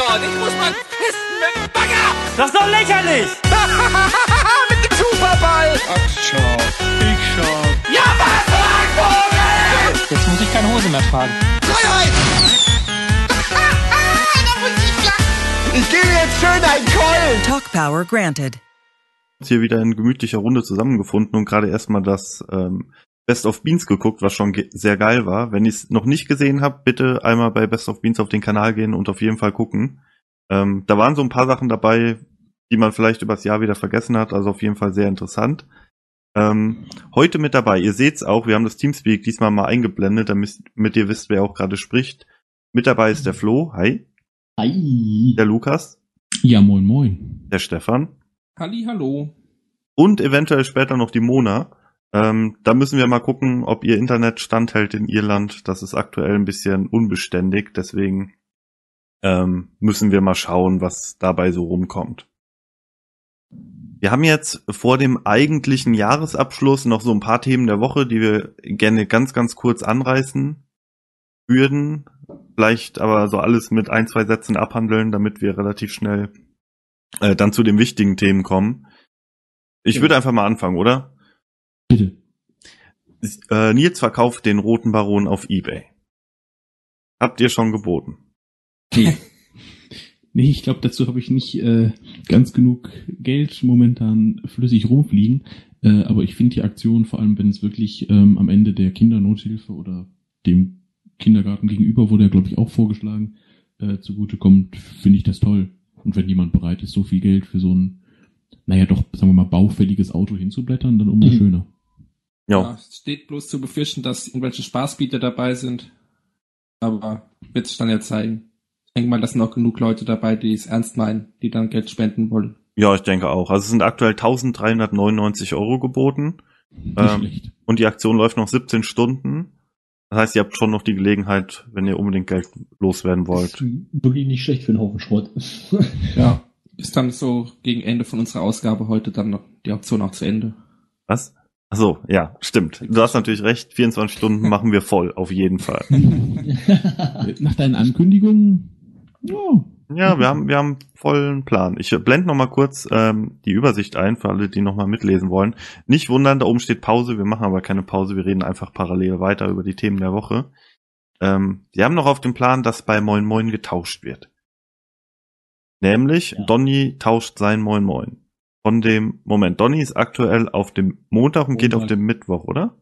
dort. Ich muss mal pissen mit dem Bagger. Das ist doch lächerlich! mit dem Superball. Ach, schau. Ich schau. Ja, was, Vogel? Jetzt muss ich keine Hose mehr tragen. Freiheit. ich gebe jetzt schön einen Keulen. Talk Power granted. uns hier wieder in gemütlicher Runde zusammengefunden und gerade erstmal das ähm, Best of Beans geguckt, was schon ge sehr geil war. Wenn ihr es noch nicht gesehen habt, bitte einmal bei Best of Beans auf den Kanal gehen und auf jeden Fall gucken. Ähm, da waren so ein paar Sachen dabei, die man vielleicht übers Jahr wieder vergessen hat, also auf jeden Fall sehr interessant. Ähm, heute mit dabei, ihr seht's auch, wir haben das Teamspeak diesmal mal eingeblendet, damit mit ihr wisst, wer auch gerade spricht. Mit dabei ist der Flo, hi, Hi. der Lukas, Ja, moin, moin. der Stefan Halli, hallo. und eventuell später noch die Mona. Ähm, da müssen wir mal gucken, ob ihr Internet standhält in Irland. Das ist aktuell ein bisschen unbeständig, deswegen ähm, müssen wir mal schauen, was dabei so rumkommt. Wir haben jetzt vor dem eigentlichen Jahresabschluss noch so ein paar Themen der Woche, die wir gerne ganz, ganz kurz anreißen würden. Vielleicht aber so alles mit ein, zwei Sätzen abhandeln, damit wir relativ schnell äh, dann zu den wichtigen Themen kommen. Ich Ja. würde einfach mal anfangen, oder? Bitte. Äh, Nils verkauft den roten Baron auf Ebay. Habt ihr schon geboten? Nee. nee, ich glaube, dazu habe ich nicht äh, ganz genug Geld momentan flüssig rumfliegen. Äh, aber ich finde die Aktion, vor allem wenn es wirklich ähm, am Ende der Kindernothilfe oder dem Kindergarten gegenüber wurde ja, glaube ich, auch vorgeschlagen, äh, zugutekommt, finde ich das toll. Und wenn jemand bereit ist, so viel Geld für so ein, naja doch, sagen wir mal, baufälliges Auto hinzublättern, dann umso Mhm. schöner. Ja. Ja, es steht bloß zu befürchten, dass irgendwelche Spaßbieter dabei sind. Aber wird sich dann ja zeigen. Ich denke mal, da sind auch genug Leute dabei, die es ernst meinen, die dann Geld spenden wollen. Ja, ich denke auch. Also es sind aktuell 1399 Euro geboten Nicht Ähm, schlecht. und die Aktion läuft noch 17 Stunden. Das heißt, ihr habt schon noch die Gelegenheit, wenn ihr unbedingt Geld loswerden wollt. Wirklich nicht schlecht für einen Haufen Schrott. Ja. Ist dann so gegen Ende von unserer Ausgabe heute dann noch die Auktion auch zu Ende. Was? Ach so, ja, stimmt. Du hast natürlich recht. 24 Stunden machen wir voll, auf jeden Fall. Nach deinen Ankündigungen, ja, Ja, wir haben, wir haben vollen Plan. Ich blende noch mal kurz ähm, die Übersicht ein für alle, die noch mal mitlesen wollen. Nicht wundern, da oben steht Pause. Wir machen aber keine Pause. Wir reden einfach parallel weiter über die Themen der Woche. Ähm, wir haben noch auf dem Plan, dass bei Moin Moin getauscht wird. Nämlich, Ja. Donny tauscht sein Moin Moin. Von dem, Moment, Donny ist aktuell auf dem Montag und geht auf Montag. dem Mittwoch, oder?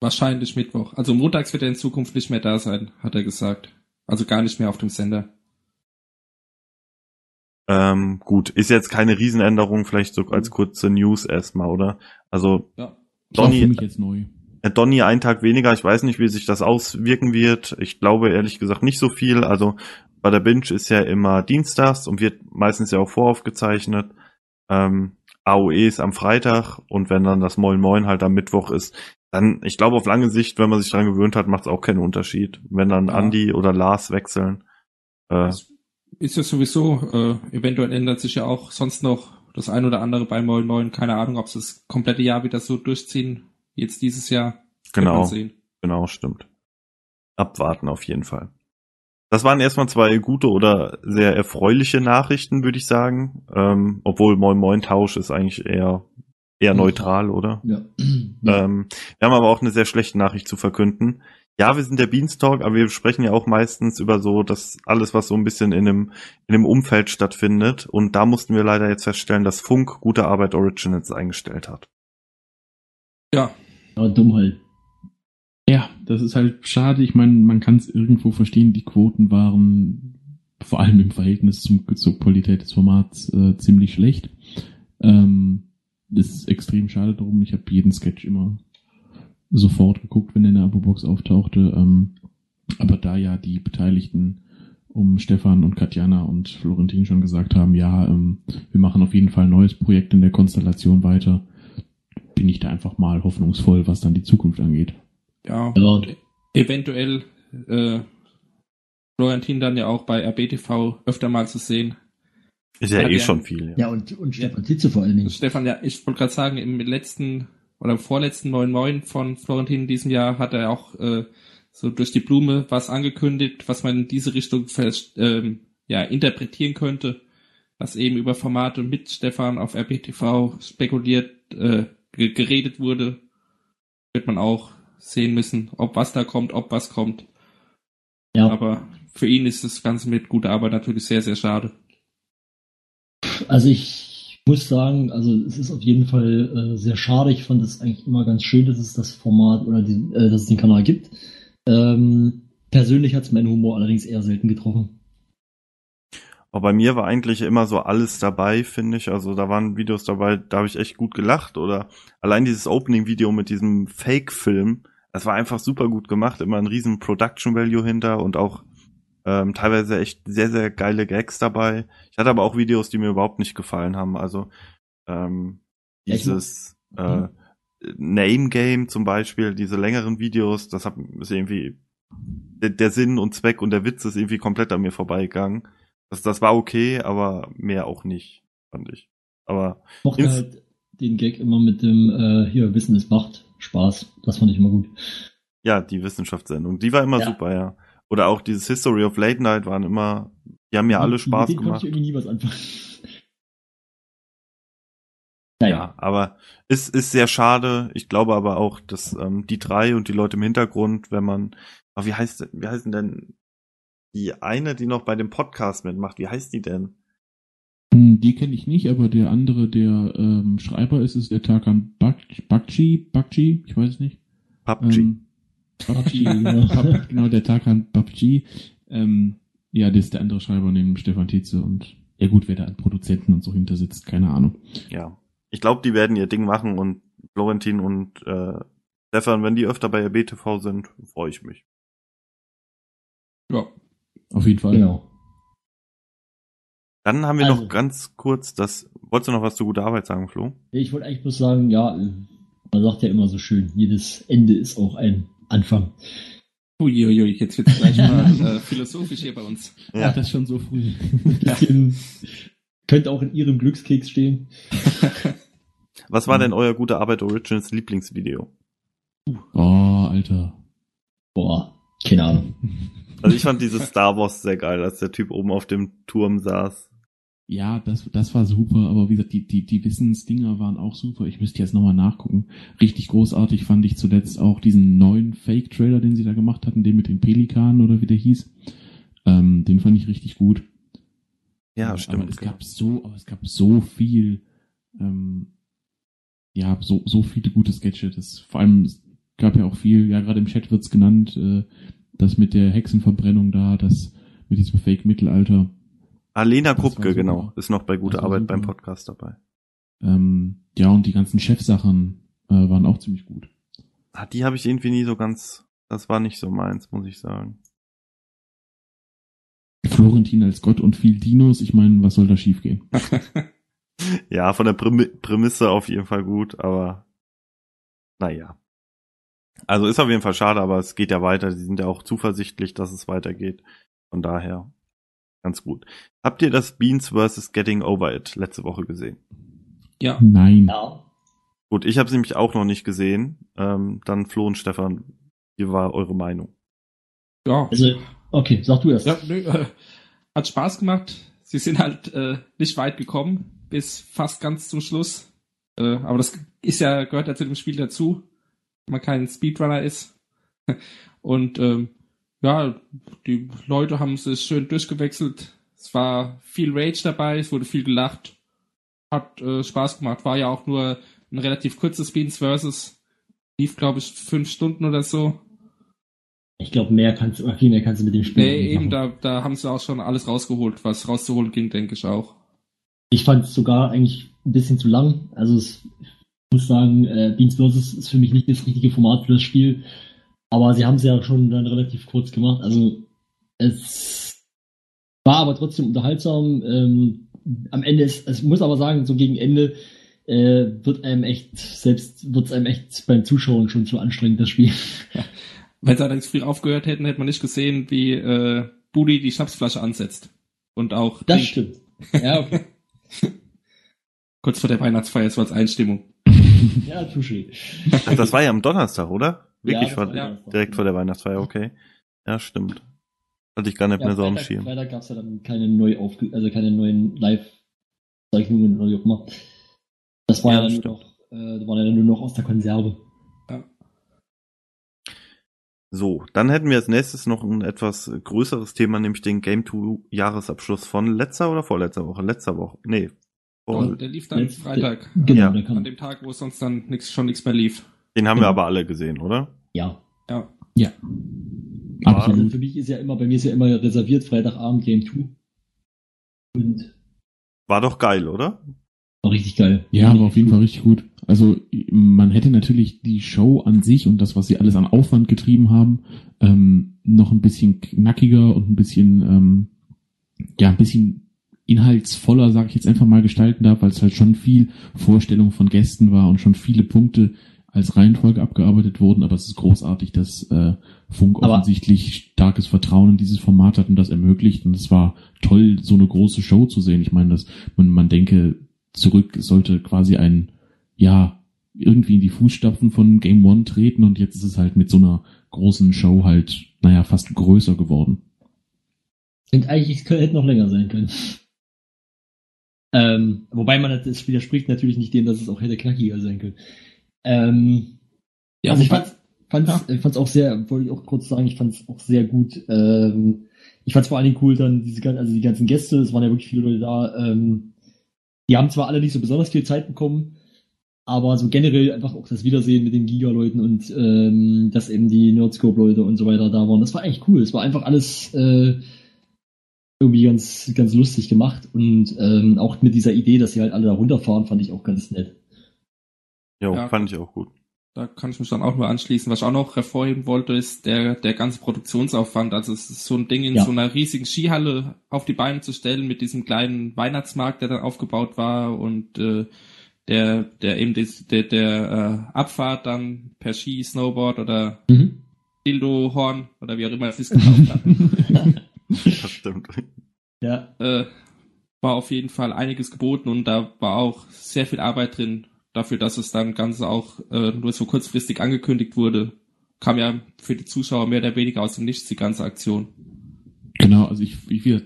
Wahrscheinlich Mittwoch. Also montags wird er in Zukunft nicht mehr da sein, hat er gesagt. Also gar nicht mehr auf dem Sender. Ähm, gut, ist jetzt keine Riesenänderung, vielleicht so als kurze News erstmal, oder? Also, Ja. Donny- für mich jetzt neu. Äh, Donny einen Tag weniger, ich weiß nicht, wie sich das auswirken wird. Ich glaube ehrlich gesagt nicht so viel. Also bei der Binge ist ja immer dienstags und wird meistens ja auch voraufgezeichnet. Ähm, AOE ist am Freitag und wenn dann das Moin Moin halt am Mittwoch ist, dann, ich glaube auf lange Sicht, wenn man sich dran gewöhnt hat, macht es auch keinen Unterschied. Wenn dann Ja. Andy oder Lars wechseln. Äh, ist ja sowieso, äh, eventuell ändert sich ja auch sonst noch das ein oder andere bei Moin Moin. Keine Ahnung, ob sie das komplette Jahr wieder so durchziehen, jetzt dieses Jahr. Genau. Genau, stimmt. Abwarten auf jeden Fall. Das waren erstmal zwei gute oder sehr erfreuliche Nachrichten, würde ich sagen. Ähm, obwohl Moin Moin Tausch ist eigentlich eher, eher neutral, oder? ja. Ähm, wir haben aber auch eine sehr schlechte Nachricht zu verkünden. Ja, wir sind der Beanstalk, aber wir sprechen ja auch meistens über so das alles, was so ein bisschen in dem, in dem Umfeld stattfindet. Und da mussten wir leider jetzt feststellen, dass Funk gute Arbeit Originals eingestellt hat. Ja, ja, dumm halt. Ja, das ist halt schade. Ich meine, man kann es irgendwo verstehen. Die Quoten waren vor allem im Verhältnis zum, zur Qualität des Formats äh, ziemlich schlecht. Ähm, das ist extrem schade drum. Ich habe jeden Sketch immer sofort geguckt, wenn der in der Abo-Box auftauchte. Ähm, aber da ja die Beteiligten um Stefan und Katjana und Florentin schon gesagt haben, ja, ähm, wir machen auf jeden Fall ein neues Projekt in der Konstellation weiter, bin ich da einfach mal hoffnungsvoll, was dann die Zukunft angeht. Ja. Ja, Eventuell äh, Florentin dann ja auch bei RBTV öfter mal zu sehen. Ist ja Ja, eh schon viel. ja und, und Stefan Titze vor allen Dingen. Stefan, ja, ich wollte gerade sagen, im letzten oder im vorletzten 9-9 von Florentin in diesem Jahr hat er auch äh, so durch die Blume was angekündigt, was man in diese Richtung ähm, ja, interpretieren könnte, was eben über Formate mit Stefan auf RBTV spekuliert, äh, ge- geredet wurde, wird man auch sehen müssen, ob was da kommt, ob was kommt. Ja. Aber für ihn ist das Ganze mit guter Arbeit natürlich sehr, sehr schade. Also ich muss sagen, also es ist auf jeden Fall äh, sehr schade. Ich fand es eigentlich immer ganz schön, dass es das Format oder die, äh, dass es den Kanal gibt. Ähm, persönlich hat es meinen Humor allerdings eher selten getroffen. Aber bei mir war eigentlich immer so alles dabei, finde ich. Also da waren Videos dabei, da habe ich echt gut gelacht. Oder allein dieses Opening-Video mit diesem Fake-Film, das war einfach super gut gemacht. Immer ein riesen Production-Value hinter und auch ähm, teilweise echt sehr, sehr geile Gags dabei. Ich hatte aber auch Videos, die mir überhaupt nicht gefallen haben. Also ähm, dieses Mhm. äh, Name Game zum Beispiel, diese längeren Videos, das hat ist irgendwie der, der Sinn und Zweck und der Witz ist irgendwie komplett an mir vorbeigegangen. Das, das war okay, aber mehr auch nicht, fand ich. Aber Ich mochte Ins- halt den Gag immer mit dem äh, hier Wissen ist Macht. Spaß. Das fand ich immer gut. ja, die Wissenschaftssendung, die war immer Ja. super, ja. Oder auch dieses History of Late Night waren immer, die haben ja alle Mit Spaß denen konnte gemacht. ich irgendwie nie was anfangen. Naja. Ja, aber ist, ist sehr schade. Ich glaube aber auch, dass ähm, die drei und die Leute im Hintergrund, wenn man, oh, wie heißt, wie heißen denn die eine, die noch bei dem Podcast mitmacht, wie heißt die denn? Hm, Die kenne ich nicht, aber der andere, der ähm, Schreiber ist, ist der Tarkan Bak- Bakci, Bakci, ich weiß es nicht. PUBG. Ähm, Babci, genau. Pap- genau, der Tarkan Babci. Ähm, ja, das ist der andere Schreiber neben Stefan Tietze und ja gut, wer da an Produzenten und so hinter sitzt, keine Ahnung. Ja. Ich glaube, die werden ihr Ding machen und Florentin und äh, Stefan, wenn die öfter bei RBTV sind, freue ich mich. Ja. Auf jeden Fall. Genau. Dann haben wir Also. noch ganz kurz das. Wolltest du noch was zu guter Arbeit sagen, Flo? Ich wollte eigentlich bloß sagen, ja, man sagt ja immer so schön, jedes Ende ist auch ein Anfang. Uiuiui, jetzt wird's gleich mal äh, philosophisch hier bei uns. Ja, das schon so früh. Bisschen, könnte auch in ihrem Glückskeks stehen. Was war denn euer gute Arbeit Originals Lieblingsvideo? oh, Alter. Boah, keine Ahnung. Also ich fand dieses Star Wars sehr geil, als der Typ oben auf dem Turm saß. Ja, das, das war super, aber wie gesagt, die, die, die Wissensdinger waren auch super. Ich müsste jetzt nochmal nachgucken. Richtig großartig fand ich zuletzt auch diesen neuen Fake-Trailer, den sie da gemacht hatten, den mit den Pelikanen oder wie der hieß. Ähm, den fand ich richtig gut. Ja, aber stimmt. es gab so, aber es gab so viel, ähm, ja, so, so viele gute Sketche. Das, vor allem, es gab ja auch viel, ja, gerade im Chat wird's genannt, äh, das mit der Hexenverbrennung da, das mit diesem Fake-Mittelalter. Alena Kupke, super. genau, ist noch bei war Arbeit super. beim Podcast dabei. Ähm, ja, und die ganzen Chefsachen äh, waren auch ziemlich gut. Ah, die habe ich irgendwie nie so ganz. Das war nicht so meins, muss ich sagen. Florentin als Gott und viel Dinos, ich meine, was soll da schiefgehen? Ja, von der Prämi Prämisse auf jeden Fall gut, aber naja. Also ist auf jeden Fall schade, aber es geht ja weiter. Sie sind ja auch zuversichtlich, dass es weitergeht. Von daher ganz gut. Habt ihr das Beans vs. Getting Over It letzte Woche gesehen? Ja, Nein. Ja. Gut, ich habe es nämlich auch noch nicht gesehen. Ähm, dann Flo und Stefan, wie war eure Meinung? ja. Also, okay, sag du erst. Ja, nö, äh, hat Spaß gemacht. Sie sind halt äh, nicht weit gekommen, bis fast ganz zum Schluss. Äh, aber das ist ja, gehört ja zu dem Spiel dazu, man kein Speedrunner ist. Und ähm, ja, die Leute haben es schön durchgewechselt. Es war viel Rage dabei, es wurde viel gelacht. Hat äh, Spaß gemacht. War ja auch nur ein relativ kurzes Beans Versus. Lief, glaube ich, fünf Stunden oder so. Ich glaube, mehr kannst du, viel mehr kannst du mit dem Spiel Nee, eben, da, da haben sie auch schon alles rausgeholt, was rauszuholen ging, denke ich auch. Ich fand es sogar eigentlich ein bisschen zu lang. Also es, muss sagen, äh, Beans vs. ist für mich nicht das richtige Format für das Spiel. Aber sie haben es ja schon dann relativ kurz gemacht. Also es war aber trotzdem unterhaltsam. Ähm, am Ende ist, es muss aber sagen, so gegen Ende äh, wird einem echt, selbst wird es einem echt beim Zuschauen schon zu anstrengend, das Spiel. Wenn sie allerdings früh aufgehört hätten, hätte man nicht gesehen, wie äh, Budi die Schnapsflasche ansetzt. Und auch Das trinkt. stimmt. Ja, okay. kurz vor der Weihnachtsfeier, so als Einstimmung. ja, touché. Ach, das war ja am Donnerstag, oder? Wirklich Ja, vor, Donnerstag. direkt vor der Weihnachtsfeier, okay. Ja, stimmt. Hatte ich gar nicht Ja, mehr so am Schirm. Freitag gab es ja dann keine neu aufge also keine neuen Live-Zeichnungen oder wie auch immer. Das war Ja, ja, dann nur noch, äh, das war ja dann nur noch aus der Konserve. So, dann hätten wir als nächstes noch ein etwas größeres Thema, nämlich den Game 2 Jahresabschluss von letzter oder vorletzter Woche? Letzter Woche. Nee. Und der lief dann Freitag. Genau, An kam. dem Tag, wo sonst dann nix, schon nichts mehr lief. den haben wir genau. aber alle gesehen, oder? Ja. Ja. Ja. Ja, Also Absolut. für mich ist ja immer, bei mir ist ja immer reserviert Freitagabend Game 2. Und War doch geil, oder? war richtig geil. Ja, aber auf jeden Fall richtig gut. Also man hätte natürlich die Show an sich und das, was sie alles an Aufwand getrieben haben, ähm, noch ein bisschen knackiger und ein bisschen, ähm, ja, ein bisschen inhaltsvoller, sage ich jetzt einfach mal, gestalten darf, weil es halt schon viel Vorstellung von Gästen war und schon viele Punkte als Reihenfolge abgearbeitet wurden. Aber es ist großartig, dass äh, Funk Aber- offensichtlich starkes Vertrauen in dieses Format hat und das ermöglicht. Und es war toll, so eine große Show zu sehen. Ich meine, dass man, man denke, zurück es sollte quasi ein, ja, irgendwie in die Fußstapfen von Game One treten und jetzt ist es halt mit so einer großen Show halt, naja, fast größer geworden. Und eigentlich hätte noch länger sein können. Ähm, wobei man das widerspricht natürlich nicht dem, dass es auch hätte knackiger sein können. Ähm, Ja, also ich fand's, fand's, ich fand's auch sehr, wollte ich auch kurz sagen, ich fand's auch sehr gut. Ähm, ich fand's vor allen Dingen cool dann diese gan- also die ganzen Gäste, es waren ja wirklich viele Leute da. Ähm, die haben zwar alle nicht so besonders viel Zeit bekommen, aber so generell einfach auch das Wiedersehen mit den Giga-Leuten und ähm, dass eben die Nerdscope-Leute und so weiter da waren. Das war echt cool. Es war einfach alles äh, irgendwie ganz, ganz lustig gemacht und ähm, auch mit dieser Idee, dass sie halt alle da runterfahren, fand ich auch ganz nett. Jo, Ja. fand ich auch gut. Da kann ich mich dann auch nur anschließen. Was ich auch noch hervorheben wollte, ist der, der ganze Produktionsaufwand. Also es ist so ein Ding in Ja. so einer riesigen Skihalle auf die Beine zu stellen mit diesem kleinen Weihnachtsmarkt, der dann aufgebaut war und äh, der, der eben des, der, der äh, Abfahrt dann per Ski, Snowboard oder Mhm. Dildo-Horn oder wie auch immer es ist gekauft hat. Das stimmt. Ja, äh, war auf jeden Fall einiges geboten und da war auch sehr viel Arbeit drin. Dafür, dass es dann ganz auch äh, nur so kurzfristig angekündigt wurde, kam ja für die Zuschauer mehr oder weniger aus dem Nichts die ganze Aktion. Genau, also ich, ich wieder,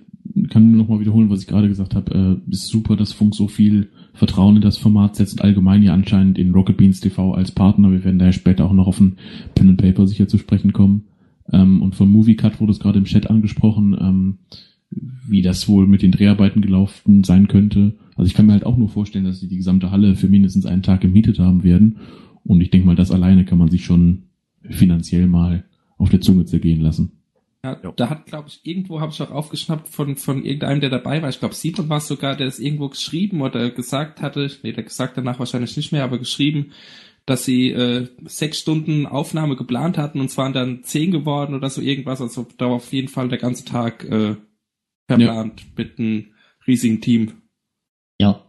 kann nur noch mal wiederholen, was ich gerade gesagt habe. Äh, ist super, dass Funk so viel Vertrauen in das Format setzt und allgemein ja anscheinend in Rocket Beans TV als Partner. Wir werden daher später auch noch auf ein Pen and Paper sicher zu sprechen kommen. Ähm, und von Movie Cut wurde es gerade im Chat angesprochen, ähm, wie das wohl mit den Dreharbeiten gelaufen sein könnte. Also ich kann mir halt auch nur vorstellen, dass sie die gesamte Halle für mindestens einen Tag gemietet haben werden. Und ich denke mal, das alleine kann man sich schon finanziell mal auf der Zunge zergehen lassen. Ja, Ja. Da hat, glaube ich, irgendwo habe ich auch aufgeschnappt von, von irgendeinem, der dabei war. Ich glaube, Simon war es sogar, der es irgendwo geschrieben oder gesagt hatte, nee, der gesagt danach wahrscheinlich nicht mehr, aber geschrieben, dass sie äh, sechs Stunden Aufnahme geplant hatten und es waren dann zehn geworden oder so irgendwas. Also da war auf jeden Fall der ganze Tag äh, verplant mit einem riesigen Team. ja.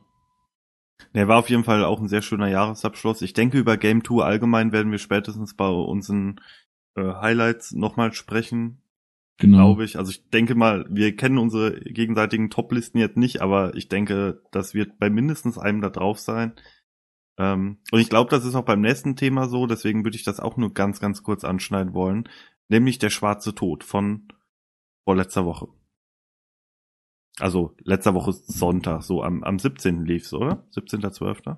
Der war auf jeden Fall auch ein sehr schöner Jahresabschluss. Ich denke, über Game 2 allgemein werden wir spätestens bei unseren äh, Highlights nochmal sprechen, Genau. glaube ich. Also ich denke mal, wir kennen unsere gegenseitigen Top-Listen jetzt nicht, aber ich denke, das wird bei mindestens einem da drauf sein. Ähm, und ich glaube, das ist auch beim nächsten Thema so, deswegen würde ich das auch nur ganz, ganz kurz anschneiden wollen. Nämlich der schwarze Tod von vorletzter Woche. Also letzter Woche Sonntag, so am, am 17. lief's, oder? 17.12.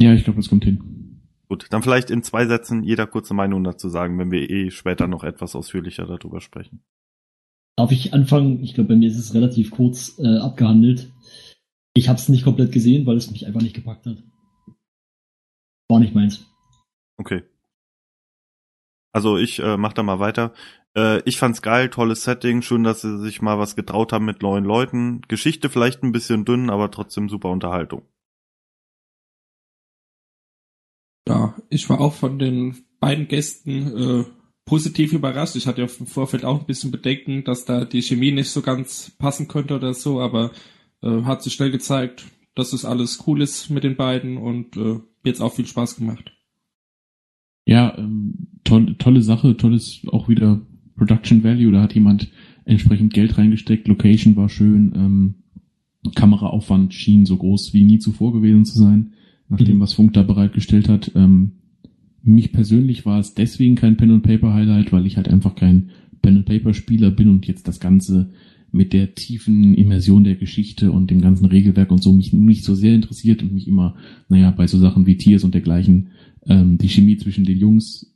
Ja, ich glaube, das kommt hin. Gut, dann vielleicht in zwei Sätzen jeder kurze Meinung dazu sagen, wenn wir eh später noch etwas ausführlicher darüber sprechen. Darf ich anfangen? Ich glaube, bei mir ist es relativ kurz äh, abgehandelt. Ich habe es nicht komplett gesehen, weil es mich einfach nicht gepackt hat. War nicht meins. Okay. Also ich äh, mach da mal weiter. Äh, ich fand's geil, tolles Setting, schön, dass sie sich mal was getraut haben mit neuen Leuten. Geschichte vielleicht ein bisschen dünn, aber trotzdem super Unterhaltung. Ja, ich war auch von den beiden Gästen äh, positiv überrascht. Ich hatte ja im Vorfeld auch ein bisschen Bedenken, dass da die Chemie nicht so ganz passen könnte oder so, aber äh, hat sich schnell gezeigt, dass es alles cool ist mit den beiden und äh, jetzt auch viel Spaß gemacht. Ja, ähm, toll, tolle Sache, tolles auch wieder Production Value. Da hat jemand entsprechend Geld reingesteckt. Location war schön. Ähm, Kameraaufwand schien so groß wie nie zuvor gewesen zu sein, nach dem, Mhm. was Funk da bereitgestellt hat. Ähm, mich persönlich war es deswegen kein Pen and Paper Highlight, weil ich halt einfach kein Pen-and-Paper-Spieler bin und jetzt das Ganze mit der tiefen Immersion der Geschichte und dem ganzen Regelwerk und so mich nicht so sehr interessiert und mich immer, naja, bei so Sachen wie Tiers und dergleichen ähm, die Chemie zwischen den Jungs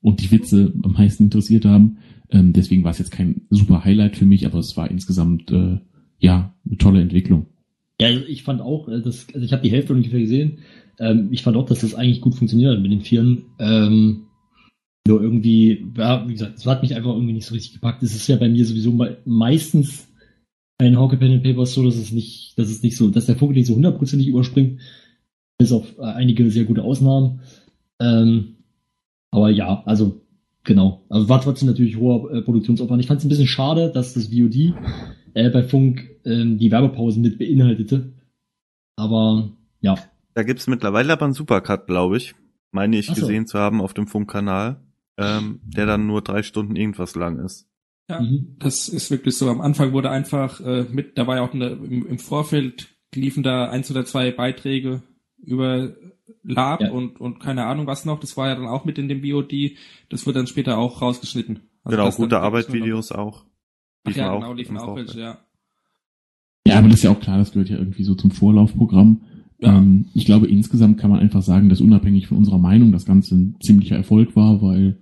und die Witze am meisten interessiert haben. Ähm, deswegen war es jetzt kein super Highlight für mich, aber es war insgesamt äh, ja eine tolle Entwicklung. Ja, also ich fand auch, äh, das, also ich habe die Hälfte ungefähr gesehen. Ähm, ich fand auch, dass das eigentlich gut funktioniert hat mit den Vieren. Ähm, nur irgendwie, ja, wie gesagt, es hat mich einfach irgendwie nicht so richtig gepackt. Es ist ja bei mir sowieso me meistens ein Hockey Pen and Paper so, dass es nicht, dass es nicht so, dass der Vogel nicht so hundertprozentig überspringt. Bis auf äh, einige sehr gute Ausnahmen. Ähm, aber ja, also genau. Also war trotzdem natürlich hoher äh, Produktionsaufwand. Ich fand es ein bisschen schade, dass das VOD äh, bei Funk ähm, die Werbepausen mit beinhaltete. Aber ja. Da gibt's mittlerweile aber einen Supercut, glaube ich. Meine ich so. gesehen zu haben auf dem Funkkanal, ähm, der dann nur drei Stunden irgendwas lang ist. Ja, Mhm. das ist wirklich so. Am Anfang wurde einfach äh, mit, da war ja auch eine, im, im Vorfeld liefen da eins oder zwei Beiträge über Lab Ja. und, und keine Ahnung was noch. Das war ja dann auch mit in dem BOD. Das wurde dann später auch rausgeschnitten. Also genau, gute Arbeit-Videos auch. Ach ja, genau, liefen auch Vorfeld. welche, ja. Ja, aber das ist ja auch klar, das gehört ja irgendwie so zum Vorlaufprogramm. Ja. Ähm, ich glaube, insgesamt kann man einfach sagen, dass unabhängig von unserer Meinung das Ganze ein ziemlicher Erfolg war, weil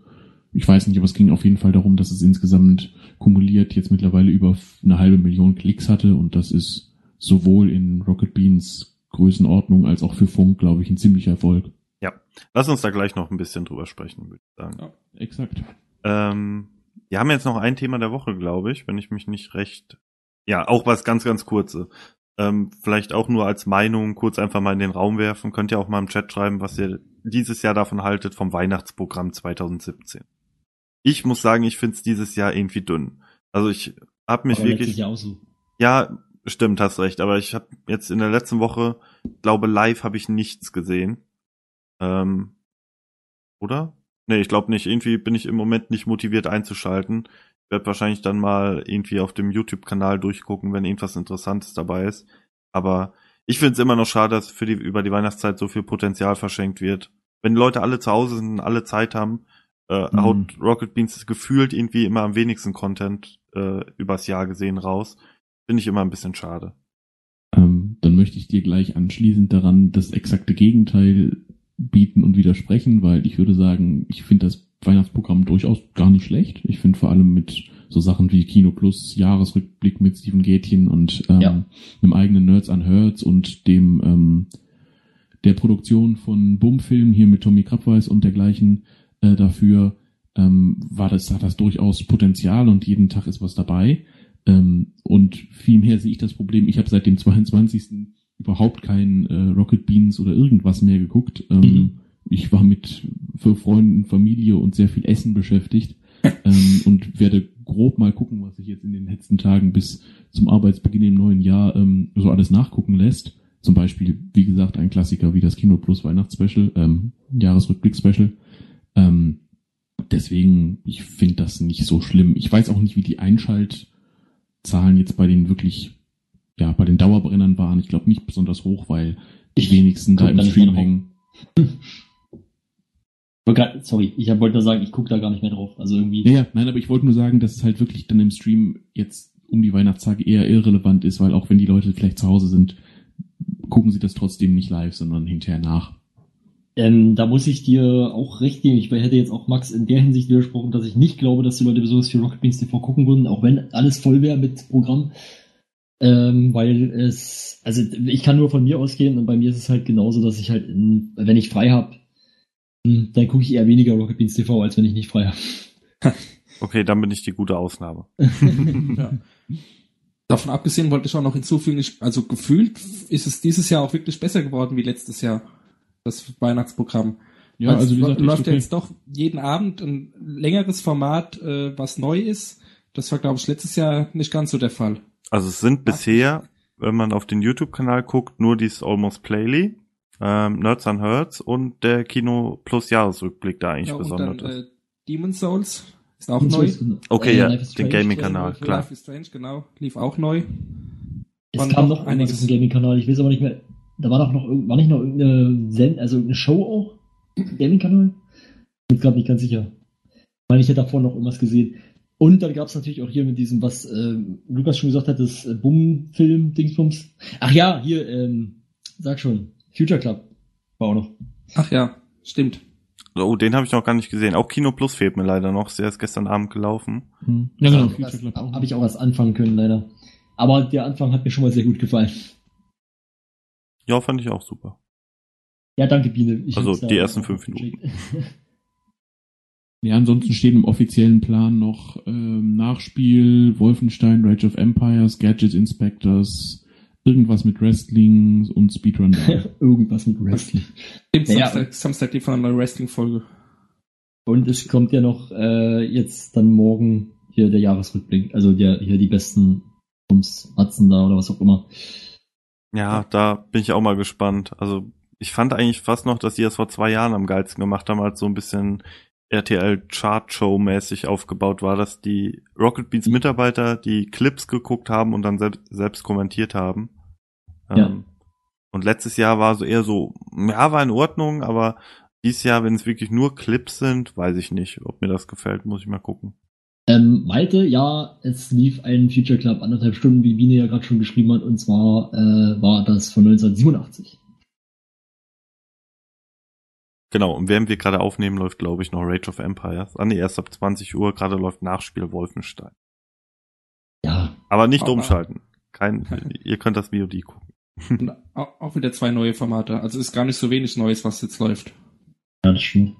ich weiß nicht, aber es ging auf jeden Fall darum, dass es insgesamt kumuliert jetzt mittlerweile über eine halbe Million Klicks hatte und das ist sowohl in Rocket Beans Größenordnung als auch für Funk, glaube ich, ein ziemlicher Erfolg. Lass uns da gleich noch ein bisschen drüber sprechen, würde ich sagen. Ja. Exakt. Ähm, wir haben jetzt noch ein Thema der Woche, glaube ich, wenn ich mich nicht recht. Ja, auch was ganz, ganz kurzes. Ähm, vielleicht auch nur als Meinung kurz einfach mal in den Raum werfen. Könnt ihr auch mal im Chat schreiben, was ihr dieses Jahr davon haltet vom Weihnachtsprogramm 2017. Ich muss sagen, ich finde es dieses Jahr irgendwie dünn. Also ich habe mich Aber wirklich. so. Ja, stimmt, hast recht. Aber ich habe jetzt in der letzten Woche, glaube live habe ich nichts gesehen. Ähm, oder? Nee, ich glaube nicht. Irgendwie bin ich im Moment nicht motiviert einzuschalten. Ich werde wahrscheinlich dann mal irgendwie auf dem YouTube-Kanal durchgucken, wenn irgendwas Interessantes dabei ist. Aber ich finde es immer noch schade, dass für die, über die Weihnachtszeit so viel Potenzial verschenkt wird. Wenn Leute alle zu Hause sind und alle Zeit haben, äh, Mhm. haut Rocket Beans gefühlt irgendwie immer am wenigsten Content äh, übers Jahr gesehen raus. Finde ich immer ein bisschen schade. Ähm, dann möchte ich dir gleich anschließend daran das exakte Gegenteil bieten und widersprechen, weil ich würde sagen, ich finde das Weihnachtsprogramm durchaus gar nicht schlecht. Ich finde vor allem mit so Sachen wie Kino Plus, Jahresrückblick mit Steven Gätchen und ähm, Ja. einem eigenen Nerds an Hertz und dem ähm, der Produktion von Bumfilm hier mit Tommy Krabweis und dergleichen äh, dafür ähm, war das hat das durchaus Potenzial und jeden Tag ist was dabei. Ähm, und vielmehr sehe ich das Problem, ich habe seit dem 22. überhaupt kein äh, Rocket Beans oder irgendwas mehr geguckt. Ähm, Mhm. Ich war mit für Freunden, Familie und sehr viel Essen beschäftigt ähm, und werde grob mal gucken, was sich jetzt in den letzten Tagen bis zum Arbeitsbeginn im neuen Jahr ähm, so alles nachgucken lässt. Zum Beispiel, wie gesagt, ein Klassiker wie das Kino Plus Weihnachtsspecial, ähm, Jahresrückblick-Special. Ähm, deswegen, ich finde das nicht so schlimm. Ich weiß auch nicht, wie die Einschaltzahlen jetzt bei den wirklich, ja, bei den Dauerbrennern waren. Ich glaube nicht besonders hoch, weil die Ich wenigsten da im Stream hängen. grad- Sorry, ich hab- wollte nur sagen, ich gucke da gar nicht mehr drauf. Also irgendwie. Ja, ja, nein, aber ich wollte nur sagen, dass es halt wirklich dann im Stream jetzt um die Weihnachtstage eher irrelevant ist, weil auch wenn die Leute vielleicht zu Hause sind, gucken sie das trotzdem nicht live, sondern hinterher nach. Ähm, da muss ich dir auch recht geben. Ich hätte jetzt auch Max in der Hinsicht widersprochen, dass ich nicht glaube, dass die Leute besonders viel Rocket Beans TV gucken würden, auch wenn alles voll wäre mit Programm. Ähm, weil es, also ich kann nur von mir ausgehen und bei mir ist es halt genauso, dass ich halt, in, wenn ich frei habe, dann gucke ich eher weniger Rocket Beans TV, als wenn ich nicht frei habe. Okay, dann bin ich die gute Ausnahme. ja. Davon abgesehen wollte ich auch noch hinzufügen, ich, also gefühlt ist es dieses Jahr auch wirklich besser geworden wie letztes Jahr, das Weihnachtsprogramm. Ja, Weil also wie es gesagt, läuft okay. jetzt doch jeden Abend ein längeres Format, äh, was neu ist. Das war, glaube ich, letztes Jahr nicht ganz so der Fall. Also es sind bisher, wenn man auf den YouTube-Kanal guckt, nur dieses Almost Playly, ähm, Nerds on Hertz und der Kino Plus Jahresrückblick da eigentlich Ja, und besonders dann ist. äh, Demon Souls ist auch neu. Okay, ja, den Gaming-Kanal, klar. Life is Strange, genau, lief auch neu. Es Und kam noch einiges. auf dem Gaming-Kanal, ich weiß aber nicht mehr. Da war doch noch, war nicht noch irgendeine Send also irgendeine Show auch? Gaming-Kanal? Bin gerade nicht ganz sicher. Ich meine, ich hätte davor noch irgendwas gesehen. Und dann gab es natürlich auch hier mit diesem, was äh, Lukas schon gesagt hat, das äh, Bumm-Film-Dingsbums. Ach ja, hier, ähm, sag schon, Future Club war auch noch. Ach ja, stimmt. Oh, den habe ich noch gar nicht gesehen. Auch Kino Plus fehlt mir leider noch. Der ist gestern Abend gelaufen. Hm. Ja, genau, auch. Habe ich auch erst anfangen können, leider. Aber der Anfang hat mir schon mal sehr gut gefallen. Ja, fand ich auch super. Ja, danke, Biene. Ich Also die ja ersten fünf gecheckt. Ja, ansonsten steht im offiziellen Plan noch ähm, Nachspiel, Wolfenstein, Rage of Empires, Gadget Inspectors, irgendwas mit Wrestling und Speedrun. da. Irgendwas mit Wrestling. Stimmt, Ja, ja. Samstag, Samstag die von einer Wrestling-Folge. Und es kommt ja noch äh, jetzt dann morgen hier der Jahresrückblick. Also der, hier die besten Ums, Atzen da oder was auch immer. Ja, da bin ich auch mal gespannt. Also ich fand eigentlich fast noch, dass die das vor zwei Jahren am geilsten gemacht haben, als so ein bisschen RTL Chart Show mäßig aufgebaut war, dass die Rocket Beans Mitarbeiter die Clips geguckt haben und dann selbst, selbst kommentiert haben. Ja. Ähm, und letztes Jahr war so eher so, ja, war in Ordnung, aber dieses Jahr, wenn es wirklich nur Clips sind, weiß ich nicht, ob mir das gefällt, muss ich mal gucken. Ähm, Malte, ja, es lief ein Future Club anderthalb Stunden, wie Biene ja gerade schon geschrieben hat, und zwar äh, war das von 1987. Genau, und während wir gerade aufnehmen, läuft, glaube ich, noch Rage of Empires. Ah nee, erst ab 20 Uhr, gerade läuft Nachspiel Wolfenstein. Ja, Aber nicht Aber- umschalten. Kein, ihr könnt das VOD gucken. Und au- auch wieder zwei neue Formate. Also ist gar nicht so wenig Neues, was jetzt läuft. ja, das stimmt.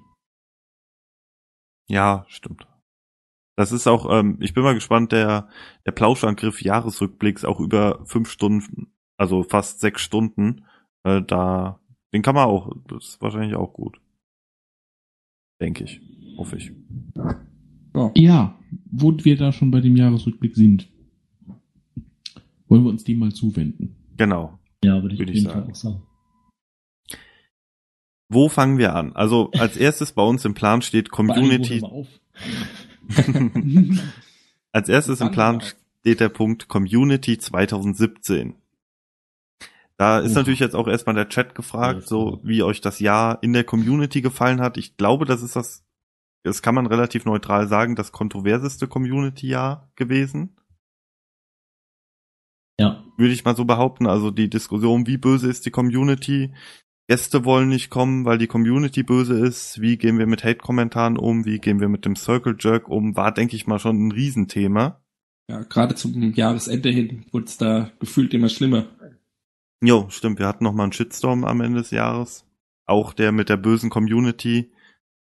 Ja, stimmt. Das ist auch, ähm, ich bin mal gespannt, der, der Plauschangriff Jahresrückblicks auch über fünf Stunden, also fast sechs Stunden, äh, da, den kann man auch, das ist wahrscheinlich auch gut. Denke ich. Hoffe ich. Ja. Ja, wo wir da schon bei dem Jahresrückblick sind, wollen wir uns dem mal zuwenden. Genau. Ja, würde ich Würde auf ich jeden Fall sagen. auch sagen. Wo fangen wir an? Also als erstes bei uns im Plan steht Community. als erstes im Plan steht der Punkt Community 2017. Da ist natürlich jetzt auch erstmal der Chat gefragt, so wie euch das Jahr in der Community gefallen hat. Ich glaube, das ist das, das kann man relativ neutral sagen, das kontroverseste Community-Jahr gewesen. Ja, Würde ich mal so behaupten. Also die Diskussion, wie böse ist die Community? Gäste wollen nicht kommen, weil die Community böse ist. Wie gehen wir mit Hate-Kommentaren um? Wie gehen wir mit dem Circle Jerk um? War, denke ich mal, schon ein Riesenthema. Ja, gerade zum Jahresende hin wurde es da gefühlt immer schlimmer. Jo, stimmt. Wir hatten noch mal einen Shitstorm am Ende des Jahres. Auch der mit der bösen Community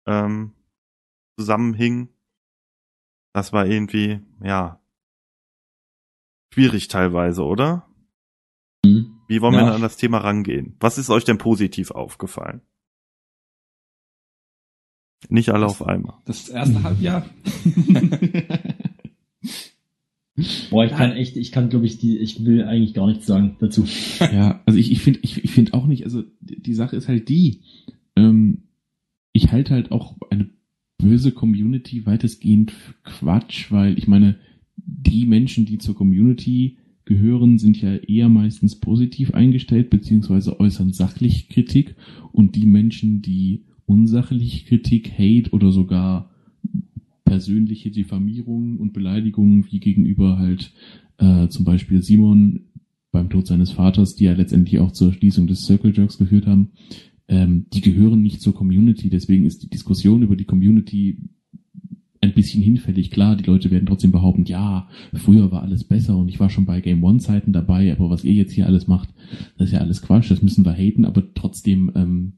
ähm, zusammenhing. Das war irgendwie, ja, schwierig teilweise, oder? Hm. Wie wollen wir Ja. denn an das Thema rangehen? Was ist euch denn positiv aufgefallen? Nicht alle auf einmal. Das erste Halbjahr. Boah, ich kann echt, ich kann, glaube ich, die, ich will eigentlich gar nichts sagen dazu. Ja, also ich, ich finde ich, ich find auch nicht, also die die Sache ist halt die, ähm, ich halte halt auch eine böse Community weitestgehend für Quatsch, weil ich meine, die Menschen, die zur Community gehören, sind ja eher meistens positiv eingestellt, beziehungsweise äußern sachlich Kritik und die Menschen, die unsachlich Kritik, Hate oder sogar persönliche Diffamierungen und Beleidigungen wie gegenüber halt äh, zum Beispiel Simon beim Tod seines Vaters, die ja letztendlich auch zur Schließung des Circle Jerks geführt haben, ähm, die gehören nicht zur Community. Deswegen ist die Diskussion über die Community ein bisschen hinfällig. Klar, die Leute werden trotzdem behaupten, ja, früher war alles besser und ich war schon bei Game One Zeiten dabei, aber was ihr jetzt hier alles macht, das ist ja alles Quatsch, das müssen wir haten, aber trotzdem ähm,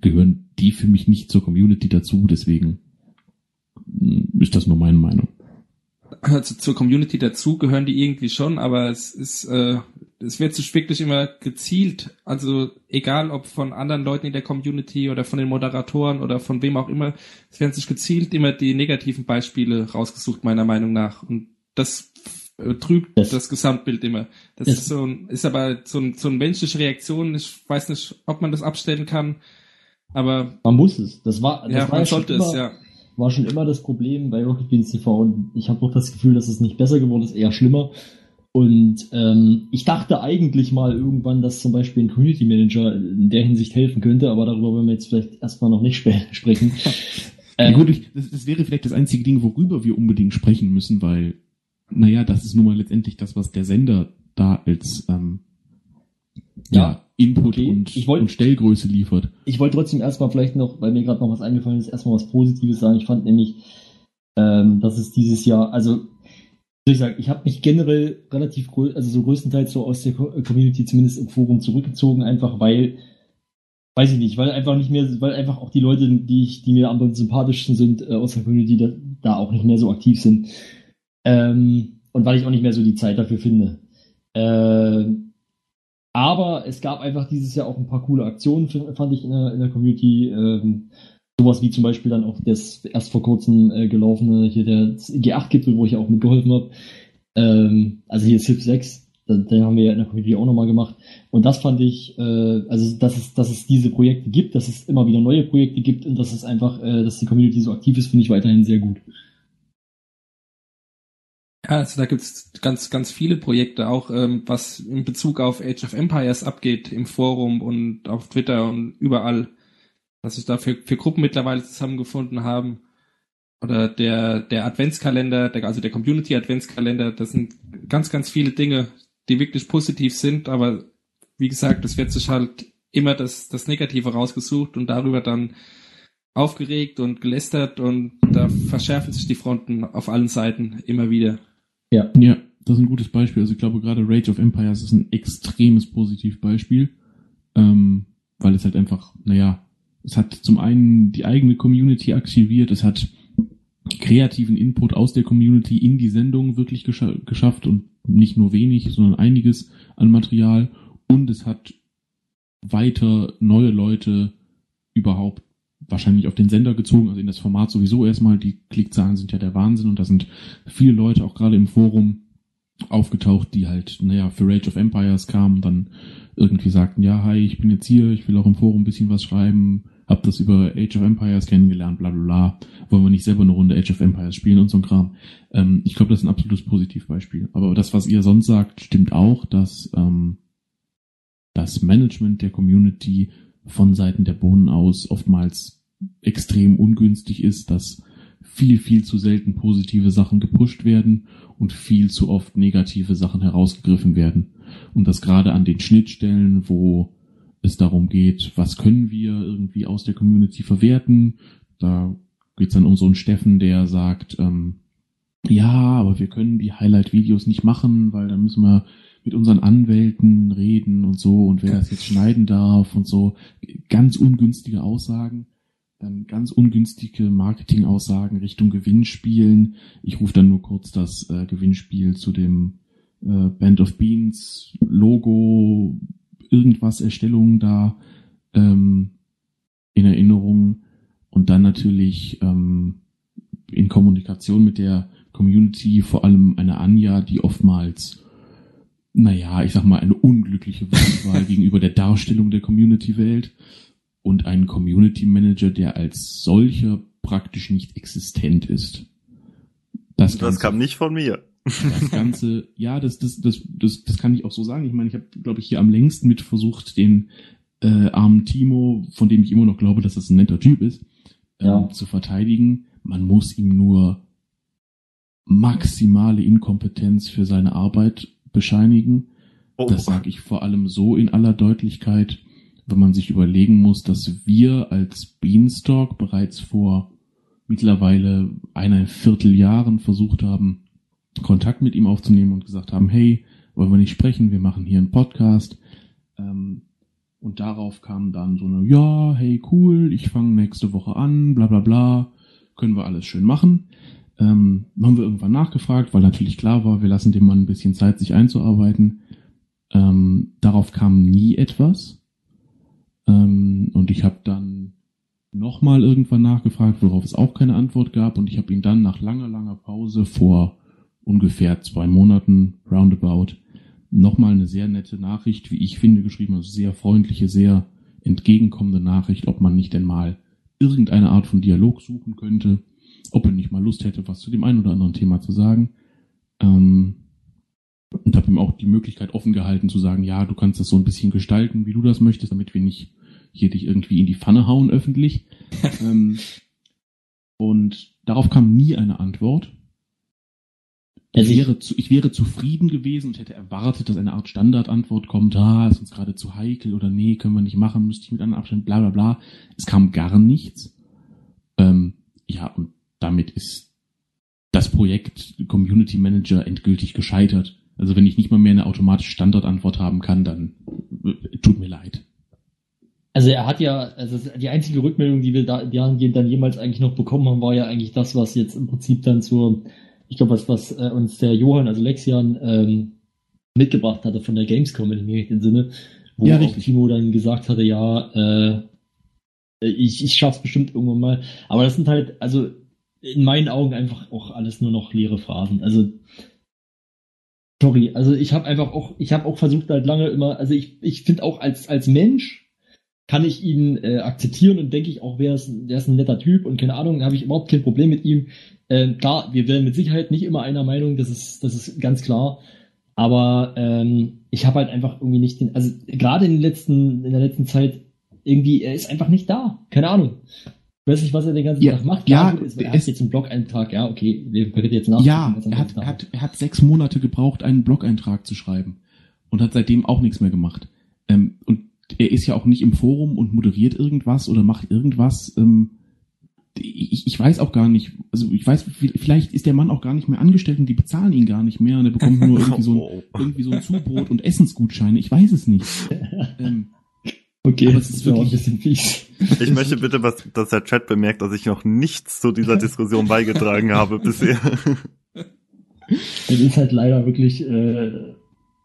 gehören die für mich nicht zur Community dazu, deswegen ist das nur meine Meinung. Also zur Community dazu gehören die irgendwie schon, aber es ist, äh, es wird sich wirklich immer gezielt, also egal ob von anderen Leuten in der Community oder von den Moderatoren oder von wem auch immer, es werden sich gezielt immer die negativen Beispiele rausgesucht, meiner Meinung nach. Und das trübt Das- das, Gesamtbild immer. Das Das- ist so ein, ist aber so, ein, so eine menschliche Reaktion. Ich weiß nicht, ob man das abstellen kann, aber Man muss es. Das war, das ja, war man sollte immer, es, ja. War schon immer das Problem bei Rocket Beans TV und ich habe auch das Gefühl, dass es nicht besser geworden ist, eher schlimmer. Und ähm, ich dachte eigentlich mal irgendwann, dass zum Beispiel ein Community Manager in der Hinsicht helfen könnte, aber darüber wollen wir jetzt vielleicht erstmal noch nicht sp sprechen. Ja, gut, ich, das, das wäre vielleicht das einzige Ding, worüber wir unbedingt sprechen müssen, weil, naja, das ist nun mal letztendlich das, was der Sender da als ähm, ja, Ja, Input okay. und, Ich wollt- und Stellgröße liefert. Ich wollte trotzdem erstmal vielleicht noch, weil mir gerade noch was eingefallen ist, erstmal was Positives sagen. Ich fand nämlich, ähm, dass es dieses Jahr, also ich sagen, ich habe mich generell relativ, also so größtenteils so aus der Co- Community zumindest im Forum zurückgezogen, einfach weil, weiß ich nicht, weil einfach nicht mehr, weil einfach auch die Leute, die ich, die mir am sympathischsten sind äh, aus der Community, da, da auch nicht mehr so aktiv sind. Ähm, und weil ich auch nicht mehr so die Zeit dafür finde. Ähm, aber es gab einfach dieses Jahr auch ein paar coole Aktionen, fand ich in der, in der Community. Ähm, sowas wie zum Beispiel dann auch das erst vor kurzem äh, gelaufene hier der G8-Gipfel, wo ich auch mitgeholfen habe. Ähm, also hier CIP 6, den, den haben wir ja in der Community auch nochmal gemacht. Und das fand ich, äh, also dass es, dass es diese Projekte gibt, dass es immer wieder neue Projekte gibt und dass es einfach, äh, dass die Community so aktiv ist, finde ich weiterhin sehr gut. Also da gibt's ganz, ganz viele Projekte, auch ähm, was in Bezug auf Age of Empires abgeht im Forum und auf Twitter und überall, was sich da für, für Gruppen mittlerweile zusammengefunden haben. Oder der, der Adventskalender, der, also der Community Adventskalender, das sind ganz, ganz viele Dinge, die wirklich positiv sind, aber wie gesagt, es wird sich halt immer das, das Negative rausgesucht und darüber dann aufgeregt und gelästert und da verschärfen sich die Fronten auf allen Seiten immer wieder. Ja. Ja, das ist ein gutes Beispiel. Also ich glaube, gerade Rage of Empires ist ein extremes Positivbeispiel, ähm, weil es halt einfach, naja, es hat zum einen die eigene Community aktiviert, es hat kreativen Input aus der Community in die Sendung wirklich gescha geschafft und nicht nur wenig, sondern einiges an Material und es hat weiter neue Leute überhaupt wahrscheinlich auf den Sender gezogen, also in das Format sowieso erstmal. Die Klickzahlen sind ja der Wahnsinn und da sind viele Leute auch gerade im Forum aufgetaucht, die halt, naja, für Rage of Empires kamen, dann irgendwie sagten, ja, hi, ich bin jetzt hier, ich will auch im Forum ein bisschen was schreiben, hab das über Age of Empires kennengelernt, bla bla bla, wollen wir nicht selber eine Runde Age of Empires spielen und so ein Kram. Ähm, ich glaube, das ist ein absolutes Positivbeispiel. Aber das, was ihr sonst sagt, stimmt auch, dass ähm, das Management der Community von Seiten der Bohnen aus oftmals extrem ungünstig ist, dass viel, viel zu selten positive Sachen gepusht werden und viel zu oft negative Sachen herausgegriffen werden. Und das gerade an den Schnittstellen, wo es darum geht, was können wir irgendwie aus der Community verwerten. Da geht's dann um so einen Steffen, der sagt, ähm, ja, aber wir können die Highlight-Videos nicht machen, weil dann müssen wir mit unseren Anwälten reden und so und wer das jetzt schneiden darf und so. Ganz ungünstige Aussagen. Dann ganz ungünstige Marketingaussagen Richtung Gewinnspielen. Ich rufe dann nur kurz das äh, Gewinnspiel zu dem äh, Band of Beans Logo, irgendwas Erstellung da ähm, in Erinnerung und dann natürlich ähm, in Kommunikation mit der Community, vor allem eine Anja, die oftmals, naja, ich sag mal, eine unglückliche Wahl gegenüber der Darstellung der Community-Welt und einen Community Manager, der als solcher praktisch nicht existent ist. Das, Das Ganze- kam nicht von mir. das Ganze, ja, das, das, das, das, das kann ich auch so sagen. Ich meine, ich habe, glaube ich, hier am längsten mit versucht, den äh, armen Timo, von dem ich immer noch glaube, dass das ein netter Typ ist, ähm, Ja. zu verteidigen. Man muss ihm nur maximale Inkompetenz für seine Arbeit bescheinigen. Oh, Das sage ich vor allem so in aller Deutlichkeit, wenn man sich überlegen muss, dass wir als Beanstalk bereits vor mittlerweile einer Vierteljahren versucht haben, Kontakt mit ihm aufzunehmen und gesagt haben, hey, wollen wir nicht sprechen, wir machen hier einen Podcast. Ähm, und darauf kam dann so eine, ja, hey, cool, ich fange nächste Woche an, bla bla bla, können wir alles schön machen. Ähm, haben wir irgendwann nachgefragt, weil natürlich klar war, wir lassen dem Mann ein bisschen Zeit, sich einzuarbeiten. Ähm, darauf kam nie etwas. Ähm, und ich habe dann nochmal irgendwann nachgefragt, worauf es auch keine Antwort gab. Und ich habe ihn dann nach langer, langer Pause vor ungefähr zwei Monaten, roundabout, nochmal eine sehr nette Nachricht, wie ich finde, geschrieben, also sehr freundliche, sehr entgegenkommende Nachricht, ob man nicht denn mal irgendeine Art von Dialog suchen könnte, ob er nicht mal Lust hätte, was zu dem einen oder anderen Thema zu sagen. Ähm, und habe ihm auch die Möglichkeit offen gehalten zu sagen, ja, du kannst das so ein bisschen gestalten, wie du das möchtest, damit wir nicht hier dich irgendwie in die Pfanne hauen öffentlich. ähm, Und darauf kam nie eine Antwort. Ich Also ich- wäre, zu, ich wäre zufrieden gewesen und hätte erwartet, dass eine Art Standardantwort kommt, ah, ist uns gerade zu heikel oder nee, können wir nicht machen, müsste ich mit einem Abstand, bla bla bla. Es kam gar nichts. Ähm, ja, und damit ist das Projekt Community Manager endgültig gescheitert. Also wenn ich nicht mal mehr eine automatische Standardantwort haben kann, dann äh, tut mir leid. Also er hat ja, also die einzige Rückmeldung, die wir da dahingehend dann jemals eigentlich noch bekommen haben, war ja eigentlich das, was jetzt im Prinzip dann zur, ich glaube, was, was äh, uns der Johann, also Lexian, ähm, mitgebracht hatte von der Gamescom, wenn ich mich entsinne, wo Ja, auch. Timo dann gesagt hatte, ja, äh, ich, ich schaff's bestimmt irgendwann mal. Aber das sind halt, also in meinen Augen einfach auch alles nur noch leere Phrasen. Also sorry, also ich habe einfach auch, ich habe auch versucht halt lange immer, also ich, ich finde auch als als Mensch kann ich ihn äh, akzeptieren und denke ich auch, wer ist, der ist ein netter Typ und keine Ahnung, habe ich überhaupt kein Problem mit ihm. Ähm, klar, wir werden mit Sicherheit nicht immer einer Meinung, das ist, das ist ganz klar. Aber ähm, ich habe halt einfach irgendwie nicht den, also gerade in den letzten, in der letzten Zeit irgendwie, er ist einfach nicht da. Keine Ahnung. Ich weiß nicht, was er den ganzen Ja, Tag macht. ja, gut, er er hat ist- jetzt einen Blog-Eintrag, ja, okay, wir können jetzt nachdenken. Ja, was er hat, er hat, er hat sechs Monate gebraucht, einen Blog-Eintrag zu schreiben und hat seitdem auch nichts mehr gemacht. Ähm, und er ist ja auch nicht im Forum und moderiert irgendwas oder macht irgendwas. Ähm, ich, ich weiß auch gar nicht, also ich weiß, vielleicht ist der Mann auch gar nicht mehr angestellt und die bezahlen ihn gar nicht mehr und er bekommt nur irgendwie so ein, irgendwie so ein Zubrot und Essensgutscheine. Ich weiß es nicht. Ähm, Okay, das ist auch ein wirklich- bisschen fies. Ich möchte bitte, was, dass der Chat bemerkt, dass ich noch nichts zu dieser Diskussion beigetragen habe bisher. Es ist halt leider wirklich, äh,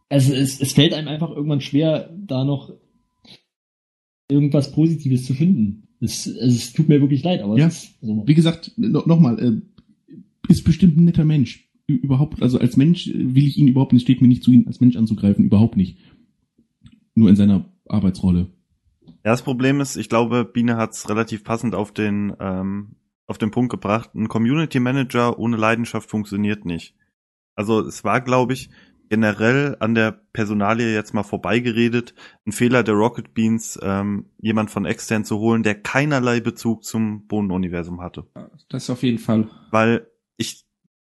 also es, es fällt einem einfach irgendwann schwer, da noch irgendwas Positives zu finden. Es, also es tut mir wirklich leid, aber Ja. es ist so. wie gesagt, no, nochmal, äh, ist bestimmt ein netter Mensch. Überhaupt, also als Mensch äh, will ich ihn überhaupt nicht, steht mir nicht zu, ihn als Mensch anzugreifen, überhaupt nicht. Nur in seiner Arbeitsrolle. Ja, das Problem ist, ich glaube, Biene hat es relativ passend auf den, ähm, auf den Punkt gebracht. Ein Community Manager ohne Leidenschaft funktioniert nicht. Also es war, glaube ich, generell an der Personalie jetzt mal vorbeigeredet, ein Fehler der Rocket Beans, ähm, jemand von extern zu holen, der keinerlei Bezug zum Bohnenuniversum hatte. Das auf jeden Fall. Weil ich,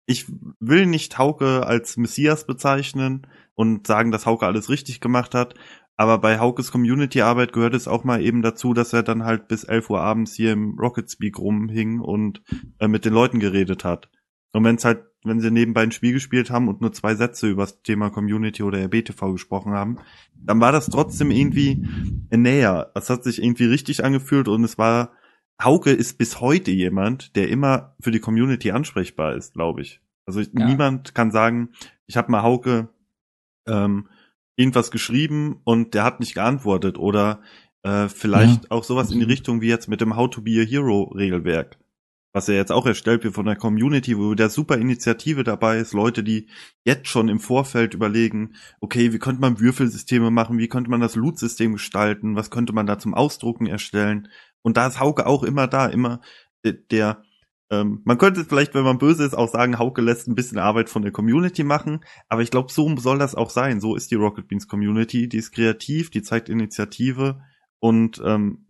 ich will nicht Hauke als Messias bezeichnen und sagen, dass Hauke alles richtig gemacht hat. Aber bei Haukes Community-Arbeit gehört es auch mal eben dazu, dass er dann halt bis 11 Uhr abends hier im Rocket Speak rumhing und äh, mit den Leuten geredet hat. Und wenn es halt, wenn sie nebenbei ein Spiel gespielt haben und nur zwei Sätze über das Thema Community oder RBTV gesprochen haben, dann war das trotzdem irgendwie näher. Es hat sich irgendwie richtig angefühlt und es war, Hauke ist bis heute jemand, der immer für die Community ansprechbar ist, glaube ich. Also ich, Ja. niemand kann sagen, ich habe mal Hauke ähm, irgendwas geschrieben und der hat nicht geantwortet oder äh, vielleicht Ja, auch sowas in die absolut. Richtung wie jetzt mit dem How to be a Hero Regelwerk, was ja jetzt auch erstellt wird von der Community, wo der super Initiative dabei ist, Leute, die jetzt schon im Vorfeld überlegen, okay, wie könnte man Würfelsysteme machen, wie könnte man das Loot-System gestalten, was könnte man da zum Ausdrucken erstellen und da ist Hauke auch immer da, immer der, der ähm, man könnte vielleicht, wenn man böse ist, auch sagen, Hauke lässt ein bisschen Arbeit von der Community machen, aber ich glaube, so soll das auch sein. So ist die Rocket Beans Community, die ist kreativ, die zeigt Initiative und ähm,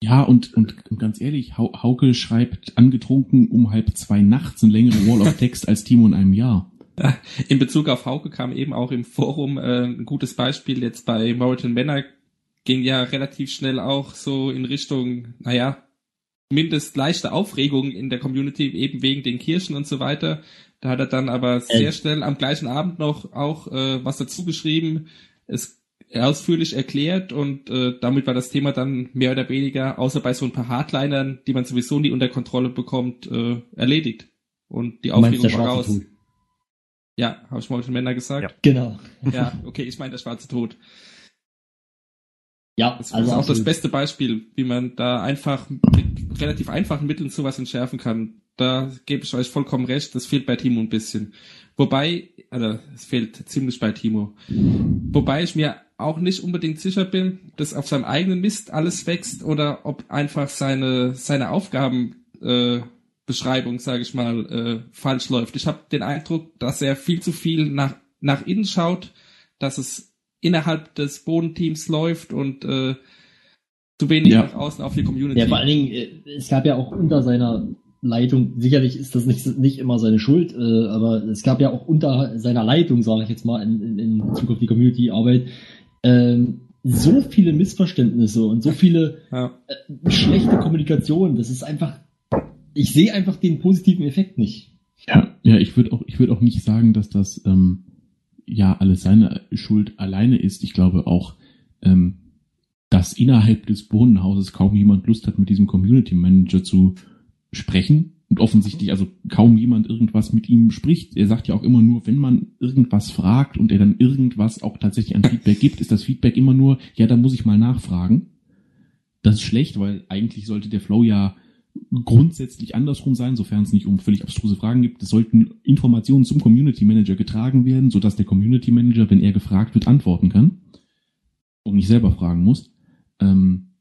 Ja, und, und, und ganz ehrlich, Hau- Hauke schreibt angetrunken um halb zwei nachts eine längere Wall of Text als Timo in einem Jahr. In Bezug auf Hauke kam eben auch im Forum äh, ein gutes Beispiel jetzt bei Moritan Manor ging ja relativ schnell auch so in Richtung, naja, mindest leichte Aufregung in der Community, eben wegen den Kirchen und so weiter. Da hat er dann aber sehr schnell am gleichen Abend noch auch äh, was dazu geschrieben, es ausführlich erklärt und äh, damit war das Thema dann mehr oder weniger, außer bei so ein paar Hardlinern, die man sowieso nie unter Kontrolle bekommt, äh, erledigt. Und die Aufregung war raus. Tod. Ja, habe ich Mortal Männer gesagt? Ja. Genau. Ja, okay, ich meine der schwarze Tod. Ja, Das also ist auch das beste Beispiel, wie man da einfach mit relativ einfachen Mitteln sowas entschärfen kann. Da gebe ich euch vollkommen recht, das fehlt bei Timo ein bisschen. Wobei, also es fehlt ziemlich bei Timo. Wobei ich mir auch nicht unbedingt sicher bin, dass auf seinem eigenen Mist alles wächst oder ob einfach seine, seine Aufgabenbeschreibung, äh, sage ich mal, äh, falsch läuft. Ich habe den Eindruck, dass er viel zu viel nach, nach innen schaut, dass es innerhalb des Bodenteams läuft und äh, zu wenig Ja. nach außen auf die Community. Ja, vor allen Dingen, äh, es gab ja auch unter seiner, Leitung, sicherlich ist das nicht, nicht immer seine Schuld, äh, aber es gab ja auch unter seiner Leitung, sage ich jetzt mal, in, in, in Bezug auf die Community-Arbeit, ähm, so viele Missverständnisse und so viele Ja. äh, schlechte Kommunikation. Das ist einfach, ich sehe einfach den positiven Effekt nicht. Ja, ja, ich würde auch, ich würde auch nicht sagen, dass das ähm, ja alles seine Schuld alleine ist. Ich glaube auch, ähm, dass innerhalb des Bohnenhauses kaum jemand Lust hat, mit diesem Community Manager zu sprechen und offensichtlich also kaum jemand irgendwas mit ihm spricht. Er sagt ja auch immer nur, wenn man irgendwas fragt und er dann irgendwas auch tatsächlich an Feedback gibt, ist das Feedback immer nur, ja, da muss ich mal nachfragen. Das ist schlecht, weil eigentlich sollte der Flow ja grundsätzlich andersrum sein, sofern es nicht um völlig abstruse Fragen gibt. Es sollten Informationen zum Community Manager getragen werden, sodass der Community Manager, wenn er gefragt wird, antworten kann und nicht selber fragen muss. Ähm,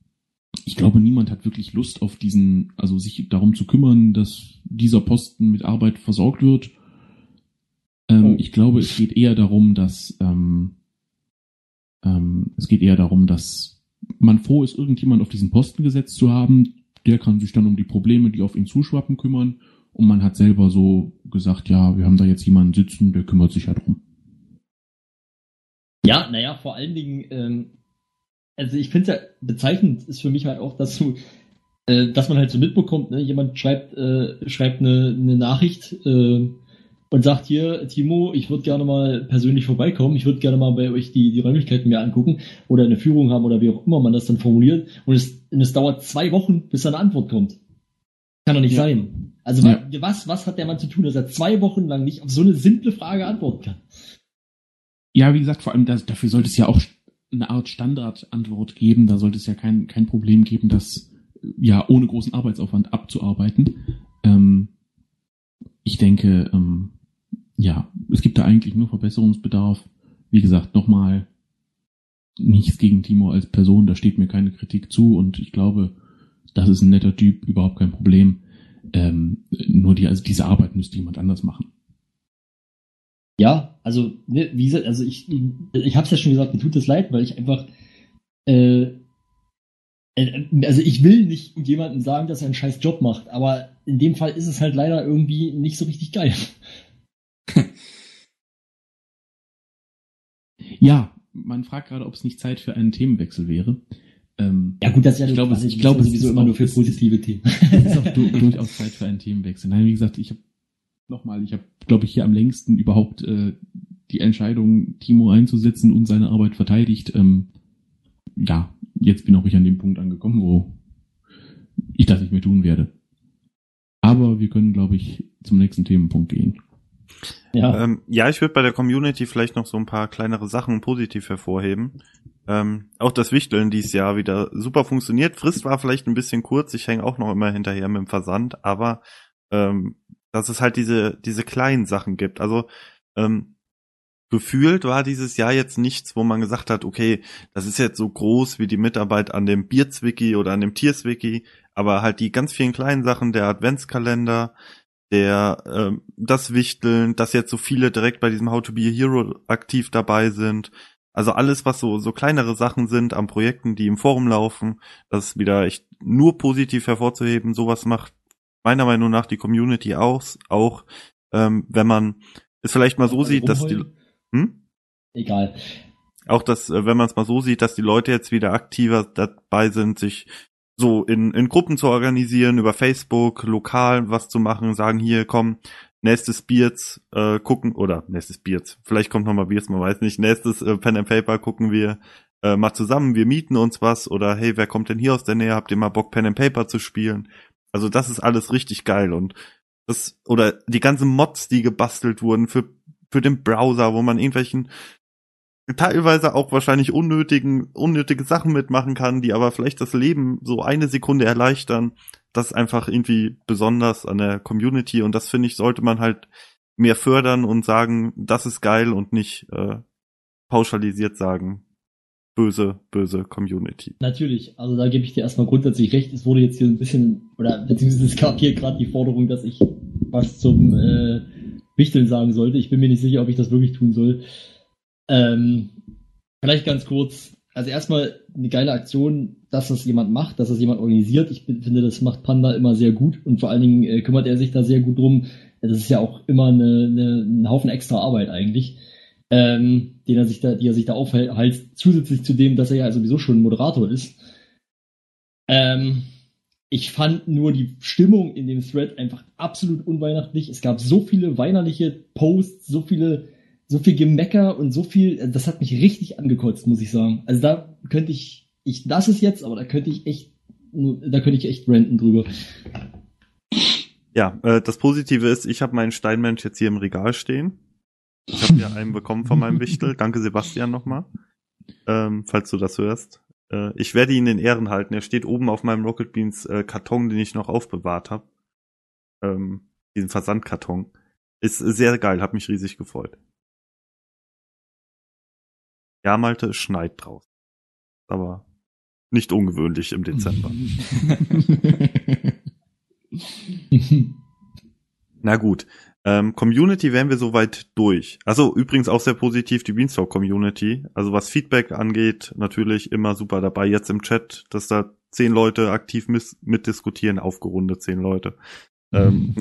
ich glaube, niemand hat wirklich Lust auf diesen, also sich darum zu kümmern, dass dieser Posten mit Arbeit versorgt wird. Ähm, Oh. Ich glaube, es geht eher darum, dass ähm, ähm, es geht eher darum, dass man froh ist, irgendjemand auf diesen Posten gesetzt zu haben. Der kann sich dann um die Probleme, die auf ihn zuschwappen, kümmern. Und man hat selber so gesagt, ja, wir haben da jetzt jemanden sitzen, der kümmert sich ja drum. Ja, naja, vor allen Dingen, ähm, also ich finde ja bezeichnend ist für mich halt auch, dass du, äh, dass man halt so mitbekommt, ne, jemand schreibt, äh, schreibt eine, eine Nachricht äh, und sagt hier, Timo, ich würde gerne mal persönlich vorbeikommen, ich würde gerne mal bei euch die, die Räumlichkeiten mir angucken oder eine Führung haben oder wie auch immer man das dann formuliert und es, und es dauert zwei Wochen, bis da eine Antwort kommt. Kann doch nicht Ja. sein. Also Ja. wa- was, was hat der Mann zu tun, dass er zwei Wochen lang nicht auf so eine simple Frage antworten kann? Ja, wie gesagt, vor allem das, dafür sollte es ja auch eine Art Standardantwort geben. Da sollte es ja kein, kein Problem geben, das ja ohne großen Arbeitsaufwand abzuarbeiten. Ähm, ich denke, ähm, ja, es gibt da eigentlich nur Verbesserungsbedarf. Wie gesagt, nochmal nichts gegen Timo als Person, da steht mir keine Kritik zu und ich glaube, das ist ein netter Typ, überhaupt kein Problem. Ähm, nur die, also diese Arbeit müsste jemand anders machen. Ja, also, ne, wie gesagt, also ich, ich hab's ja schon gesagt, mir tut es leid, weil ich einfach, äh, äh, also ich will nicht jemandem sagen, dass er einen scheiß Job macht, aber in dem Fall ist es halt leider irgendwie nicht so richtig geil. Ja, man fragt gerade, ob es nicht Zeit für einen Themenwechsel wäre. Ähm, Ja gut, das ist ja Ich glaube, ich glaube, es sowieso ist immer nur für positive Themen. es ist auch du durchaus Zeit für einen Themenwechsel. Nein, wie gesagt, ich habe nochmal, ich habe, glaube ich, hier am längsten überhaupt äh, die Entscheidung, Timo einzusetzen und seine Arbeit verteidigt. Ähm, ja, jetzt bin auch ich an dem Punkt angekommen, wo ich das nicht mehr tun werde. Aber wir können, glaube ich, zum nächsten Themenpunkt gehen. Ja, Ähm, ja, ich würde bei der Community vielleicht noch so ein paar kleinere Sachen positiv hervorheben. Ähm, auch das Wichteln dieses Jahr wieder super funktioniert. Frist war vielleicht ein bisschen kurz. Ich hänge auch noch immer hinterher mit dem Versand, aber ähm, dass es halt diese diese kleinen Sachen gibt. Also ähm, gefühlt war dieses Jahr jetzt nichts, wo man gesagt hat, okay, das ist jetzt so groß wie die Mitarbeit an dem Bierzwiki oder an dem Tierswiki, aber halt die ganz vielen kleinen Sachen, der Adventskalender, der ähm, das Wichteln, dass jetzt so viele direkt bei diesem How to be a Hero aktiv dabei sind. Also alles, was so so kleinere Sachen sind an Projekten, die im Forum laufen, das ist wieder echt nur positiv hervorzuheben. Sowas macht meiner Meinung nach die Community aus, auch ähm, wenn man es vielleicht mal so sieht, dass die hm? egal. auch das, äh, wenn man es mal so sieht, dass die Leute jetzt wieder aktiver dabei sind, sich so in, in Gruppen zu organisieren, über Facebook, lokal was zu machen, sagen hier, komm, nächstes Beards äh, gucken, oder nächstes Beards, vielleicht kommt noch mal Beards, man weiß nicht, nächstes äh, Pen and Paper gucken wir äh, mal zusammen, wir mieten uns was, oder hey, wer kommt denn hier aus der Nähe, habt ihr mal Bock, Pen and Paper zu spielen? Also das ist alles richtig geil und das, oder die ganzen Mods, die gebastelt wurden für, für den Browser, wo man irgendwelchen teilweise auch wahrscheinlich unnötigen, unnötige Sachen mitmachen kann, die aber vielleicht das Leben so eine Sekunde erleichtern. Das ist einfach irgendwie besonders an der Community und das finde ich, sollte man halt mehr fördern und sagen, das ist geil und nicht äh, pauschalisiert sagen, böse, böse Community. Natürlich, also da gebe ich dir erstmal grundsätzlich recht. Es wurde jetzt hier ein bisschen, oder beziehungsweise es gab hier gerade die Forderung, dass ich was zum äh, Wichteln sagen sollte. Ich bin mir nicht sicher, ob ich das wirklich tun soll. Ähm, vielleicht ganz kurz. also erstmal eine geile Aktion, dass das jemand macht, dass das jemand organisiert. Ich finde, das macht Panda immer sehr gut und vor allen Dingen äh, kümmert er sich da sehr gut drum. Das ist ja auch immer eine, eine, ein Haufen extra Arbeit eigentlich, ähm, den er sich da, die er sich da aufhält, zusätzlich zu dem, dass er ja sowieso schon Moderator ist. Ähm, ich fand nur die Stimmung in dem Thread einfach absolut unweihnachtlich. Es gab so viele weinerliche Posts, so viele, so viel Gemecker und so viel, das hat mich richtig angekotzt, muss ich sagen. Also da könnte ich, ich lasse es jetzt, aber da könnte ich echt, da könnte ich echt ranten drüber. Ja, äh, das Positive ist, ich habe meinen Steinmensch jetzt hier im Regal stehen. Ich habe ja einen bekommen von meinem Wichtel. Danke Sebastian nochmal, ähm, falls du das hörst. Äh, ich werde ihn in Ehren halten. Er steht oben auf meinem Rocket Beans äh, Karton, den ich noch aufbewahrt habe. Ähm, diesen Versandkarton. Ist sehr geil, hat mich riesig gefreut. Ja, Malte, es schneit draußen. Aber nicht ungewöhnlich im Dezember. Na gut. Ähm, Community wären wir soweit durch. Also übrigens auch sehr positiv die Beanstalk Community. Also was Feedback angeht, natürlich immer super dabei. Jetzt im Chat, dass da zehn Leute aktiv mitdiskutieren, aufgerundet zehn Leute. Ähm,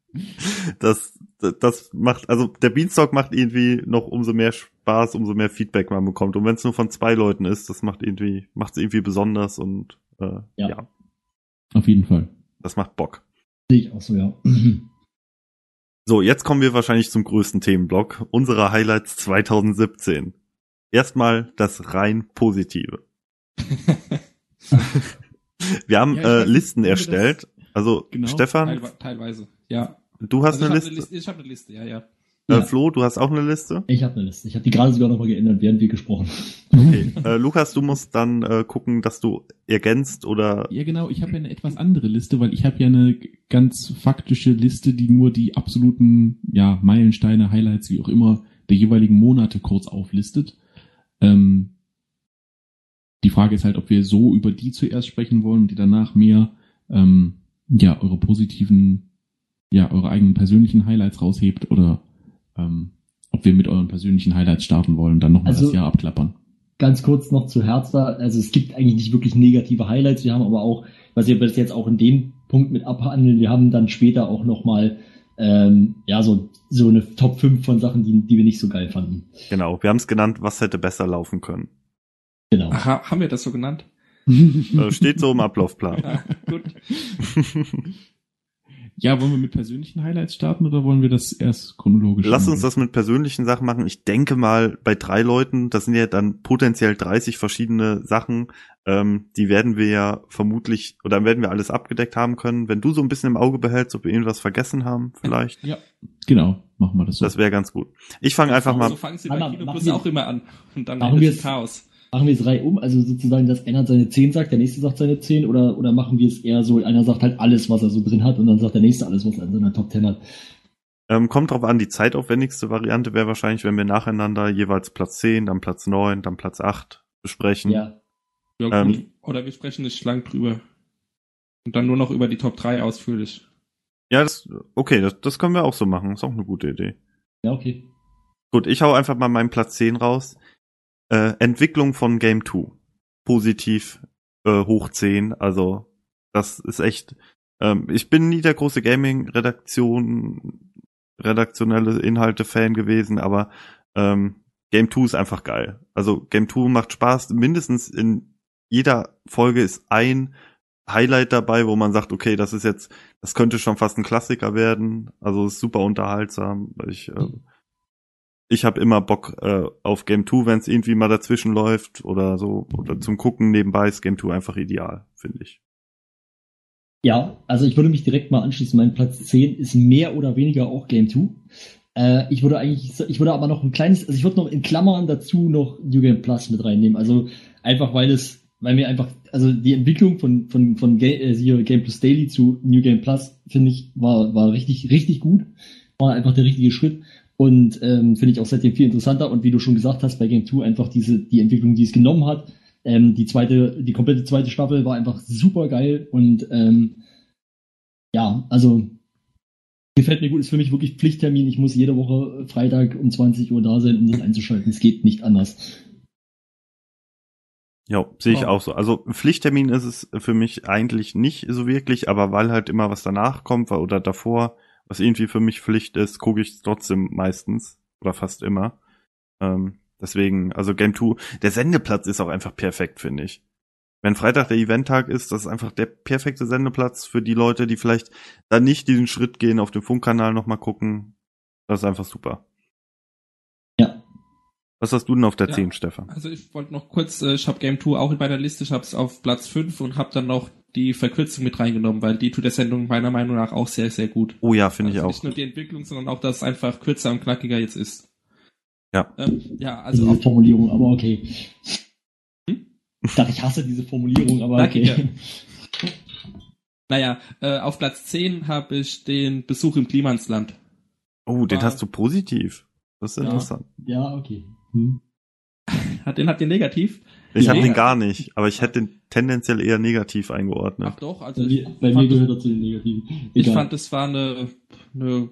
das, das macht, also der Beanstalk macht irgendwie noch umso mehr Spaß, umso mehr Feedback man bekommt. Und wenn es nur von zwei Leuten ist, das macht irgendwie, macht es irgendwie besonders und äh, ja. ja. Auf jeden Fall. Das macht Bock. Sehe ich auch so, ja. So, jetzt kommen wir wahrscheinlich zum größten Themenblock, unsere Highlights 2017. Erstmal das rein Positive. wir haben ja, äh, Listen erstellt. Also genau, Stefan. Teilweise, ja. Du hast also eine, Liste. eine Liste. Ich habe eine Liste, ja, ja. Äh, ja. Flo, du hast auch eine Liste? Ich habe eine Liste. Ich habe die gerade sogar nochmal geändert, während wir gesprochen Okay. äh, Lukas, du musst dann äh, gucken, dass du ergänzt oder. Ja, genau. Ich habe ja eine etwas andere Liste, weil ich habe ja eine ganz faktische Liste, die nur die absoluten ja, Meilensteine, Highlights, wie auch immer, der jeweiligen Monate kurz auflistet. Ähm, die Frage ist halt, ob wir so über die zuerst sprechen wollen und die danach mehr ähm, ja eure positiven, ja eure eigenen persönlichen Highlights raushebt oder ähm, ob wir mit euren persönlichen Highlights starten wollen, dann nochmal also, das Jahr abklappern. Ganz kurz noch zu Hertha. Also es gibt eigentlich nicht wirklich negative Highlights. Wir haben aber auch, was wir bis jetzt auch in dem Punkt mit abhandeln, wir haben dann später auch nochmal ähm, ja, so, so eine Top 5 von Sachen, die, die wir nicht so geil fanden. Genau, wir haben es genannt, was hätte besser laufen können. Genau. Aha, haben wir das so genannt? Äh, steht so im Ablaufplan. Ja, gut. Ja, wollen wir mit persönlichen Highlights starten oder wollen wir das erst chronologisch Lass machen? uns das mit persönlichen Sachen machen. Ich denke mal, bei drei Leuten, das sind ja dann potenziell 30 verschiedene Sachen, ähm, die werden wir ja vermutlich, oder werden wir alles abgedeckt haben können. Wenn du so ein bisschen im Auge behältst, ob wir irgendwas vergessen haben, vielleicht. Ja, genau, machen wir das so. Das wäre ganz gut. Ich fange einfach mal. So fangen sie bei Kino Plus auch immer an. Und dann machen wir Chaos. Machen wir es reihum, also sozusagen, dass einer seine 10 sagt, der nächste sagt seine 10 oder, oder machen wir es eher so, einer sagt halt alles, was er so drin hat und dann sagt der nächste alles, was er in seiner Top 10 hat. Ähm, kommt drauf an, die zeitaufwendigste Variante wäre wahrscheinlich, wenn wir nacheinander jeweils Platz 10, dann Platz 9, dann Platz 8 besprechen. Ja. ja ähm, oder wir sprechen nicht schlank drüber. Und dann nur noch über die Top 3 ausführlich. Ja, das, okay, das, das können wir auch so machen. Ist auch eine gute Idee. Ja, okay. Gut, ich hau einfach mal meinen Platz 10 raus. Äh, Entwicklung von Game 2. Positiv äh, hoch 10. Also das ist echt. Ähm, ich bin nie der große Gaming-Redaktion, redaktionelle Inhalte-Fan gewesen, aber ähm, Game 2 ist einfach geil. Also Game 2 macht Spaß. Mindestens in jeder Folge ist ein Highlight dabei, wo man sagt, okay, das ist jetzt, das könnte schon fast ein Klassiker werden. Also ist super unterhaltsam. Ich äh, ich habe immer Bock äh, auf Game 2, wenn es irgendwie mal dazwischen läuft oder so. Oder zum Gucken nebenbei ist Game 2 einfach ideal, finde ich. Ja, also ich würde mich direkt mal anschließen. Mein Platz 10 ist mehr oder weniger auch Game 2. Äh, ich würde eigentlich, ich würde aber noch ein kleines, also ich würde noch in Klammern dazu noch New Game Plus mit reinnehmen. Also einfach weil es, weil mir einfach, also die Entwicklung von, von, von Game, äh, Game Plus Daily zu New Game Plus, finde ich, war, war richtig, richtig gut. War einfach der richtige Schritt. Und ähm, finde ich auch seitdem viel interessanter. Und wie du schon gesagt hast, bei Game 2 einfach diese, die Entwicklung, die es genommen hat. Ähm, die zweite, die komplette zweite Staffel war einfach super geil. Und ähm, ja, also gefällt mir gut, ist für mich wirklich Pflichttermin. Ich muss jede Woche Freitag um 20 Uhr da sein, um das einzuschalten. Es geht nicht anders. Ja, sehe ich Oh. auch so. Also Pflichttermin ist es für mich eigentlich nicht so wirklich, aber weil halt immer was danach kommt oder davor, was irgendwie für mich Pflicht ist, gucke ich es trotzdem meistens oder fast immer. Ähm, deswegen, also Game 2, der Sendeplatz ist auch einfach perfekt, finde ich. Wenn Freitag der Eventtag ist, das ist einfach der perfekte Sendeplatz für die Leute, die vielleicht dann nicht diesen Schritt gehen, auf dem Funkkanal nochmal gucken. Das ist einfach super. Ja. Was hast du denn auf der Ja. 10, Stefan? Also ich wollte noch kurz, äh, ich habe Game 2 auch in meiner Liste, ich habe es auf Platz 5 und habe dann noch die Verkürzung mit reingenommen, weil die tut der Sendung meiner Meinung nach auch sehr, sehr gut. Oh ja, finde ich also auch. Nicht nur die Entwicklung, sondern auch, dass es einfach kürzer und knackiger jetzt ist. Ja. Ähm, ja, also diese auf, Formulierung, aber okay. Hm? Ich dachte, ich hasse diese Formulierung, aber Danke, okay. naja, äh, auf Platz 10 habe ich den Besuch im Klimansland. Oh, den War- hast du positiv. Das ist Ja. interessant. Ja, okay. Hm. Hat den hat den negativ? Ich Ja. habe den gar nicht, aber ich hätte den tendenziell eher negativ eingeordnet. Ach doch, also Bei ich, mir, bei mir gehört er zu den Negativen. ich Egal. fand, es war eine, eine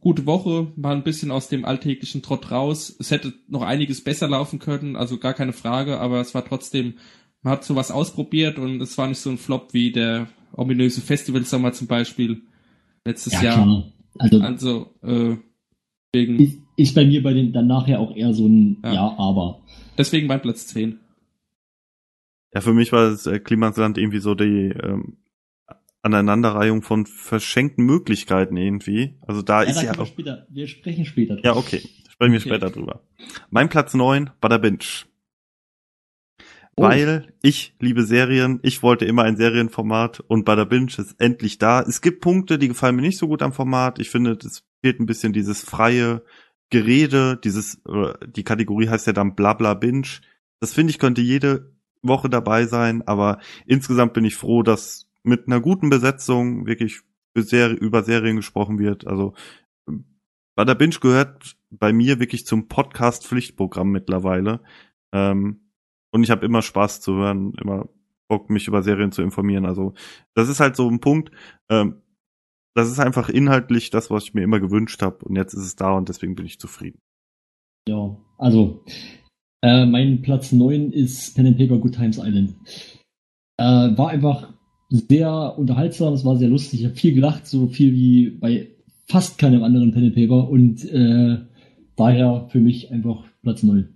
gute Woche, war ein bisschen aus dem alltäglichen Trott raus. Es hätte noch einiges besser laufen können, also gar keine Frage, aber es war trotzdem, man hat sowas ausprobiert und es war nicht so ein Flop wie der ominöse Festivalsommer zum Beispiel letztes ja, Jahr. klar. Also Also, äh, wegen, ist, ist bei mir bei den dann nachher auch eher so ein Ja. Ja, aber. deswegen mein Platz 10. Ja, für mich war das äh, Klimasland irgendwie so die ähm, Aneinanderreihung von verschenkten Möglichkeiten irgendwie. Also da Ja, ist da ja auch. später, wir sprechen später drüber. Ja, okay. Sprechen wir Okay. später drüber. Mein Platz 9, Bada Binge. Oh. Weil ich liebe Serien, ich wollte immer ein Serienformat und Bada Binge ist endlich da. Es gibt Punkte, die gefallen mir nicht so gut am Format. Ich finde, es fehlt ein bisschen dieses freie Gerede, dieses, äh, die Kategorie heißt ja dann Blabla Binge. Das finde ich könnte jede Woche dabei sein, aber insgesamt bin ich froh, dass mit einer guten Besetzung wirklich über Serien gesprochen wird. Also Bada Binge gehört bei mir wirklich zum Podcast-Pflichtprogramm mittlerweile. Ähm, und ich habe immer Spaß zu hören, immer Bock, mich über Serien zu informieren. Also das ist halt so ein Punkt. Ähm, das ist einfach inhaltlich das, was ich mir immer gewünscht habe. Und jetzt ist es da und deswegen bin ich zufrieden. Ja, also äh, mein Platz 9 ist Pen and Paper Good Times Island. Äh, war einfach sehr unterhaltsam, es war sehr lustig, ich habe viel gelacht, so viel wie bei fast keinem anderen Pen and Paper und äh, daher für mich einfach Platz 9.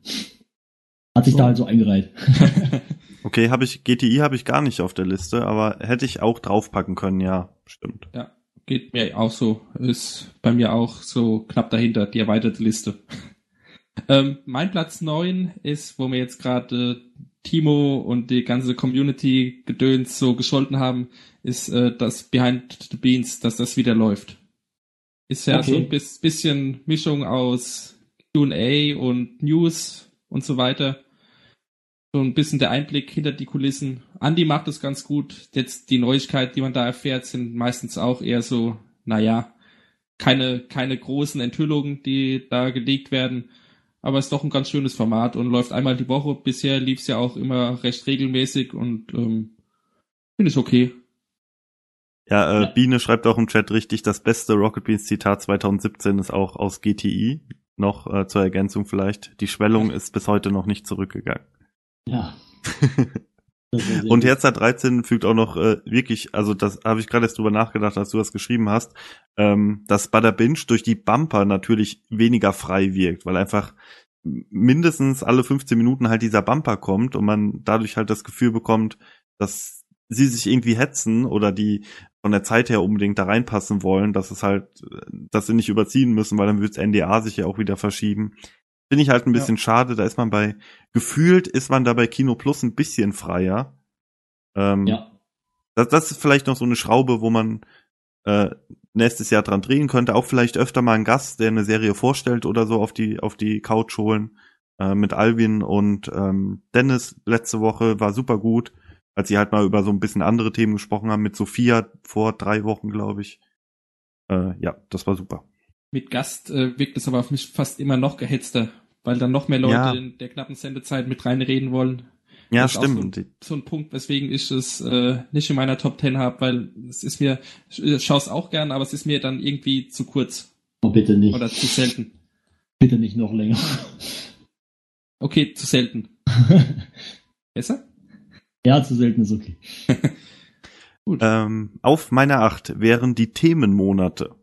Hat sich So. da halt so eingereiht. Okay, habe ich GTI habe ich gar nicht auf der Liste, aber hätte ich auch draufpacken können, ja, stimmt. Ja, geht mir auch so. Ist bei mir auch so knapp dahinter, die erweiterte Liste. Ähm, mein Platz 9 ist, wo wir jetzt gerade äh, Timo und die ganze Community gedöns so gescholten haben, ist äh, das Behind the Beans, dass das wieder läuft. Ist ja Okay. so ein bis, bisschen Mischung aus Q&A und News und so weiter. So ein bisschen der Einblick hinter die Kulissen. Andy macht es ganz gut. Jetzt die Neuigkeiten, die man da erfährt, sind meistens auch eher so, naja, keine, keine großen Enthüllungen, die da gelegt werden. Aber ist doch ein ganz schönes Format und läuft einmal die Woche. Bisher lief es ja auch immer recht regelmäßig und ähm, finde ich okay. Ja, äh. Biene schreibt auch im Chat richtig, das beste Rocket Beans Zitat 2017 ist auch aus GTI. Noch äh, zur Ergänzung vielleicht. Die Schwellung ist bis heute noch nicht zurückgegangen. Ja. Und gut. Herz 13 fügt auch noch äh, wirklich, also das habe ich gerade erst drüber nachgedacht, als du das geschrieben hast, ähm, dass Bada Binge durch die Bumper natürlich weniger frei wirkt, weil einfach mindestens alle 15 Minuten halt dieser Bumper kommt und man dadurch halt das Gefühl bekommt, dass sie sich irgendwie hetzen oder die von der Zeit her unbedingt da reinpassen wollen, dass es halt, dass sie nicht überziehen müssen, weil dann wird NDA sich ja auch wieder verschieben. Finde ich halt ein bisschen schade, da ist man bei, gefühlt ist man da bei Kino Plus ein bisschen freier. Ähm, Ja. das, das ist vielleicht noch so eine Schraube, wo man äh, nächstes Jahr dran drehen könnte. Auch vielleicht öfter mal einen Gast, der eine Serie vorstellt oder so auf die auf die Couch holen. Äh, mit Alvin und ähm, Dennis letzte Woche war super gut, als sie halt mal über so ein bisschen andere Themen gesprochen haben. Mit Sophia vor drei Wochen, glaube ich. Äh, ja, das war super. Mit Gast äh, wirkt es aber auf mich fast immer noch gehetzter, weil dann noch mehr Leute Ja. in der knappen Sendezeit mit reinreden wollen. Ja, Das ist auch stimmt. So, so ein Punkt, weswegen ich es äh, nicht in meiner Top 10 habe, weil es ist mir, ich schaue es auch gern, aber es ist mir dann irgendwie zu kurz Oh, bitte nicht. oder zu selten. Bitte nicht noch länger. Okay, zu selten. Besser? Ja, zu selten ist okay. Ähm, auf meiner Acht wären die Themenmonate.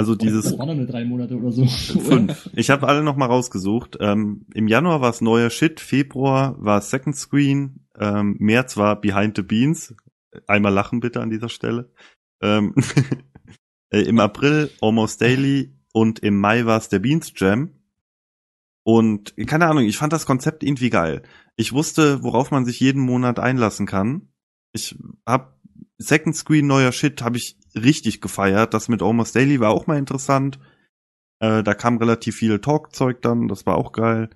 Also dieses Das waren nur drei Monate oder so. fünf. Ich habe alle noch mal rausgesucht. Ähm, Im Januar war es neuer Shit, Februar war Second Screen, ähm, März war Behind the Beans. Einmal lachen bitte an dieser Stelle. Ähm, äh, Im April Almost Daily und im Mai war es der Beans Jam. Und keine Ahnung, ich fand das Konzept irgendwie geil. Ich wusste, worauf man sich jeden Monat einlassen kann. Ich hab Second Screen neuer Shit habe ich richtig gefeiert. Das mit Almost Daily war auch mal interessant. Äh, da kam relativ viel Talkzeug dann, das war auch geil.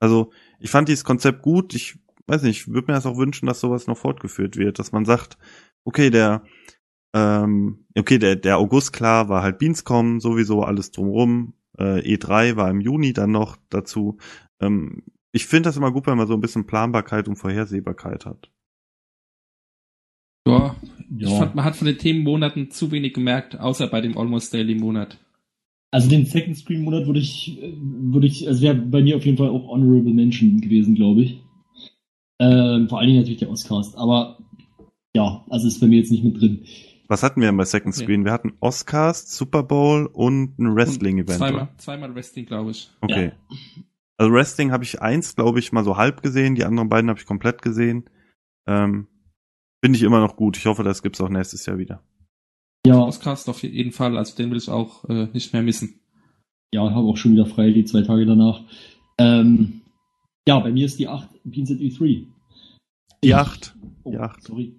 Also, ich fand dieses Konzept gut. Ich weiß nicht, würde mir das auch wünschen, dass sowas noch fortgeführt wird, dass man sagt, okay, der ähm, okay, der, der August klar war halt Beanscom, sowieso alles drumrum. Äh, E3 war im Juni dann noch dazu. Ähm, ich finde das immer gut, wenn man so ein bisschen Planbarkeit und Vorhersehbarkeit hat. Ja, ich Ja. fand, man hat von den Themenmonaten zu wenig gemerkt, außer bei dem Almost Daily Monat. Also den Second Screen Monat würde ich, äh, würde ich, also wäre bei mir auf jeden Fall auch Honorable Mention gewesen, glaube ich. Ähm, vor allen Dingen natürlich der Oscars, aber ja, also ist bei mir jetzt nicht mit drin. Was hatten wir denn bei Second Okay. Screen? Wir hatten Oscars, Super Bowl und ein Wrestling-Event. Zweimal, zweimal Wrestling, glaube ich. Okay. Also Wrestling habe ich eins, glaube ich, mal so halb gesehen, die anderen beiden habe ich komplett gesehen. Ähm, Finde ich immer noch gut. Ich hoffe, das gibt's auch nächstes Jahr wieder. Ja, Oscars auf jeden Fall, also den will ich auch äh, nicht mehr missen. ja, habe auch schon wieder frei die zwei Tage danach. Ähm, ja, bei mir ist die 8 Beans at E3. Die acht. Oh, Die acht. sorry.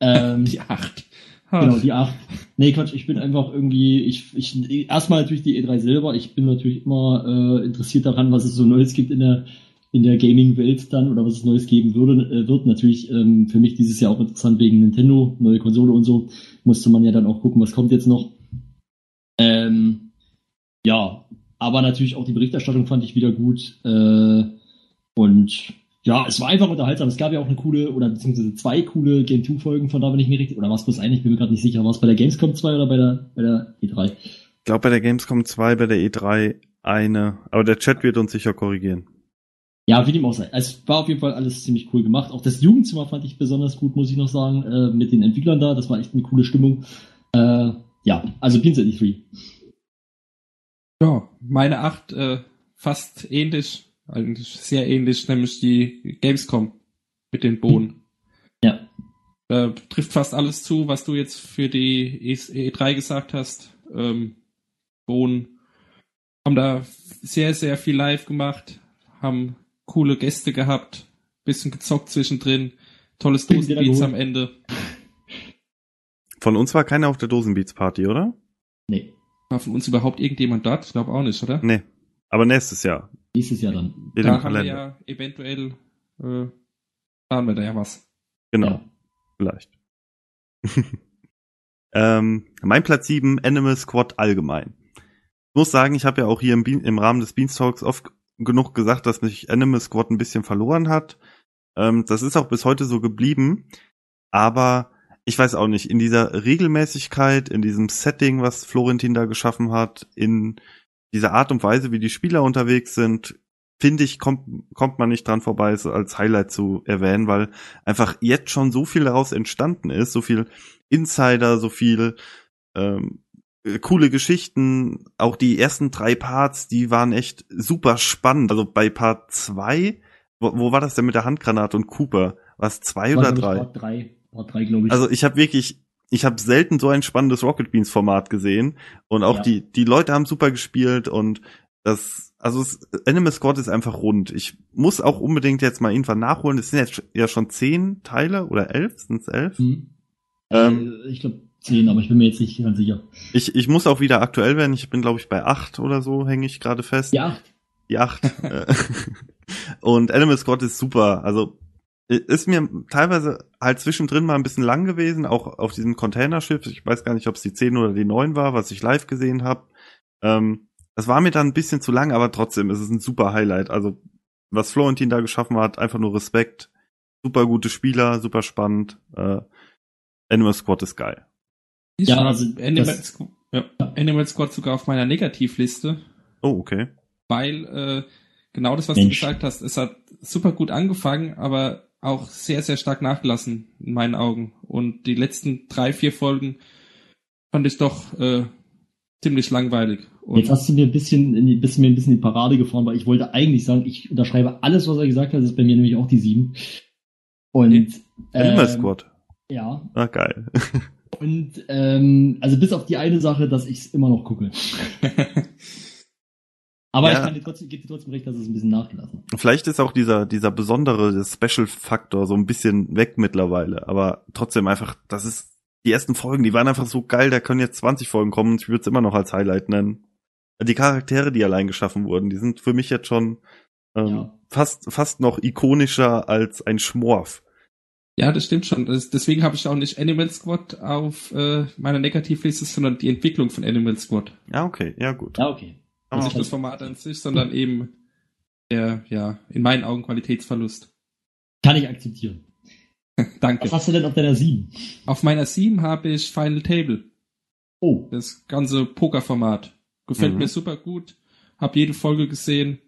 Ähm, Die acht. Genau, die 8. Nee, Quatsch, ich bin einfach irgendwie, ich, ich, erstmal natürlich die E3 selber, ich bin natürlich immer äh, interessiert daran, was es so Neues gibt in der, in der Gaming-Welt dann oder was es Neues geben würde, äh, wird. Natürlich ähm, für mich dieses Jahr auch interessant wegen Nintendo, neue Konsole und so. Musste man ja dann auch gucken, was kommt jetzt noch. Ähm, ja, aber natürlich auch die Berichterstattung fand ich wieder gut. Äh, und ja, es war einfach unterhaltsam. Es gab ja auch eine coole, oder beziehungsweise zwei coole Game 2 Folgen von da, wenn ich mir richtig, oder was bloß eine, ich bin mir gerade nicht sicher, war es bei der Gamescom 2 oder bei der, bei der E E3? Ich glaube bei der Gamescom 2, bei der E3 eine. Aber der Chat wird uns sicher korrigieren. Ja, wie dem auch sei. Es war auf jeden Fall alles ziemlich cool gemacht. Auch das Jugendzimmer fand ich besonders gut, muss ich noch sagen, äh, mit den Entwicklern da. Das war echt eine coole Stimmung. Äh, ja, also at E3. Ja, meine acht äh, fast ähnlich, eigentlich sehr ähnlich, nämlich die Gamescom mit den Bohnen. Ja. Äh, trifft fast alles zu, was du jetzt für die E- E3 gesagt hast. Ähm, Bohnen haben da sehr, sehr viel live gemacht, haben coole Gäste gehabt, bisschen gezockt zwischendrin, tolles Dosenbeats am Ende. Von uns war keiner auf der Dosenbeats Party, oder? Nee, War von uns überhaupt irgendjemand dort? Ich glaube auch nicht, oder? Nee. Aber nächstes Jahr. nächstes Jahr dann. Steht da haben wir ja eventuell, äh, planen wir da ja was. Genau. Ja. Vielleicht. ähm, mein Platz 7, Animal Squad allgemein. Ich muss sagen, ich habe ja auch hier im, im Rahmen des Beanstalks oft genug gesagt, dass mich Animal Squad ein bisschen verloren hat. Ähm, das ist auch bis heute so geblieben. Aber ich weiß auch nicht, in dieser Regelmäßigkeit, in diesem Setting, was Florentin da geschaffen hat, in dieser Art und Weise, wie die Spieler unterwegs sind, finde ich, kommt, kommt man nicht dran vorbei, es als Highlight zu erwähnen, weil einfach jetzt schon so viel daraus entstanden ist, so viel Insider, so viel ähm, äh, coole Geschichten, auch die ersten drei Parts, die waren echt super spannend. Also bei Part zwei, wo, wo war das denn mit der Handgranate und Cooper? War es zwei War, oder glaub ich, drei? Part 3. Part 3, glaube ich. Also ich habe wirklich, ich habe selten so ein spannendes Rocket Beans Format gesehen und auch Ja. die die Leute haben super gespielt und das also es, Animal Squad ist einfach rund. Ich muss auch unbedingt jetzt mal irgendwann nachholen. Es sind jetzt ja schon zehn Teile oder elf, sind es elf? Hm. Ähm, äh, ich glaube 10, aber ich bin mir jetzt nicht ganz sicher. Ich, ich muss auch wieder aktuell werden. Ich bin, glaube ich, bei acht oder so, hänge ich gerade fest. Die 8. Die acht. Äh, und Animal Squad ist super. Also ist mir teilweise halt zwischendrin mal ein bisschen lang gewesen, auch auf diesem Containerschiff. Ich weiß gar nicht, ob es die 10 oder die 9 war, was ich live gesehen habe. Ähm, das war mir dann ein bisschen zu lang, aber trotzdem ist es ein super Highlight. Also was Florentin da geschaffen hat, einfach nur Respekt. Super gute Spieler, super spannend. Äh, Animal Squad ist geil. Ich Ja, also Animal, das- Squ- ja, Animal Squad sogar auf meiner Negativliste, Oh, okay. weil äh, genau das, was Mensch. du gesagt hast, es hat super gut angefangen, aber auch sehr, sehr stark nachgelassen, in meinen Augen. Und die letzten drei, vier Folgen fand ich doch äh, ziemlich langweilig. Und Jetzt hast du mir ein bisschen, in die, bist mir ein bisschen in die Parade gefahren, weil ich wollte eigentlich sagen, ich unterschreibe alles, was er gesagt hat. Das ist bei mir nämlich auch die sieben. Und Okay. Animal ähm, Squad. Ja. Ah, geil. Und ähm, also bis auf die eine Sache, dass ich es immer noch gucke. Aber Ja. ich kann dir trotzdem, gebe dir trotzdem recht, dass es ein bisschen nachgelassen. hat. Vielleicht ist auch dieser, dieser besondere Special-Faktor so ein bisschen weg mittlerweile, aber trotzdem einfach, das ist, die ersten Folgen, die waren einfach so geil, da können jetzt 20 Folgen kommen und ich würde es immer noch als Highlight nennen. Die Charaktere, die allein geschaffen wurden, die sind für mich jetzt schon ähm, Ja. fast, fast noch ikonischer als ein Schmorf. Ja, das stimmt schon. Das, deswegen habe ich auch nicht Animal Squad auf äh, meiner Negativliste, sondern die Entwicklung von Animal Squad. Ja, okay, ja gut. Ja, okay. Aber nicht das Format an sich, sondern eben der, ja, in meinen Augen Qualitätsverlust. Kann ich akzeptieren. Danke. Was hast du denn auf deiner sieben? Auf meiner 7 habe ich Final Table. Oh, Das ganze Pokerformat. Gefällt Mhm. mir super gut. Hab jede Folge gesehen.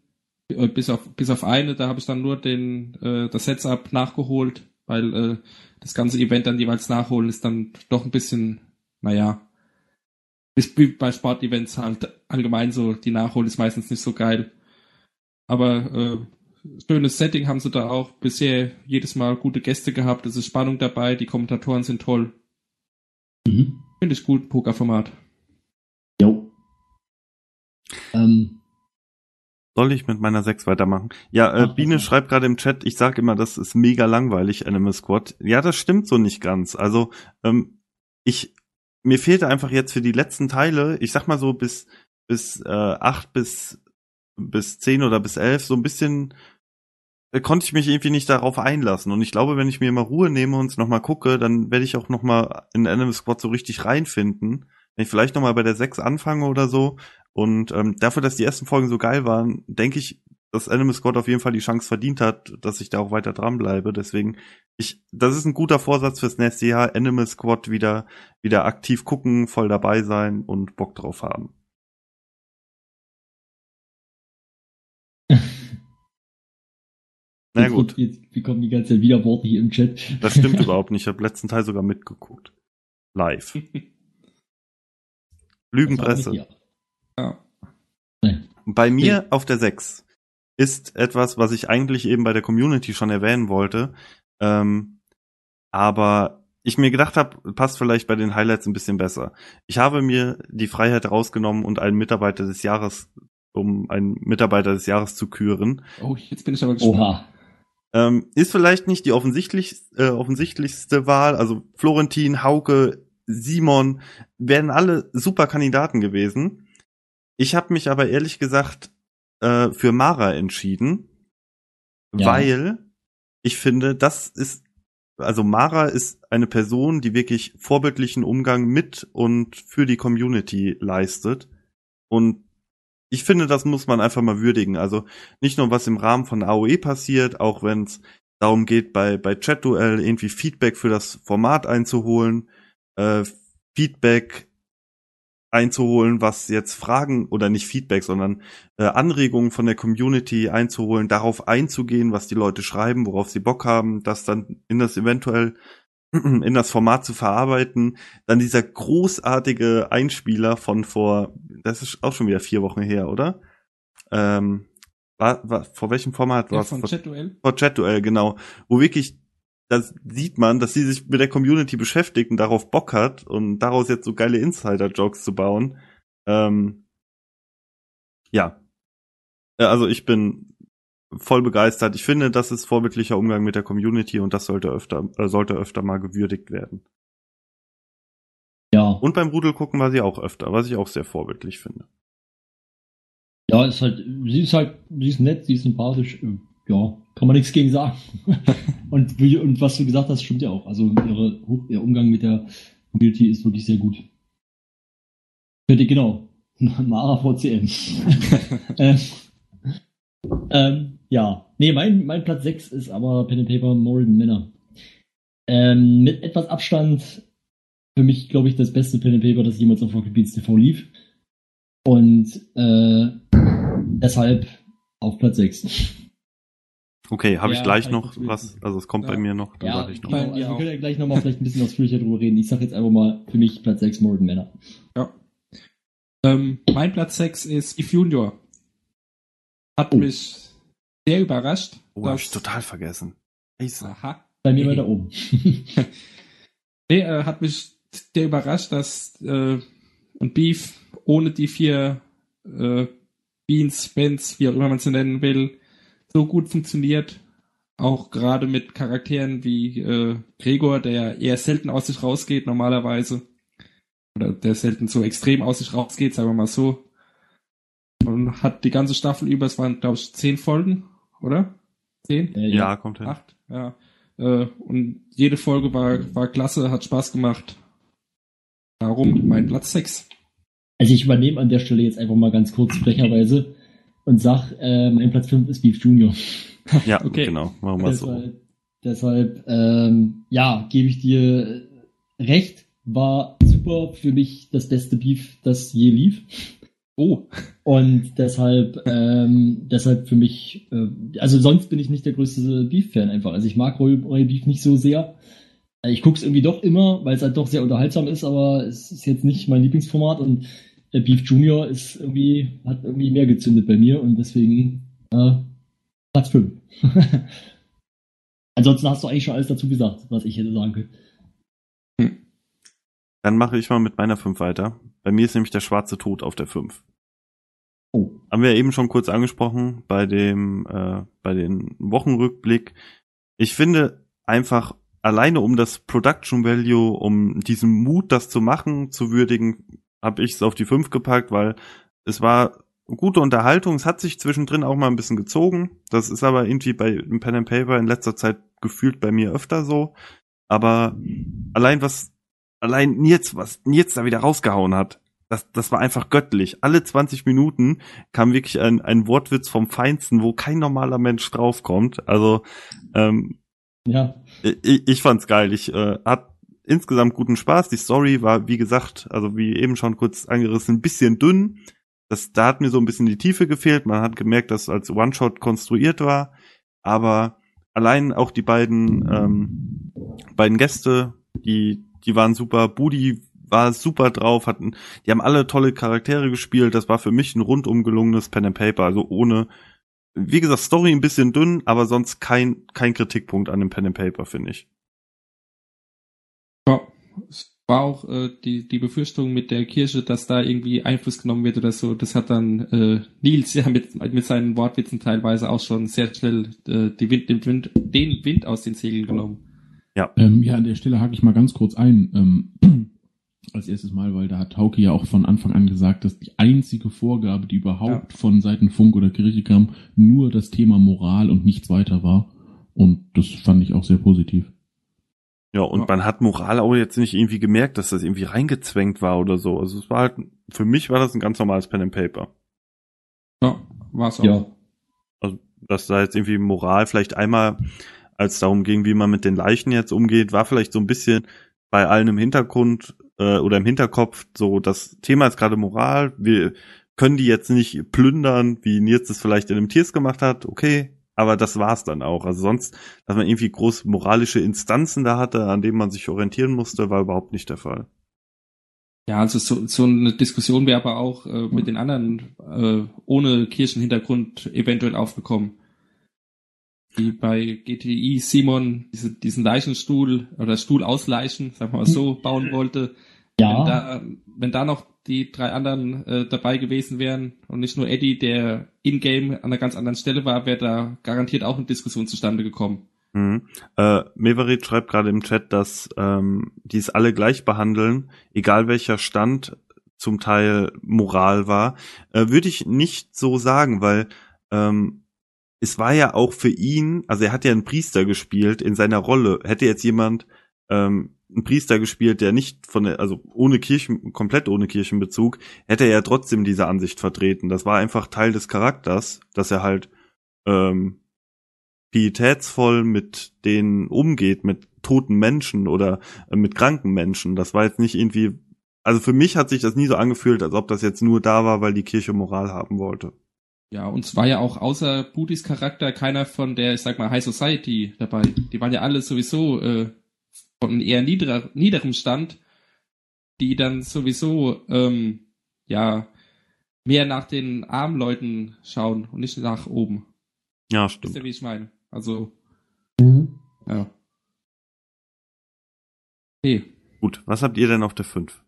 äh, Bis auf, bis auf eine, da habe ich dann nur den, äh, das Setup nachgeholt, weil äh, das ganze Event dann jeweils nachholen ist dann doch ein bisschen, naja, ist bei Sportevents halt allgemein so, die Nachhol ist meistens nicht so geil. Aber äh, schönes Setting haben sie da auch. Bisher jedes Mal gute Gäste gehabt, es ist Spannung dabei, die Kommentatoren sind toll. mhm. Finde ich gut, Pokerformat. Jo. Ähm, Soll ich mit meiner 6 weitermachen? Ja, äh, Mach Biene mal. schreibt gerade im Chat, ich sag immer, das ist mega langweilig, Animal Squad. Ja, das stimmt so nicht ganz. Also, ähm, ich, mir fehlte einfach jetzt für die letzten Teile, ich sag mal so bis, bis äh, 8 bis, bis 10 oder bis 11, so ein bisschen äh, konnte ich mich irgendwie nicht darauf einlassen. Und ich glaube, wenn ich mir mal Ruhe nehme und es nochmal gucke, dann werde ich auch nochmal in Animal Squad so richtig reinfinden. Wenn ich vielleicht nochmal bei der 6 anfange oder so. Und ähm, dafür, dass die ersten Folgen so geil waren, denke ich, dass Animal Squad auf jeden Fall die Chance verdient hat, dass ich da auch weiter dranbleibe. Deswegen, ich, das ist ein guter Vorsatz fürs nächste Jahr. Animal Squad wieder, wieder aktiv gucken, voll dabei sein und Bock drauf haben. Na jetzt gut, Jetzt bekommen die ganze Zeit wieder Worte hier im Chat. das stimmt überhaupt nicht. Ich habe letzten Teil sogar mitgeguckt. Live. Lügenpresse. Ja. Bei mir auf der 6 ist etwas, was ich eigentlich eben bei der Community schon erwähnen wollte, ähm, aber ich mir gedacht habe, passt vielleicht bei den Highlights ein bisschen besser. Ich habe mir die Freiheit rausgenommen und einen Mitarbeiter des Jahres, um einen Mitarbeiter des Jahres zu küren. Oh, jetzt bin ich aber gespannt. Oha. Ähm, ist vielleicht nicht die offensichtlich, äh, offensichtlichste Wahl. Also Florentin, Hauke, Simon wären alle super Kandidaten gewesen. Ich habe mich aber ehrlich gesagt äh, für Mara entschieden, Ja. weil ich finde, das ist, also Mara ist eine Person, die wirklich vorbildlichen Umgang mit und für die Community leistet. Und ich finde, das muss man einfach mal würdigen. Also nicht nur was im Rahmen von AOE passiert, auch wenn es darum geht, bei, bei Chat-Duell irgendwie Feedback für das Format einzuholen, äh, Feedback einzuholen, was jetzt Fragen oder nicht Feedback, sondern äh, Anregungen von der Community einzuholen, darauf einzugehen, was die Leute schreiben, worauf sie Bock haben, das dann in das eventuell in das Format zu verarbeiten. Dann dieser großartige Einspieler von vor, das ist auch schon wieder vier Wochen her, oder? Ähm, war, war, vor welchem Format Ja, war es? von Vor- Chat-Duell. vor Chat-Duell, genau. Wo wirklich, das sieht man, dass sie sich mit der Community beschäftigt und darauf Bock hat und daraus jetzt so geile Insider-Jokes zu bauen. Ähm, ja. Ja, Also ich bin voll begeistert. Ich finde, das ist vorbildlicher Umgang mit der Community und das sollte öfter, äh, sollte öfter mal gewürdigt werden. Ja. Und beim Rudel gucken war sie auch öfter, was ich auch sehr vorbildlich finde. Ja, ist halt, sie ist halt, sie ist nett, sie ist sympathisch, äh, ja, kann man nichts gegen sagen. und, wie, und was du gesagt hast, stimmt ja auch. Also ihre, ihr Umgang mit der Community ist wirklich sehr gut. Bitte, genau. Mara VCM. ähm, ähm, ja. Nee, mein, mein Platz 6 ist aber Pen and Paper Moral Männer. Ähm, mit etwas Abstand für mich, glaube ich, das beste Pen and Paper, das jemals auf Rocket Beans TV lief. Und äh, deshalb auf Platz 6. Okay, habe ich gleich noch ich was, also es kommt Ja. bei mir noch, dann Ja, sage ich noch. genau. Also wir können ja gleich nochmal vielleicht ein bisschen ausführlicher drüber reden. Ich sag jetzt einfach mal für mich Platz 6 Morgan Männer. Ja. Ähm, mein Platz 6 ist Eve Junior. Hat Oh. mich sehr überrascht. Oh, hab dass- ich total vergessen. Scheiße. Aha. Bei mir weiter oben. Nee, äh, hat mich sehr überrascht, dass äh, ein Beef ohne die vier äh, Beans, Bands, wie auch immer man sie nennen will, so gut funktioniert. Auch gerade mit Charakteren wie äh, Gregor, der eher selten aus sich rausgeht normalerweise. Oder der selten so extrem aus sich rausgeht, sagen wir mal so. Und hat die ganze Staffel über, es waren glaube ich zehn Folgen, oder? Zehn? Äh, Ja, kommt hin. Acht, ja. Äh, und jede Folge war, war klasse, hat Spaß gemacht. Darum mein Platz 6. Also ich übernehme an der Stelle jetzt einfach mal ganz kurz frecherweise und sag, äh, mein Platz 5 ist Beef Junior. Ja, Okay. genau. Machen wir so. Deshalb, ähm, ja, gebe ich dir recht. War super für mich das beste Beef, das je lief. Oh, Und deshalb, ähm, deshalb für mich, äh, also sonst bin ich nicht der größte Beef-Fan einfach. Also ich mag Royal, Royal Beef nicht so sehr. Ich gucke es irgendwie doch immer, weil es halt doch sehr unterhaltsam ist, aber es ist jetzt nicht mein Lieblingsformat und äh, Beef Junior ist irgendwie, hat irgendwie mehr gezündet bei mir und deswegen äh, Platz 5. Ansonsten hast du eigentlich schon alles dazu gesagt, was ich hätte sagen können. Dann mache ich mal mit meiner 5 weiter. Bei mir ist nämlich der schwarze Tod auf der 5. Oh. Haben wir eben schon kurz angesprochen bei dem, äh, bei den Wochenrückblick. Ich finde einfach alleine um das Production Value, um diesen Mut, das zu machen, zu würdigen, habe ich es auf die 5 gepackt, weil es war gute Unterhaltung. Es hat sich zwischendrin auch mal ein bisschen gezogen. Das ist aber irgendwie bei dem Pen and Paper in letzter Zeit gefühlt bei mir öfter so. Aber allein was, allein Nils, was Nils da wieder rausgehauen hat, das, das war einfach göttlich. Alle 20 Minuten kam wirklich ein, ein Wortwitz vom Feinsten, wo kein normaler Mensch draufkommt. Also ähm, Ja, ich, ich fand's geil. Ich äh, hat insgesamt guten Spaß. Die Story war, wie gesagt, also wie eben schon kurz angerissen, ein bisschen dünn. Das, da hat mir so ein bisschen die Tiefe gefehlt. Man hat gemerkt, dass es als One-Shot konstruiert war. Aber allein auch die beiden, ähm, beiden Gäste, die, die waren super. Budi war super drauf, hatten, die haben alle tolle Charaktere gespielt. Das war für mich ein rundum gelungenes Pen and Paper. Also ohne, wie gesagt, Story ein bisschen dünn, aber sonst kein, kein Kritikpunkt an dem Pen and Paper, finde ich. Ja. Es war auch äh, die, die Befürchtung mit der Kirche, dass da irgendwie Einfluss genommen wird oder so. Das hat dann äh, Nils ja mit, mit seinen Wortwitzen teilweise auch schon sehr schnell äh, die Wind, den, Wind, den Wind aus den Segeln genommen. Ähm, ja, an der Stelle hake ich mal ganz kurz ein. Ähm, als erstes Mal, weil da hat Hauke ja auch von Anfang an gesagt, dass die einzige Vorgabe, die überhaupt von Seiten Funk oder Kirche kam, nur das Thema Moral und nichts weiter war. Und das fand ich auch sehr positiv. Ja, und Ja. man hat Moral auch jetzt nicht irgendwie gemerkt, dass das irgendwie reingezwängt war oder so. Also es war halt, für mich war das ein ganz normales Pen and Paper. Ja, war's auch. ja. Dass da jetzt irgendwie Moral vielleicht einmal, als darum ging, wie man mit den Leichen jetzt umgeht, war vielleicht so ein bisschen bei allen im Hintergrund äh, oder im Hinterkopf so, das Thema ist gerade Moral, wir können die jetzt nicht plündern, wie Nils es vielleicht in einem Tiers gemacht hat, okay, aber das war's dann auch. Also sonst, dass man irgendwie groß moralische Instanzen da hatte, an denen man sich orientieren musste, war überhaupt nicht der Fall. Ja, also so, so eine Diskussion wäre aber auch äh, mit den anderen äh, ohne Kirchenhintergrund eventuell aufgekommen. Wie bei GTI Simon diese, diesen Leichenstuhl oder Stuhl aus Leichen, sagen wir mal so, bauen wollte. Wenn, Ja, da, wenn da noch die drei anderen äh, dabei gewesen wären und nicht nur Eddie, der in-game an einer ganz anderen Stelle war, wäre da garantiert auch eine Diskussion zustande gekommen. Mhm. Äh, Meverit schreibt gerade im Chat, dass ähm, die es alle gleich behandeln, egal welcher Stand zum Teil Moral war. Äh, Würde ich nicht so sagen, weil ähm, es war ja auch für ihn, also er hat ja einen Priester gespielt in seiner Rolle. Hätte jetzt jemand ähm, einen Priester gespielt, der nicht von der, also ohne Kirchen, komplett ohne Kirchenbezug, hätte er ja trotzdem diese Ansicht vertreten. Das war einfach Teil des Charakters, dass er halt ähm, pietätsvoll mit denen umgeht, mit toten Menschen oder äh, mit kranken Menschen. Das war jetzt nicht irgendwie, also für mich hat sich das nie so angefühlt, als ob das jetzt nur da war, weil die Kirche Moral haben wollte. Ja, und es war ja auch außer Booties Charakter keiner von der, ich sag mal, High Society dabei. Die waren ja alle sowieso äh, von eher niederer, niederem Stand, die dann sowieso ähm, ja mehr nach den armen Leuten schauen und nicht nach oben. Ja, Wisst stimmt. ihr, wie ich meine? Also, Mhm. ja. Okay. Gut, was habt ihr denn auf der 5?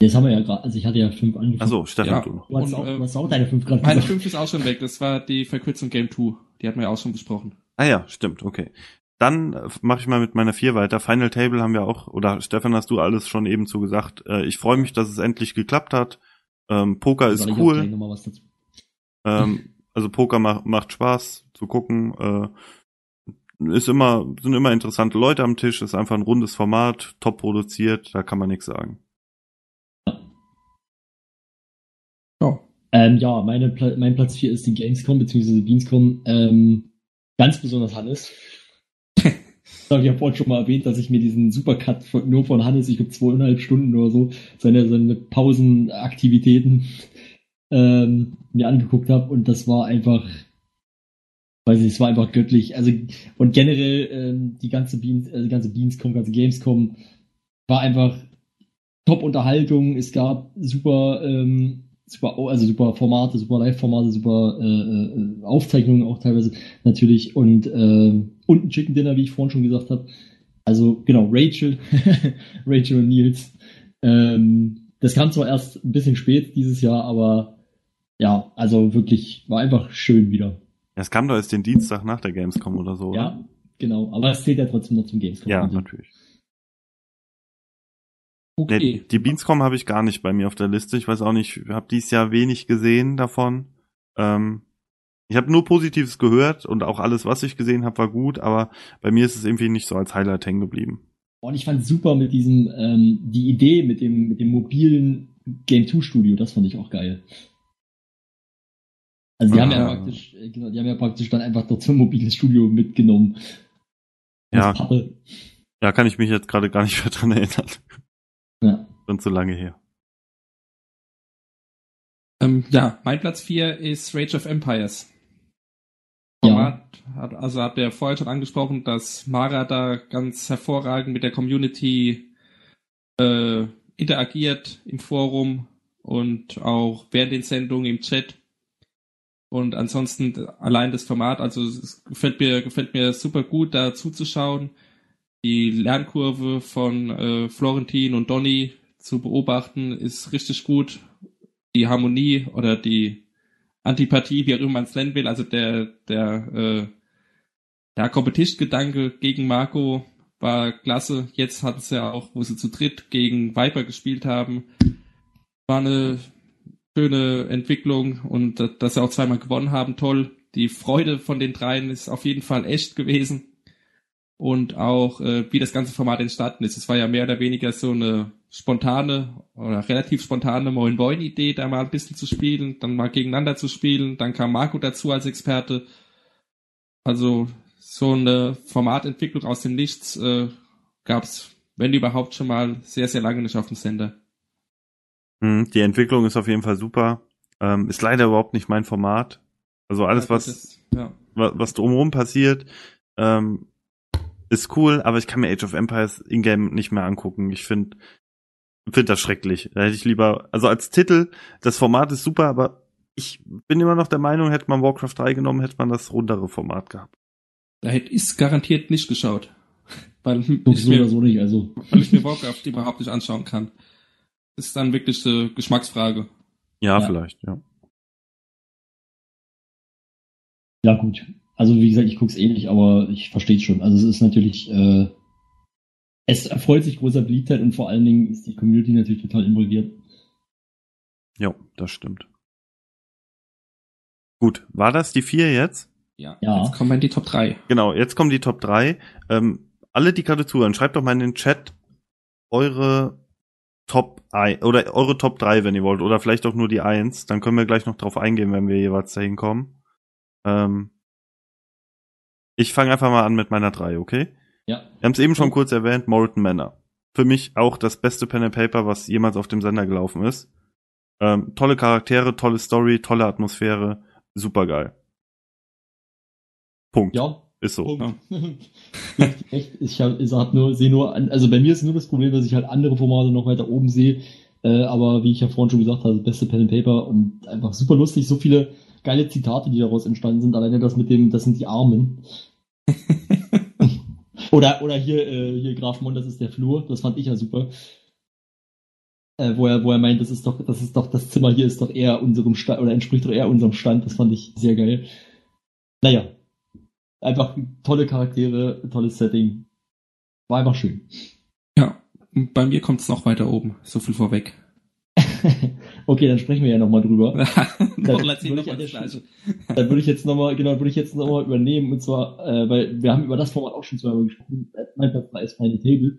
Jetzt haben wir ja gerade, also ich hatte ja fünf angefangen. Achso, Stefan, Ja. du noch. Du hast, Und, auch, äh, auch deine fünf gerade Meine gesagt. 5 ist auch schon weg. Das war die Verkürzung Game 2. Die hatten wir ja auch schon besprochen. Ah ja, stimmt, okay. Dann äh, mache ich mal mit meiner 4 weiter. Final Table haben wir auch, oder Stefan, hast du alles schon eben zu gesagt. Äh, ich freue mich, dass es endlich geklappt hat. Ähm, Poker ist cool. Ähm, also Poker macht, macht Spaß zu gucken. Äh, ist immer, sind immer interessante Leute am Tisch, ist einfach ein rundes Format, top produziert, da kann man nichts sagen. Ja. Ähm, ja, meine, Pla mein Platz 4 ist die Gamescom bzw. Beanscom. Ähm, ganz besonders Hannes. Das habe ich ja vorhin schon mal erwähnt, dass ich mir diesen Supercut von, nur von Hannes, ich glaube zweieinhalb Stunden oder so, seine, seine Pausenaktivitäten ähm, mir angeguckt habe und das war einfach, weiß ich, es war einfach göttlich. Also und generell ähm, die ganze Beans, äh, die ganze Beanscom, ganze Gamescom war einfach Top-Unterhaltung. Es gab super, ähm, super, also super Formate, super Live-Formate, super äh, äh, Aufzeichnungen auch teilweise natürlich und äh, und ein Chicken Dinner, wie ich vorhin schon gesagt habe. Also genau, Rachel, Rachel und Nils. Ähm, das kam zwar erst ein bisschen spät dieses Jahr, aber ja, also wirklich war einfach schön wieder. Es kam doch erst den Dienstag nach der Gamescom oder so. Ja, Oder? genau. Aber es zählt ja trotzdem noch zum Gamescom. Ja, natürlich. Okay. Nee, die Beanscom habe ich gar nicht bei mir auf der Liste. Ich weiß auch nicht, ich habe dieses Jahr wenig gesehen davon. Ähm, ich habe nur Positives gehört und auch alles, was ich gesehen habe, war gut, aber bei mir ist es irgendwie nicht so als Highlight hängen geblieben. Und ich fand super mit diesem, ähm, die Idee mit dem, mit dem mobilen Game 2 Studio, das fand ich auch geil. Also die haben ja Ah. praktisch, äh, genau, die haben ja praktisch dann einfach dort so ein mobiles Studio mitgenommen. Ja. Ja, kann ich mich jetzt gerade gar nicht mehr dran erinnern. Ja. Schon zu lange her. Ähm, ja, mein Platz 4 ist Rage of Empires. Ja. Format, hat, also habt ihr vorher schon angesprochen, dass Mara da ganz hervorragend mit der Community äh, interagiert im Forum und auch während den Sendungen im Chat. Und ansonsten allein das Format, also es gefällt mir, gefällt mir super gut, da zuzuschauen. Die Lernkurve von äh, Florentin und Donny zu beobachten ist richtig gut. Die Harmonie oder die Antipathie, wie auch immer man es nennen will, also der, der, äh, der Competition-Gedanke gegen Marco war klasse. Jetzt hatten sie ja auch, wo sie zu dritt gegen Viper gespielt haben, war eine schöne Entwicklung und dass sie auch zweimal gewonnen haben, toll. Die Freude von den dreien ist auf jeden Fall echt gewesen. Und auch, äh, wie das ganze Format entstanden ist. Es war ja mehr oder weniger so eine spontane oder relativ spontane Moin Moin Idee, da mal ein bisschen zu spielen, dann mal gegeneinander zu spielen. Dann kam Marco dazu als Experte. Also so eine Formatentwicklung aus dem Nichts äh, gab es, wenn überhaupt, schon mal sehr, sehr lange nicht auf dem Sender. Hm, Die Entwicklung ist auf jeden Fall super. Ähm, ist leider überhaupt nicht mein Format. Also alles, Ja, was, ja. wa- was drumherum passiert, ähm, ist cool, aber ich kann mir Age of Empires in-game nicht mehr angucken. Ich finde find das schrecklich. Da hätte ich lieber, also als Titel, das Format ist super, aber ich bin immer noch der Meinung, hätte man Warcraft 3 genommen, hätte man das rundere Format gehabt. Da hätte ich garantiert nicht geschaut. Weil ich, So oder mir, so nicht, also. weil ich mir Warcraft überhaupt nicht anschauen kann. Ist dann wirklich eine Geschmacksfrage. Ja, Ja. vielleicht, ja. Ja, gut. Also, wie gesagt, ich guck's eh nicht, aber ich verstehe schon. Also, es ist natürlich, äh, es erfreut sich großer Beliebtheit und vor allen Dingen ist die Community natürlich total involviert. Ja, das stimmt. Gut, war das die vier jetzt? Ja. Ja. Jetzt kommen wir in die Top 3. Genau, jetzt kommen die Top 3. Ähm, alle, die gerade zuhören, schreibt doch mal in den Chat eure Top 1 oder eure Top 3, wenn ihr wollt, oder vielleicht auch nur die 1. Dann können wir gleich noch drauf eingehen, wenn wir jeweils dahin kommen. Ähm, ich fange einfach mal an mit meiner 3, okay? Ja. Wir haben es eben schon kurz erwähnt, Molten Manor. Für mich auch das beste Pen and Paper, was jemals auf dem Sender gelaufen ist. Ähm, tolle Charaktere, tolle Story, tolle Atmosphäre, super geil. Punkt. Ja, Ist so. Punkt. Echt, ich hab, ich hab nur, sehe nur, also bei mir ist nur das Problem, dass ich halt andere Formate noch weiter oben sehe. Äh, aber wie ich ja vorhin schon gesagt habe, das beste Pen and Paper und einfach super lustig, so viele geile Zitate, die daraus entstanden sind. Alleine das mit dem, das sind die Armen. oder, oder hier, äh, hier Graf Mon, das ist der Flur, das fand ich ja super. Äh, wo er, wo er meint, das ist doch, das ist doch, das Zimmer hier ist doch eher unserem Stand, oder entspricht doch eher unserem Stand, das fand ich sehr geil. Naja, einfach tolle Charaktere, tolles Setting. War einfach schön. Ja, bei mir kommt es noch weiter oben. So viel vorweg. okay, dann sprechen wir ja nochmal drüber. noch würde noch ich Gleiche. Dann würde ich jetzt nochmal, genau, würde ich jetzt nochmal übernehmen, und zwar, äh, weil wir haben über das Format auch schon zweimal gesprochen, mein Platz 3 ist Final Table.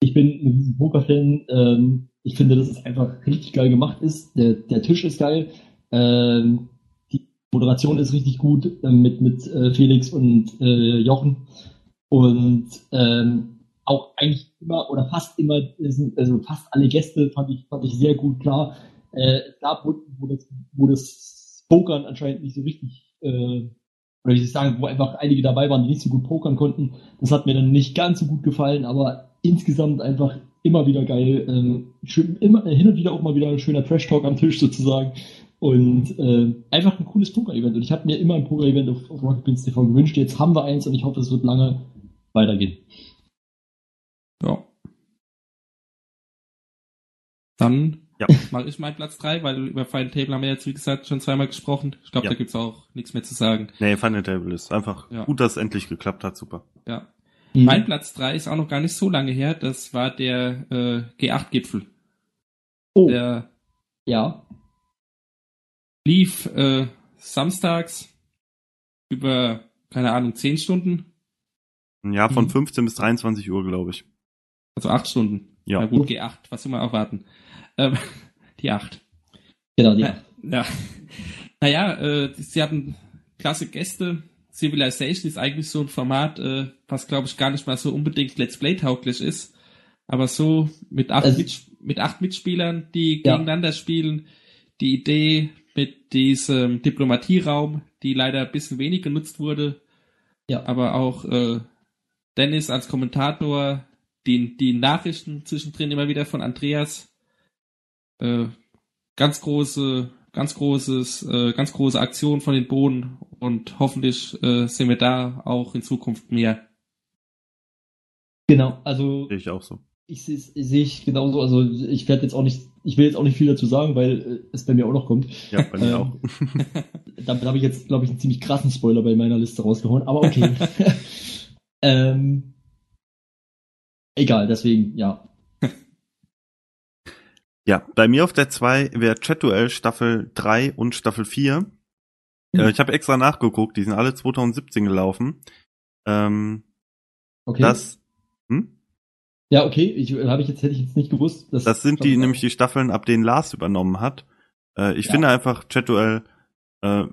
Ich bin ein riesen Poker-Fan, ähm, ich finde, dass es einfach richtig geil gemacht ist, der, der Tisch ist geil, ähm, die Moderation ist richtig gut, äh, mit, mit äh, Felix und äh, Jochen und ähm, auch eigentlich immer oder fast immer, also fast alle Gäste fand ich, fand ich sehr gut klar. Äh, es gab Runden, wo das, wo das Pokern anscheinend nicht so richtig, äh, oder wie soll ich sagen, wo einfach einige dabei waren, die nicht so gut pokern konnten. Das hat mir dann nicht ganz so gut gefallen, aber insgesamt einfach immer wieder geil. Ähm, schön, immer, äh, hin und wieder auch mal wieder ein schöner Trash-Talk am Tisch sozusagen. Und äh, einfach ein cooles Poker-Event. Und ich habe mir immer ein Poker-Event auf, auf Rocket Beans TV gewünscht. Jetzt haben wir eins und ich hoffe, es wird lange weitergehen. Ja. Dann Ja. mache ich meinen Platz 3, weil über Final Table haben wir jetzt, wie gesagt, schon zweimal gesprochen. Ich glaube, Ja. da gibt's auch nichts mehr zu sagen. Nee, Final Table ist einfach Ja. gut, dass es endlich geklappt hat, super. Ja. Mhm. Mein Platz 3 ist auch noch gar nicht so lange her. Das war der äh, G8-Gipfel. Oh, Der ja. lief äh, samstags über, keine Ahnung, 10 Stunden, Jahr von Mhm. 15 bis 23 Uhr, glaube ich. also 8 Stunden. Ja. Na gut, G8, was soll man erwarten? Ähm, die 8. Genau, die. Ja. ja. Naja, äh, sie hatten klasse Gäste. Civilization ist eigentlich so ein Format, äh, was glaube ich gar nicht mal so unbedingt Let's Play tauglich ist. Aber so mit acht, Also- Mits mit acht Mitspielern, die Ja. gegeneinander spielen, die Idee mit diesem Diplomatieraum, die leider ein bisschen wenig genutzt wurde. Ja. Aber auch äh, Dennis als Kommentator, die, die Nachrichten zwischendrin immer wieder von Andreas. Äh, ganz große, ganz großes, äh, ganz große Aktion von den Bohnen und hoffentlich äh, sehen wir da auch in Zukunft mehr. Genau, also Sehe ich auch so. ich sehe seh ich genauso, also ich werde jetzt auch nicht, ich will jetzt auch nicht viel dazu sagen, weil äh, es bei mir auch noch kommt. Ja, bei mir Ähm, auch. Damit habe ich jetzt, glaube ich, einen ziemlich krassen Spoiler bei meiner Liste rausgehauen, aber okay. ähm, egal, deswegen, ja. Ja, bei mir auf der 2 wäre Chat-Duell Staffel 3 und Staffel 4. Hm. Äh, ich habe extra nachgeguckt, die sind alle 2017 gelaufen. Ähm, Okay. Das, hm? ja, okay, ich, habe ich jetzt, hätte ich jetzt nicht gewusst. dass- das sind die nämlich die Staffeln, ab denen Lars übernommen hat. Äh, ich Ja. finde einfach Chat-Duell äh,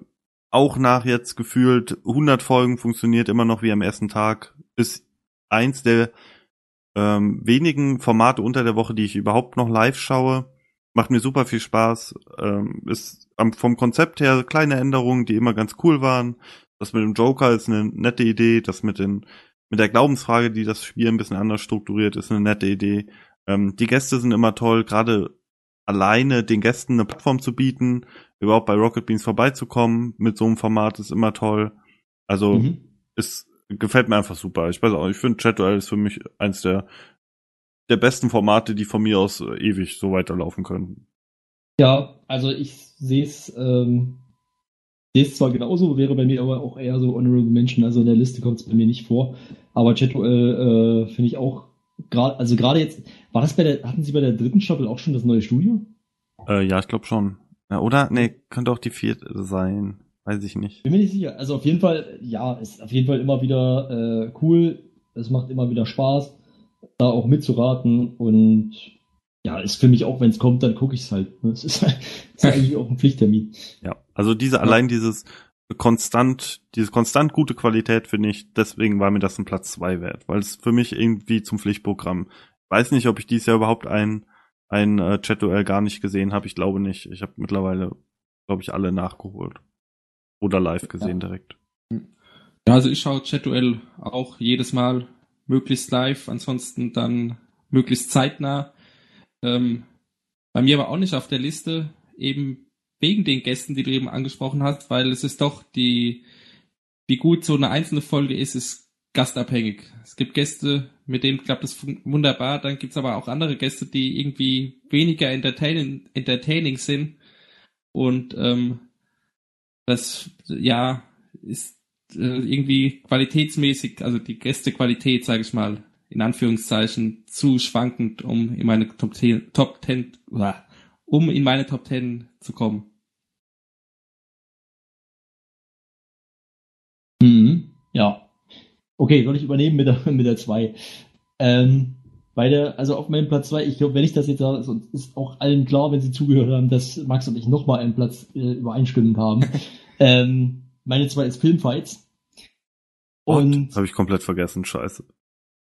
auch nach jetzt gefühlt 100 Folgen funktioniert immer noch wie am ersten Tag. Ist eins der ähm, wenigen Formate unter der Woche, die ich überhaupt noch live schaue. Macht mir super viel Spaß. Ähm, ist am, vom Konzept her kleine Änderungen, die immer ganz cool waren. Das mit dem Joker ist eine nette Idee. Das mit den mit der Glaubensfrage, die das Spiel ein bisschen anders strukturiert, ist eine nette Idee. Ähm, die Gäste sind immer toll, gerade alleine den Gästen eine Plattform zu bieten, überhaupt bei Rocket Beans vorbeizukommen mit so einem Format ist immer toll. Also Mhm. es gefällt mir einfach super. Ich weiß auch, ich finde Chat Duell ist für mich eins der der besten Formate, die von mir aus äh, ewig so weiterlaufen können. Ja, also ich sehe es, ähm, sehe es zwar genauso, wäre bei mir aber auch eher so Honorable Mention, also in der Liste kommt es bei mir nicht vor. Aber Chatduel äh, finde ich auch gerade, also gerade jetzt, war das bei der, hatten Sie bei der dritten Staffel auch schon das neue Studio? Äh, ja, ich glaube schon. Ja, oder? Nee, könnte auch die vierte sein. Weiß ich nicht. Bin mir nicht sicher. Also auf jeden Fall, ja, ist auf jeden Fall immer wieder äh, cool. Es macht immer wieder Spaß, da auch mitzuraten und ja, ist für mich auch, wenn es kommt, dann gucke ich es halt. ne? Es ist, ist eigentlich auch ein Pflichttermin. Ja, also diese allein dieses konstant, diese konstant gute Qualität finde ich, deswegen war mir das ein Platz zwei wert, weil es für mich irgendwie zum Pflichtprogramm. Weiß nicht, ob ich dieses Jahr überhaupt ein ein äh, Chat-Duell gar nicht gesehen habe. Ich glaube nicht. Ich habe mittlerweile, glaube ich, alle nachgeholt. Oder live gesehen Ja. direkt. Ja, also ich schaue Chat-Duell auch jedes Mal möglichst live, ansonsten dann möglichst zeitnah. Ähm, bei mir war auch nicht auf der Liste, eben wegen den Gästen, die du eben angesprochen hast, weil es ist doch die, wie gut so eine einzelne Folge ist, ist gastabhängig. Es gibt Gäste, mit denen klappt es wunderbar, dann gibt's aber auch andere Gäste, die irgendwie weniger entertaining, entertaining sind. Und ähm, das, ja, ist äh, irgendwie qualitätsmäßig, also die Gästequalität, sage ich mal, in Anführungszeichen, zu schwankend, um in meine Top 10, Top 10 uah, um in meine Top 10 zu kommen. Mhm. Ja. Okay, soll ich übernehmen mit der, mit der 2. Ähm, bei der, also auf meinem Platz 2, ich glaube, wenn ich das jetzt sage, ist auch allen klar, wenn sie zugehört haben, dass Max und ich nochmal einen Platz äh, übereinstimmend haben. ähm, meine 2 ist Filmfights. Und habe ich komplett vergessen. Scheiße.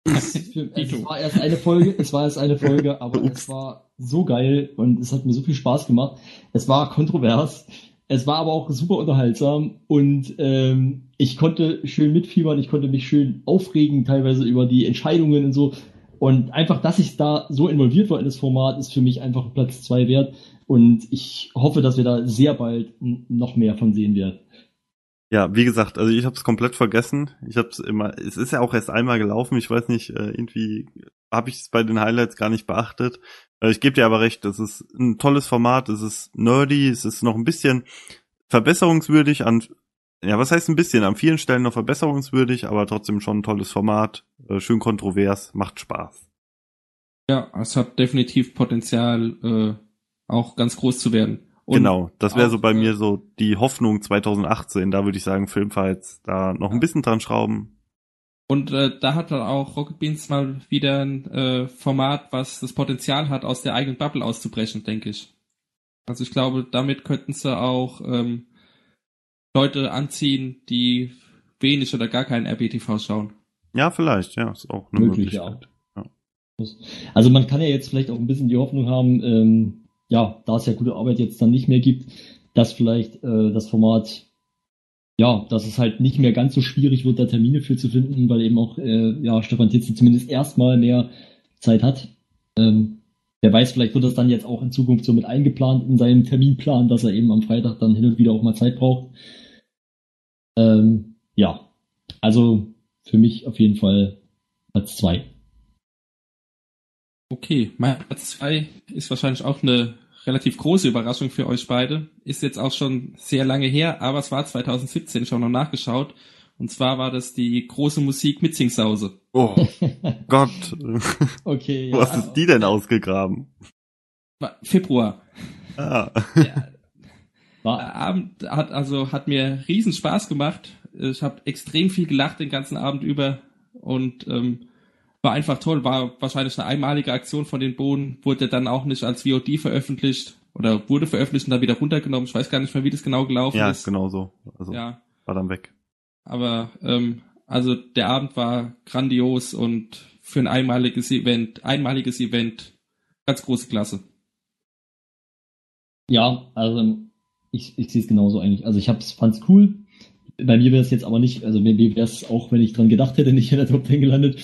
es, für, es war erst eine Folge, es war erst eine Folge, aber Ups. es war so geil und es hat mir so viel Spaß gemacht. Es war kontrovers, es war aber auch super unterhaltsam und ähm, ich konnte schön mitfiebern, ich konnte mich schön aufregen, teilweise über die Entscheidungen und so. Und einfach, dass ich da so involviert war in das Format, ist für mich einfach Platz zwei wert. Und ich hoffe, dass wir da sehr bald noch mehr von sehen werden. Ja, wie gesagt, also ich habe es komplett vergessen. Ich habe es immer, es ist ja auch erst einmal gelaufen. Ich weiß nicht, äh, irgendwie habe ich es bei den Highlights gar nicht beachtet. Äh, ich gebe dir aber recht, es ist ein tolles Format, es ist nerdy, es ist noch ein bisschen verbesserungswürdig an, ja, was heißt ein bisschen? An vielen Stellen noch verbesserungswürdig, aber trotzdem schon ein tolles Format, äh, schön kontrovers, macht Spaß. Ja, es hat definitiv Potenzial, äh, auch ganz groß zu werden. Und genau, das wäre so bei äh, mir so die Hoffnung 2018. Da würde ich sagen, Filmfights, da noch ein bisschen dran schrauben. Und äh, da hat dann auch Rocket Beans mal wieder ein äh, Format, was das Potenzial hat, aus der eigenen Bubble auszubrechen, denke ich. Also ich glaube, damit könnten sie auch ähm, Leute anziehen, die wenig oder gar keinen RBTV schauen. Ja, vielleicht, ja, ist auch eine Möglich, Möglichkeit. Also man kann ja jetzt vielleicht auch ein bisschen die Hoffnung haben, ähm, ja, da es ja gute Arbeit jetzt dann nicht mehr gibt, dass vielleicht äh, das Format, ja, dass es halt nicht mehr ganz so schwierig wird, da Termine für zu finden, weil eben auch, äh, ja, Stefan Titze zumindest erstmal mehr Zeit hat. Ähm, wer weiß, vielleicht wird das dann jetzt auch in Zukunft so mit eingeplant in seinem Terminplan, dass er eben am Freitag dann hin und wieder auch mal Zeit braucht. Ähm, ja, also für mich auf jeden Fall Platz zwei. Okay, mein Platz 2 ist wahrscheinlich auch eine relativ große Überraschung für euch beide. Ist jetzt auch schon sehr lange her, aber es war 2017, ich habe noch nachgeschaut. Und zwar war das die große Musik mit Singsause. Oh Gott, Okay, wo hast du die denn ausgegraben? Februar. Ah. Der War, Abend hat also hat mir riesen Spaß gemacht. Ich habe extrem viel gelacht den ganzen Abend über und ähm, war einfach toll. War wahrscheinlich eine einmalige Aktion von den Bohnen. Wurde dann auch nicht als VOD veröffentlicht oder wurde veröffentlicht und dann wieder runtergenommen. Ich weiß gar nicht mehr, wie das genau gelaufen Ja, ist. genau so. Also Ja, war dann weg. Aber ähm, also der Abend war grandios und für ein einmaliges Event, einmaliges Event, ganz große Klasse. Ja, also ich, ich sehe es genauso eigentlich. Also ich hab's, fand's cool. Bei mir wäre es jetzt aber nicht, also mir wäre es auch, wenn ich dran gedacht hätte, nicht in der Top 10 gelandet.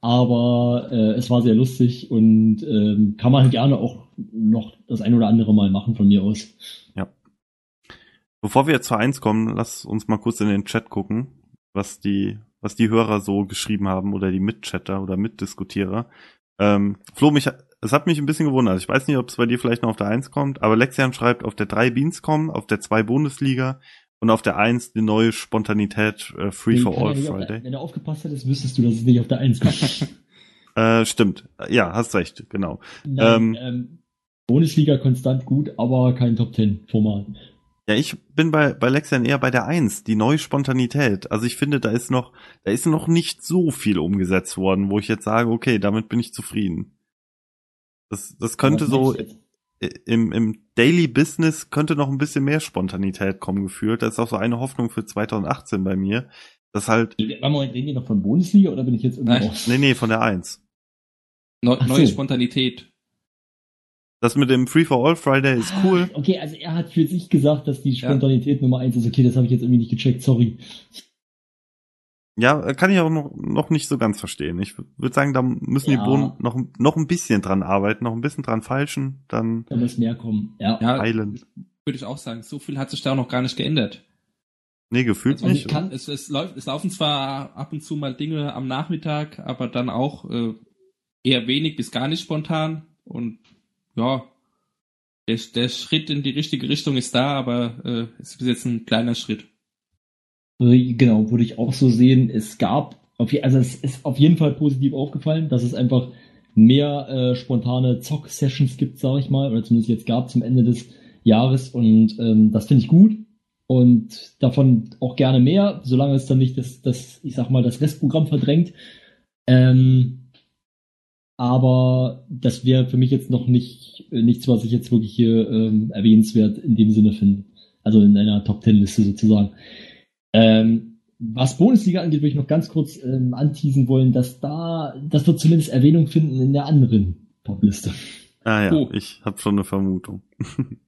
Aber äh, es war sehr lustig und ähm, kann man gerne auch noch das ein oder andere Mal machen von mir aus. Bevor wir zur Eins kommen, lass uns mal kurz in den Chat gucken, was die, was die Hörer so geschrieben haben oder die Mitchatter oder Mitdiskutierer. Ähm, Flo, mich, es hat mich ein bisschen gewundert. Ich weiß nicht, ob es bei dir vielleicht noch auf der Eins kommt, aber Lexian schreibt auf der drei Beans kommen, auf der zwei Bundesliga und auf der Eins die neue Spontanität äh, Free for All auf der- Friday. Wenn du aufgepasst hättest, wüsstest du, dass es nicht auf der 1 kommt. Äh, stimmt. Ja, hast recht, genau. Nein, Ähm, ähm, Bundesliga konstant gut, aber kein Top 10 Format. Ja, ich bin bei, bei Lexian eher bei der Eins, die neue Spontanität. Also ich finde, da ist noch, da ist noch nicht so viel umgesetzt worden, wo ich jetzt sage, okay, damit bin ich zufrieden. Das, das könnte so im, im Daily Business könnte noch ein bisschen mehr Spontanität kommen gefühlt. Das ist auch so eine Hoffnung für 2018 bei mir. Das halt, mal, reden wir noch von Bundesliga oder bin ich jetzt irgendwie Nein. nee, nee, von der Eins. Neu, Ach so. neue Spontanität. Das mit dem Free for All Friday ist cool. Okay, also er hat für sich gesagt, dass die Spontanität Nummer eins ist. Okay, das habe ich jetzt irgendwie nicht gecheckt, sorry. Ja, kann ich auch noch, noch nicht so ganz verstehen. Ich würde sagen, da müssen Ja. die Bohnen noch, noch ein bisschen dran arbeiten, noch ein bisschen dran falschen, dann Da muss mehr kommen. Ja. Ja, würde ich auch sagen. So viel hat sich da auch noch gar nicht geändert. Nee, gefühlt Also nicht. ich kann- es, es, läuft, es laufen zwar ab und zu mal Dinge am Nachmittag, aber dann auch äh, eher wenig bis gar nicht spontan. Und ja, der, der Schritt in die richtige Richtung ist da, aber äh, es ist jetzt ein kleiner Schritt. Äh, Genau, würde ich auch so sehen. Es gab, also es ist auf jeden Fall positiv aufgefallen, dass es einfach mehr äh, spontane Zock-Sessions gibt, sage ich mal, oder zumindest jetzt gab zum Ende des Jahres und ähm, das finde ich gut und davon auch gerne mehr, solange es dann nicht das, das ich sag mal, das Restprogramm verdrängt. Ähm, aber das wäre für mich jetzt noch nicht äh, nichts, was ich jetzt wirklich hier ähm, erwähnenswert in dem Sinne finde. Also in einer Top Ten Liste sozusagen. Ähm, was Bundesliga angeht, würde ich noch ganz kurz ähm, anteasen wollen, dass da, das wird zumindest Erwähnung finden in der anderen Top-Liste. Ah ja, Oh. ich habe schon eine Vermutung.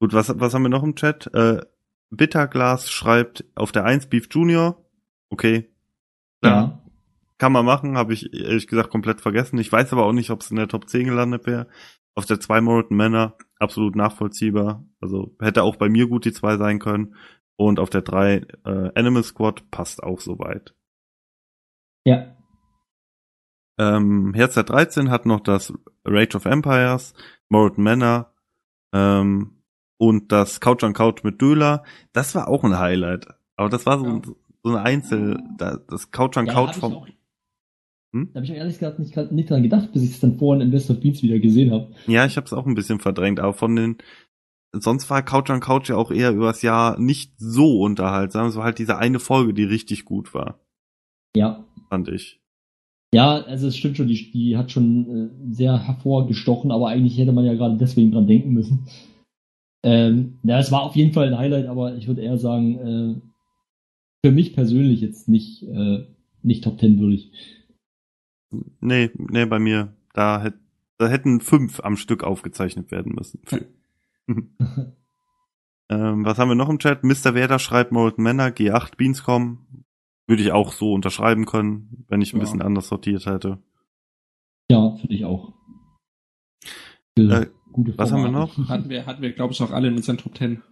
Gut, was, was haben wir noch im Chat? Äh, Bitterglas schreibt auf der 1 Beef Junior. Okay. Ja. Kann man machen, habe ich ehrlich gesagt komplett vergessen. Ich weiß aber auch nicht, ob es in der Top 10 gelandet wäre. Auf der 2 Morton Männer, absolut nachvollziehbar. Also hätte auch bei mir gut die 2 sein können. Und auf der 3 äh, Animal Squad passt auch soweit. Ja. Ähm, Herz der 13 hat noch das Rage of Empires, Morton Manor ähm, und das Couch on Couch mit Döler. Das war auch ein Highlight. Aber das war so, Ja. so eine Einzel, da- das Couch on Ja, Couch vom, Hm? Da habe ich auch ehrlich gesagt nicht, nicht dran gedacht, bis ich es dann vorhin im Best of Beats wieder gesehen habe. Ja, ich habe es auch ein bisschen verdrängt, aber von den sonst war Couch on Couch ja auch eher übers Jahr nicht so unterhaltsam. Es war halt diese eine Folge, die richtig gut war, Ja. fand ich. Ja, also es stimmt schon, die, die hat schon äh, sehr hervorgestochen, aber eigentlich hätte man ja gerade deswegen dran denken müssen. Ähm, ja, es war auf jeden Fall ein Highlight, aber ich würde eher sagen, äh, für mich persönlich jetzt nicht, äh, nicht Top Ten würdig. Nee, nee, bei mir, da, hätt, da hätten fünf am Stück aufgezeichnet werden müssen. ähm, was haben wir noch im Chat? Mr. Werder schreibt Molten Männer, G8 Beanscom. Würde ich auch so unterschreiben können, wenn ich ein Ja. bisschen anders sortiert hätte. Ja, finde ich auch. Äh, gute was haben wir noch? Hatten wir, hatten wir glaube ich, auch alle in unseren Top Ten.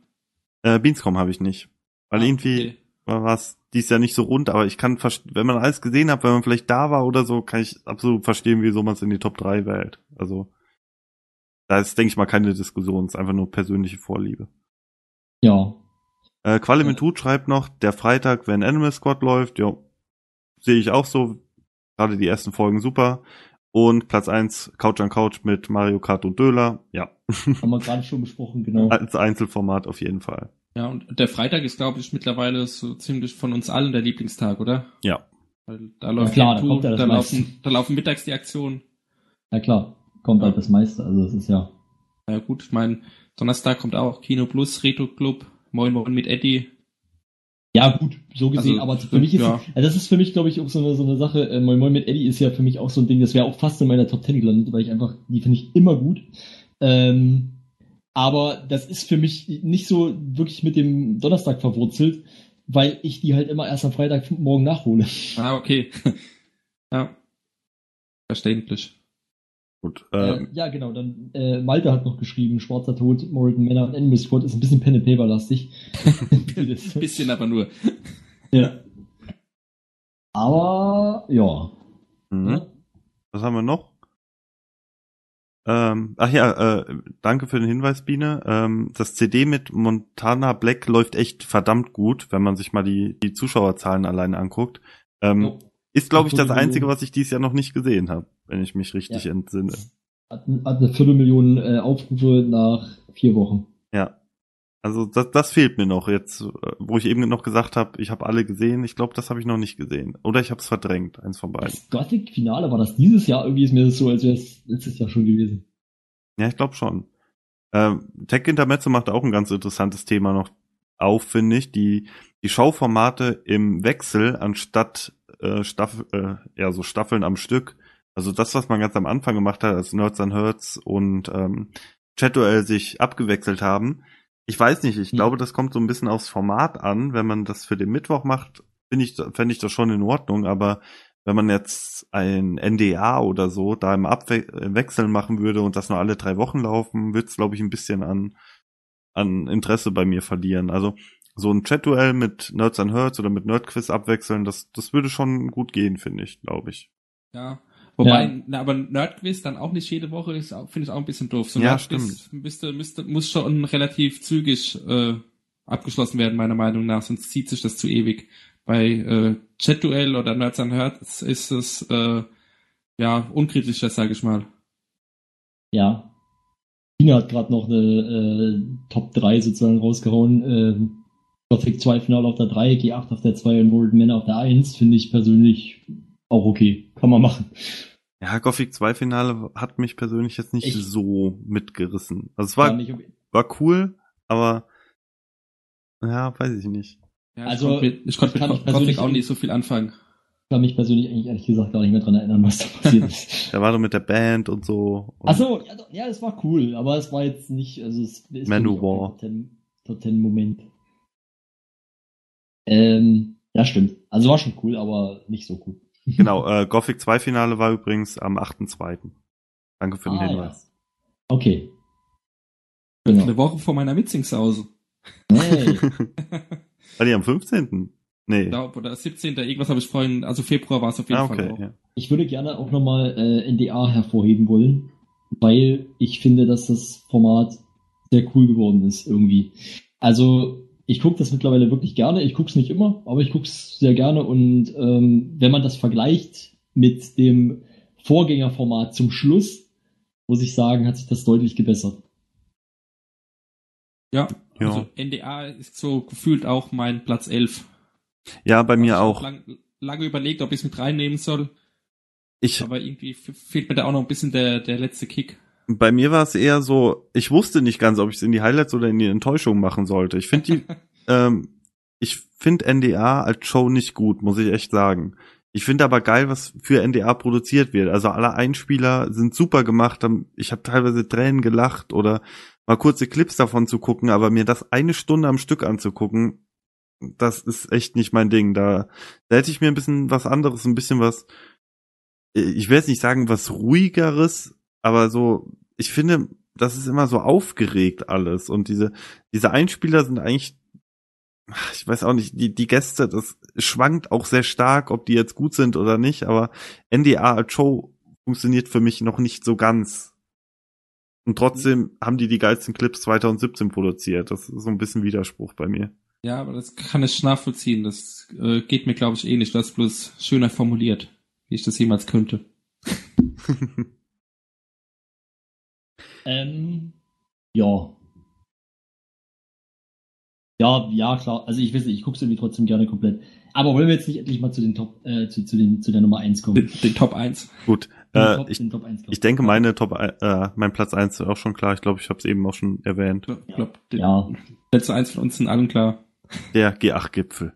Äh, Beanscom habe ich nicht. Weil Ah, irgendwie okay. War es dies Jahr nicht so rund, aber ich kann, wenn man alles gesehen hat, wenn man vielleicht da war oder so, kann ich absolut verstehen, wieso man es in die Top 3 wählt. Also, da ist, denke ich mal, keine Diskussion, es ist einfach nur persönliche Vorliebe. Ja. Äh, Qualle Ja. mit Hut schreibt noch, der Freitag, wenn Animal Squad läuft, ja, sehe ich auch so. Gerade die ersten Folgen super. Und Platz eins Couch on Couch mit Mario Kart und Döler. Ja, Haben wir gerade schon besprochen, genau. als Einzelformat auf jeden Fall. Ja, und der Freitag ist, glaube ich, mittlerweile so ziemlich von uns allen der Lieblingstag, oder? Ja. Weil da läuft klar, die da kommt ja das da, meiste. laufen, da laufen mittags die Aktionen. Ja klar, kommt halt das meiste, also das ist ja. Ja gut, ich meine, Donnerstag kommt auch Kino Plus, Retro Club, Moin Moin mit Eddie. Ja, gut, so gesehen, Also, aber für mich ist, ja. also das ist für mich, glaube ich, auch so eine, so eine Sache, äh, Moin Moin mit Eddie ist ja für mich auch so ein Ding, das wäre auch fast in meiner Top 10 gelandet, weil ich einfach, die finde ich immer gut. Ähm, aber das ist für mich nicht so wirklich mit dem Donnerstag verwurzelt, weil ich die halt immer erst am Freitag morgen nachhole. Ah, okay. ja. Verständlich. Gut. Äh, Ähm, ja, genau, dann äh, Malte hat noch geschrieben, Schwarzer Tod, Morrigan Männer und Animal Squad ist ein bisschen Pen and Paper lastig. Bisschen aber nur. ja. Aber ja. mhm. ja. Was haben wir noch? Ähm, ach ja, äh, danke für den Hinweis, Biene. Ähm, das CD mit Montana Black läuft echt verdammt gut, wenn man sich mal die, die Zuschauerzahlen alleine anguckt. Ähm, Jo. Ist, glaube ich, das. Einzige, was ich dieses Jahr noch nicht gesehen habe, wenn ich mich richtig Ja. entsinne. Hat, hat eine Viertelmillion äh, Aufrufe nach vier Wochen. Ja. Also das, das fehlt mir noch jetzt, äh, wo ich eben noch gesagt habe, ich habe alle gesehen. Ich glaube, das habe ich noch nicht gesehen. Oder ich habe es verdrängt, eins von beiden. Das Gothic-Finale war das dieses Jahr? Irgendwie ist mir das so, als wäre es letztes Jahr schon gewesen. Ja, ich glaube schon. Ähm, Tech Intermezzo macht auch ein ganz interessantes Thema noch auf, finde ich. Die, die Schauformate im Wechsel anstatt äh, Staff, äh, ja, so Staffeln am Stück Also das, was man ganz am Anfang gemacht hat, als Nerds and Herds und ähm, Chatduell sich abgewechselt haben. Ich weiß nicht, ich Hm. glaube, das kommt so ein bisschen aufs Format an. Wenn man das für den Mittwoch macht, finde ich, fände ich das schon in Ordnung, aber wenn man jetzt ein NDA oder so da im Abwechseln machen würde und das nur alle drei Wochen laufen, wird es, glaube ich, ein bisschen an, an Interesse bei mir verlieren. Also so ein Chat-Duell mit Nerds and Herds oder mit Nerdquiz abwechseln, das, das würde schon gut gehen, finde ich, glaube ich. Ja. Wobei, Ja. na, aber Nerdquiz dann auch nicht jede Woche ist, finde ich auch ein bisschen doof. So Ja, Nerdquiz müsste, müsste, muss schon relativ zügig äh, abgeschlossen werden, meiner Meinung nach, sonst zieht sich das zu ewig. Bei äh, Chat-Duell oder Nerds and Herds ist es äh, ja unkritischer, sage ich mal. Ja. China hat gerade noch eine äh, Top 3 sozusagen rausgehauen. Ähm, Gothic 2 Finale auf der 3, G8 auf der 2 und Golden Man auf der 1. Finde ich persönlich auch okay. Kann man machen. Ja, Gothic 2 Finale hat mich persönlich jetzt nicht Echt? so mitgerissen. Also es war, ich okay. war cool, aber ja, weiß ich nicht. Ja, Also, ich konnte mit, ich konnte kann mit ich Gothic persönlich- auch nicht so viel anfangen. kann mich persönlich eigentlich ehrlich gesagt gar nicht mehr dran erinnern, was da passiert ist. Der war doch mit der Band und so. Und Ach so, ja, ja, das war cool, aber es war jetzt nicht, also es ist Manowar. Top 10 Top 10 Moment. Ähm, ja, stimmt. Also war schon cool, aber nicht so cool. Genau, äh, Gothic 2 Finale war übrigens am 8.2. Danke für den Ah, Hinweis. ja. Okay. Eine Genau. Woche vor meiner Mitzingshause. Hey. War die am 15.? Nee. Ich glaube, oder 17. Irgendwas habe ich vorhin, also Februar war es auf jeden ah, Fall okay. auch. Ja. Ich würde gerne auch nochmal äh, NDA hervorheben wollen, weil ich finde, dass das Format sehr cool geworden ist irgendwie. Also ich gucke das mittlerweile wirklich gerne. Ich gucke es nicht immer, aber ich gucke es sehr gerne. Und ähm, wenn man das vergleicht mit dem Vorgängerformat zum Schluss, muss ich sagen, hat sich das deutlich gebessert. Ja, Ja. also NDA ist so gefühlt auch mein Platz 11. ja, bei mir Ich hab auch. Lang, lange überlegt, ob ich es mit reinnehmen soll, Ich, aber irgendwie fehlt mir da auch noch ein bisschen der, der letzte Kick. Bei mir war es eher so, ich wusste nicht ganz, ob ich es in die Highlights oder in die Enttäuschung machen sollte. Ich finde die, ähm, ich finde NDA als Show nicht gut, muss ich echt sagen. Ich finde aber geil, was für NDA produziert wird. Also alle Einspieler sind super gemacht. Ich habe teilweise Tränen gelacht oder mal kurze Clips davon zu gucken, aber mir das eine Stunde am Stück anzugucken, das ist echt nicht mein Ding. Da, da hätte ich mir ein bisschen was anderes, ein bisschen was, ich will jetzt nicht sagen, was ruhigeres, aber so, ich finde, das ist immer so aufgeregt alles und diese, diese Einspieler sind eigentlich, ich weiß auch nicht, die, die Gäste, das schwankt auch sehr stark, ob die jetzt gut sind oder nicht, aber NDA als Show funktioniert für mich noch nicht so ganz. Und trotzdem haben die die geilsten Clips 2017 produziert. Das ist so ein bisschen Widerspruch bei mir. Ja, aber das kann ich nachvollziehen. Das äh, geht mir, glaube ich, eh nicht. Das ist bloß schöner formuliert, wie ich das jemals könnte. Ähm, ja. Ja, ja, klar. Also ich weiß nicht, ich gucke es irgendwie trotzdem gerne komplett. Aber wollen wir jetzt nicht endlich mal zu den Top, äh, zu, zu, den, zu der Nummer 1 kommen? Den, den Top 1. Gut, äh, Top, ich, den Top 1 kommen. ich denke, meine Top, äh, mein Platz eins ist auch schon klar. Ich glaube, ich habe es eben auch schon erwähnt. Ich glaube, der Ja, letzte Eins von uns sind allen klar. Der G8-Gipfel.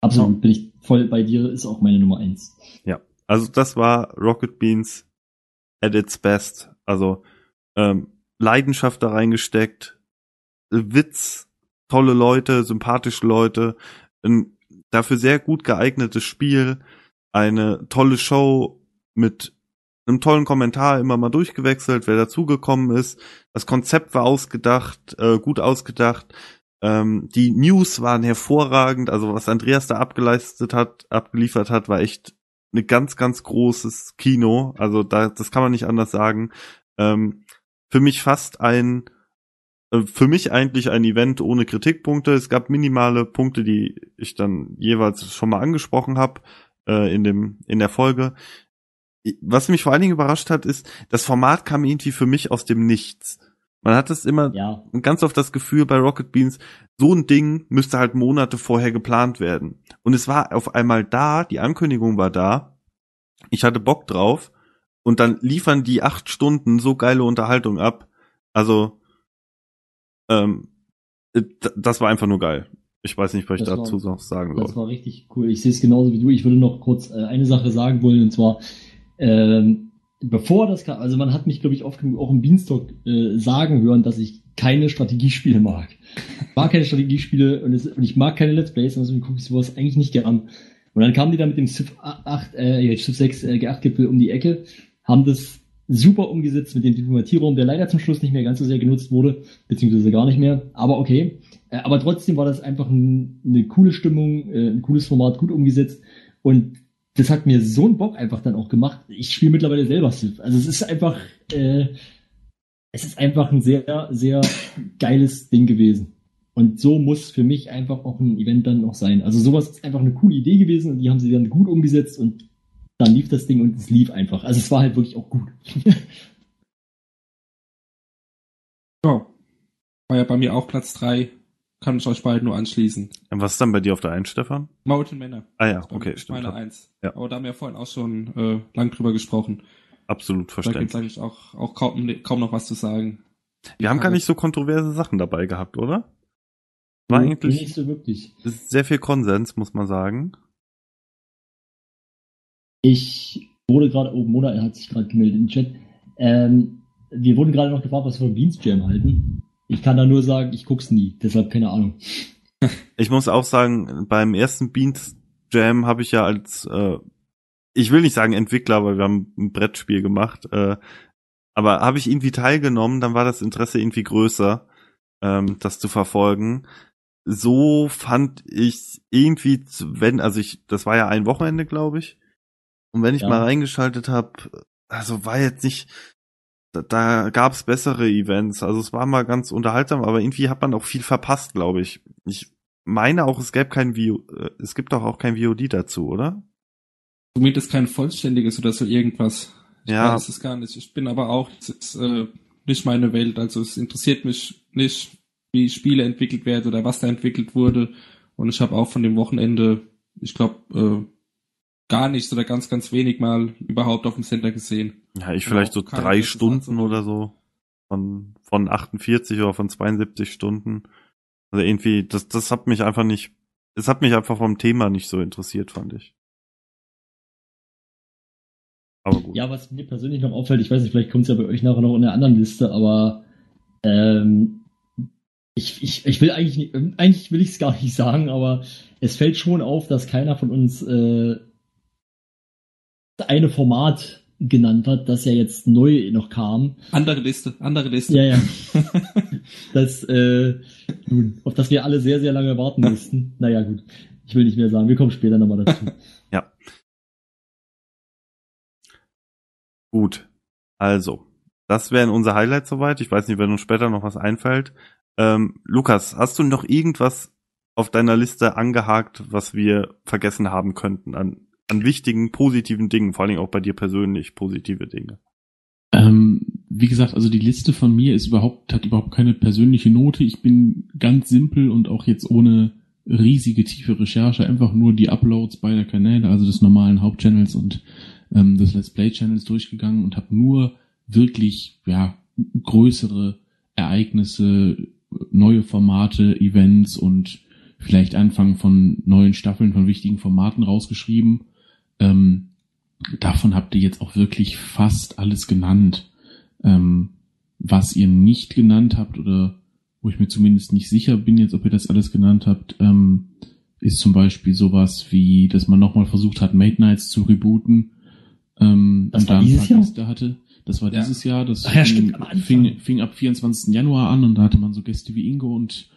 absolut. Bin ich voll bei dir, ist auch meine Nummer 1. Also das war Rocket Beans at its best. Also ähm, Leidenschaft da reingesteckt, Witz, tolle Leute, sympathische Leute, ein dafür sehr gut geeignetes Spiel, eine tolle Show mit einem tollen Kommentar immer mal durchgewechselt, wer dazugekommen ist. Das Konzept war ausgedacht, äh, gut ausgedacht. Ähm, die News waren hervorragend. Also was Andreas da abgeleistet hat, abgeliefert hat, war echt ein ganz, ganz großes Kino. Also da, das kann man nicht anders sagen. Ähm, für mich fast ein, äh, für mich eigentlich ein Event ohne Kritikpunkte. Es gab minimale Punkte, die ich dann jeweils schon mal angesprochen habe äh, in dem in der Folge. Was mich vor allen Dingen überrascht hat, ist, das Format kam irgendwie für mich aus dem Nichts. Man hat es immer Ja, ganz oft das Gefühl bei Rocket Beans, so ein Ding müsste halt Monate vorher geplant werden. Und es war auf einmal da, die Ankündigung war da, ich hatte Bock drauf und dann liefern die acht Stunden so geile Unterhaltung ab. Also, ähm, äh, das war einfach nur geil. Ich weiß nicht, was ich Das dazu war- noch sagen das soll. war richtig cool. Ich sehe es genauso wie du. Ich würde noch kurz äh, eine Sache sagen wollen, und zwar, Ähm, bevor das kam, also man hat mich, glaube ich, oft genug auch im Beanstalk äh, sagen hören, dass ich keine Strategiespiele mag. Ich mag keine Strategiespiele und, es, und ich mag keine Let's Plays, also gucke ich sowas eigentlich nicht gern. Und dann kamen die da mit dem Civ 8, äh, Civ 6 äh, G8-Gipfel um die Ecke, haben das super umgesetzt mit dem Diplomatierraum, der leider zum Schluss nicht mehr ganz so sehr genutzt wurde, beziehungsweise gar nicht mehr. Aber okay. Äh, aber trotzdem war das einfach ein, eine coole Stimmung, äh, ein cooles Format, gut umgesetzt. Und das hat mir so einen Bock einfach dann auch gemacht. Ich spiele mittlerweile selber Civ. Also es ist einfach, äh, es ist einfach ein sehr, sehr geiles Ding gewesen. Und so muss für mich einfach auch ein Event dann noch sein. Also sowas ist einfach eine coole Idee gewesen und die haben sie dann gut umgesetzt und dann lief das Ding und es lief einfach. Also es war halt wirklich auch gut. ja. War ja bei mir auch Platz 3. Kann ich euch beiden nur anschließen. Und was ist dann bei dir auf der 1, Stefan? Mountain Männer. Ah ja, okay, stimmt. Meine 1. Ja. Aber da haben wir vorhin auch schon äh, lang drüber gesprochen. Absolut Da gibt es verständlich. eigentlich auch, auch kaum, kaum noch was zu sagen. Wir haben gar nicht so kontroverse Sachen dabei gehabt, oder? War eigentlich nicht so wirklich. sehr viel Konsens, muss man sagen. Ich wurde gerade, oh, Mona hat sich gerade gemeldet im Chat. Ähm, wir wurden gerade noch gefragt, was wir von Beans Jam halten. Ich kann da nur sagen, ich guck's nie, deshalb keine Ahnung. Ich muss auch sagen, beim ersten Beans Jam habe ich ja als, äh, ich will nicht sagen Entwickler, weil wir haben ein Brettspiel gemacht, äh, aber habe ich irgendwie teilgenommen, dann war das Interesse irgendwie größer, ähm, das zu verfolgen. So fand ich irgendwie, wenn, also ich, das war ja ein Wochenende, glaube ich. Und wenn ich Ja. mal reingeschaltet habe, also war jetzt nicht, da, da gab es bessere Events. Also es war mal ganz unterhaltsam, aber irgendwie hat man auch viel verpasst, glaube ich. Ich meine auch, es gäbe kein VO, äh, es gibt doch auch kein VOD dazu, oder? Zumindest kein vollständiges oder so irgendwas. Ich Ja. weiß es gar nicht. Ich bin aber auch, es ist äh, nicht meine Welt. Also es interessiert mich nicht, wie Spiele entwickelt werden oder was da entwickelt wurde. Und ich habe auch von dem Wochenende, ich glaube, äh, gar nichts oder ganz, ganz wenig mal überhaupt auf dem Sender gesehen. Ja, ich vielleicht so keine drei Stunden Satzung. oder so. Von, von 48 oder von 72 Stunden. Also irgendwie, das, das hat mich einfach nicht, es hat mich einfach vom Thema nicht so interessiert, fand ich. Aber gut. Ja, was mir persönlich noch auffällt, ich weiß nicht, vielleicht kommt es ja bei euch nachher noch in einer anderen Liste, aber ähm, ich, ich, ich will eigentlich nicht, eigentlich will ich es gar nicht sagen, aber es fällt schon auf, dass keiner von uns äh, eine Format genannt hat, das ja jetzt neu noch kam. Andere Liste, andere Liste. Ja, ja. das, äh, nun, auf das wir alle sehr, sehr lange warten mussten. Naja, gut. Ich will nicht mehr sagen, wir kommen später nochmal dazu. Gut. Also, das wären unsere Highlights soweit. Ich weiß nicht, wenn uns später noch was einfällt. Ähm, Lukas, hast du noch irgendwas auf deiner Liste angehakt, was wir vergessen haben könnten an, an wichtigen, positiven Dingen, vor allen Dingen auch bei dir persönlich positive Dinge? Ähm, wie gesagt, also die Liste von mir ist überhaupt, hat überhaupt keine persönliche Note. Ich bin ganz simpel und auch jetzt ohne riesige tiefe Recherche einfach nur die Uploads beider Kanäle, also des normalen Hauptchannels und ähm, des Let's Play Channels durchgegangen und habe nur wirklich ja größere Ereignisse, neue Formate, Events und vielleicht Anfang von neuen Staffeln von wichtigen Formaten rausgeschrieben. Ähm, davon habt ihr jetzt auch wirklich fast alles genannt. Ähm, was ihr nicht genannt habt oder wo ich mir zumindest nicht sicher bin jetzt, ob ihr das alles genannt habt, ähm, ist zum Beispiel sowas wie, dass man nochmal versucht hat, Mate Nights zu rebooten. Ähm, Das und war da ein dieses paar Jahr? Gäste hatte. Das war Ja. dieses Jahr. Das Ach ja, fing, stimmt, fing, fing ab 24. Januar an und da hatte man so Gäste wie Ingo und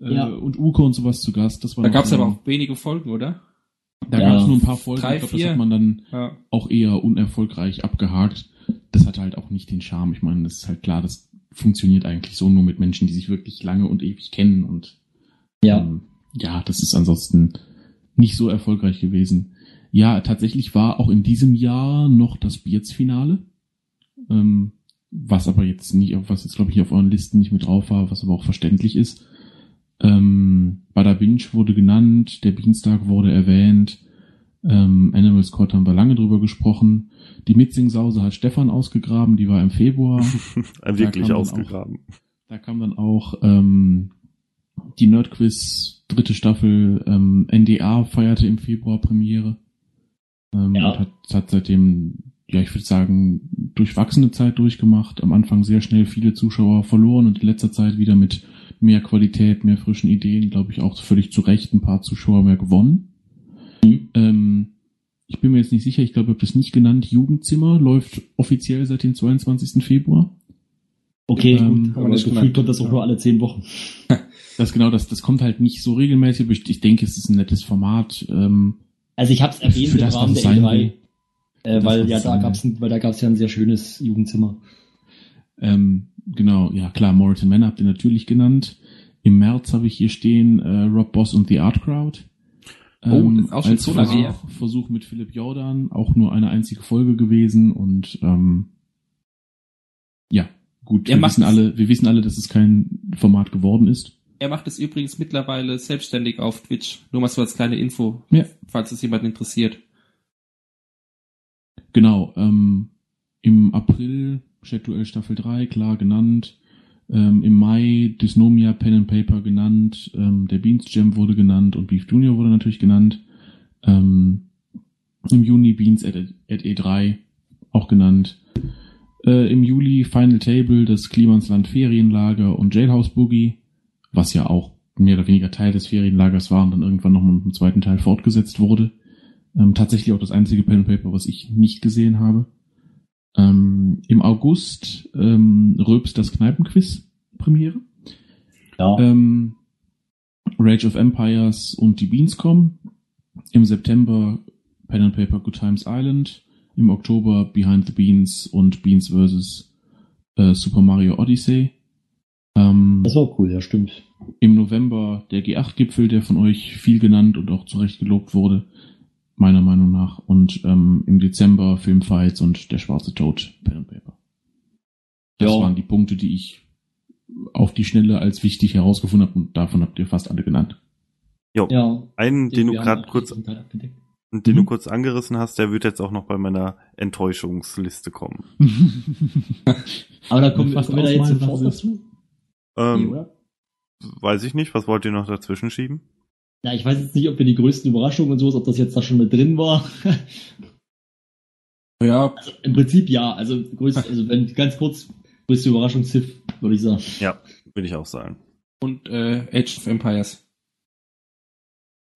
äh, Ja. und Uko und sowas zu Gast. Das war Da gab es aber auch wenige Folgen, oder? Da Ja. gab es nur ein paar Folgen. Drei, ich glaube, das hat man dann Ja. auch eher unerfolgreich abgehakt. Das hat halt auch nicht den Charme. Ich meine, das ist halt klar, das funktioniert eigentlich so nur mit Menschen, die sich wirklich lange und ewig kennen und Ja. ähm, ja, das ist ansonsten nicht so erfolgreich gewesen. Ja, tatsächlich war auch in diesem Jahr noch das Bierz-Finale, ähm, was aber jetzt nicht, was jetzt glaube ich auf euren Listen nicht mit drauf war, was aber auch verständlich ist. Ähm, Bada Binge wurde genannt, der Beanstalk wurde erwähnt, ähm, Animal Squad haben wir lange drüber gesprochen. Die Mitzingsause hat Stefan ausgegraben, die war im Februar. Wirklich ausgegraben. Da kam dann auch ähm, die Nerdquiz dritte Staffel ähm, NDA feierte im Februar Premiere. Ähm, Ja. und hat, hat seitdem ja, ich würde sagen, durchwachsene Zeit durchgemacht. Am Anfang sehr schnell viele Zuschauer verloren und in letzter Zeit wieder mit mehr Qualität, mehr frischen Ideen, glaube ich, auch völlig zu Recht ein paar Zuschauer mehr gewonnen. Mhm. Ähm, ich bin mir jetzt nicht sicher, ich glaube, ich habe das nicht genannt. Jugendzimmer läuft offiziell seit dem 22. Februar. Okay, ähm, gut, aber das Gefühl kommt das auch nur alle zehn Wochen. Das genau, das, das kommt halt nicht so regelmäßig, aber ich, ich denke, es ist ein nettes Format. Ähm, also ich habe es erwähnt im Rahmen der E3, äh, weil ja da gab's weil da gab's ja ein sehr schönes Jugendzimmer. Ähm, genau, ja klar, Moritan Manor habt ihr natürlich genannt. Im März habe ich hier stehen äh, Rob Boss und The Art Crowd. Oh, ähm, das ist auch schon als so Versuch, Versuch mit Philipp Jordan, auch nur eine einzige Folge gewesen und ähm, ja, gut, Er wir wissen alle, wir wissen alle, dass es kein Format geworden ist. Er macht es übrigens mittlerweile selbstständig auf Twitch. Nur mal so als kleine Info, Ja. falls es jemand interessiert. Genau, ähm, im April Chat-Duell Staffel 3, klar genannt. Ähm, Im Mai Dysnomia Pen and Paper genannt. Ähm, der Beans Jam wurde genannt und Beef Junior wurde natürlich genannt. Ähm, Im Juni Beans at, at E3 auch genannt. Äh, Im Juli Final Table, das Klimansland Ferienlager und Jailhouse Boogie, was ja auch mehr oder weniger Teil des Ferienlagers war und dann irgendwann nochmal dem zweiten Teil fortgesetzt wurde. Ähm, tatsächlich auch das einzige Pen and Paper, was ich nicht gesehen habe. Ähm, Im August ähm, Röps das Kneipenquiz Premiere. Ja. Ähm, Rage of Empires und die Beanscom. Im September Pen and Paper Good Times Island. Im Oktober Behind the Beans und Beans vs. Äh, Super Mario Odyssey. Ähm, Das war cool, ja, stimmt. Im November der G8-Gipfel, der von euch viel genannt und auch zu Recht gelobt wurde, meiner Meinung nach. Und ähm, im Dezember Filmfights und der schwarze Tod, Pen and Paper. Das Ja. waren die Punkte, die ich auf die Schnelle als wichtig herausgefunden habe und davon habt ihr fast alle genannt. Jo. Ja. Einen, den du Wir haben gerade kurz, den Mhm. du kurz angerissen hast, der wird jetzt auch noch bei meiner Enttäuschungsliste kommen. Aber da kommen wir da jetzt sofort was dazu? Nee, Ähm, oder? weiß ich nicht. Was wollt ihr noch dazwischen schieben? Ja, ich weiß jetzt nicht, ob wir die größten Überraschungen und sowas, ob das jetzt da schon mit drin war. Ja, Im Prinzip ja. Also, größte, also wenn ganz kurz, größte Überraschung Civ, würde ich sagen. Ja, würde ich auch sagen. und äh, Age of Empires.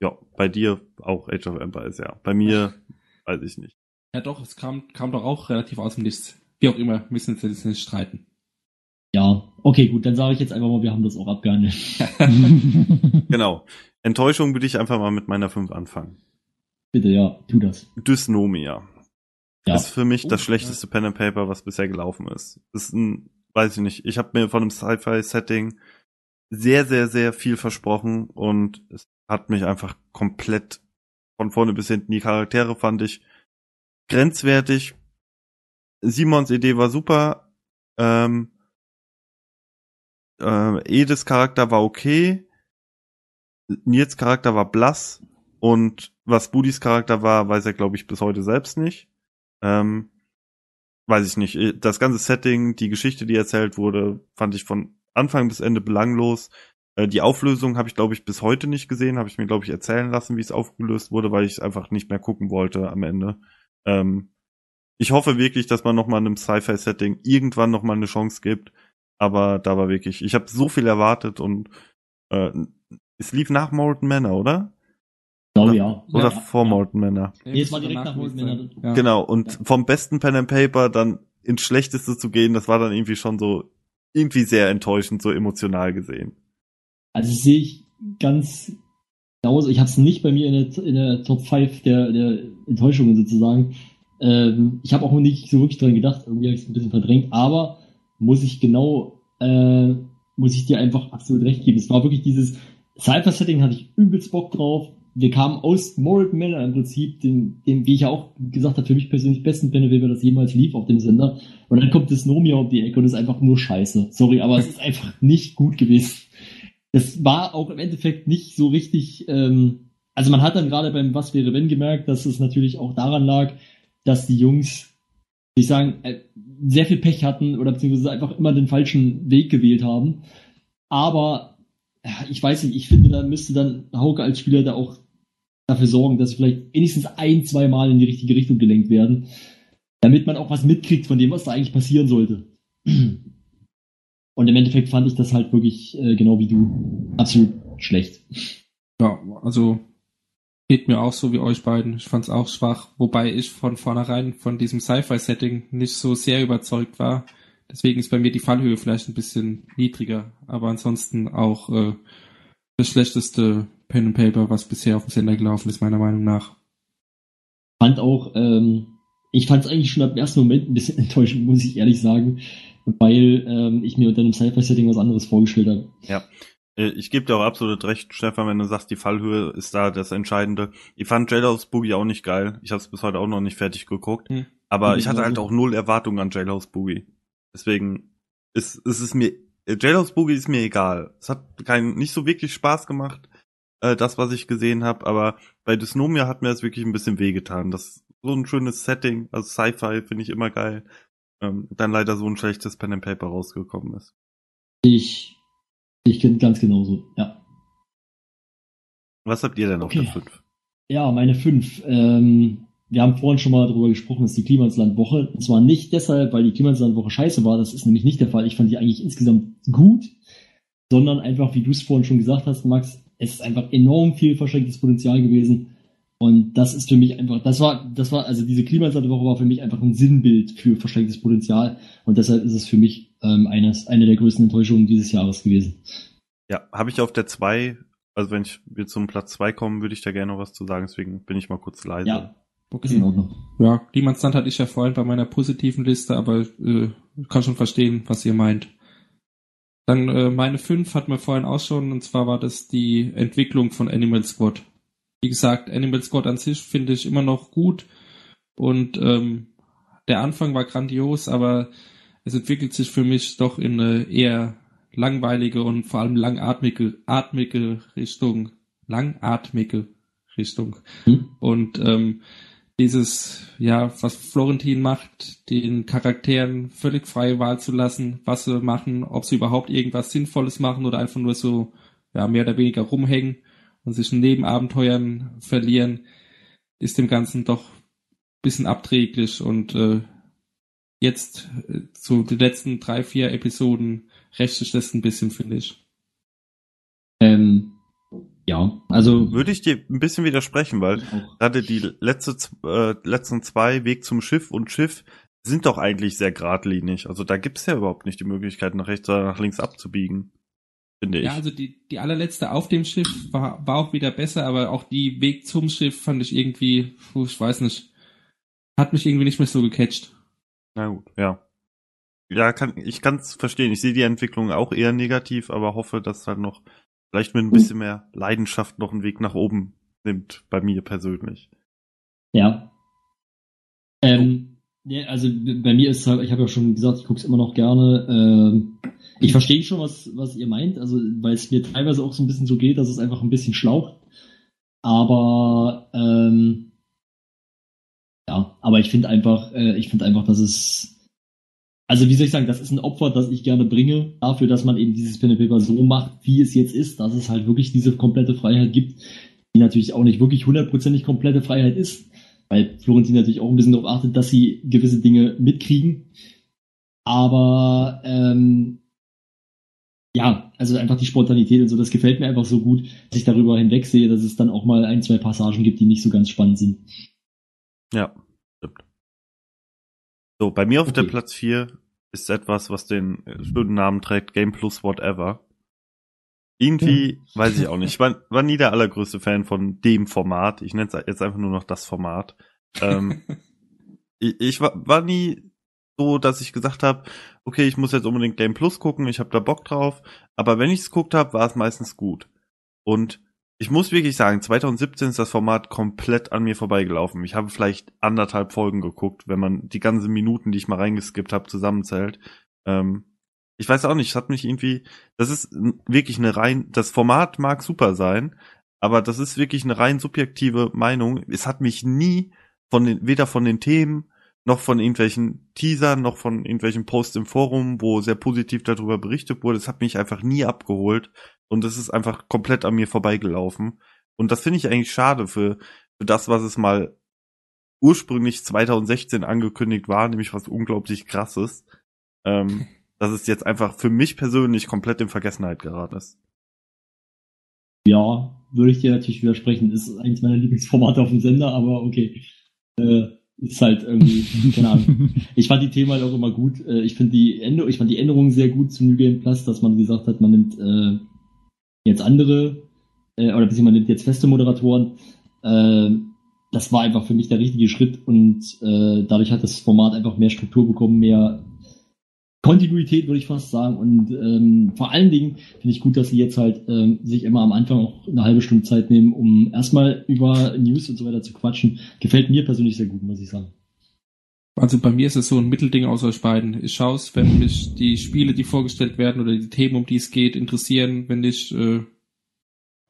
Ja, bei dir auch Age of Empires, ja. Bei mir weiß ich nicht. Ja doch, es kam, kam doch auch relativ aus dem Nichts. Wie auch immer, müssen wir jetzt nicht streiten. Ja, okay, gut, dann sage ich jetzt einfach mal, wir haben das auch abgehandelt. Genau. Enttäuschung würde ich einfach mal mit meiner 5 anfangen. Bitte, ja, tu das. Dysnomia. Ja. Ist für mich Oh, das schlechteste Pen and Paper, was bisher gelaufen ist. Ist ein, weiß ich nicht, ich habe mir von einem Sci-Fi-Setting sehr, sehr, sehr viel versprochen und es hat mich einfach komplett von vorne bis hinten, die Charaktere fand ich grenzwertig. Simons Idee war super. Ähm, äh, Edis Charakter war okay. Nils Charakter war blass. Und was Budis Charakter war, weiß er, glaube ich, bis heute selbst nicht. Ähm, weiß ich nicht. Das ganze Setting, die Geschichte, die erzählt wurde, fand ich von Anfang bis Ende belanglos. Äh, Die Auflösung habe ich, glaube ich, bis heute nicht gesehen. Habe ich mir, glaube ich, erzählen lassen, wie es aufgelöst wurde, weil ich es einfach nicht mehr gucken wollte am Ende. Ähm, ich hoffe wirklich, dass man nochmal einem Sci-Fi-Setting irgendwann nochmal eine Chance gibt. Aber da war wirklich, ich habe so viel erwartet und äh, es lief nach Morton Manor, oder? Genau, Oder- ja. Oder ja, vor ja. Morton Manor. Nee, es war direkt nach Morton Manor. Ja. Genau, und Ja. vom besten Pen and Paper dann ins Schlechteste zu gehen, das war dann irgendwie schon so, irgendwie sehr enttäuschend, so emotional gesehen. Also das sehe ich ganz genauso. Ich habe es nicht bei mir in der, in der Top 5 der, der Enttäuschungen sozusagen. Ähm, ich habe auch nicht so wirklich dran gedacht. Irgendwie habe ich es ein bisschen verdrängt. Aber muss ich genau, äh, muss ich dir einfach absolut recht geben. Es war wirklich dieses Cypher-Setting, hatte ich übelst Bock drauf. Wir kamen aus Moral Manor im Prinzip, dem, dem, wie ich ja auch gesagt habe, für mich persönlich besten Paper, das jemals lief auf dem Sender. Und dann kommt das Nomia um die Ecke und ist einfach nur scheiße. Sorry, aber es ist einfach nicht gut gewesen. Es war auch im Endeffekt nicht so richtig, ähm, also man hat dann gerade beim Was wäre wenn gemerkt, dass es natürlich auch daran lag, dass die Jungs, ich sagen, äh, sehr viel Pech hatten oder beziehungsweise einfach immer den falschen Weg gewählt haben. Aber ich weiß nicht, ich finde, da müsste dann Hauke als Spieler da auch dafür sorgen, dass sie vielleicht wenigstens ein, zwei Mal in die richtige Richtung gelenkt werden. damit man auch was mitkriegt von dem, was da eigentlich passieren sollte. Und im Endeffekt fand ich das halt wirklich, äh, genau wie du, absolut schlecht. Ja, also geht mir auch so wie euch beiden. Ich fand es auch schwach, wobei ich von vornherein von diesem Sci-Fi-Setting nicht so sehr überzeugt war. Deswegen ist bei mir die Fallhöhe vielleicht ein bisschen niedriger, aber ansonsten auch äh, das schlechteste Pen and Paper, was bisher auf dem Sender gelaufen ist, meiner Meinung nach. Fand auch, ähm, ich fand es eigentlich schon ab ersten Moment ein bisschen enttäuschend, muss ich ehrlich sagen, weil ähm, ich mir unter einem Sci-Fi-Setting was anderes vorgestellt habe. Ja. Äh, Ich gebe dir auch absolut recht, Stefan, wenn du sagst, die Fallhöhe ist da das Entscheidende. Ich fand Jailhouse Boogie auch nicht geil. Ich habe es bis heute auch noch nicht fertig geguckt. Hm. Aber ich hatte halt auch null Erwartungen an Jailhouse Boogie. Deswegen ist, ist es mir, Jailhouse Boogie ist mir egal. Es hat kein, nicht so wirklich Spaß gemacht, äh, das, was ich gesehen habe. Aber bei Dysnomia hat mir das wirklich ein bisschen wehgetan. Das so ein schönes Setting, also Sci-Fi finde ich immer geil. Ähm, dann leider so ein schlechtes Pen and Paper rausgekommen ist. Ich, ich bin ganz genauso, ja. Was habt ihr denn auf Okay. der 5? Ja, meine fünf. Ähm, wir haben vorhin schon mal darüber gesprochen, dass die Klimaslandwoche, und zwar nicht deshalb, weil die Klimaslandwoche scheiße war, das ist nämlich nicht der Fall. Ich fand die eigentlich insgesamt gut, sondern einfach, wie du es vorhin schon gesagt hast, Max, es ist einfach enorm viel verschenktes Potenzial gewesen. Und das ist für mich einfach, das war, das war, also diese Klimaslandwoche war für mich einfach ein Sinnbild für verschenktes Potenzial. Und deshalb ist es für mich ähm, eines, eine der größten Enttäuschungen dieses Jahres gewesen. Ja, habe ich auf der 2, also wenn ich wir zum Platz 2 kommen, würde ich da gerne noch was zu sagen, deswegen bin ich mal kurz leise. Ja, ist in Ordnung. Ja, Klimansland hatte ich ja vorhin bei meiner positiven Liste, aber äh, ich kann schon verstehen, was ihr meint. Dann äh, meine fünf hatten wir vorhin auch schon, und zwar war das die Entwicklung von Animal Squad. Wie gesagt, Animal Squad an sich finde ich immer noch gut und ähm, der Anfang war grandios, aber es entwickelt sich für mich doch in eine eher langweilige und vor allem langatmige atmige Richtung. Langatmige Richtung. Hm? Und ähm, dieses, ja, was Florentin macht, den Charakteren völlig freie Wahl zu lassen, was sie machen, ob sie überhaupt irgendwas Sinnvolles machen oder einfach nur so, ja, mehr oder weniger rumhängen und sich in Nebenabenteuern verlieren, ist dem Ganzen doch ein bisschen abträglich und äh, jetzt äh, zu den letzten drei, vier Episoden rächt sich das ein bisschen, finde ich. Ähm, ja, also Würde ich dir ein bisschen widersprechen, weil gerade die letzte, äh, letzten zwei, Weg zum Schiff und Schiff, sind doch eigentlich sehr geradlinig. Also da gibt's ja überhaupt nicht die Möglichkeit, nach rechts oder nach links abzubiegen. Finde ich. Ja, also die, die allerletzte auf dem Schiff war, war auch wieder besser, aber auch die Weg zum Schiff fand ich irgendwie, puh, ich weiß nicht, hat mich irgendwie nicht mehr so gecatcht. Na gut, ja. Ja, kann, ich kann es verstehen. Ich sehe die Entwicklung auch eher negativ, aber hoffe, dass halt noch vielleicht mit ein bisschen mehr Leidenschaft noch einen Weg nach oben nimmt, bei mir persönlich. Ja. Ähm, also bei mir ist halt, ich habe ja schon gesagt, ich gucke es immer noch gerne. Ähm, ich verstehe schon, was, was ihr meint, also weil es mir teilweise auch so ein bisschen so geht, dass es einfach ein bisschen schlaucht. Aber ähm, ja, aber ich finde einfach, äh, ich finde einfach, dass es also wie soll ich sagen, das ist ein Opfer, das ich gerne bringe, dafür, dass man eben dieses Pen and Paper so macht, wie es jetzt ist, dass es halt wirklich diese komplette Freiheit gibt, die natürlich auch nicht wirklich hundertprozentig komplette Freiheit ist, weil Florentin natürlich auch ein bisschen darauf achtet, dass sie gewisse Dinge mitkriegen. Aber ähm, ja, also einfach die Spontanität und so, das gefällt mir einfach so gut, dass ich darüber hinwegsehe, dass es dann auch mal ein, zwei Passagen gibt, die nicht so ganz spannend sind. Ja, stimmt. So, bei mir auf der Okay. Platz 4 ist etwas, was den schönen Namen trägt, Game Plus Whatever. Irgendwie, weiß ich auch nicht. Ich war, war nie der allergrößte Fan von dem Format. Ich nenne es jetzt einfach nur noch das Format. Ähm, ich, ich war, war nie so, dass ich gesagt habe, okay, ich muss jetzt unbedingt Game Plus gucken, ich habe da Bock drauf. Aber wenn ich es geguckt habe, war es meistens gut. Und ich muss wirklich sagen, 2017 ist das Format komplett an mir vorbeigelaufen. Ich habe vielleicht anderthalb Folgen geguckt, wenn man die ganzen Minuten, die ich mal reingeskippt habe, zusammenzählt. Ähm, ich weiß auch nicht, es hat mich irgendwie, das ist wirklich eine rein, das Format mag super sein, aber das ist wirklich eine rein subjektive Meinung. Es hat mich nie von den, weder von den Themen, noch von irgendwelchen Teasern, noch von irgendwelchen Posts im Forum, wo sehr positiv darüber berichtet wurde. Es hat mich einfach nie abgeholt und es ist einfach komplett an mir vorbeigelaufen. Und das finde ich eigentlich schade für, für das, was es mal ursprünglich 2016 angekündigt war, nämlich was unglaublich krasses, ähm, dass es jetzt einfach für mich persönlich komplett in Vergessenheit geraten ist. Ja, würde ich dir natürlich widersprechen. Ist eins meiner Lieblingsformate auf dem Sender, aber okay. Äh, ist halt irgendwie, keine Ahnung. Ich fand die Themen halt auch immer gut. Äh, ich finde die Änderung, ich fand die Änderungen sehr gut zu New Game Plus, dass man gesagt hat, man nimmt äh, jetzt andere, äh, oder beziehungsweise man nimmt jetzt feste Moderatoren. Äh, das war einfach für mich der richtige Schritt und äh, dadurch hat das Format einfach mehr Struktur bekommen, mehr Kontinuität, würde ich fast sagen. Und ähm, vor allen Dingen finde ich gut, dass sie jetzt halt ähm, sich immer am Anfang auch eine halbe Stunde Zeit nehmen, um erstmal über News und so weiter zu quatschen. Gefällt mir persönlich sehr gut, muss ich sagen. Also bei mir ist es so ein Mittelding aus euch beiden. Ich schaue es, wenn mich die Spiele, die vorgestellt werden oder die Themen, um die es geht, interessieren. Wenn nicht, äh,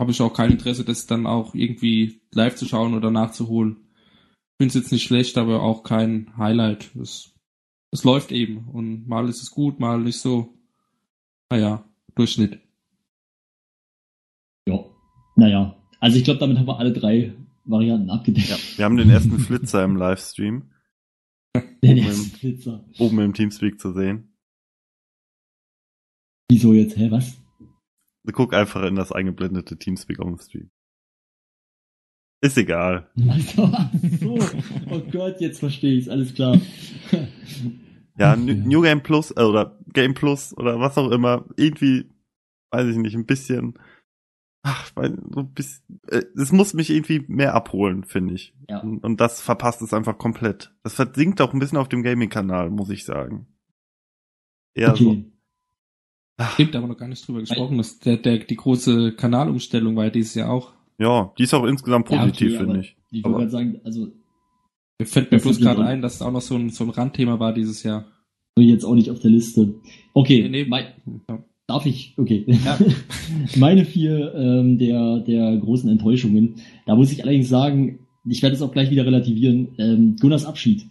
habe ich auch kein Interesse, das dann auch irgendwie live zu schauen oder nachzuholen. Ich finde es jetzt nicht schlecht, aber auch kein Highlight. Das es läuft eben. Und mal ist es gut, mal nicht so. Naja, Durchschnitt. Ja, naja. Also ich glaube, damit haben wir alle drei Varianten abgedeckt. Ja, wir haben den ersten Flitzer im Livestream. Den ersten im, Flitzer. Oben im Teamspeak zu sehen. Wieso jetzt? Hä, was? Guck einfach in das eingeblendete Teamspeak auf dem Stream. Ist egal. so, oh Gott, jetzt verstehe ich alles klar. Ja, New Game Plus äh, oder Game Plus oder was auch immer, irgendwie, weiß ich nicht, ein bisschen, ach, weil so ein bisschen, äh, es muss mich irgendwie mehr abholen, finde ich. Ja. Und, und, das verpasst es einfach komplett. Das versinkt auch ein bisschen auf dem Gaming-Kanal, muss ich sagen. Eher okay. so. Ach. Gibt aber noch gar nicht drüber gesprochen, dass der, der, die große Kanalumstellung war ja dieses Jahr auch. Ja, die ist auch insgesamt positiv, ja, okay, finde ich. Ich würde sagen, also. Mir fällt mir bloß gerade ein, dass es auch noch so ein, so ein Randthema war dieses Jahr. Jetzt auch nicht auf der Liste. Okay, nee, nee. Mein, darf ich? Okay. Ja. Meine vier ähm, der, der großen Enttäuschungen. Da muss ich allerdings sagen, ich werde es auch gleich wieder relativieren. Ähm, Gunnars Abschied.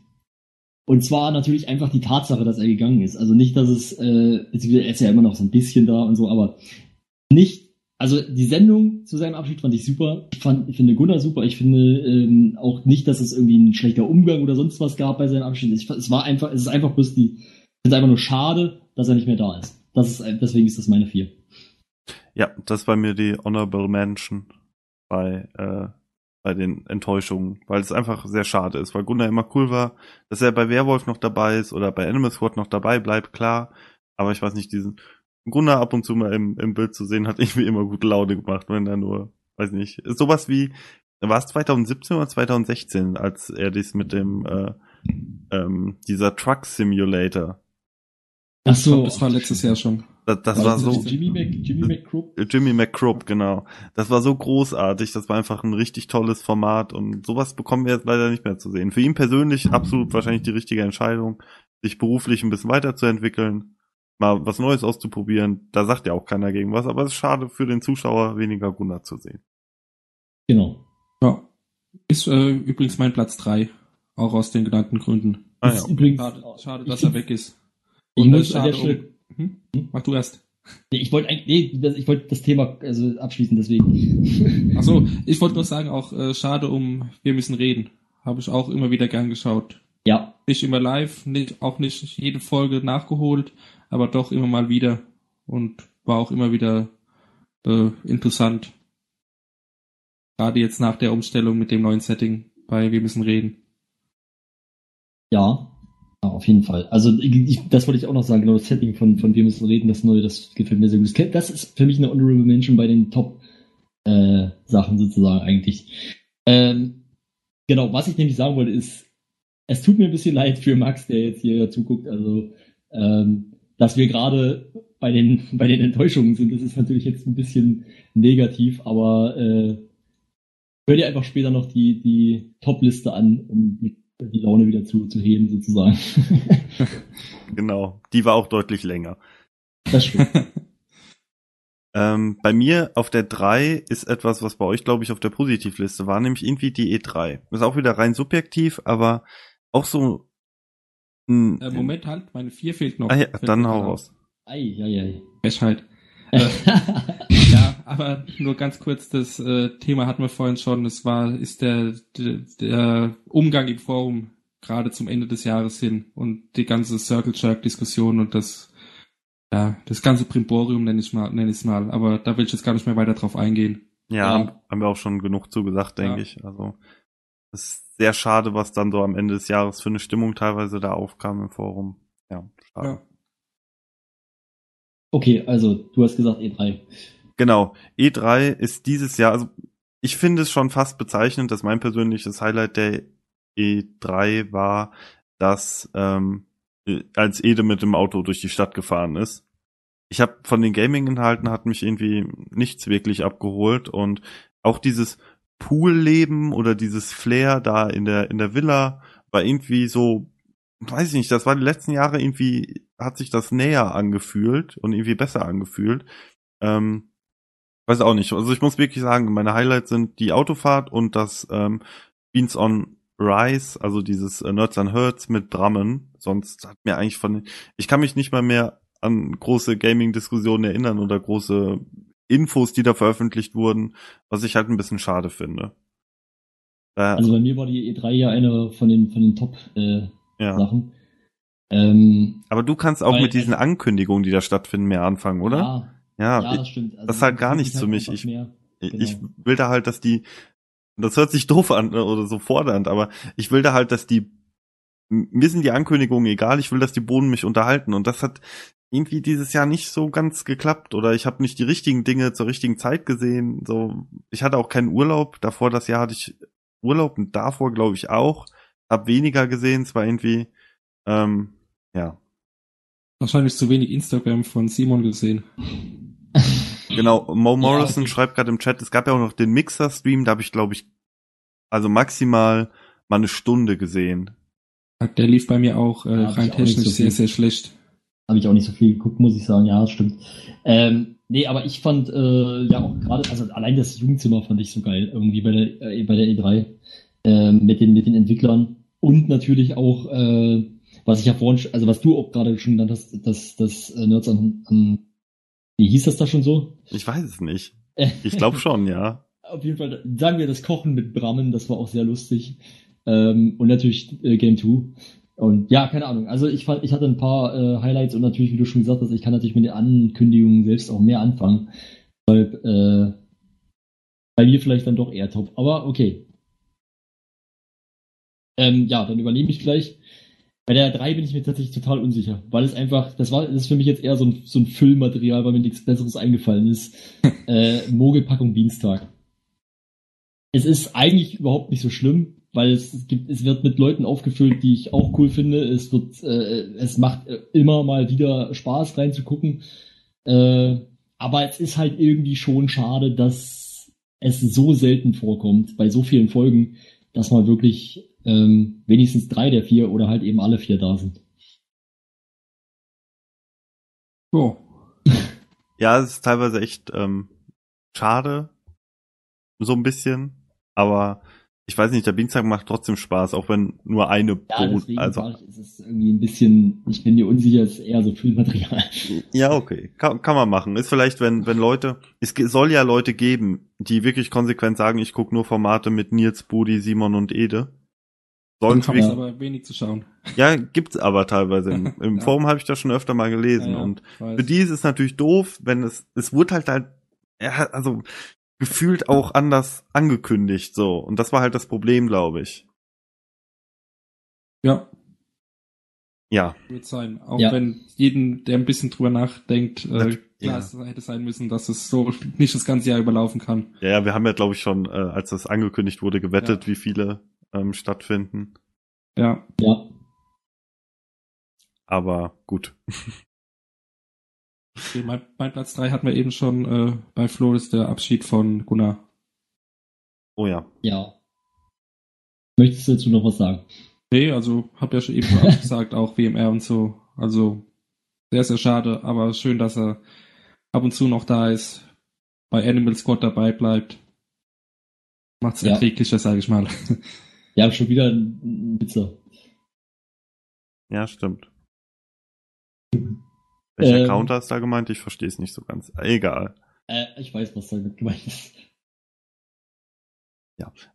Und zwar natürlich einfach die Tatsache, dass er gegangen ist. Also nicht, dass es, äh, er ist ja immer noch so ein bisschen da und so, aber nicht also die Sendung zu seinem Abschied fand ich super. Ich, fand, ich finde Gunnar super. Ich finde ähm, auch nicht, dass es irgendwie ein schlechter Umgang oder sonst was gab bei seinem Abschied. Ich, es war einfach, es ist einfach bloß die, es ist einfach nur schade, dass er nicht mehr da ist. Das ist deswegen ist das meine vier. Ja, das war mir die Honorable Mention bei äh, bei den Enttäuschungen, weil es einfach sehr schade ist, weil Gunnar immer cool war, dass er bei Werwolf noch dabei ist oder bei Animal Squad noch dabei bleibt, klar. Aber ich weiß nicht, diesen Gunnar ab und zu mal im, im Bild zu sehen, hat irgendwie immer gute Laune gemacht, wenn er nur, weiß nicht, sowas wie, war es 2017 oder 2016, als er dies mit dem, äh, ähm, dieser Truck Simulator. Ach so, das war letztes Jahr schon. Das, das war, war so. Jimmy, Mac, Jimmy McCroop, genau. Das war so großartig. Das war einfach ein richtig tolles Format und sowas bekommen wir jetzt leider nicht mehr zu sehen. Für ihn persönlich absolut wahrscheinlich die richtige Entscheidung, sich beruflich ein bisschen weiterzuentwickeln mal was Neues auszuprobieren. Da sagt ja auch keiner gegen was, aber es ist schade für den Zuschauer, weniger Gunnar zu sehen. Genau. Ja. Ist äh, übrigens mein Platz 3. Auch aus den genannten Gründen. Ah, ja. übrigens, schade, schade dass er weg ist. Und ich muss an der Stelle. Um, hm? Mach du erst. Nee, ich wollte eigentlich, nee, ich wollte das Thema also abschließen, deswegen. Ach so, ich wollte nur sagen, auch äh, schade um Wir müssen reden. Habe ich auch immer wieder gern geschaut. Ja. Nicht immer live, nicht, auch nicht jede Folge nachgeholt, aber doch immer mal wieder und war auch immer wieder äh, interessant. Gerade jetzt nach der Umstellung mit dem neuen Setting bei Wir müssen reden. Ja, auf jeden Fall. Also ich, das wollte ich auch noch sagen, genau das Setting von, von Wir müssen reden, das neue, das gefällt mir sehr gut. Das ist für mich eine Honorable Mention bei den Top äh, sozusagen eigentlich. Ähm, genau, was ich nämlich sagen wollte ist, es tut mir ein bisschen leid für Max, der jetzt hier zuguckt. Also ähm, dass wir gerade bei den, bei den Enttäuschungen sind. Das ist natürlich jetzt ein bisschen negativ, aber äh, hör dir einfach später noch die, die Top-Liste an, um die Laune wieder zu, zu heben, sozusagen. genau, die war auch deutlich länger. Das stimmt. ähm, bei mir auf der 3 ist etwas, was bei euch, glaube ich, auf der Positivliste war, nämlich irgendwie die E3. Ist auch wieder rein subjektiv, aber auch so äh, Moment, halt, meine 4 fehlt noch. Ah, ja, dann hau raus. Ei, ei, ei. Frechheit. äh, ja, aber nur ganz kurz, das äh, Thema hatten wir vorhin schon. Es war, ist der, der, der Umgang im Forum gerade zum Ende des Jahres hin und die ganze Circle Jerk Diskussion und das, ja, das ganze Primborium nenne ich mal, nenne ich es mal. Aber da will ich jetzt gar nicht mehr weiter drauf eingehen. Ja, Ja. haben wir auch schon genug zugesagt, denke Ja. ich. Also, ist sehr schade, was dann so am Ende des Jahres für eine Stimmung teilweise da aufkam im Forum. Ja, schade. Ja. Okay, also du hast gesagt E E3. Genau. E3 ist dieses Jahr, also ich finde es schon fast bezeichnend, dass mein persönliches Highlight der E3 war, dass ähm, äh, als Ede mit dem Auto durch die Stadt gefahren ist. Ich habe von den Gaming-Inhalten hat mich irgendwie nichts wirklich abgeholt und auch dieses Pool-Leben oder dieses Flair da in der in der Villa war irgendwie so, weiß ich nicht, das war die letzten Jahre irgendwie hat sich das näher angefühlt und irgendwie besser angefühlt. Ähm, weiß auch nicht. Also ich muss wirklich sagen, meine Highlights sind die Autofahrt und das ähm, Beans on Rice, also dieses äh, Nerds on Hertz mit Drammen. Sonst hat mir eigentlich von, ich kann mich nicht mal mehr an große Gaming-Diskussionen erinnern oder große Infos, die da veröffentlicht wurden, was ich halt ein bisschen schade finde. Äh, Also bei mir war die E3 ja eine von den, von den Top-Sachen. ja. ähm, Aber du kannst auch Weil- mit diesen Ankündigungen, die da stattfinden, mehr anfangen, oder? Ja, Ja, ja, das stimmt. Also das ist halt gar mich für mich. Ich- mehr. ich genau. will da halt, dass die, das hört sich doof an ne, oder so fordernd, aber ich will da halt, dass die, mir sind die Ankündigungen egal, ich will, dass die Bohnen mich unterhalten und das hat irgendwie dieses Jahr nicht so ganz geklappt oder ich habe nicht die richtigen Dinge zur richtigen Zeit gesehen. So, ich hatte auch keinen Urlaub. Davor das Jahr hatte ich Urlaub und davor glaube ich auch. Hab weniger gesehen. Es war irgendwie, ähm, ja, Wahrscheinlich zu wenig Instagram von Simon gesehen. Genau, Mo Morrison okay. schreibt gerade im Chat, es gab ja auch noch den Mixer-Stream, da habe ich, glaube ich, also maximal mal eine Stunde gesehen. Der lief bei mir auch äh, Ja, rein ich auch technisch so sehr, sehr schlecht. Habe ich auch nicht so viel geguckt, muss ich sagen. Ja, das stimmt. Ähm, nee, aber ich fand äh, ja auch gerade, also allein das Jugendzimmer fand ich so geil irgendwie bei der, äh, bei der E3 ähm, mit den mit den Entwicklern und natürlich auch, äh, was ich ja vorhin, also was du auch gerade schon genannt hast, das das äh, Nerds an, an wie hieß das da schon so? Ich weiß es nicht. Ich glaube schon, ja. Auf jeden Fall, sagen wir das Kochen mit Brammen, das war auch sehr lustig. Ähm, und natürlich äh, Game 2. Und ja, keine Ahnung. Also ich fand, ich hatte ein paar äh, Highlights und natürlich, wie du schon gesagt hast, ich kann natürlich mit den Ankündigungen selbst auch mehr anfangen. Deshalb, äh, bei mir vielleicht dann doch eher top. Aber okay. Ähm, ja, dann übernehme ich gleich. Bei der 3 bin ich mir tatsächlich total unsicher, weil es einfach, das war, das ist für mich jetzt eher so ein, so ein Füllmaterial, weil mir nichts Besseres eingefallen ist. äh, Mogelpackung Dienstag. Es ist eigentlich überhaupt nicht so schlimm, weil es gibt, es wird mit Leuten aufgefüllt, die ich auch cool finde. Es wird, äh, es macht äh, immer mal wieder Spaß reinzugucken. Äh, aber es ist halt irgendwie schon schade, dass es so selten vorkommt bei so vielen Folgen, dass mal wirklich ähm, wenigstens drei der vier oder halt eben alle vier da sind. So. Ja, es ist teilweise echt ähm, schade, so ein bisschen, aber ich weiß nicht, der Dienstag macht trotzdem Spaß, auch wenn nur eine Ja, Boot, deswegen also ich, es ist irgendwie ein bisschen, ich bin mir unsicher, es ist eher so Füllmaterial. Ja, okay. Kann, kann man machen. Ist vielleicht, wenn, wenn Leute, es soll ja Leute geben, die wirklich konsequent sagen, ich gucke nur Formate mit Nils, Budi, Simon und Ede. Sollen Dann Ja. aber wenig zu schauen. ja, gibt's aber teilweise. Im, im Ja. Forum habe ich das schon öfter mal gelesen. Ja, ja, Und für die ist es natürlich doof, wenn es, es wurde halt halt, ja, also gefühlt auch anders angekündigt, so. Und das war halt das Problem, glaube ich. Ja, Ja. wird sein. Auch Ja. wenn jeden, der ein bisschen drüber nachdenkt, Na- äh, klar, ja. es hätte sein müssen, dass es so nicht das ganze Jahr überlaufen kann. Ja, ja, wir haben ja, glaube ich, schon, äh, als das angekündigt wurde, gewettet, Ja. wie viele ähm, stattfinden. Ja. Ja, Aber gut. Okay, mein, mein Platz drei hatten wir eben schon äh, bei Flo, ist der Abschied von Gunnar. Oh ja. ja. Möchtest du dazu noch was sagen? Nee, also hab ja schon eben auch gesagt, auch WMR und so. Also sehr, sehr schade, aber schön, dass er ab und zu noch da ist, bei Animal Squad dabei bleibt. Macht's Ja. erträglicher, sage ich mal. Wir haben schon wieder einen Witzer. Ja, stimmt. Welcher Ähm. Counter ist da gemeint? Ich verstehe es nicht so ganz. Egal. Äh, ich weiß, was damit gemeint ist.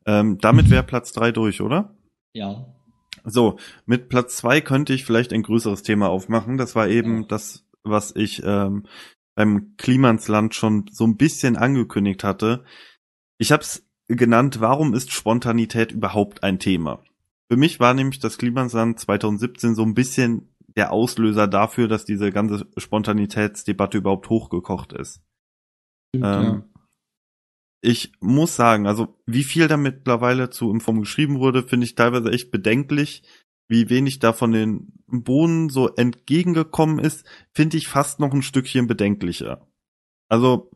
Ähm, damit wäre Platz drei durch, oder? Ja. So, mit Platz zwei könnte ich vielleicht ein größeres Thema aufmachen. Das war eben Ja. das, was ich ähm, beim Klimansland schon so ein bisschen angekündigt hatte. Ich habe es genannt, warum ist Spontanität überhaupt ein Thema? Für mich war nämlich das Klimansland 2017 so ein bisschen der Auslöser dafür, dass diese ganze Spontanitätsdebatte überhaupt hochgekocht ist. Stimmt, Ähm, ja. Ich muss sagen, also wie viel da mittlerweile zu Inform geschrieben wurde, finde ich teilweise echt bedenklich. Wie wenig da von den Bohnen so entgegengekommen ist, finde ich fast noch ein Stückchen bedenklicher. Also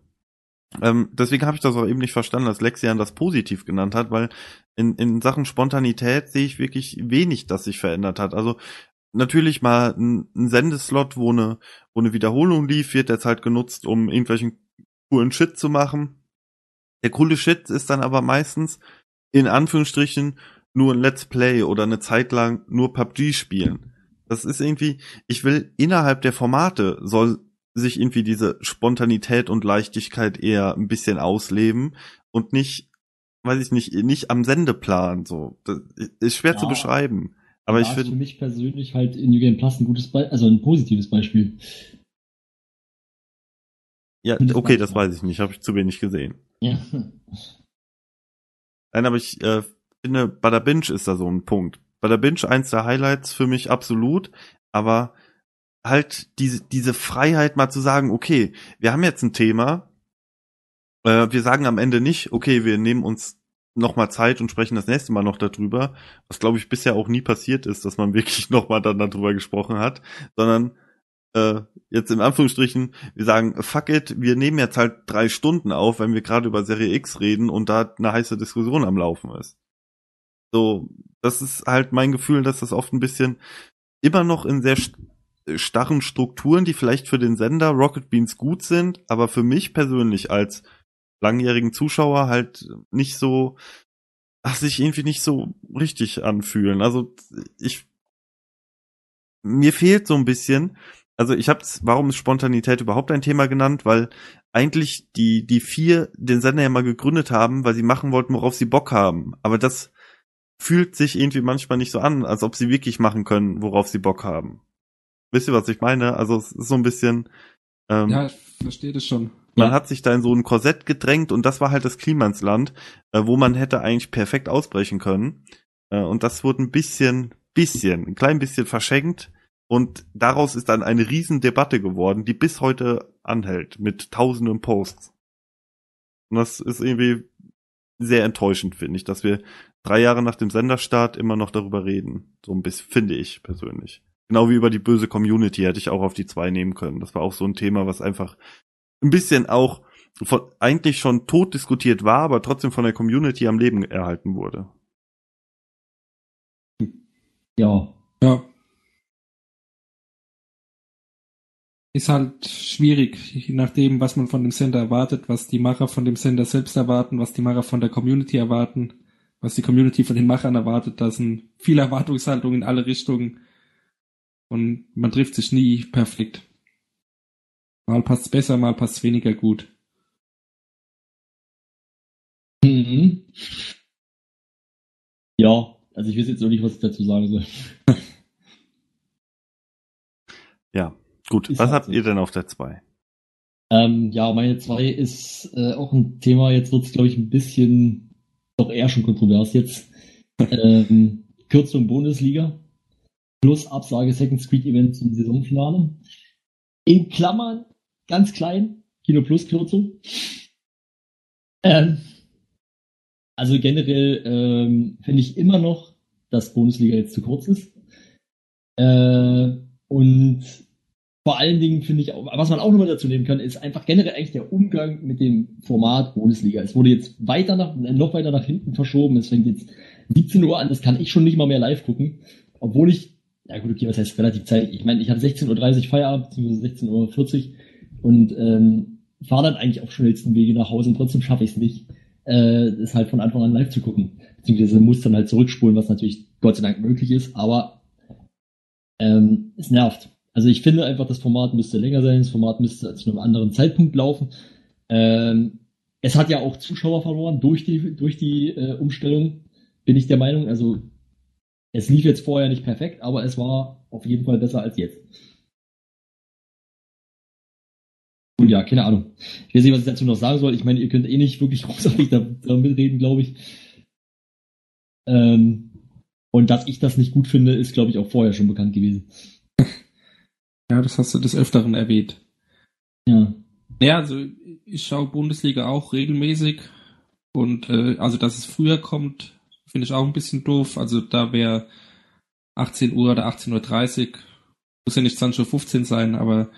ähm, deswegen habe ich das auch eben nicht verstanden, dass Lexian das positiv genannt hat, weil in, in Sachen Spontanität sehe ich wirklich wenig, das sich verändert hat. Also natürlich mal ein, ein Sendeslot, wo eine, wo eine Wiederholung lief, wird jetzt halt genutzt, um irgendwelchen coolen Shit zu machen. Der coole Shit ist dann aber meistens in Anführungsstrichen nur ein Let's Play oder eine Zeit lang nur PUBG spielen. Das ist irgendwie, ich will innerhalb der Formate soll sich irgendwie diese Spontanität und Leichtigkeit eher ein bisschen ausleben und nicht, weiß ich nicht, nicht am Sendeplan so. Das ist schwer Ja. zu beschreiben. Aber ich ist für finde, mich persönlich halt in New Game Plus ein gutes Beispiel, also ein positives Beispiel. ja, okay, das weiß ich nicht, habe ich zu wenig gesehen. Ja. Nein, aber ich äh, finde, bei der Binge ist da so ein Punkt. Bei der Binge eins der Highlights für mich absolut, aber halt diese, diese Freiheit mal zu sagen, okay, wir haben jetzt ein Thema, äh, wir sagen am Ende nicht, okay, wir nehmen uns nochmal Zeit und sprechen das nächste Mal noch darüber, was glaube ich bisher auch nie passiert ist, dass man wirklich nochmal dann darüber gesprochen hat, sondern äh, jetzt in Anführungsstrichen, wir sagen, fuck it, wir nehmen jetzt halt drei Stunden auf, wenn wir gerade über Serie X reden und da eine heiße Diskussion am Laufen ist. So, das ist halt mein Gefühl, dass das oft ein bisschen immer noch in sehr st starren Strukturen, die vielleicht für den Sender Rocket Beans gut sind, aber für mich persönlich als langjährigen Zuschauer halt nicht so, ach, sich irgendwie nicht so richtig anfühlen. Also ich, mir fehlt so ein bisschen, also ich hab's, warum ist Spontanität überhaupt ein Thema genannt? Weil eigentlich die, die vier den Sender ja mal gegründet haben, weil sie machen wollten, worauf sie Bock haben. Aber das fühlt sich irgendwie manchmal nicht so an, als ob sie wirklich machen können, worauf sie Bock haben. Wisst ihr, was ich meine? Also es ist so ein bisschen, ähm, ja, ich verstehe das schon. Man Ja. hat sich da in so ein Korsett gedrängt und das war halt das Klimansland, äh, wo man hätte eigentlich perfekt ausbrechen können. Äh, und das wurde ein bisschen, bisschen, ein klein bisschen verschenkt. Und daraus ist dann eine riesen Debatte geworden, die bis heute anhält, mit tausenden Posts. Und das ist irgendwie sehr enttäuschend, finde ich, dass wir drei Jahre nach dem Senderstart immer noch darüber reden. So ein bisschen, finde ich persönlich. Genau wie über die böse Community hätte ich auch auf die zwei nehmen können. Das war auch so ein Thema, was einfach ein bisschen auch von, eigentlich schon tot diskutiert war, aber trotzdem von der Community am Leben erhalten wurde. ja. Ja. Ist halt schwierig, je nachdem, was man von dem Sender erwartet, was die Macher von dem Sender selbst erwarten, was die Macher von der Community erwarten, was die Community von den Machern erwartet. Da sind viele Erwartungshaltungen in alle Richtungen und man trifft sich nie perfekt. Mal passt's besser, mal passt's weniger gut. Mhm. Ja, also ich weiß jetzt noch nicht, was ich dazu sagen soll. Ja, gut. Ist was halt habt so. ihr denn auf der 2? Ähm, ja, meine zwei ist äh, auch ein Thema, jetzt wird's glaube ich, ein bisschen doch eher schon kontrovers jetzt. ähm, Kürzung Bundesliga plus Absage Second Screen Event zum Saisonfinale. In Klammern, ganz klein, Kino Plus Kürzung. Ähm, also generell ähm, finde ich immer noch, dass Bundesliga jetzt zu kurz ist. Äh, und vor allen Dingen finde ich, auch, was man auch nochmal dazu nehmen kann, ist einfach generell eigentlich der Umgang mit dem Format Bundesliga. Es wurde jetzt weiter nach, noch weiter nach hinten verschoben. Es fängt jetzt 17 Uhr an, das kann ich schon nicht mal mehr live gucken. Obwohl ich, ja gut, okay, was heißt relativ zeitig? Ich meine, ich habe 16.30 Uhr Feierabend, beziehungsweise 16.40 Uhr und ähm, fahre dann eigentlich auf schnellsten Wege nach Hause und trotzdem schaffe ich es nicht, äh, das halt von Anfang an live zu gucken. Beziehungsweise muss dann halt zurückspulen, was natürlich Gott sei Dank möglich ist, aber ähm, es nervt. Also ich finde einfach, das Format müsste länger sein, das Format müsste zu einem anderen Zeitpunkt laufen. Ähm, es hat ja auch Zuschauer verloren durch die, durch die äh, Umstellung, bin ich der Meinung. Also es lief jetzt vorher nicht perfekt, aber es war auf jeden Fall besser als jetzt. Ja, keine Ahnung. Ich weiß nicht, was ich dazu noch sagen soll. Ich meine, ihr könnt eh nicht wirklich großartig da, da mitreden, glaube ich. Ähm, und dass ich das nicht gut finde, ist, glaube ich, auch vorher schon bekannt gewesen. Ja, das hast du des Öfteren erwähnt. Ja. Ja, also ich schaue Bundesliga auch regelmäßig. Und äh, also, dass es früher kommt, finde ich auch ein bisschen doof. Also da wäre 18 Uhr oder 18.30 Uhr, muss ja nicht 20.15 Uhr sein, aber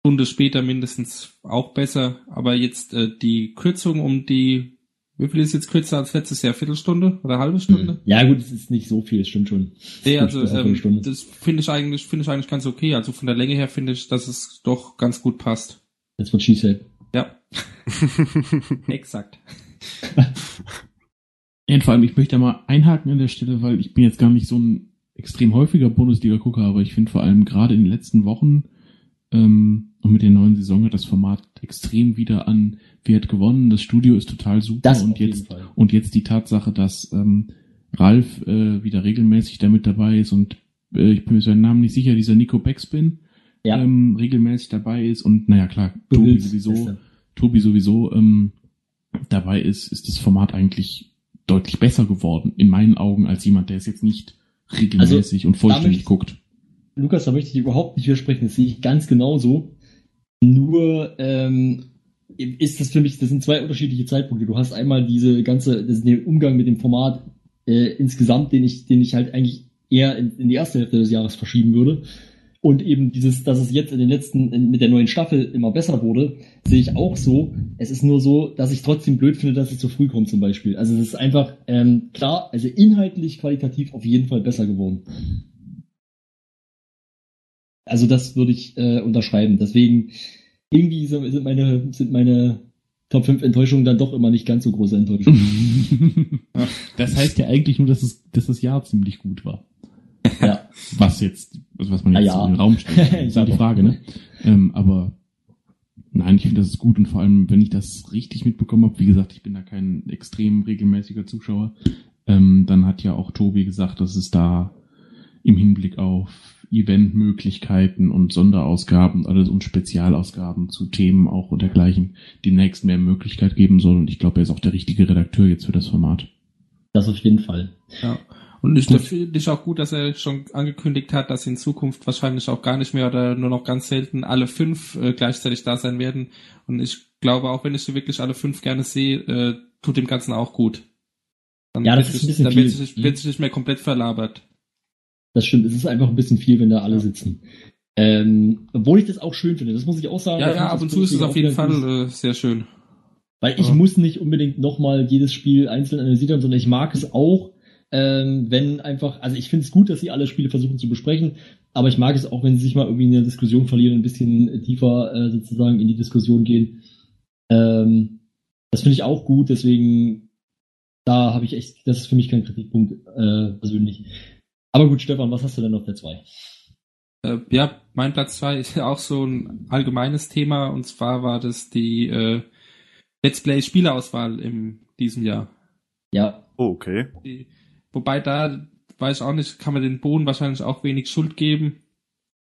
Stunde später mindestens auch besser. Aber jetzt äh, die Kürzung um die, wie viel ist jetzt kürzer als letztes Jahr? Viertelstunde oder halbe Stunde? Ja, gut, es ist nicht so viel, stimmt schon. Nee, also ähm, das finde ich eigentlich, finde ich eigentlich ganz okay. Also von der Länge her finde ich, dass es doch ganz gut passt. Das wird She Ja, exakt. Ja, und vor allem, ich möchte da mal einhaken an der Stelle, weil ich bin jetzt gar nicht so ein extrem häufiger Bundesliga-Gucker, aber ich finde vor allem gerade in den letzten Wochen ähm, und mit der neuen Saison hat das Format extrem wieder an Wert gewonnen. Das Studio ist total super Das und jetzt und jetzt die Tatsache, dass ähm, Ralf äh, wieder regelmäßig damit dabei ist und äh, ich bin mir seinen Namen nicht sicher, dieser Nico Backspin Ja. ähm, regelmäßig dabei ist und naja klar, Tobi sowieso. Tobi sowieso ähm, dabei ist, ist das Format eigentlich deutlich besser geworden, in meinen Augen, als jemand, der es jetzt nicht regelmäßig und vollständig damit- guckt. Lukas, da möchte ich überhaupt nicht widersprechen. Das sehe ich ganz genauso. Nur ähm, ist das für mich, das sind zwei unterschiedliche Zeitpunkte. Du hast einmal diese ganze, das ist den Umgang mit dem Format äh, insgesamt, den ich, den ich halt eigentlich eher in, in die erste Hälfte des Jahres verschieben würde. Und eben dieses, dass es jetzt in den letzten, in, mit der neuen Staffel immer besser wurde, sehe ich auch so. Es ist nur so, dass ich trotzdem blöd finde, dass es zu früh kommt zum Beispiel. Also es ist einfach, ähm, klar, also inhaltlich, qualitativ auf jeden Fall besser geworden. Also das würde ich äh, unterschreiben. Deswegen, irgendwie sind meine, sind meine Top 5 Enttäuschungen dann doch immer nicht ganz so große Enttäuschungen. das heißt ja eigentlich nur, dass, es, dass das Jahr ziemlich gut war. ja. Was jetzt, also was man Ah, jetzt ja. so in den Raum stellt, ist ja die Frage, ne? Ähm, aber nein, ich finde, das ist gut und vor allem, wenn ich das richtig mitbekommen habe, wie gesagt, ich bin da kein extrem regelmäßiger Zuschauer, ähm, dann hat ja auch Tobi gesagt, dass es da im Hinblick auf Eventmöglichkeiten und Sonderausgaben, alles und Spezialausgaben zu Themen auch und dergleichen demnächst mehr Möglichkeit geben soll. Und ich glaube, er ist auch der richtige Redakteur jetzt für das Format. Das auf jeden Fall. Ja. Und ich finde ich auch gut, dass er schon angekündigt hat, dass in Zukunft wahrscheinlich auch gar nicht mehr oder nur noch ganz selten alle fünf äh, gleichzeitig da sein werden. Und ich glaube, auch wenn ich sie wirklich alle fünf gerne sehe, äh, tut dem Ganzen auch gut. Dann Ja, das wird ist ein sich- bisschen dann wird viel. sich, wird sich nicht mehr komplett verlabert. Das stimmt. Es ist einfach ein bisschen viel, wenn da alle sitzen. Ähm, obwohl ich das auch schön finde. Das muss ich auch sagen. Ja, ja, ab und zu ist es auf jeden Fall gut. äh, sehr schön. Weil ich Ja. muss nicht unbedingt nochmal jedes Spiel einzeln analysieren, sondern ich mag es auch, ähm, wenn einfach, also ich finde es gut, dass sie alle Spiele versuchen zu besprechen, aber ich mag es auch, wenn sie sich mal irgendwie in der Diskussion verlieren, ein bisschen tiefer äh, sozusagen in die Diskussion gehen. Ähm, das finde ich auch gut, deswegen, da habe ich echt, das ist für mich kein Kritikpunkt äh, persönlich. Aber gut, Stefan, was hast du denn auf der 2? Äh, ja, mein Platz zwei ist ja auch so ein allgemeines Thema und zwar war das die äh, Let's Play Spielerauswahl in diesem Jahr. Ja, Oh, okay. Die, wobei da weiß ich auch nicht, kann man den Bohnen wahrscheinlich auch wenig Schuld geben,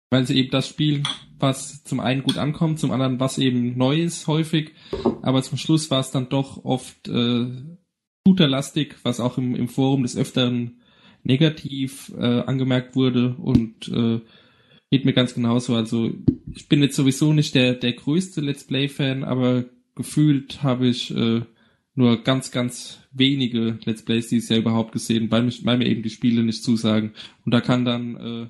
weil sie eben das spielen, was zum einen gut ankommt, zum anderen was eben neu ist häufig, aber zum Schluss war es dann doch oft äh, shooterlastig, was auch im, im Forum des Öfteren negativ äh, angemerkt wurde und äh, geht mir ganz genauso. Also ich bin jetzt sowieso nicht der, der größte Let's Play-Fan, aber gefühlt habe ich äh, nur ganz, ganz wenige Let's Plays dieses Jahr überhaupt gesehen, weil, mich, weil mir eben die Spiele nicht zusagen. Und da kann dann äh,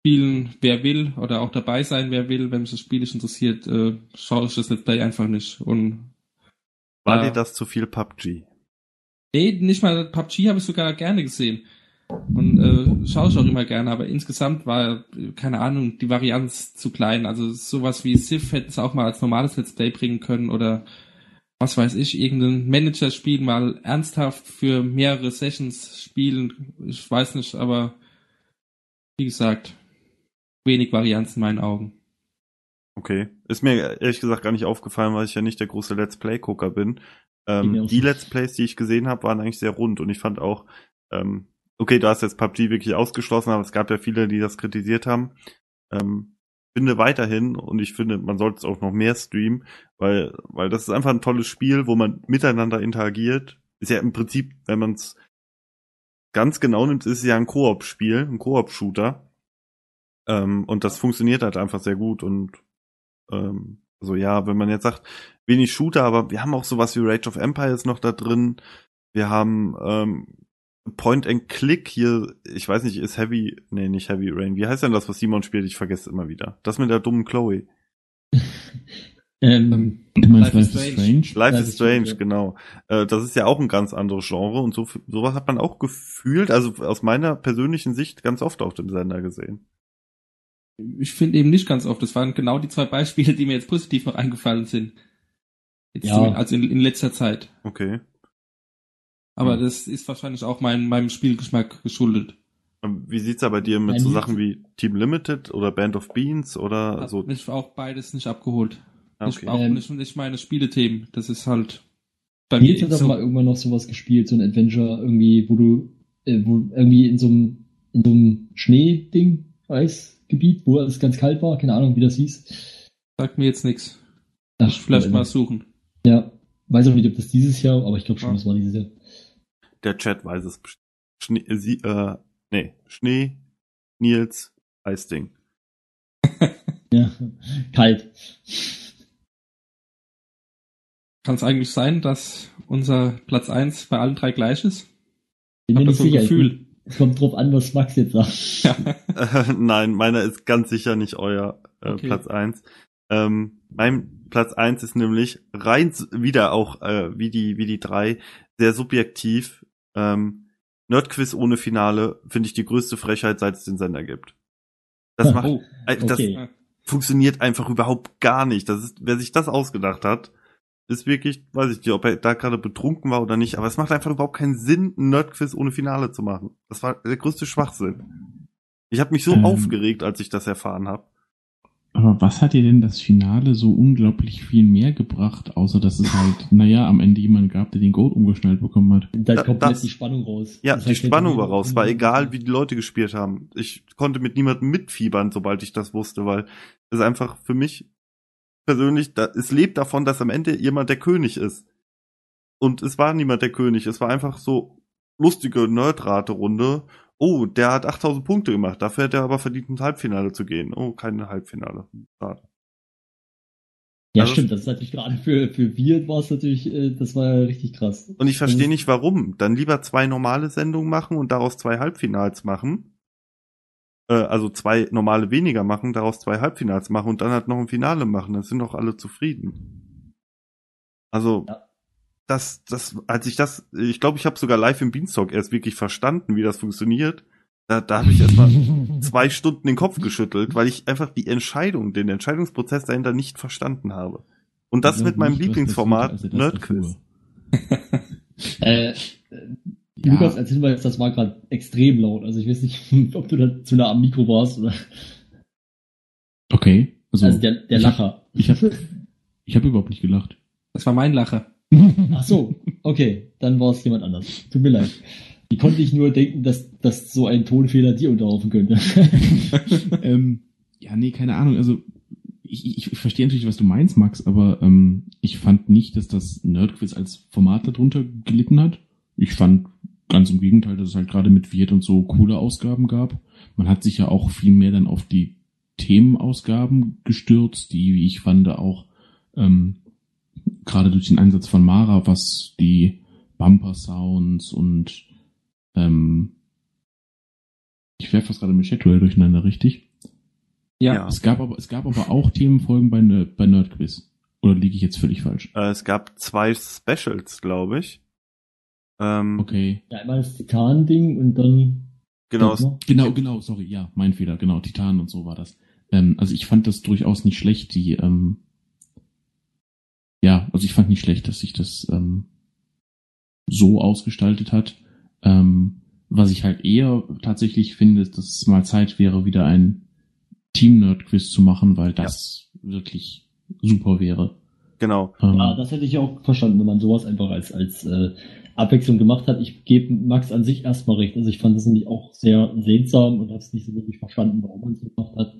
spielen, wer will, oder auch dabei sein, wer will. Wenn mich das Spiel nicht interessiert, äh, schaue ich das Let's Play einfach nicht. Und War Ja. dir das zu viel PUBG? Nee, nicht mal PUBG habe ich sogar gerne gesehen. Und äh, schaue ich auch immer gerne, aber insgesamt war, keine Ahnung, die Varianz zu klein. Also sowas wie Civ hätten es auch mal als normales Let's Play bringen können oder was weiß ich, irgendein Manager-Spiel mal ernsthaft für mehrere Sessions spielen. Ich weiß nicht, aber wie gesagt, wenig Varianz in meinen Augen. Okay. Ist mir ehrlich gesagt gar nicht aufgefallen, weil ich ja nicht der große Let's Play-Gucker bin. Ähm, die Let's Plays, die ich gesehen habe, waren eigentlich sehr rund und ich fand auch, ähm, okay, du hast jetzt PUBG wirklich ausgeschlossen, aber es gab ja viele, die das kritisiert haben. Ähm, finde weiterhin und ich finde, man sollte es auch noch mehr streamen, weil, weil das ist einfach ein tolles Spiel, wo man miteinander interagiert. Ist ja im Prinzip, wenn man es ganz genau nimmt, ist es ja ein Koop-Spiel, ein Koop-Shooter. Ähm, und das funktioniert halt einfach sehr gut und ähm, also ja, wenn man jetzt sagt, wenig Shooter, aber wir haben auch sowas wie Rage of Empires noch da drin. Wir haben ähm, Point and Click hier, ich weiß nicht, ist Heavy, nee, nicht Heavy Rain. Wie heißt denn das, was Simon spielt? Ich vergesse immer wieder. Das mit der dummen Chloe. ähm, Du meinst Life Life is Strange. Life Life is Strange, Strange, genau. Äh, das ist ja auch ein ganz anderes Genre und so sowas hat man auch gefühlt, also aus meiner persönlichen Sicht ganz oft auf dem Sender gesehen. Ich finde eben nicht ganz oft. Das waren genau die zwei Beispiele, die mir jetzt positiv noch eingefallen sind. Jetzt Ja. Also in, in letzter Zeit. Okay. Aber Hm. das ist wahrscheinlich auch mein, meinem Spielgeschmack geschuldet. Ähm, Wie sieht's da bei dir mit Nein, so Sachen wie Team Limited oder Band of Beans oder Hat so? mich auch beides nicht abgeholt. Ah, Ich okay. auch Ähm, nicht, nicht meine Spielethemen. Das ist halt bei Nils mir hat doch so. mal irgendwann noch sowas gespielt, so ein Adventure irgendwie, wo du, äh, wo irgendwie in so einem, in so einem Schneeding, Eisgebiet, wo es ganz kalt war, keine Ahnung, wie das hieß. Sagt mir jetzt nichts. Ach, Vielleicht mal suchen. Ja, weiß auch nicht, ob das dieses Jahr, aber ich glaube schon, Ja. das war dieses Jahr. Der Chat weiß es. Schnee, äh, sie, äh, nee, Schnee, Nils, Eisding. Ja, kalt. Kann es eigentlich sein, dass unser Platz 1 bei allen drei gleich ist? Bin mir Hab nicht das so ein sicher. Gefühl. Es kommt drauf an, was Max jetzt sagt. Ja. Äh, nein, meiner ist ganz sicher nicht euer äh, Okay. Platz eins. Ähm, mein Platz eins ist nämlich rein wieder auch äh, wie die wie die drei sehr subjektiv. Ähm, Nerdquiz ohne Finale finde ich die größte Frechheit, seit es den Sender gibt. Das macht Oh, äh, das Okay. funktioniert einfach überhaupt gar nicht. Das ist, wer sich das ausgedacht hat, ist wirklich, weiß ich nicht, ob er da gerade betrunken war oder nicht, aber es macht einfach überhaupt keinen Sinn, ein Nerdquiz ohne Finale zu machen. Das war der größte Schwachsinn. Ich habe mich so Ähm. aufgeregt, als ich das erfahren habe. Aber was hat dir denn das Finale so unglaublich viel mehr gebracht, außer dass es halt, naja, am Ende jemand gab, der den Gold umgeschnallt bekommen hat? Da Da- kommt das- jetzt die Spannung raus. Ja, Das die heißt, Spannung war raus. War egal, wie die Leute gespielt haben. Ich konnte mit niemandem mitfiebern, sobald ich das wusste, weil es einfach für mich persönlich, da, es lebt davon, dass am Ende jemand der König ist. Und es war niemand der König. Es war einfach so lustige Nerdrate-Runde. Oh, der hat 8000 Punkte gemacht. Dafür hätte er aber verdient, ins Halbfinale zu gehen. Oh, keine Halbfinale. Schade. Ja, Also- stimmt, das ist natürlich gerade für, für wir war es natürlich, äh, das war ja richtig krass. Und ich verstehe Mhm. nicht, warum. Dann lieber zwei normale Sendungen machen und daraus zwei Halbfinals machen. Äh, also zwei normale weniger machen, daraus zwei Halbfinals machen und dann halt noch ein Finale machen. Dann sind doch alle zufrieden. Also, Ja. Das, das, als ich das, ich glaube, ich habe sogar live im Beanstalk erst wirklich verstanden, wie das funktioniert. Da, da habe ich erstmal zwei Stunden den Kopf geschüttelt, weil ich einfach die Entscheidung, den Entscheidungsprozess dahinter nicht verstanden habe. Und das Ich mit meinem Lieblingsformat passierte, als das Nerdquiz. Äh, äh, Ja. Lukas, als Hinweis, das war gerade extrem laut. Also ich weiß nicht, ob du da zu nah am Mikro warst oder. Okay, also, Also der, der ich Lacher. ich habe ich hab überhaupt nicht gelacht. das war mein Lacher. Ach so, okay, dann war es jemand anders. Tut mir leid. Wie konnte ich nur denken, dass, dass so ein Tonfehler dir unterlaufen könnte? ähm, ja, nee, keine Ahnung. Also ich, ich, ich verstehe natürlich, was du meinst, Max, aber ähm, ich fand nicht, dass das Nerdquiz als Format darunter gelitten hat. Ich fand ganz im Gegenteil, dass es halt gerade mit Wirt und so coole Ausgaben gab. Man hat sich ja auch viel mehr dann auf die Themenausgaben gestürzt, die, wie ich fand, auch ähm, gerade durch den Einsatz von Mara, was die Bumper-Sounds und ähm, ich werfe fast gerade mit Chatwell durcheinander, richtig? Ja. Ja. Es gab aber, es gab aber auch Themenfolgen bei, Ner- bei Nerdquiz. Oder liege ich jetzt völlig falsch? Äh, es gab zwei Specials, glaube ich. Ähm, Okay. ja, einmal das Titan-Ding und dann. Genau. Genau, genau, sorry, ja, mein Fehler, genau, Titan und so war das. Ähm, also ich fand das durchaus nicht schlecht, die, ähm, ja, also ich fand nicht schlecht, dass sich das ähm, so ausgestaltet hat. Ähm, was ich halt eher tatsächlich finde, ist, dass es mal Zeit wäre, wieder ein Team-Nerd-Quiz zu machen, weil das wirklich super wäre. Genau. Ähm, Ja, das hätte ich auch verstanden, wenn man sowas einfach als, als äh, Abwechslung gemacht hat. Ich gebe Max an sich erstmal recht. Also ich fand es nämlich auch sehr seltsam und habe es nicht so wirklich verstanden, warum man es so gemacht hat.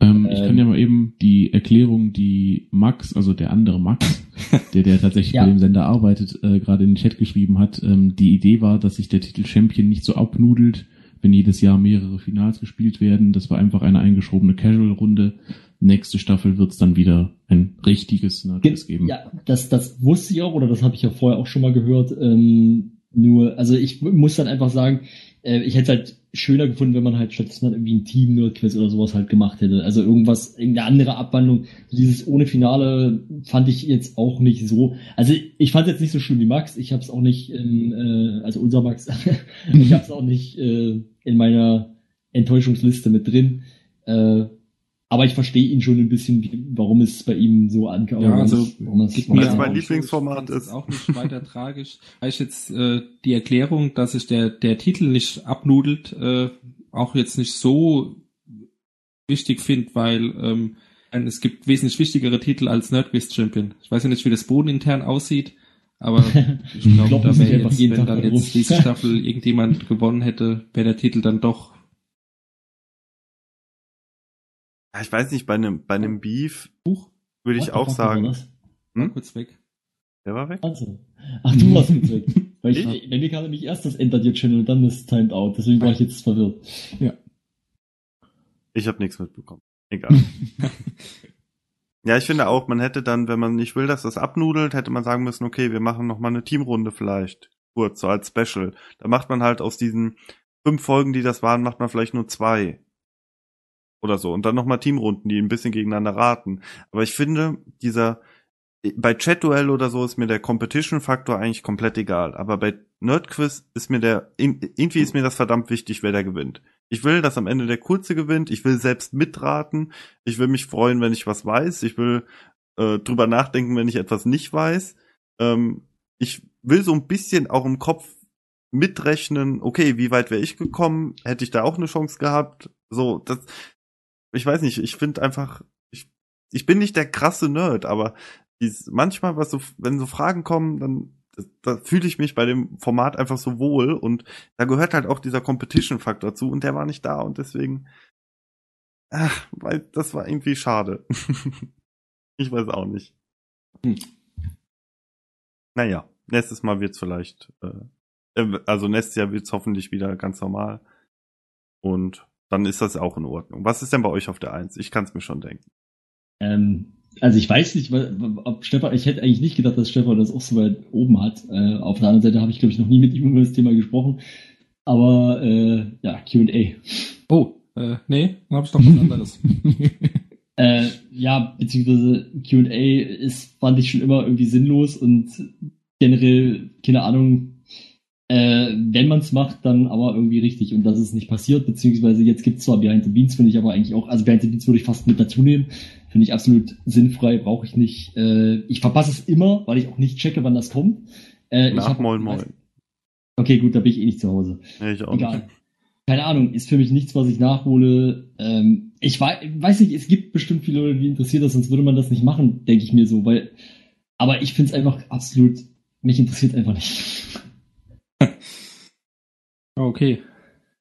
Ähm, ich Ähm, kann ja mal eben die Erklärung, die Max, also der andere Max, der, der tatsächlich Ja. bei dem Sender arbeitet, äh, gerade in den Chat geschrieben hat. Ähm, die Idee war, dass sich der Titel Champion nicht so abnudelt, wenn jedes Jahr mehrere Finals gespielt werden. Das war einfach eine eingeschobene Casual-Runde. Nächste Staffel wird's dann wieder ein richtiges Nerdquiz geben. Ja, das, das wusste ich auch, oder das habe ich ja vorher auch schon mal gehört. Ähm, nur, also ich muss dann einfach sagen, äh, ich hätte es halt schöner gefunden, wenn man halt stattdessen halt irgendwie ein team nerdquiz oder sowas halt gemacht hätte. Also irgendwas, irgendeine andere Abwandlung. Dieses ohne Finale fand ich jetzt auch nicht so. Also ich fand es jetzt nicht so schlimm wie Max. Ich habe es auch nicht, ähm, äh, also unser Max, ich habe es auch nicht äh, in meiner Enttäuschungsliste mit drin. Äh, aber ich verstehe ihn schon ein bisschen, warum es bei ihm so ankam. Ja, also warum es, warum mein Lieblingsformat ist. auch nicht weiter tragisch. Weil ich jetzt äh, die Erklärung, dass sich der, der Titel nicht abnudelt, äh, auch jetzt nicht so wichtig finde, weil ähm, es gibt wesentlich wichtigere Titel als Nerdquiz Champion. Ich weiß ja nicht, wie das Boden intern aussieht, aber ich glaube, da wäre jetzt, jeden wenn dann jetzt diese Staffel irgendjemand gewonnen hätte, wäre der Titel dann doch ich weiß nicht, bei einem, bei einem Beef Buch. würde ich auch sagen. Hm? kurz weg. Der war weg? Also. Ach, du warst jetzt weg. Weil ich, Ich? mir kam nämlich erst das Enter Your Channel und dann das Timed Out. Deswegen war ich jetzt verwirrt. Ich habe nichts mitbekommen. Egal. ja, ich finde auch, man hätte dann, wenn man nicht will, dass das abnudelt, hätte man sagen müssen, okay, wir machen noch mal eine Teamrunde vielleicht. Kurz, so als Special. Da macht man halt aus diesen fünf Folgen, die das waren, macht man vielleicht nur zwei. Oder so. Und dann noch mal Teamrunden, die ein bisschen gegeneinander raten. Aber ich finde, dieser, bei Chat-Duell oder so ist mir der Competition-Faktor eigentlich komplett egal. Aber bei Nerdquiz ist mir der, irgendwie ist mir das verdammt wichtig, wer da gewinnt. Ich will, dass am Ende der Kurze gewinnt. Ich will selbst mitraten. Ich will mich freuen, wenn ich was weiß. Ich will äh, drüber nachdenken, wenn ich etwas nicht weiß. Ähm, ich will so ein bisschen auch im Kopf mitrechnen, okay, wie weit wäre ich gekommen? Hätte ich da auch eine Chance gehabt? So, das, ich weiß nicht, ich finde einfach, ich, ich bin nicht der krasse Nerd, aber dies, manchmal, was so, wenn so Fragen kommen, dann da fühle ich mich bei dem Format einfach so wohl und da gehört halt auch dieser Competition-Faktor zu und der war nicht da und deswegen, ach, weil das war irgendwie schade. ich weiß auch nicht. Hm. Naja, nächstes Mal wird's vielleicht, äh, äh, also nächstes Jahr wird's hoffentlich wieder ganz normal und dann ist das auch in Ordnung. Was ist denn bei euch auf der Eins? Ich kann es mir schon denken. Ähm, also ich weiß nicht, ob Stefan, ich hätte eigentlich nicht gedacht, dass Stefan das auch so weit oben hat. Äh, auf der anderen Seite habe ich, glaube ich, noch nie mit ihm über das Thema gesprochen. Aber äh, ja, QA. Oh, äh, nee, dann habe ich noch was anderes. Äh, ja, beziehungsweise QA ist, fand ich schon immer irgendwie sinnlos und generell, keine Ahnung, äh, wenn man es macht, dann aber irgendwie richtig und das ist nicht passiert, beziehungsweise jetzt gibt es zwar Behind the Beans, finde ich aber eigentlich auch, also Behind the Beans würde ich fast mit dazu nehmen, finde ich absolut sinnfrei, brauche ich nicht. Äh, ich verpasse es immer, weil ich auch nicht checke, wann das kommt. Äh, ich Nach hab- Moin Moin. Okay, gut, da bin ich eh nicht zu Hause. Ja, ich auch Egal. nicht. Keine Ahnung, ist für mich nichts, was ich nachhole. Ähm, ich weiß, weiß nicht, es gibt bestimmt viele Leute, die interessiert das, sonst würde man das nicht machen, denke ich mir so, weil, aber ich finde es einfach absolut, mich interessiert einfach nicht. Okay.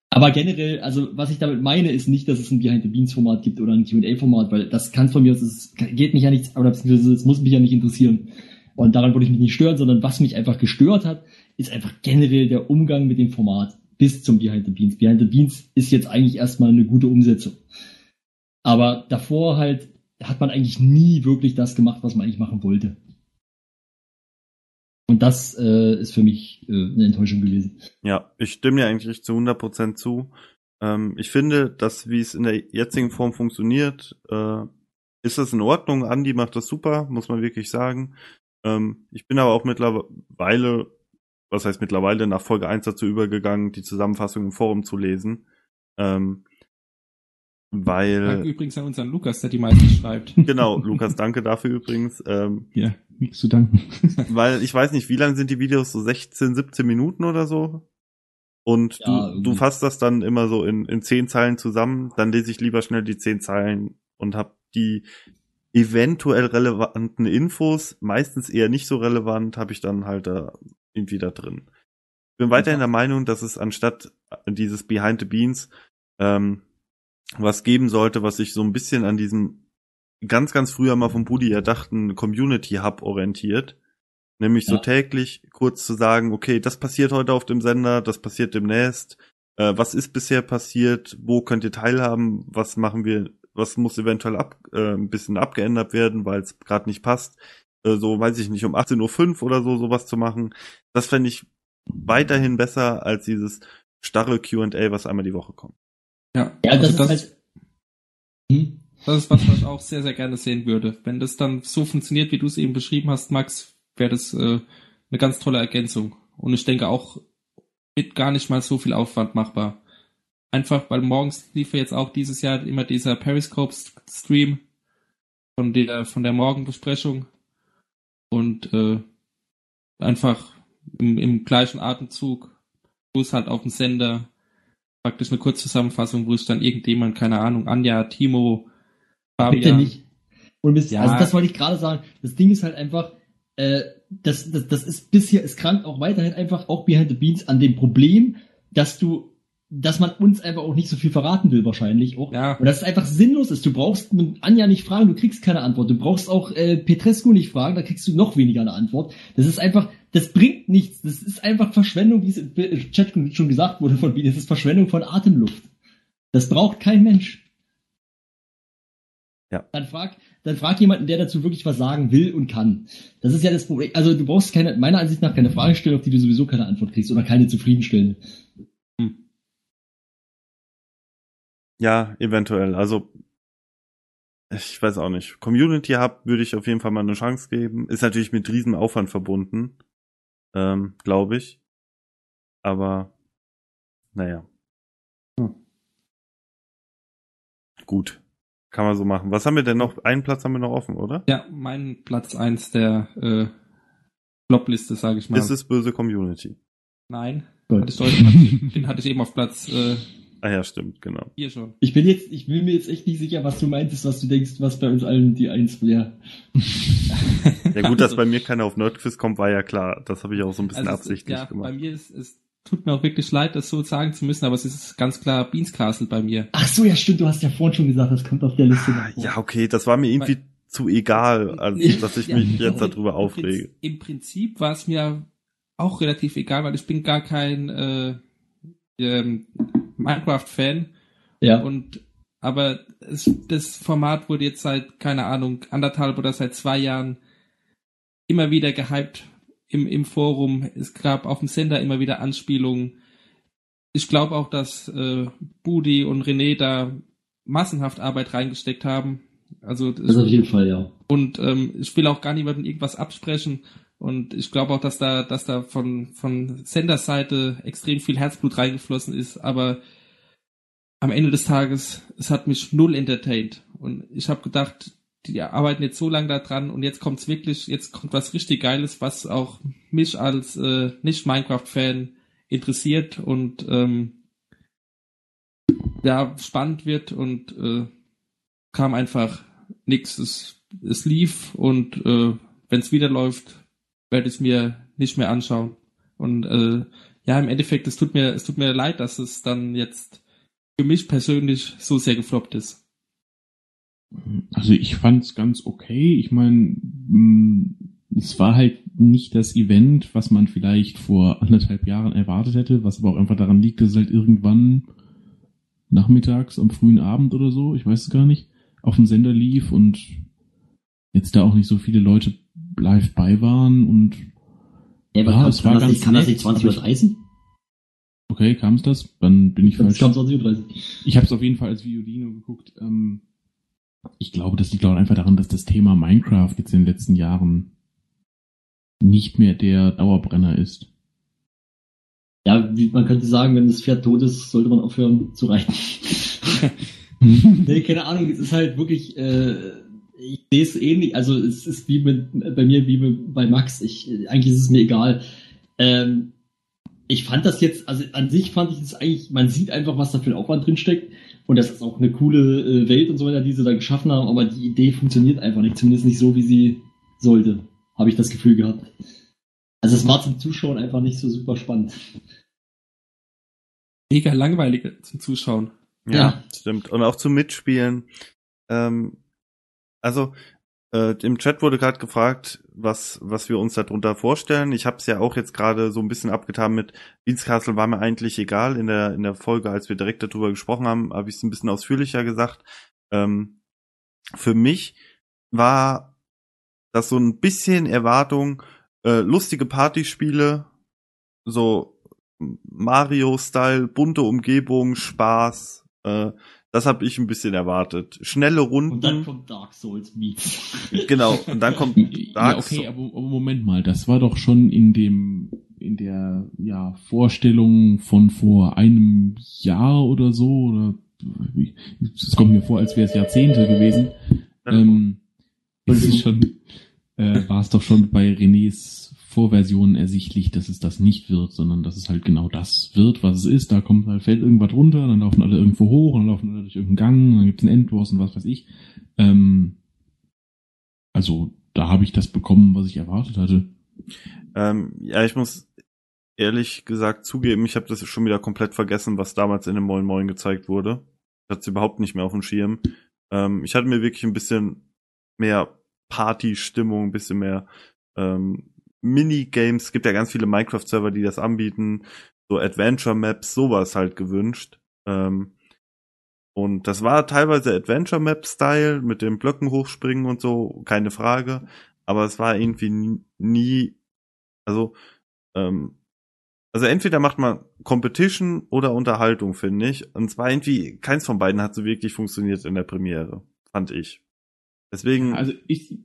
Aber generell, also was ich damit meine, ist nicht, dass es ein Behind the Beans Format gibt oder ein Q&A-Format, weil das kann von mir aus, es geht mich ja nichts, oder beziehungsweise es muss mich ja nicht interessieren. Und daran würde ich mich nicht stören, sondern was mich einfach gestört hat, ist einfach generell der Umgang mit dem Format bis zum Behind the Beans. Behind the Beans ist jetzt eigentlich erstmal eine gute Umsetzung. Aber davor halt hat man eigentlich nie wirklich das gemacht, was man eigentlich machen wollte. Und das äh, ist für mich äh, eine Enttäuschung gewesen. Ja, ich stimme dir eigentlich zu 100% zu. Ähm, ich finde, dass wie es in der jetzigen Form funktioniert, äh, ist das in Ordnung. Andi macht das super, muss man wirklich sagen. Ähm, ich bin aber auch mittlerweile, was heißt mittlerweile, nach Folge 1 dazu übergegangen, die Zusammenfassung im Forum zu lesen. Ähm, weil, Danke übrigens an unseren Lukas, der die meisten schreibt. genau, Lukas, danke dafür übrigens. Ähm, ja, nichts zu danken. weil ich weiß nicht, wie lang sind die Videos? So 16, 17 Minuten oder so? Und Ja, du, du fasst das dann immer so in, in zehn Zeilen zusammen, dann lese ich lieber schnell die zehn Zeilen und hab die eventuell relevanten Infos, meistens eher nicht so relevant, habe ich dann halt da irgendwie da drin. Ich bin weiterhin der Meinung, dass es anstatt dieses Behind the Beans ähm, was geben sollte, was sich so ein bisschen an diesem ganz, ganz früher mal vom Budi erdachten Community Hub orientiert. Nämlich ja. so täglich kurz zu sagen, okay, das passiert heute auf dem Sender, das passiert demnächst, äh, was ist bisher passiert, wo könnt ihr teilhaben, was machen wir, was muss eventuell ab, äh, ein bisschen abgeändert werden, weil es gerade nicht passt. Äh, so, weiß ich nicht, um 18.05 Uhr oder so sowas zu machen. Das fände ich weiterhin besser als dieses starre QA, was einmal die Woche kommt. Ja, ja das, also das ist halt. Hm? Das ist was, was ich auch sehr, sehr gerne sehen würde. Wenn das dann so funktioniert, wie du es eben beschrieben hast, Max, wäre das äh, eine ganz tolle Ergänzung. Und ich denke auch mit gar nicht mal so viel Aufwand machbar. Einfach, weil morgens lief ja jetzt auch dieses Jahr immer dieser Periscope-Stream von der, von der Morgenbesprechung. Und äh, einfach im, im gleichen Atemzug, wo es halt auf dem Sender praktisch eine Kurzzusammenfassung, wo es dann irgendjemand, keine Ahnung, Anja, Timo, Fabian. Bitte nicht. Und bis, ja. Also das wollte ich gerade sagen. Das Ding ist halt einfach, äh, das, das, das ist bisher, es krankt auch weiterhin einfach auch Behind the Beans an dem Problem, dass du dass man uns einfach auch nicht so viel verraten will, wahrscheinlich auch. Ja. Und dass es einfach sinnlos ist. Du brauchst Anja nicht fragen, du kriegst keine Antwort. Du brauchst auch äh, Petrescu nicht fragen, da kriegst du noch weniger eine Antwort. Das ist einfach, das bringt nichts. Das ist einfach Verschwendung, wie es im Chat schon gesagt wurde von Biene. Das ist Verschwendung von Atemluft. Das braucht kein Mensch. Ja. Dann frag, dann frag jemanden, der dazu wirklich was sagen will und kann. Das ist ja das Problem. Also du brauchst keine, meiner Ansicht nach keine Frage stellen, auf die du sowieso keine Antwort kriegst oder keine zufriedenstellende. Ja, eventuell. Also, ich weiß auch nicht. Community Hub würde ich auf jeden Fall mal eine Chance geben. Ist natürlich mit riesen Aufwand verbunden, ähm, glaube ich. Aber, naja. Hm. Gut. Kann man so machen. Was haben wir denn noch? Einen Platz haben wir noch offen, oder? Ja, mein Platz eins der äh, Flopliste, sage ich mal. Ist es böse Community? Nein. Hatte ich, den hatte ich eben auf Platz äh, Ah ja, stimmt, genau. Hier schon. Ich bin jetzt, ich bin mir jetzt echt nicht sicher, was du meintest, was du denkst, was bei uns allen die Eins wäre. ja gut, dass also, bei mir keiner auf Nerdquiz kommt, war ja klar. Das habe ich auch so ein bisschen also absichtlich ja, gemacht. Bei mir ist es tut mir auch wirklich leid, das so sagen zu müssen, aber es ist ganz klar Beans Castle bei mir. Ach so, ja stimmt, du hast ja vorhin schon gesagt, das kommt auf der Liste. Ah, ja, okay, das war mir irgendwie Weil, zu egal, als dass ich ja, mich jetzt darüber aufrege. Im Prinzip war es mir auch relativ egal, weil ich bin gar kein äh, ähm, Minecraft-Fan. Ja. Und aber es, das Format wurde jetzt seit, keine Ahnung, anderthalb oder seit zwei Jahren immer wieder gehypt im, im Forum. Es gab auf dem Sender immer wieder Anspielungen. Ich glaube auch, dass äh, Budi und René da massenhaft Arbeit reingesteckt haben. Also das auf jeden Fall, ja. Und ähm, ich will auch gar niemandem irgendwas absprechen. Und ich glaube auch, dass da, dass da von, von Senders Seite extrem viel Herzblut reingeflossen ist, aber am Ende des Tages, es hat mich null entertained. Und ich habe gedacht, die arbeiten jetzt so lange da dran und jetzt kommt's wirklich, jetzt kommt was richtig Geiles, was auch mich als äh, Nicht-Minecraft-Fan interessiert und ähm, ja, spannend wird und äh, kam einfach nix. Es, es lief und äh, wenn es wieder läuft, werde ich es mir nicht mehr anschauen. Und äh, ja, im Endeffekt, es tut mir, es tut mir leid, dass es dann jetzt für mich persönlich so sehr gefloppt ist. Also ich fand es ganz okay. Ich meine, mm, es war halt nicht das Event, was man vielleicht vor anderthalb Jahren erwartet hätte, was aber auch einfach daran liegt, dass es halt irgendwann nachmittags am frühen Abend oder so, ich weiß es gar nicht, auf dem Sender lief und jetzt da auch nicht so viele Leute live bei waren und ja, aber ja, kann, es war ganz nicht, kann das nicht 20.30 Uhr? Okay, kam es das? Dann bin ich falsch. Kam 20.30 Uhr. Ich habe es auf jeden Fall als Violino geguckt. Ähm, ich glaube, das liegt auch einfach daran, dass das Thema Minecraft jetzt in den letzten Jahren nicht mehr der Dauerbrenner ist. Ja, wie man könnte sagen, wenn das Pferd tot ist, sollte man aufhören zu reiten. nee, keine Ahnung, es ist halt wirklich, äh, ich sehe es ähnlich, also es ist wie mit, bei mir wie mit, bei Max, ich, eigentlich ist es mir egal. Ähm, ich fand das jetzt, also an sich fand ich es eigentlich, man sieht einfach, was da für ein Aufwand drinsteckt. Und das ist auch eine coole äh, Welt und so weiter, die sie da geschaffen haben, aber die Idee funktioniert einfach nicht, zumindest nicht so, wie sie sollte, habe ich das Gefühl gehabt. Also es war zum Zuschauen einfach nicht so super spannend. Mega langweilig zum Zuschauen. Ja, Ja. stimmt. Und auch zum Mitspielen. Ähm, also äh, im Chat wurde gerade gefragt, was was wir uns darunter vorstellen. Ich habe es ja auch jetzt gerade so ein bisschen abgetan mit Castle war mir eigentlich egal. In der in der Folge, als wir direkt darüber gesprochen haben, habe ich es ein bisschen ausführlicher gesagt. Ähm, für mich war das so ein bisschen Erwartung, äh, lustige Partyspiele, so Mario-Style, bunte Umgebung, Spaß. Äh, das habe ich ein bisschen erwartet. Schnelle Runden. Und dann kommt Dark Souls Meets. genau. Und dann kommt Ja, Dark okay, Souls. aber, aber Moment mal, das war doch schon in dem, in der, ja, Vorstellung von vor einem Jahr oder so, oder, es kommt mir vor, als wäre es Jahrzehnte gewesen. Ähm, es ist schon, äh, war es doch schon bei Renés Vorversionen ersichtlich, dass es das nicht wird, sondern dass es halt genau das wird, was es ist. Da kommt halt, fällt irgendwas runter, dann laufen alle irgendwo hoch, dann laufen alle durch irgendeinen Gang, dann gibt es einen Endboss und was weiß ich. Ähm, also, da habe ich das bekommen, was ich erwartet hatte. Ähm, ja, ich muss ehrlich gesagt zugeben, ich habe das schon wieder komplett vergessen, was damals in dem Moin Moin gezeigt wurde. Ich hatte es überhaupt nicht mehr auf dem Schirm. Ähm, ich hatte mir wirklich ein bisschen mehr Party-Stimmung, ein bisschen mehr ähm, Minigames. Es gibt ja ganz viele Minecraft-Server, die das anbieten. So Adventure-Maps, sowas halt gewünscht. Ähm, und das war teilweise Adventure-Map-Style mit dem Blöcken hochspringen und so, keine Frage. Aber es war irgendwie nie, nie also, ähm, also entweder macht man Competition oder Unterhaltung, finde ich. Und zwar irgendwie, keins von beiden hat so wirklich funktioniert in der Premiere, fand ich. Deswegen, Also ich,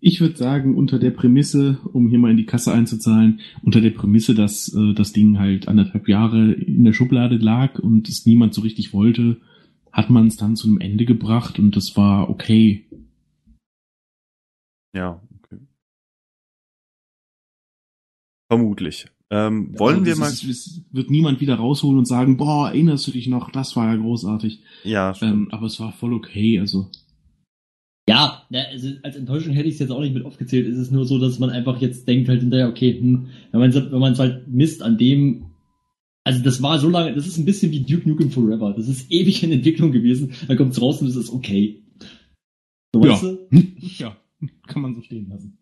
ich würde sagen, unter der Prämisse, um hier mal in die Kasse einzuzahlen, unter der Prämisse, dass äh, das Ding halt anderthalb Jahre in der Schublade lag und es niemand so richtig wollte, hat man es dann zu einem Ende gebracht und das war okay. ja, okay. Vermutlich. Ähm, wollen Also wir mal, Ist, es wird niemand wieder rausholen und sagen, boah, erinnerst du dich noch, das war ja großartig. ja, stimmt. Ähm, aber es war voll okay, also. Ja, ja, also als Enttäuschung hätte ich es jetzt auch nicht mit aufgezählt. Es ist nur so, dass man einfach jetzt denkt halt hinterher, okay, hm, wenn man wenn man es halt misst an dem, also das war so lange, das ist ein bisschen wie Duke Nukem Forever. Das ist ewig in Entwicklung gewesen. Dann kommt es raus und es ist okay. So, Ja. weißt du? ja, kann man so stehen lassen.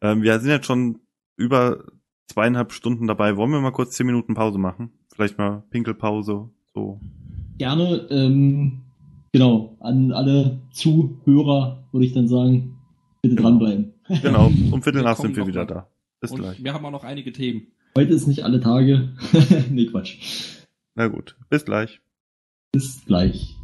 Ähm, wir sind jetzt schon über zweieinhalb Stunden dabei. Wollen wir mal kurz zehn Minuten Pause machen? Vielleicht mal Pinkelpause, so. Gerne, ähm, genau, an alle Zuhörer würde ich dann sagen, bitte Genau. dranbleiben. Genau, um Viertel nach sind wir wieder da. Bis Und gleich. wir haben auch noch einige Themen. Heute ist nicht alle Tage. nee, Quatsch. Na gut, bis gleich. Bis gleich.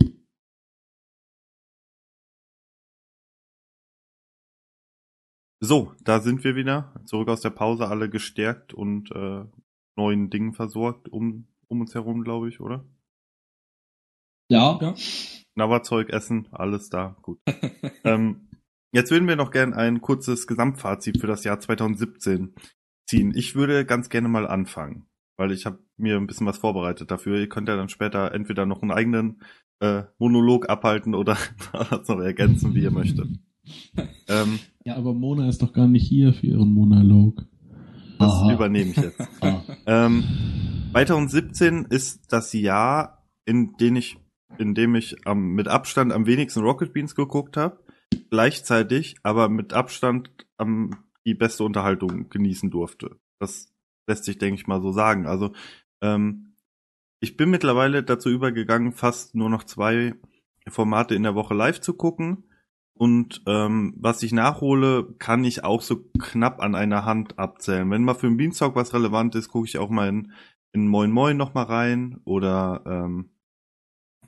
So, da sind wir wieder. Zurück aus der Pause, alle gestärkt und äh, neuen Dingen versorgt um, um uns herum, glaube ich, oder? Ja, Ja. Knabberzeug essen, alles da, gut. ähm, jetzt würden wir noch gern ein kurzes Gesamtfazit für das Jahr 2017 ziehen. Ich würde ganz gerne mal anfangen, weil ich habe mir ein bisschen was vorbereitet dafür. Ihr könnt ja dann später entweder noch einen eigenen äh, Monolog abhalten oder das noch ergänzen, wie ihr möchtet. Ähm, Ja, aber Mona ist doch gar nicht hier für ihren Monolog. das Aha. übernehme ich jetzt. ah, Ähm, 2017 ist das Jahr, in dem ich, in dem ich am mit Abstand am wenigsten Rocket Beans geguckt habe, gleichzeitig aber mit Abstand am die beste Unterhaltung genießen durfte. Das lässt sich, denke ich mal, so sagen. Also ähm, ich bin mittlerweile dazu übergegangen, fast nur noch zwei Formate in der Woche live zu gucken. Und ähm, was ich nachhole, kann ich auch so knapp an einer Hand abzählen. Wenn mal für den Beanstalk was relevant ist, gucke ich auch mal in, in Moin Moin noch mal rein oder ähm,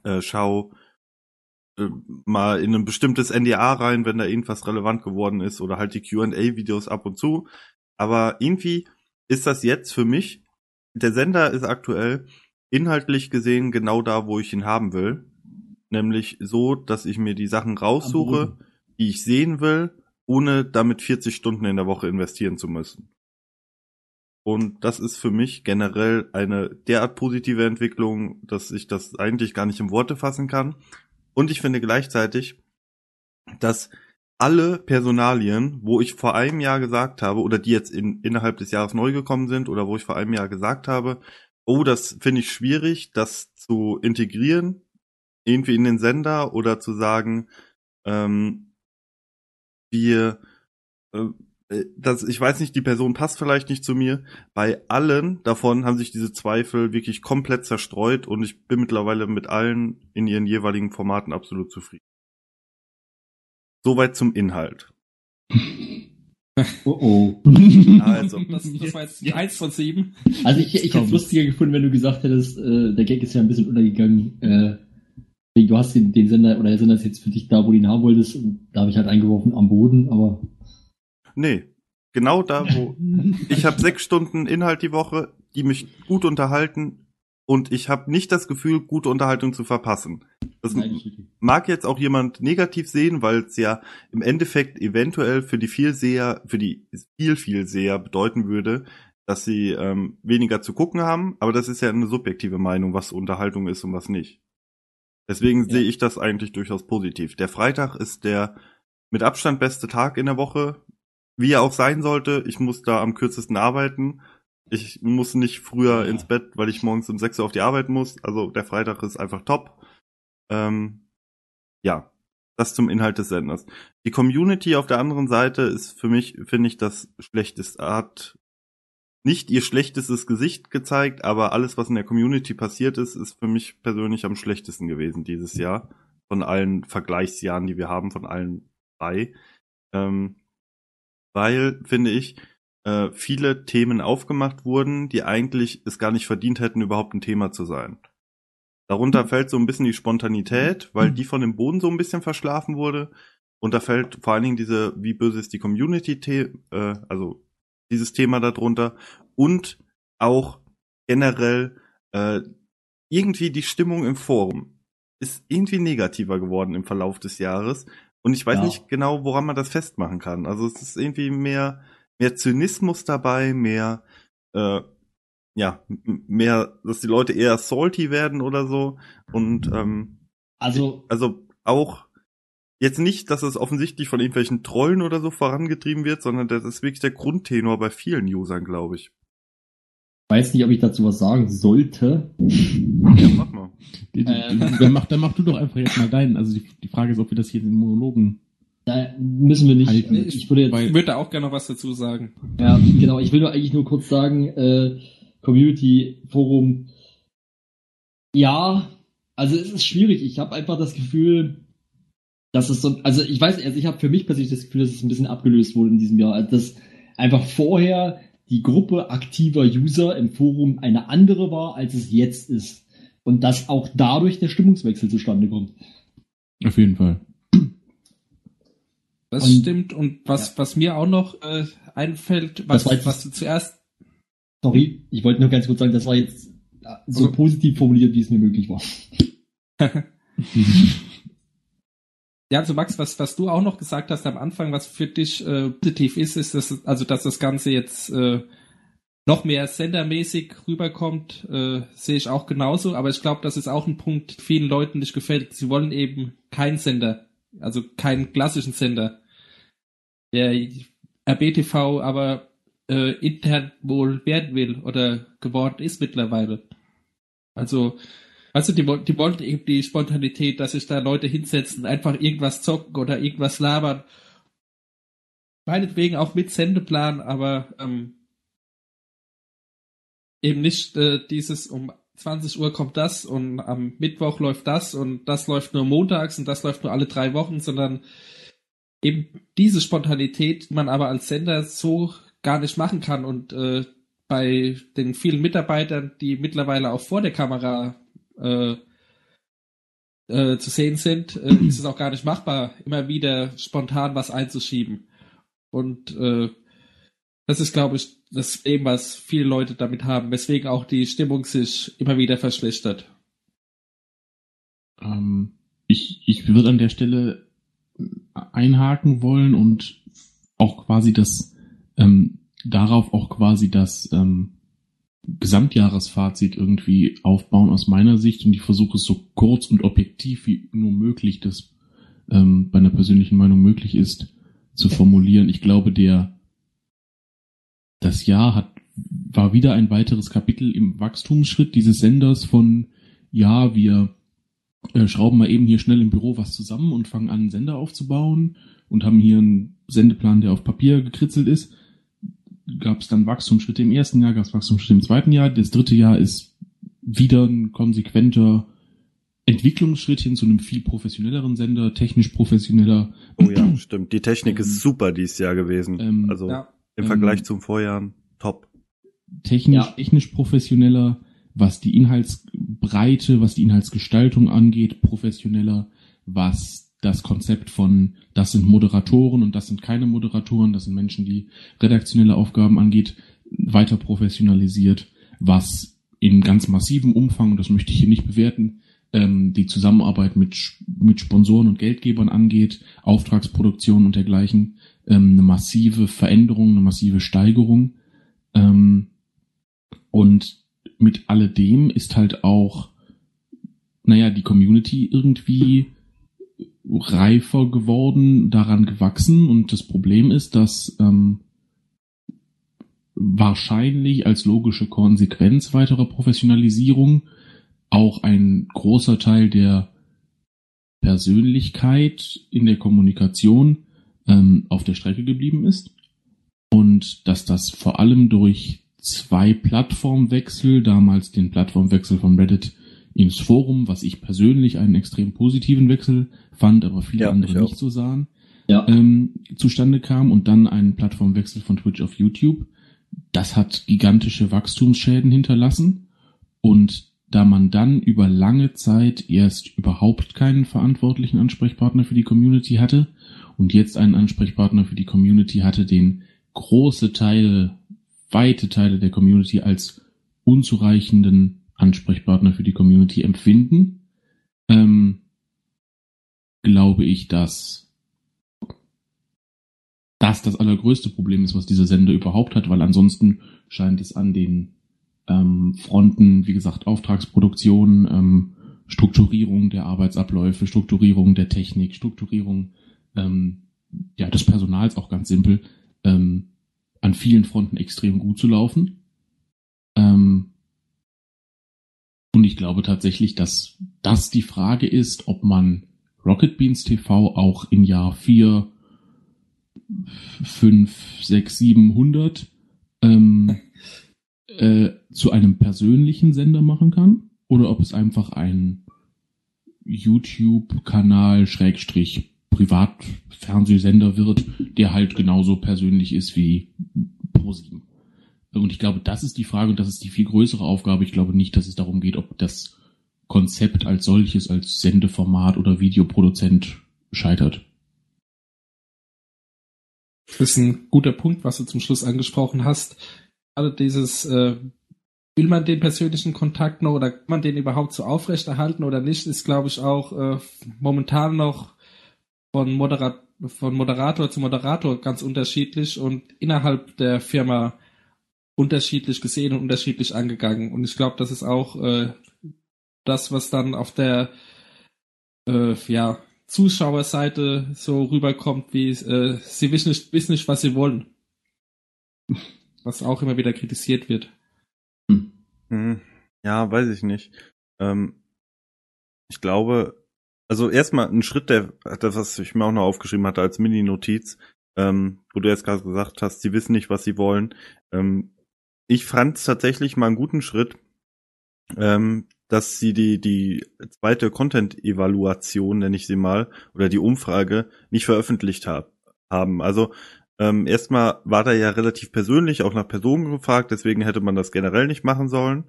äh, schau äh, mal in ein bestimmtes NDA rein, wenn da irgendwas relevant geworden ist oder halt die Q&A-Videos ab und zu. Aber irgendwie ist das jetzt für mich, der Sender ist aktuell inhaltlich gesehen genau da, wo ich ihn haben will. Nämlich so, dass ich mir die Sachen raussuche, die ich sehen will, ohne damit 40 Stunden in der Woche investieren zu müssen. Und das ist für mich generell eine derart positive Entwicklung, dass ich das eigentlich gar nicht in Worte fassen kann. Und ich finde gleichzeitig, dass alle Personalien, wo ich vor einem Jahr gesagt habe, oder die jetzt in, innerhalb des Jahres neu gekommen sind, oder wo ich vor einem Jahr gesagt habe, oh, das finde ich schwierig, das zu integrieren, irgendwie in den Sender oder zu sagen, ähm, wir, äh, das, ich weiß nicht, die Person passt vielleicht nicht zu mir. Bei allen davon haben sich diese Zweifel wirklich komplett zerstreut und ich bin mittlerweile mit allen in ihren jeweiligen Formaten absolut zufrieden. Soweit zum Inhalt. Oh oh. Also, Das, das war jetzt eins von sieben. Also ich, ich hätte es lustiger gefunden, wenn du gesagt hättest, äh, der Gag ist ja ein bisschen untergegangen. Äh, du hast den, den Sender oder der Sender ist jetzt für dich da, wo du ihn haben wolltest. Und da habe ich halt eingeworfen am Boden, aber nee, genau da, wo ich habe sechs Stunden Inhalt die Woche, die mich gut unterhalten und ich habe nicht das Gefühl, gute Unterhaltung zu verpassen. Das mag jetzt auch jemand negativ sehen, weil es ja im Endeffekt eventuell für die Vielseher, für die viel Vielseher bedeuten würde, dass sie ähm, weniger zu gucken haben, aber das ist ja eine subjektive Meinung, was Unterhaltung ist und was nicht. Deswegen Ja. sehe ich das eigentlich durchaus positiv. Der Freitag ist der mit Abstand beste Tag in der Woche, wie er auch sein sollte. Ich muss da am kürzesten arbeiten. Ich muss nicht früher Ja. ins Bett, weil ich morgens um 6 Uhr auf die Arbeit muss. Also der Freitag ist einfach top. Ähm, ja, das zum Inhalt des Senders. Die Community auf der anderen Seite ist für mich, finde ich, das schlechteste. Hat nicht ihr schlechtestes Gesicht gezeigt, aber alles, was in der Community passiert ist, ist für mich persönlich am schlechtesten gewesen dieses Jahr. Von allen Vergleichsjahren, die wir haben, von allen drei. Ähm, weil, finde ich, äh, viele Themen aufgemacht wurden, die eigentlich es gar nicht verdient hätten, überhaupt ein Thema zu sein. Darunter fällt so ein bisschen die Spontanität, weil die von dem Boden so ein bisschen verschlafen wurde. Und da fällt vor allen Dingen diese, wie böse ist die Community, äh, also dieses Thema darunter. Und auch generell äh, irgendwie die Stimmung im Forum ist irgendwie negativer geworden im Verlauf des Jahres. Und ich weiß Ja. nicht genau, woran man das festmachen kann. Also es ist irgendwie mehr, mehr Zynismus dabei, mehr, äh, ja, mehr, dass die Leute eher salty werden oder so. Und ähm, Also, also auch jetzt nicht, dass es offensichtlich von irgendwelchen Trollen oder so vorangetrieben wird, sondern das ist wirklich der Grundtenor bei vielen Usern, glaube ich. Weiß nicht, ob ich dazu was sagen sollte. Ja, mach mal. Die- die- Äh. Dann mach, dann mach du doch einfach jetzt mal deinen. Also die, die Frage ist, ob wir das hier in den Monologen. Da müssen wir nicht. Halten. Ich würde jetzt Ich würde auch gerne noch was dazu sagen. Ja, genau. Ich will nur eigentlich nur kurz sagen, äh, Community Forum. Ja, also es ist schwierig. Ich habe einfach das Gefühl, dass es so, also ich weiß, also ich habe für mich persönlich das Gefühl, dass es ein bisschen abgelöst wurde in diesem Jahr. Also dass einfach vorher die Gruppe aktiver User im Forum eine andere war, als es jetzt ist. Und dass auch dadurch der Stimmungswechsel zustande kommt. Auf jeden Fall. Das Und- stimmt. Und was, was mir auch noch äh, einfällt, was, jetzt- was du zuerst Sorry, ich wollte nur ganz kurz sagen, das war jetzt äh, so Also- positiv formuliert, wie es mir möglich war. Ja, also Max, was, was du auch noch gesagt hast am Anfang, was für dich äh, positiv ist, ist, dass, also dass das Ganze jetzt äh, noch mehr sendermäßig rüberkommt, äh, sehe ich auch genauso. Aber ich glaube, das ist auch ein Punkt, vielen Leuten nicht gefällt. Sie wollen eben keinen Sender, also keinen klassischen Sender, der RBTV aber äh, intern wohl werden will oder geworden ist mittlerweile. Also also die, die wollten eben die Spontanität, dass sich da Leute hinsetzen, einfach irgendwas zocken oder irgendwas labern. Meinetwegen auch mit Sendeplan, aber ähm, eben nicht äh, dieses um 20 Uhr kommt das und am Mittwoch läuft das und das läuft nur montags und das läuft nur alle drei Wochen, sondern eben diese Spontanität, die man aber als Sender so gar nicht machen kann und äh, bei den vielen Mitarbeitern, die mittlerweile auch vor der Kamera äh, äh, zu sehen sind, äh, ist es auch gar nicht machbar, immer wieder spontan was einzuschieben. Und äh, das ist, glaube ich, das Problem, was viele Leute damit haben, weswegen auch die Stimmung sich immer wieder verschlechtert. Ähm, ich, ich würde an der Stelle einhaken wollen und auch quasi das, ähm, darauf auch quasi das ähm, Gesamtjahresfazit irgendwie aufbauen aus meiner Sicht und ich versuche es so kurz und objektiv wie nur möglich, das ähm, bei einer persönlichen Meinung möglich ist, zu formulieren. Ich glaube, der das Jahr hat war wieder ein weiteres Kapitel im Wachstumsschritt dieses Senders von ja, wir äh, schrauben mal eben hier schnell im Büro was zusammen und fangen an, einen Sender aufzubauen und haben hier einen Sendeplan, der auf Papier gekritzelt ist. Gab es dann Wachstumsschritte im ersten Jahr, gab es Wachstumsschritte im zweiten Jahr. Das dritte Jahr ist wieder ein konsequenter Entwicklungsschritt hin zu einem viel professionelleren Sender, technisch professioneller. Oh ja, stimmt. Die Technik ist super dieses Jahr gewesen. Ähm, also Ja. im ähm, Vergleich zum Vorjahr top. technisch, Ja. technisch professioneller, was die Inhaltsbreite, was die Inhaltsgestaltung angeht, professioneller, was das Konzept von, das sind Moderatoren und das sind keine Moderatoren, das sind Menschen, die redaktionelle Aufgaben angeht, weiter professionalisiert, was in ganz massivem Umfang, das möchte ich hier nicht bewerten, ähm, die Zusammenarbeit mit, mit Sponsoren und Geldgebern angeht, Auftragsproduktion und dergleichen, ähm, eine massive Veränderung, eine massive Steigerung. Ähm, und mit alledem ist halt auch, naja, die Community irgendwie reifer geworden, daran gewachsen. Und das Problem ist, dass ähm, wahrscheinlich als logische Konsequenz weiterer Professionalisierung auch ein großer Teil der Persönlichkeit in der Kommunikation ähm, auf der Strecke geblieben ist und dass das vor allem durch zwei Plattformwechsel, damals den Plattformwechsel von Reddit ins Forum, was ich persönlich einen extrem positiven Wechsel fand, aber viele Ja, andere nicht so sahen, Ja. ähm, zustande kam und dann einen Plattformwechsel von Twitch auf YouTube. Das hat gigantische Wachstumsschäden hinterlassen und da man dann über lange Zeit erst überhaupt keinen verantwortlichen Ansprechpartner für die Community hatte und jetzt einen Ansprechpartner für die Community hatte, den große Teile, weite Teile der Community als unzureichenden Ansprechpartner für die Community empfinden, ähm, glaube ich, dass das das allergrößte Problem ist, was dieser Sender überhaupt hat, weil ansonsten scheint es an den ähm, Fronten, wie gesagt, Auftragsproduktion, ähm, Strukturierung der Arbeitsabläufe, Strukturierung der Technik, Strukturierung ähm, ja, des Personals auch ganz simpel, ähm, an vielen Fronten extrem gut zu laufen. Ähm, ich glaube tatsächlich, dass das die Frage ist, ob man Rocket Beans TV auch in Jahr 4, 5, 6, 700 ähm, äh, zu einem persönlichen Sender machen kann oder ob es einfach ein YouTube-Kanal Schrägstrich Privatfernsehsender wird, der halt genauso persönlich ist wie ProSieben. Und ich glaube, das ist die Frage und das ist die viel größere Aufgabe. Ich glaube nicht, dass es darum geht, ob das Konzept als solches, als Sendeformat oder Videoproduzent scheitert. Das ist ein guter Punkt, was du zum Schluss angesprochen hast. Also dieses, äh, will man den persönlichen Kontakt noch oder kann man den überhaupt so aufrechterhalten oder nicht, ist, glaube ich, auch äh, momentan noch von, Moderat von Moderator zu Moderator ganz unterschiedlich und innerhalb der Firma unterschiedlich gesehen und unterschiedlich angegangen. Und ich glaube, das ist auch äh, das, was dann auf der äh, ja, Zuschauerseite so rüberkommt, wie äh, sie wissen nicht, wissen nicht, was sie wollen. Was auch immer wieder kritisiert wird. Hm, ja, weiß ich nicht. Ähm, ich glaube, also erstmal ein Schritt, der, das, was ich mir auch noch aufgeschrieben hatte als Mini-Notiz, ähm, wo du jetzt gerade gesagt hast, sie wissen nicht, was sie wollen. Ähm, ich fand es tatsächlich mal einen guten Schritt, ähm, dass sie die, die zweite Content-Evaluation, nenne ich sie mal, oder die Umfrage nicht veröffentlicht hab, haben. Also ähm, erstmal war da ja relativ persönlich, auch nach Personen gefragt, deswegen hätte man das generell nicht machen sollen.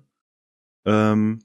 Ähm,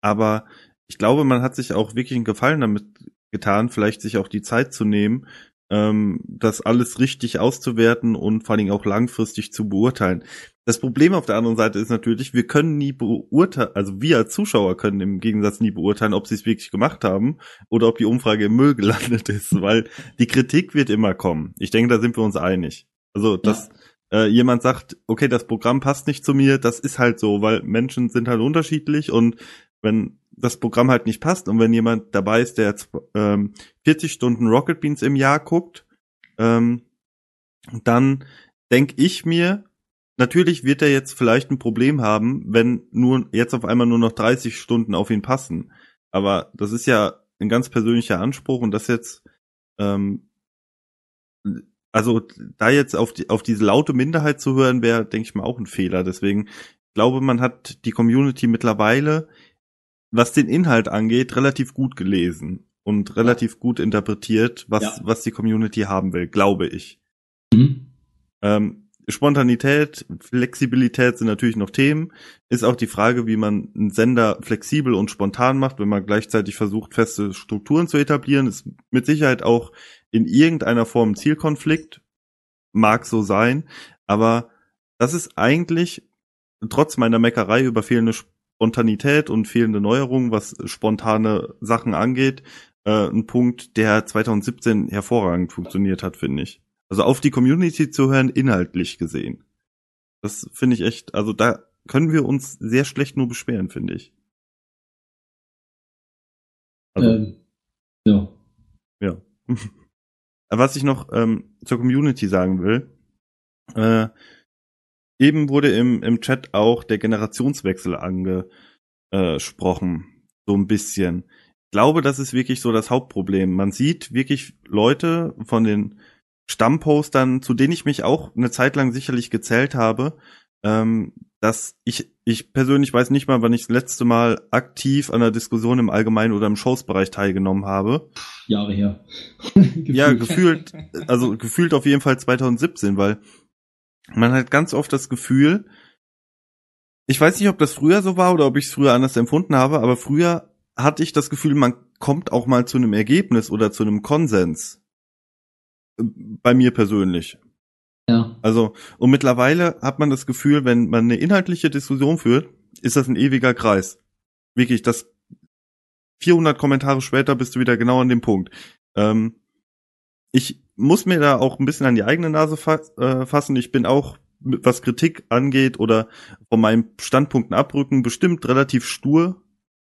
aber ich glaube, man hat sich auch wirklich einen Gefallen damit getan, vielleicht sich auch die Zeit zu nehmen, ähm, das alles richtig auszuwerten und vor allen Dingen auch langfristig zu beurteilen. Das Problem auf der anderen Seite ist natürlich, wir können nie beurteilen, also wir als Zuschauer können im Gegensatz nie beurteilen, ob sie es wirklich gemacht haben oder ob die Umfrage im Müll gelandet ist, weil die Kritik wird immer kommen. Ich denke, da sind wir uns einig. Also das, äh, jemand sagt, okay, das Programm passt nicht zu mir, das ist halt so, weil Menschen sind halt unterschiedlich und wenn das Programm halt nicht passt und wenn jemand dabei ist, der jetzt ähm, 40 Stunden Rocket Beans im Jahr guckt, ähm, dann denke ich mir, natürlich wird er jetzt vielleicht ein Problem haben, wenn nur jetzt auf einmal nur noch 30 Stunden auf ihn passen. Aber das ist ja ein ganz persönlicher Anspruch und das jetzt, ähm, also da jetzt auf die auf diese laute Minderheit zu hören, wäre, denke ich mal, auch ein Fehler. Deswegen glaube man hat die Community mittlerweile, was den Inhalt angeht, relativ gut gelesen und relativ gut interpretiert, was Ja. was die Community haben will, glaube ich. Mhm. Ähm, Spontanität, Flexibilität sind natürlich noch Themen. Ist auch die Frage, wie man einen Sender flexibel und spontan macht, wenn man gleichzeitig versucht, feste Strukturen zu etablieren. Ist mit Sicherheit auch in irgendeiner Form ein Zielkonflikt. Mag so sein. Aber das ist eigentlich, trotz meiner Meckerei über fehlende Spontanität und fehlende Neuerungen, was spontane Sachen angeht, äh, ein Punkt, der 2017 hervorragend funktioniert hat, finde ich. Also auf die Community zu hören, inhaltlich gesehen. Das finde ich echt, also da können wir uns sehr schlecht nur beschweren, finde ich. Also, Ähm, ja. ja. Was ich noch ähm, zur Community sagen will, äh, eben wurde im, im Chat auch der Generationswechsel angesprochen, so ein bisschen. Ich glaube, das ist wirklich so das Hauptproblem. Man sieht wirklich Leute von den Stammpostern, zu denen ich mich auch eine Zeit lang sicherlich gezählt habe, ähm, dass ich, ich persönlich weiß nicht mal, wann ich das letzte Mal aktiv an einer Diskussion im Allgemeinen oder im Shows-Bereich teilgenommen habe. Jahre her. Ja, gefühlt, also gefühlt auf jeden Fall 2017, weil man hat ganz oft das Gefühl, ich weiß nicht, ob das früher so war oder ob ich es früher anders empfunden habe, aber früher hatte ich das Gefühl, man kommt auch mal zu einem Ergebnis oder zu einem Konsens. Bei mir persönlich. Ja. Also, und mittlerweile hat man das Gefühl, wenn man eine inhaltliche Diskussion führt, ist das ein ewiger Kreis. Wirklich, das 400 Kommentare später bist du wieder genau an dem Punkt. Ähm, ich muss mir da auch ein bisschen an die eigene Nase fa äh, fassen. Ich bin auch, was Kritik angeht oder von meinen Standpunkten abrücken, bestimmt relativ stur,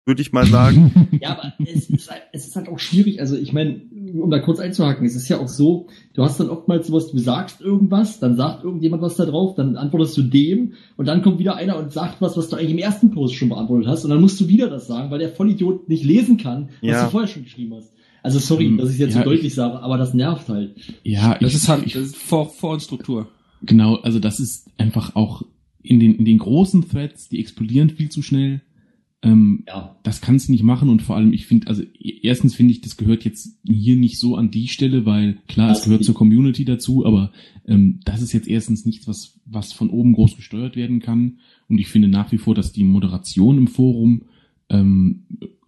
würde ich mal sagen. Ja, aber es ist, halt, es ist halt auch schwierig. Also ich meine, um da kurz einzuhaken, es ist ja auch so, du hast dann oftmals sowas, du sagst irgendwas, dann sagt irgendjemand was da drauf, dann antwortest du dem und dann kommt wieder einer und sagt was, was du eigentlich im ersten Post schon beantwortet hast und dann musst du wieder das sagen, weil der Vollidiot nicht lesen kann, was Ja. du vorher schon geschrieben hast. Also sorry, Hm, dass ich jetzt ja, so deutlich ich- sage, aber das nervt halt. Ja, Das ich, ist halt ich, das ist Vor, Vor- und Struktur. Genau, also das ist einfach auch in den, in den großen Threads, die explodieren viel zu schnell. Ähm, Ja. das kannst du nicht machen und vor allem, ich finde, also e- erstens finde ich, das gehört jetzt hier nicht so an die Stelle, weil klar, es Das gehört nicht. zur Community dazu, aber ähm, das ist jetzt erstens nichts, was, was von oben groß gesteuert werden kann. Und ich finde nach wie vor, dass die Moderation im Forum ähm,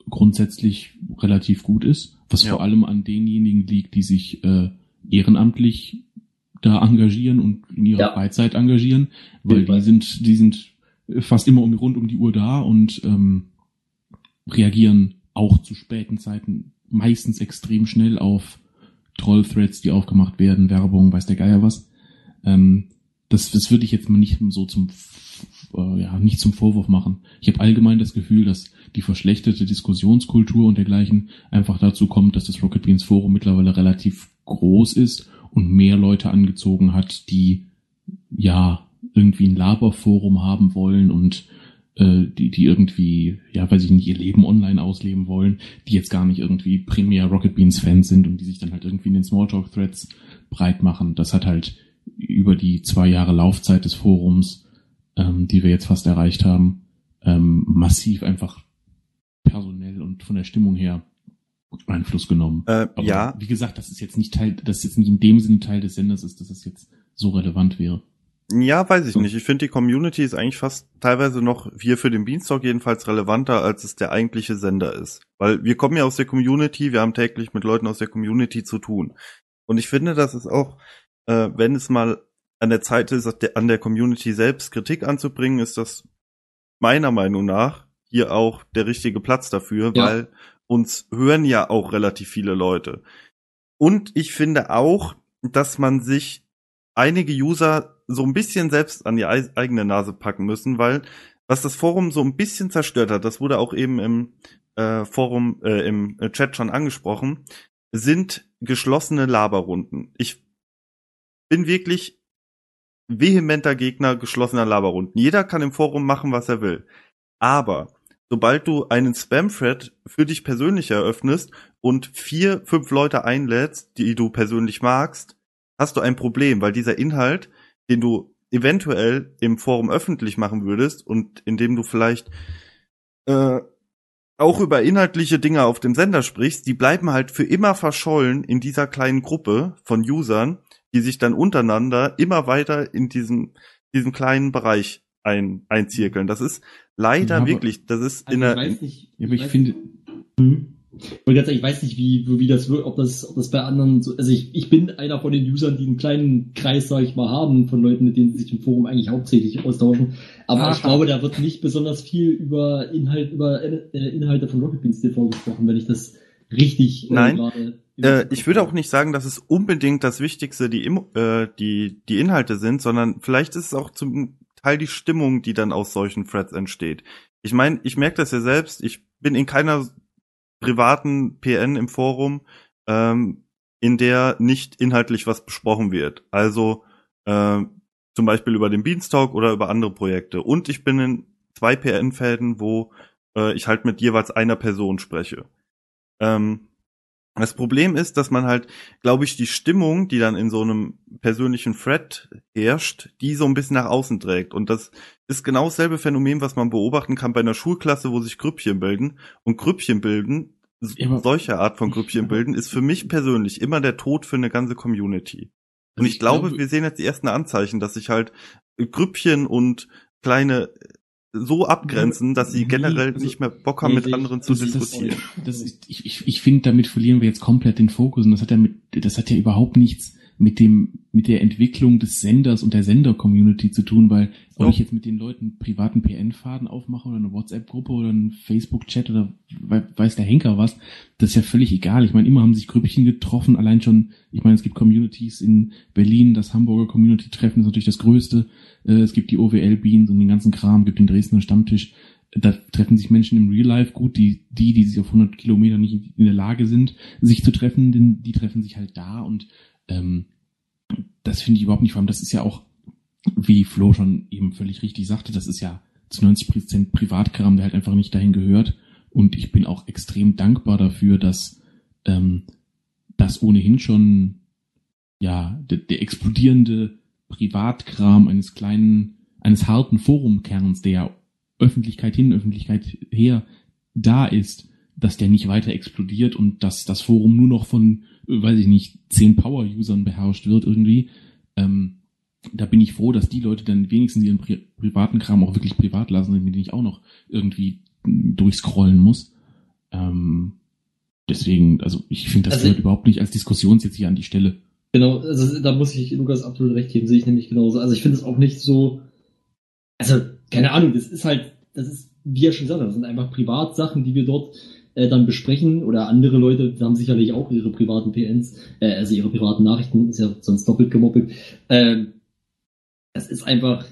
grundsätzlich relativ gut ist, was Ja. vor allem an denjenigen liegt, die sich äh, ehrenamtlich da engagieren und in ihrer Ja. Freizeit engagieren, weil die sind, die sind fast immer um, rund um die Uhr da und ähm, reagieren auch zu späten Zeiten meistens extrem schnell auf Troll-Threads, die aufgemacht werden, Werbung, weiß der Geier was. Ähm, das, das würde ich jetzt mal nicht so zum äh, ja nicht zum Vorwurf machen. Ich habe allgemein das Gefühl, dass die verschlechterte Diskussionskultur und dergleichen einfach dazu kommt, dass das Rocket Beans Forum mittlerweile relativ groß ist und mehr Leute angezogen hat, die ja irgendwie ein Laberforum haben wollen und äh, die, die irgendwie, ja, weiß ich nicht, ihr Leben online ausleben wollen, die jetzt gar nicht irgendwie primär Rocket Beans Fans sind und die sich dann halt irgendwie in den Smalltalk-Threads breit machen. Das hat halt über die zwei Jahre Laufzeit des Forums, ähm, die wir jetzt fast erreicht haben, ähm, massiv einfach personell und von der Stimmung her Einfluss genommen. Äh, Aber ja, wie gesagt, das ist jetzt nicht Teil, das ist jetzt nicht in dem Sinne Teil des Senders ist, dass es jetzt so relevant wäre. Ja, weiß ich nicht. Ich finde, die Community ist eigentlich fast teilweise noch hier für den Beanstalk jedenfalls relevanter, als es der eigentliche Sender ist. Weil wir kommen ja aus der Community, wir haben täglich mit Leuten aus der Community zu tun. Und ich finde, das ist auch, äh, wenn es mal an der Zeit ist, an der Community selbst Kritik anzubringen, ist das meiner Meinung nach hier auch der richtige Platz dafür, Ja. weil uns hören ja auch relativ viele Leute. Und ich finde auch, dass man sich einige User so ein bisschen selbst an die eigene Nase packen müssen, weil was das Forum so ein bisschen zerstört hat, das wurde auch eben im äh, Forum, äh, im Chat schon angesprochen, sind geschlossene Laberrunden. Ich bin wirklich vehementer Gegner geschlossener Laberrunden. Jeder kann im Forum machen, was er will. Aber sobald du einen Spam-Thread für dich persönlich eröffnest und vier, fünf Leute einlädst, die du persönlich magst, hast du ein Problem, weil dieser Inhalt, den du eventuell im Forum öffentlich machen würdest und indem du vielleicht äh, auch über inhaltliche Dinge auf dem Sender sprichst, die bleiben halt für immer verschollen in dieser kleinen Gruppe von Usern, die sich dann untereinander immer weiter in diesem, diesem kleinen Bereich ein, einzirkeln. Das ist leider ja, wirklich, das ist also in der. Ich weiß nicht, ich, ich finde. Hm? Und ganz ehrlich, ich weiß nicht, wie, wie das wird, ob das, ob das bei anderen so, also ich, ich bin einer von den Usern, die einen kleinen Kreis, sag ich mal, haben, von Leuten, mit denen sie sich im Forum eigentlich hauptsächlich austauschen. Aber Aha. ich glaube, da wird nicht besonders viel über Inhalt, über äh, Inhalte von Rocket Beans TV gesprochen, wenn ich das richtig äh, Nein. gerade äh, ich würde auch nicht sagen, dass es unbedingt das Wichtigste die, äh, die, die Inhalte sind, sondern vielleicht ist es auch zum Teil die Stimmung, die dann aus solchen Threads entsteht. Ich meine, ich merke das ja selbst, ich bin in keiner privaten PN im Forum, ähm, in der nicht inhaltlich was besprochen wird. Also äh, zum Beispiel über den Beanstalk oder über andere Projekte. Und ich bin in zwei PN-Fäden, wo äh, ich halt mit jeweils einer Person spreche. Ähm, das Problem ist, dass man halt, glaube ich, die Stimmung, die dann in so einem persönlichen Thread herrscht, die so ein bisschen nach außen trägt. Und das ist genau dasselbe Phänomen, was man beobachten kann bei einer Schulklasse, wo sich Grüppchen bilden. Und Grüppchen bilden, ja, solche Art von Grüppchen bilden, ist für mich persönlich immer der Tod für eine ganze Community. Und ich, ich glaube, glaube, wir sehen jetzt die ersten Anzeichen, dass sich halt Grüppchen und kleine so abgrenzen, dass sie generell also, nicht mehr Bock haben, nee, mit anderen zu diskutieren. Das, das ich ich, ich finde, damit verlieren wir jetzt komplett den Fokus und das hat ja mit, das hat ja überhaupt nichts mit dem, mit der Entwicklung des Senders und der Sender-Community zu tun, weil ob ich jetzt mit den Leuten privaten PN-Faden aufmache oder eine WhatsApp-Gruppe oder einen Facebook-Chat oder weiß der Henker was, das ist ja völlig egal. Ich meine, immer haben sich Grüppchen getroffen, allein schon, ich meine, es gibt Communities in Berlin, das Hamburger Community-Treffen ist natürlich das größte, äh, es gibt die OWL-Beans und den ganzen Kram, gibt den Dresdner Stammtisch. Da treffen sich Menschen im Real Life gut, die, die, die sich auf 100 Kilometer nicht in der Lage sind, sich zu treffen, denn die treffen sich halt da und ähm, das finde ich überhaupt nicht, vor allem das ist ja auch, wie Flo schon eben völlig richtig sagte, das ist ja zu 90 Prozent Privatkram, der halt einfach nicht dahin gehört. Und ich bin auch extrem dankbar dafür, dass ähm, das ohnehin schon ja der, der explodierende Privatkram eines kleinen, eines harten Forumkerns, der ja Öffentlichkeit hin, Öffentlichkeit her da ist, dass der nicht weiter explodiert und dass das Forum nur noch von, weiß ich nicht, zehn Power-Usern beherrscht wird irgendwie. Ähm, da bin ich froh, dass die Leute dann wenigstens ihren Pri privaten Kram auch wirklich privat lassen, damit ich auch noch irgendwie durchscrollen muss. Ähm, deswegen, also ich finde, das also, gehört überhaupt nicht als Diskussions jetzt hier an die Stelle. Genau, also da muss ich Lukas absolut recht geben, sehe ich nämlich genauso. Also ich finde es auch nicht so, also keine Ahnung, das ist halt, das ist, wie er schon gesagt hat, das sind einfach Privatsachen, die wir dort äh, dann besprechen oder andere Leute haben sicherlich auch ihre privaten PNs, äh, also ihre privaten Nachrichten, ist ja sonst doppelt gemoppelt. Ähm, das ist einfach,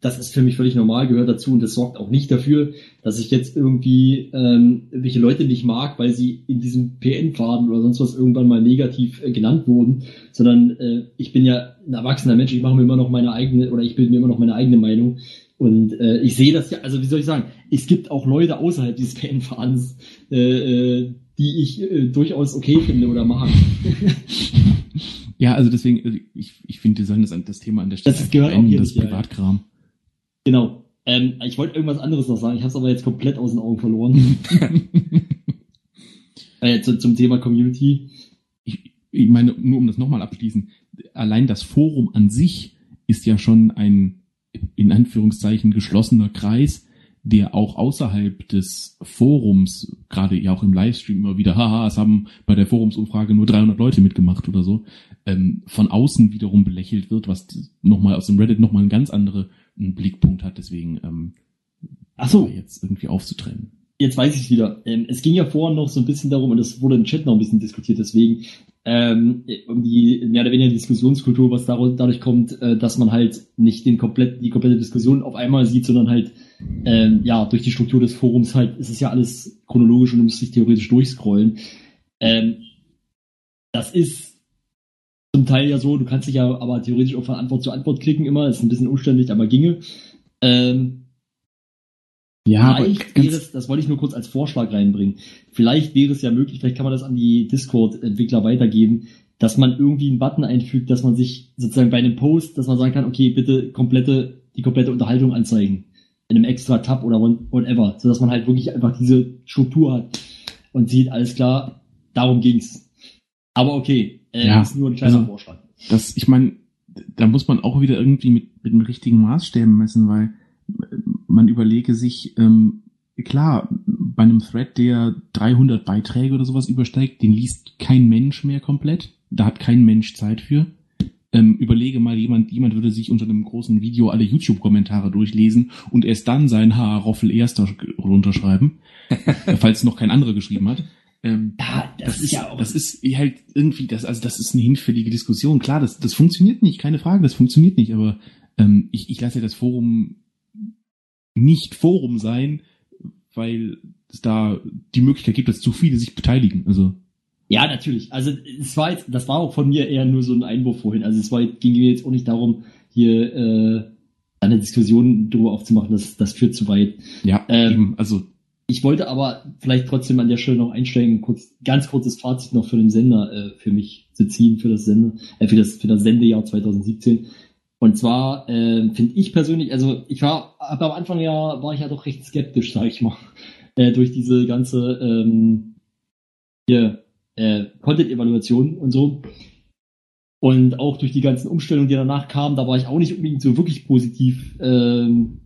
das ist für mich völlig normal, gehört dazu und das sorgt auch nicht dafür, dass ich jetzt irgendwie ähm, welche Leute nicht mag, weil sie in diesem PN-Faden oder sonst was irgendwann mal negativ äh, genannt wurden, sondern äh, ich bin ja ein erwachsener Mensch, ich mache mir immer noch meine eigene oder ich bilde mir immer noch meine eigene Meinung und äh, ich sehe das ja, also wie soll ich sagen, es gibt auch Leute außerhalb dieses Fanfahns, äh, äh, die ich äh, durchaus okay finde oder mag. ja, also deswegen, also ich, ich finde, die sollen das, das Thema an der Stelle das gehört beenden, das Privatkram. Ja. Genau. Ähm, ich wollte irgendwas anderes noch sagen, ich habe es aber jetzt komplett aus den Augen verloren. äh, zu, zum Thema Community. Ich, ich meine, nur um das nochmal abschließen, allein das Forum an sich ist ja schon ein in Anführungszeichen geschlossener Kreis, der auch außerhalb des Forums, gerade ja auch im Livestream immer wieder, haha, es haben bei der Forumsumfrage nur 300 Leute mitgemacht oder so, ähm, von außen wiederum belächelt wird, was nochmal aus dem Reddit nochmal einen ganz anderen Blickpunkt hat, deswegen ähm, Ach so. jetzt irgendwie aufzutrennen. Jetzt weiß ich es wieder. Ähm, es ging ja vorhin noch so ein bisschen darum, und das wurde im Chat noch ein bisschen diskutiert, deswegen, ähm, um die mehr oder weniger Diskussionskultur, was dadurch kommt, äh, dass man halt nicht den komplett, die komplette Diskussion auf einmal sieht, sondern halt, ähm, ja, durch die Struktur des Forums halt, ist es ja alles chronologisch und du musst dich theoretisch durchscrollen. Ähm, das ist zum Teil ja so, du kannst dich ja aber theoretisch auch von Antwort zu Antwort klicken immer, das ist ein bisschen umständlich, aber ginge. Ähm, ja, vielleicht wäre es, das wollte ich nur kurz als Vorschlag reinbringen. Vielleicht wäre es ja möglich, vielleicht kann man das an die Discord-Entwickler weitergeben, dass man irgendwie einen Button einfügt, dass man sich sozusagen bei einem Post, dass man sagen kann, okay, bitte komplette, die komplette Unterhaltung anzeigen. In einem extra Tab oder whatever, sodass man halt wirklich einfach diese Struktur hat und sieht, alles klar, darum ging's. Aber okay, äh, ja, ist nur ein kleiner also, Vorschlag. Das, ich meine, da muss man auch wieder irgendwie mit, mit dem richtigen Maßstäben messen, weil man überlege sich, ähm, klar, bei einem Thread, der 300 Beiträge oder sowas übersteigt, den liest kein Mensch mehr komplett. Da hat kein Mensch Zeit für. Ähm, überlege mal, jemand, jemand würde sich unter einem großen Video alle YouTube-Kommentare durchlesen und erst dann sein Haarroffel erster runterschreiben, falls noch kein anderer geschrieben hat. Ähm, ja, das, das, ist ja auch. Das ist halt irgendwie, das, also das ist eine hinfällige Diskussion. Klar, das, das funktioniert nicht, keine Frage, das funktioniert nicht, aber ähm, ich, ich lasse ja das Forum nicht Forum sein, weil es da die Möglichkeit gibt, dass zu viele sich beteiligen. Also ja, natürlich. Also es war jetzt, das war auch von mir eher nur so ein Einwurf vorhin. Also es war, ging mir jetzt auch nicht darum, hier äh, eine Diskussion darüber aufzumachen. Das, das führt zu weit. Ja, ähm, eben. Also ich wollte aber vielleicht trotzdem an der Stelle noch einsteigen, kurz, ganz kurzes Fazit noch für den Sender äh, für mich zu ziehen für das Sender, äh, für das für das Sendejahr 2017. Und zwar äh, finde ich persönlich, also ich war, aber am Anfang ja war ich ja doch recht skeptisch, sag ich mal, äh, durch diese ganze ähm, hier, äh, Content-Evaluation und so. Und auch durch die ganzen Umstellungen, die danach kamen, da war ich auch nicht unbedingt so wirklich positiv, ähm,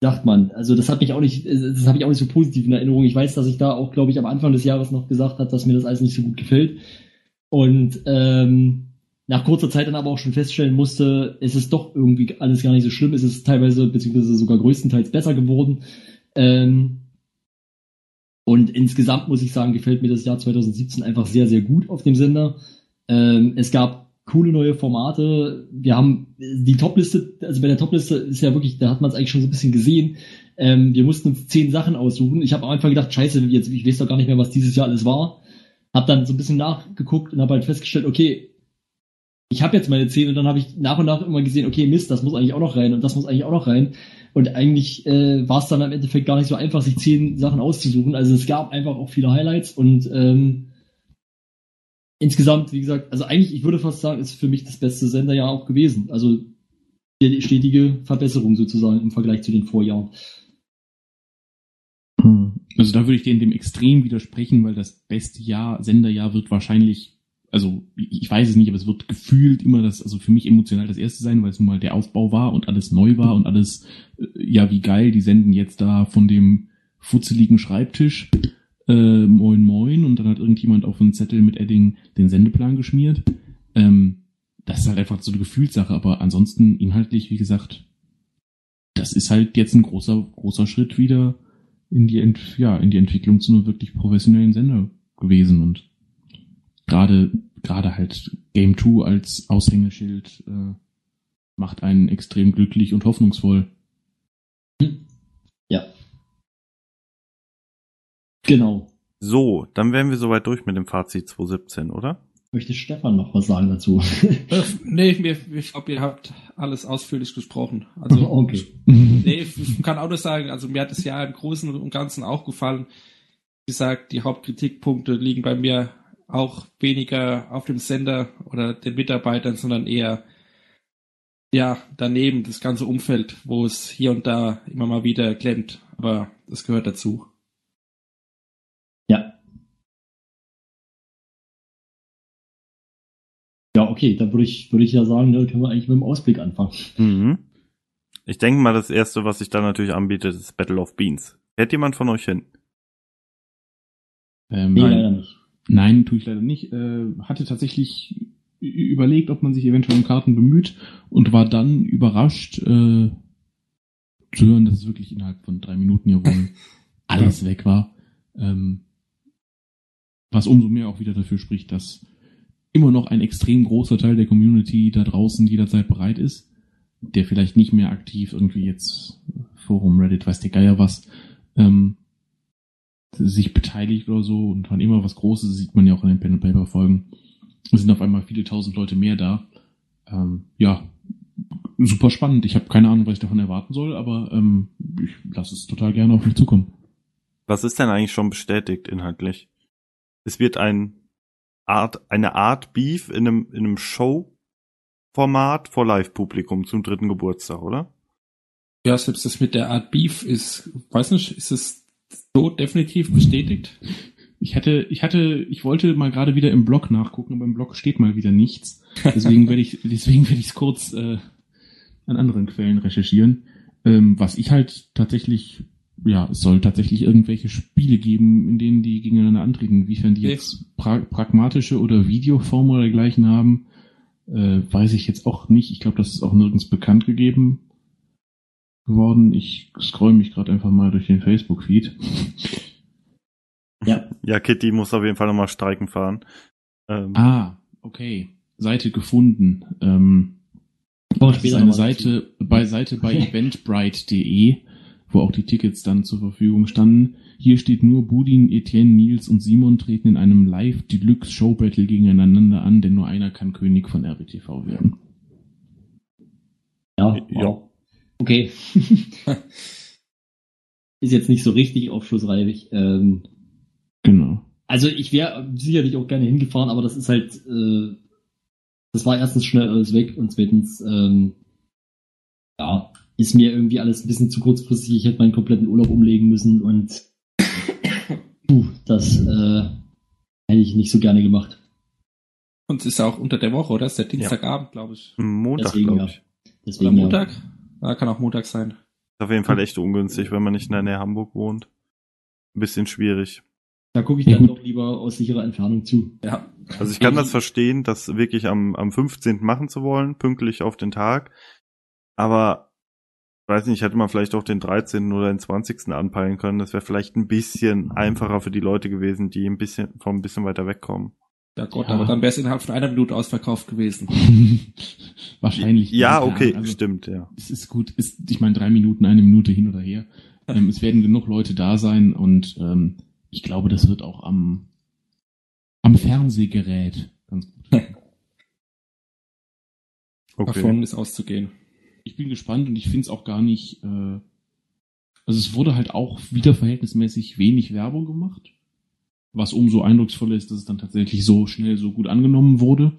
dacht man. Also das hat mich auch nicht, das habe ich auch nicht so positiv in Erinnerung. Ich weiß, dass ich da auch, glaube ich, am Anfang des Jahres noch gesagt habe, dass mir das alles nicht so gut gefällt. Und ähm, nach kurzer Zeit dann aber auch schon feststellen musste, es ist doch irgendwie alles gar nicht so schlimm, es ist teilweise beziehungsweise sogar größtenteils besser geworden. Ähm, und insgesamt muss ich sagen, gefällt mir das Jahr 2017 einfach sehr, sehr gut auf dem Sender. Ähm, es gab coole neue Formate. Wir haben die Topliste, also bei der Topliste ist ja wirklich, da hat man es eigentlich schon so ein bisschen gesehen. Ähm, wir mussten uns zehn Sachen aussuchen. Ich habe am Anfang gedacht, scheiße, jetzt, ich weiß doch gar nicht mehr, was dieses Jahr alles war. Hab dann so ein bisschen nachgeguckt und habe halt festgestellt, okay, ich habe jetzt meine zehn und dann habe ich nach und nach immer gesehen, okay, Mist, das muss eigentlich auch noch rein und das muss eigentlich auch noch rein. Und eigentlich äh, war es dann im Endeffekt gar nicht so einfach, sich zehn Sachen auszusuchen. Also es gab einfach auch viele Highlights und ähm, insgesamt, wie gesagt, also eigentlich, ich würde fast sagen, ist für mich das beste Senderjahr auch gewesen. Also die stetige Verbesserung sozusagen im Vergleich zu den Vorjahren. Also da würde ich dir in dem extrem widersprechen, weil das beste Jahr, Senderjahr wird wahrscheinlich also ich weiß es nicht, aber es wird gefühlt immer das, also für mich emotional das erste sein, weil es nun mal der Aufbau war und alles neu war und alles, äh, ja, wie geil, die senden jetzt da von dem futzeligen Schreibtisch, äh, moin moin, und dann hat irgendjemand auf einen Zettel mit Edding den Sendeplan geschmiert. Ähm, das ist halt einfach so eine Gefühlssache, aber ansonsten inhaltlich, wie gesagt, das ist halt jetzt ein großer, großer Schritt wieder in die, Ent ja, in die Entwicklung zu einem wirklich professionellen Sender gewesen und gerade gerade halt Game 2 als Aushängeschild äh, macht einen extrem glücklich und hoffnungsvoll. Ja. Genau. So, dann wären wir soweit durch mit dem Fazit 2017, oder? Möchte Stefan noch was sagen dazu? Äh, nee, ich, ich glaube, ihr habt alles ausführlich gesprochen. Also, okay. nee, ich kann auch nur sagen, also mir hat das Jahr im Großen und Ganzen auch gefallen. Wie gesagt, die Hauptkritikpunkte liegen bei mir auch weniger auf dem Sender oder den Mitarbeitern, sondern eher ja daneben das ganze Umfeld, wo es hier und da immer mal wieder klemmt. Aber das gehört dazu. Ja. Ja, okay, dann würde ich, würde ich ja sagen, dann können wir eigentlich mit dem Ausblick anfangen. Mhm. Ich denke mal, das erste, was sich da natürlich anbietet, ist Battle of Beans. Hält jemand von euch hin? Ähm, nee, leider nicht. Nein, tue ich leider nicht. Äh, hatte tatsächlich überlegt, ob man sich eventuell um Karten bemüht und war dann überrascht äh, zu hören, dass es wirklich innerhalb von drei Minuten ja wohl alles weg war. Ähm, was umso mehr auch wieder dafür spricht, dass immer noch ein extrem großer Teil der Community da draußen jederzeit bereit ist, der vielleicht nicht mehr aktiv irgendwie jetzt Forum, Reddit, weiß der Geier was, ähm, sich beteiligt oder so und wann immer was Großes sieht man ja auch in den Pen and Paper Folgen. Es sind auf einmal viele tausend Leute mehr da. Ähm, ja, super spannend. Ich habe keine Ahnung, was ich davon erwarten soll, aber ähm, ich lasse es total gerne auf mich zukommen. Was ist denn eigentlich schon bestätigt inhaltlich? Es wird ein Art, eine Art Beef in einem, in einem Show-Format vor Live-Publikum zum dritten Geburtstag, oder? Ja, selbst das mit der Art Beef ist, weiß nicht, ist es so definitiv bestätigt? Ich hatte, ich hatte, ich wollte mal gerade wieder im Blog nachgucken, aber im Blog steht mal wieder nichts. Deswegen werde ich, deswegen werde ich es kurz äh, an anderen Quellen recherchieren. Ähm, was ich halt tatsächlich, ja, es soll tatsächlich irgendwelche Spiele geben, in denen die gegeneinander antreten. Inwiefern die jetzt pra pragmatische oder Videoform oder dergleichen haben, äh, weiß ich jetzt auch nicht. Ich glaube, das ist auch nirgends bekannt gegeben geworden. Ich scroll mich gerade einfach mal durch den Facebook-Feed. Ja. Ja, Kitty muss auf jeden Fall nochmal streiken fahren. Ähm, Ah, okay. Seite gefunden. Ähm, wir das ist eine dazu. Seite bei Seite bei eventbrite.de, wo auch die Tickets dann zur Verfügung standen. Hier steht nur Budin, Etienne, Nils und Simon treten in einem Live Deluxe Show Battle gegeneinander an, denn nur einer kann König von RBTV werden. Ja, Ja. wow. Okay. ist jetzt nicht so richtig aufschlussreich. Ähm, Genau. also ich wäre sicherlich auch gerne hingefahren, aber das ist halt, äh, das war erstens schnell alles weg und zweitens, ähm, ja, ist mir irgendwie alles ein bisschen zu kurzfristig. Ich hätte meinen kompletten Urlaub umlegen müssen und puh, das äh, hätte ich nicht so gerne gemacht. Und es ist auch unter der Woche, oder? Es ist der Dienstagabend, glaube ich. Montag, Deswegen, glaube ja. ich. Oder Deswegen Montag? Ja, kann auch Montag sein. Ist auf jeden Fall echt ungünstig, wenn man nicht in der Nähe Hamburg wohnt. Ein bisschen schwierig. Ja, da gucke ich Ja, dann doch lieber aus sicherer Entfernung zu. Ja. Also ich kann das verstehen, das wirklich am, am 15. machen zu wollen, pünktlich auf den Tag. Aber, weiß nicht, hätte man vielleicht auch den 13. oder den 20. anpeilen können. Das wäre vielleicht ein bisschen einfacher für die Leute gewesen, die ein bisschen, vom ein bisschen weiter wegkommen. Ja Gott, Ja. aber dann wäre es innerhalb von einer Minute ausverkauft gewesen. Wahrscheinlich. Ja, okay. Also, stimmt, ja. es ist gut, ist, ich meine, drei Minuten, eine Minute hin oder her. Ähm, es werden genug Leute da sein und ähm, ich glaube, das wird auch am, am Fernsehgerät ganz gut. Okay. Davon ist auszugehen. Ich bin gespannt und ich finde es auch gar nicht. Äh, also es wurde halt auch wieder verhältnismäßig wenig Werbung gemacht, was umso eindrucksvoller ist, dass es dann tatsächlich so schnell so gut angenommen wurde.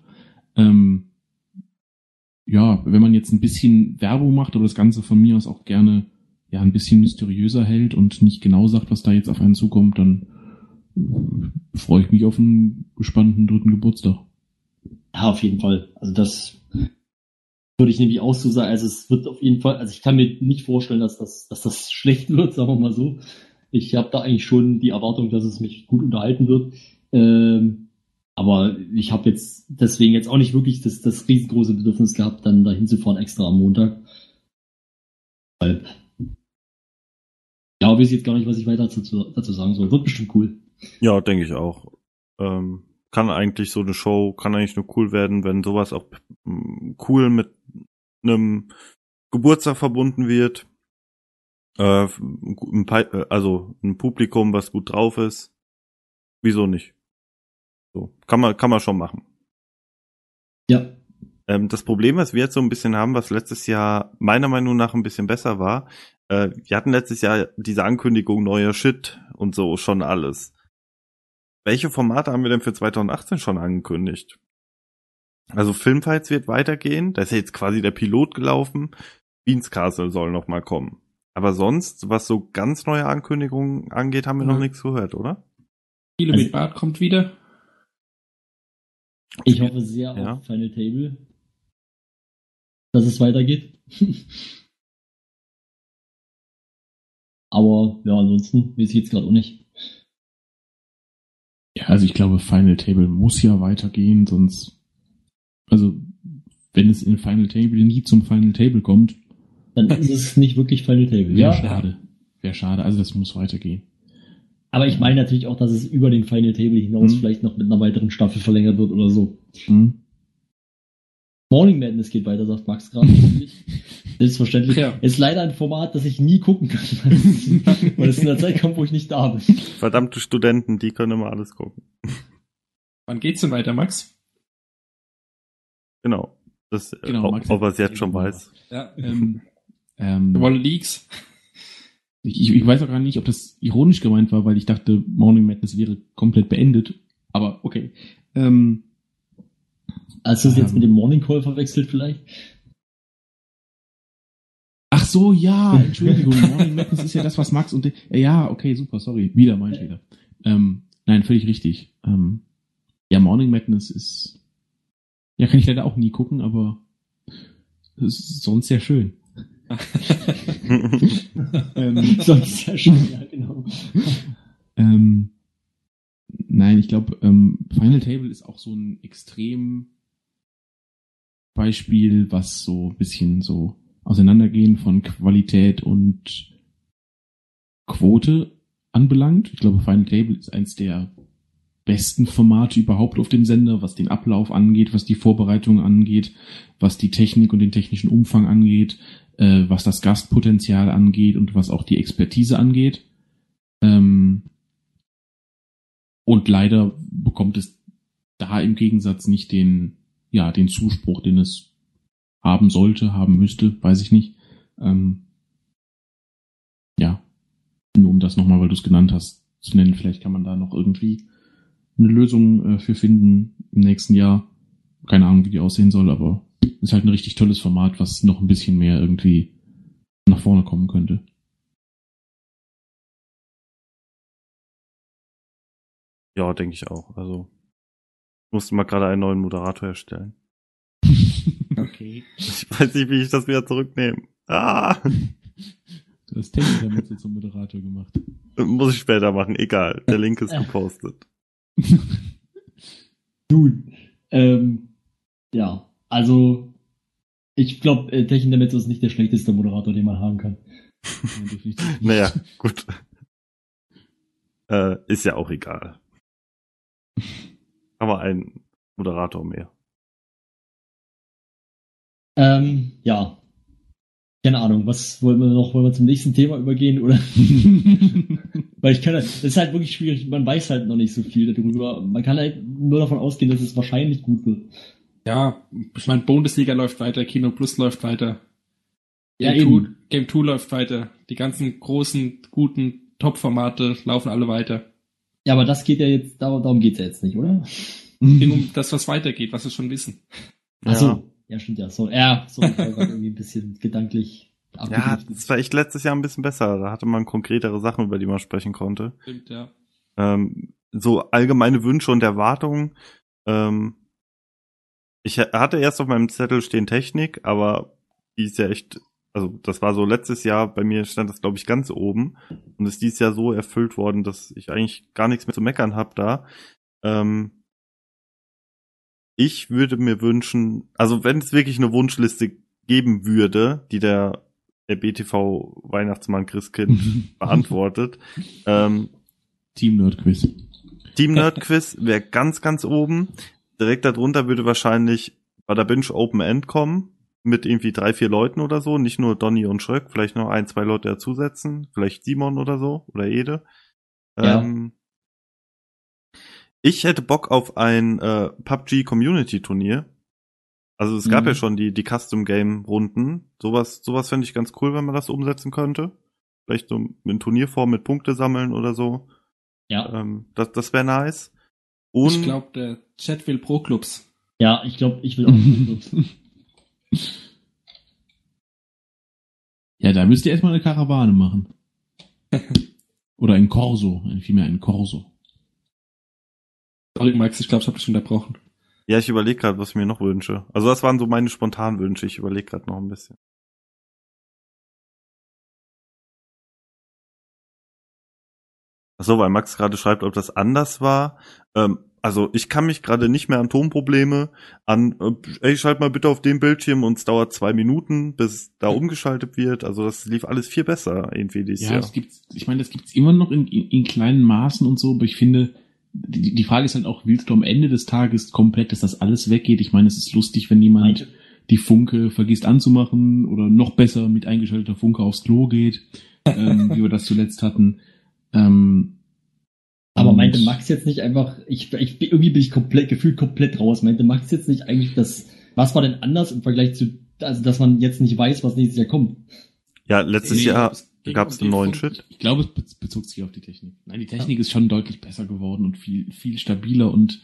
Ähm, ja, wenn man jetzt ein bisschen Werbung macht, aber das Ganze von mir aus auch gerne ja ein bisschen mysteriöser hält und nicht genau sagt, was da jetzt auf einen zukommt, dann äh, freue ich mich auf einen gespannten dritten Geburtstag. Ja, auf jeden Fall. Also das würde ich nämlich auch so sagen. Also es wird auf jeden Fall, also ich kann mir nicht vorstellen, dass das, dass das schlecht wird, sagen wir mal so. Ich habe da eigentlich schon die Erwartung, dass es mich gut unterhalten wird. Ähm, aber ich habe jetzt deswegen jetzt auch nicht wirklich das, das riesengroße Bedürfnis gehabt, dann da hinzufahren extra am Montag. Weil, ja, weiß ich jetzt gar nicht, was ich weiter dazu, dazu sagen soll. Wird bestimmt cool. Ja, denke ich auch. Ähm, kann eigentlich so eine Show, kann eigentlich nur cool werden, wenn sowas auch mm, cool mit einem Geburtstag verbunden wird. Äh, ein, äh, also ein Publikum, was gut drauf ist. Wieso nicht? So, kann man, kann man schon machen. Ja, Ähm, das Problem, was wir jetzt so ein bisschen haben, was letztes Jahr meiner Meinung nach ein bisschen besser war, äh, wir hatten letztes Jahr diese Ankündigung neuer Shit und so schon alles. Welche Formate haben wir denn für 2018 schon angekündigt? Also Filmfights wird weitergehen, da ist ja jetzt quasi der Pilot gelaufen, Beans Castle soll noch mal kommen. Aber sonst, was so ganz neue Ankündigungen angeht, haben wir noch Ja. nichts gehört, oder? Spiele Also- mit Bart kommt wieder. ich hoffe sehr Ja. auf Final Table, dass es weitergeht. Aber ja, ansonsten weiß ich jetzt gerade auch nicht. Ja, also ich glaube, Final Table muss ja weitergehen, sonst, also wenn es in Final Table nie zum Final Table kommt, Dann ist es nicht wirklich Final Table. wäre Ja, schade. Wäre schade, also das muss weitergehen. Aber ich meine natürlich auch, dass es über den Final Table hinaus Mhm. vielleicht noch mit einer weiteren Staffel verlängert wird oder so. Hm? Morning Madness geht weiter, sagt Max gerade. Selbstverständlich. Ja. Ist leider ein Format, das ich nie gucken kann, weil es in der Zeit kommt, wo ich nicht da bin. Verdammte Studenten, die können immer alles gucken. Wann geht's denn weiter, Max? Genau. Das, äh, Genau, ob, Max ob er es jetzt schon weiß. Ja. Ähm, ähm, wollen Leaks. ich, ich weiß auch gar nicht, ob das ironisch gemeint war, weil ich dachte, Morning Madness wäre komplett beendet. Aber okay. Ähm, Hast du es jetzt Ähm. mit dem Morning Call verwechselt vielleicht? ach so, ja, Entschuldigung. Morning Madness ist ja das, was Max und äh, ja, okay, super, sorry, wieder mein Fehler. Ähm, nein, völlig richtig. Ähm, ja, Morning Madness ist ja kann ich leider auch nie gucken, aber es ist sonst sehr schön. ähm, Sonst sehr schön, ja, genau. Ähm, nein, ich glaube, ähm, Final Table ist auch so ein extrem Beispiel, was so ein bisschen so Auseinandergehen von Qualität und Quote anbelangt. Ich glaube, Final Table ist eins der besten Formate überhaupt auf dem Sender, was den Ablauf angeht, was die Vorbereitung angeht, was die Technik und den technischen Umfang angeht, äh, was das Gastpotenzial angeht und was auch die Expertise angeht. Ähm, und leider bekommt es da im Gegensatz nicht den, ja, den Zuspruch, den es haben sollte, haben müsste, weiß ich nicht. Ähm, ja, nur um das nochmal, weil du es genannt hast, zu nennen, vielleicht kann man da noch irgendwie eine Lösung äh, für finden im nächsten Jahr. Keine Ahnung, wie die aussehen soll, aber ist halt ein richtig tolles Format, was noch ein bisschen mehr irgendwie nach vorne kommen könnte. ja, denke ich auch. Also ich musste mal gerade einen neuen Moderator erstellen. okay. Ich weiß nicht, wie ich das wieder zurücknehme. Ah, Du hast Technik damit so zum Moderator gemacht. muss ich später machen. Egal. Der Link ist gepostet. Nun, ähm, ja, also ich glaube, äh, Techintermezzo ist nicht der schlechteste Moderator, den man haben kann. Naja, gut. Äh, ist ja auch egal. Aber ein Moderator mehr. Ähm, ja. Keine Ahnung, was wollen wir noch? Wollen wir zum nächsten Thema übergehen oder? Weil ich kann, das ist halt wirklich schwierig. Man weiß halt noch nicht so viel darüber. Man kann halt nur davon ausgehen, dass es wahrscheinlich gut wird. Ja, ich meine, Bundesliga läuft weiter, Kino Plus läuft weiter. Ja, Game, 2, eben. Game 2 läuft weiter. Die ganzen großen, guten Top-Formate laufen alle weiter. Ja, aber das geht ja jetzt, darum, darum geht's ja jetzt nicht, oder? Ging um das, was weitergeht, was wir schon wissen. Ach so. Ja, stimmt ja. So, ja, so, grad irgendwie ein bisschen gedanklich Ja, das war echt letztes Jahr ein bisschen besser. Da hatte man konkretere Sachen, über die man sprechen konnte. Stimmt, ja. Ähm, so allgemeine Wünsche und Erwartungen. Ähm, ich ha- hatte erst auf meinem Zettel stehen Technik, aber die ist ja echt, also das war so letztes Jahr, bei mir stand das glaube ich ganz oben und ist dieses Jahr so erfüllt worden, dass ich eigentlich gar nichts mehr zu meckern habe da. Ähm, ich würde mir wünschen, also wenn es wirklich eine Wunschliste geben würde, die der, der BTV Weihnachtsmann Christkind beantwortet, ähm, Team Nerd Quiz. Team Nerd Quiz wäre ganz, ganz oben. Direkt darunter würde wahrscheinlich bei der Binge Open End kommen. Mit irgendwie drei, vier Leuten oder so. Nicht nur Donny und Schröck, vielleicht noch ein, zwei Leute dazusetzen. Vielleicht Simon oder so. Oder Ede. Ja. Ähm, ich hätte Bock auf ein äh, PUBG Community Turnier. Also es gab Mhm. ja schon die, die Custom Game Runden. Sowas, sowas fände ich ganz cool, wenn man das umsetzen könnte. Vielleicht so in Turnierform mit Punkte sammeln oder so. Ja, Ähm, das das wäre nice. Und ich glaube, der Chat will Pro-Clubs. ja, ich glaube, ich will auch. Ja, da müsst ihr erstmal eine Karawane machen. Oder ein Corso, vielmehr ein Corso. Sorry, Max, ich glaube, ich habe dich unterbrochen. ja, ich überlege gerade, was ich mir noch wünsche. Also das waren so meine spontanen Wünsche. Ich überlege gerade noch ein bisschen. Ach so, weil Max gerade schreibt, ob das anders war. Ähm, also ich kann mich gerade nicht mehr an Tonprobleme an, äh, ey, schalt mal bitte auf den Bildschirm und es dauert zwei Minuten, bis da umgeschaltet wird. Also das lief alles viel besser irgendwie dieses Ja, Jahr. gibt's, ich meine, das gibt's immer noch in, in, in kleinen Maßen und so, aber ich finde, die, die Frage ist halt auch, willst du am Ende des Tages komplett, dass das alles weggeht? Ich meine, es ist lustig, wenn jemand die Funke vergisst anzumachen oder noch besser mit eingeschalteter Funke aufs Klo geht, ähm, wie wir das zuletzt hatten. Ähm, Aber meinte Max jetzt nicht einfach, ich, ich irgendwie bin ich komplett, gefühlt komplett raus. Meinte Max jetzt nicht eigentlich das, was war denn anders im Vergleich zu, also dass man jetzt nicht weiß, was nächstes Jahr kommt? Ja, letztes Nee, Jahr es gab's um einen neuen Shit. Ich glaube, es be- bezog sich auf die Technik. Nein, die Technik ist schon deutlich besser geworden und viel, viel stabiler und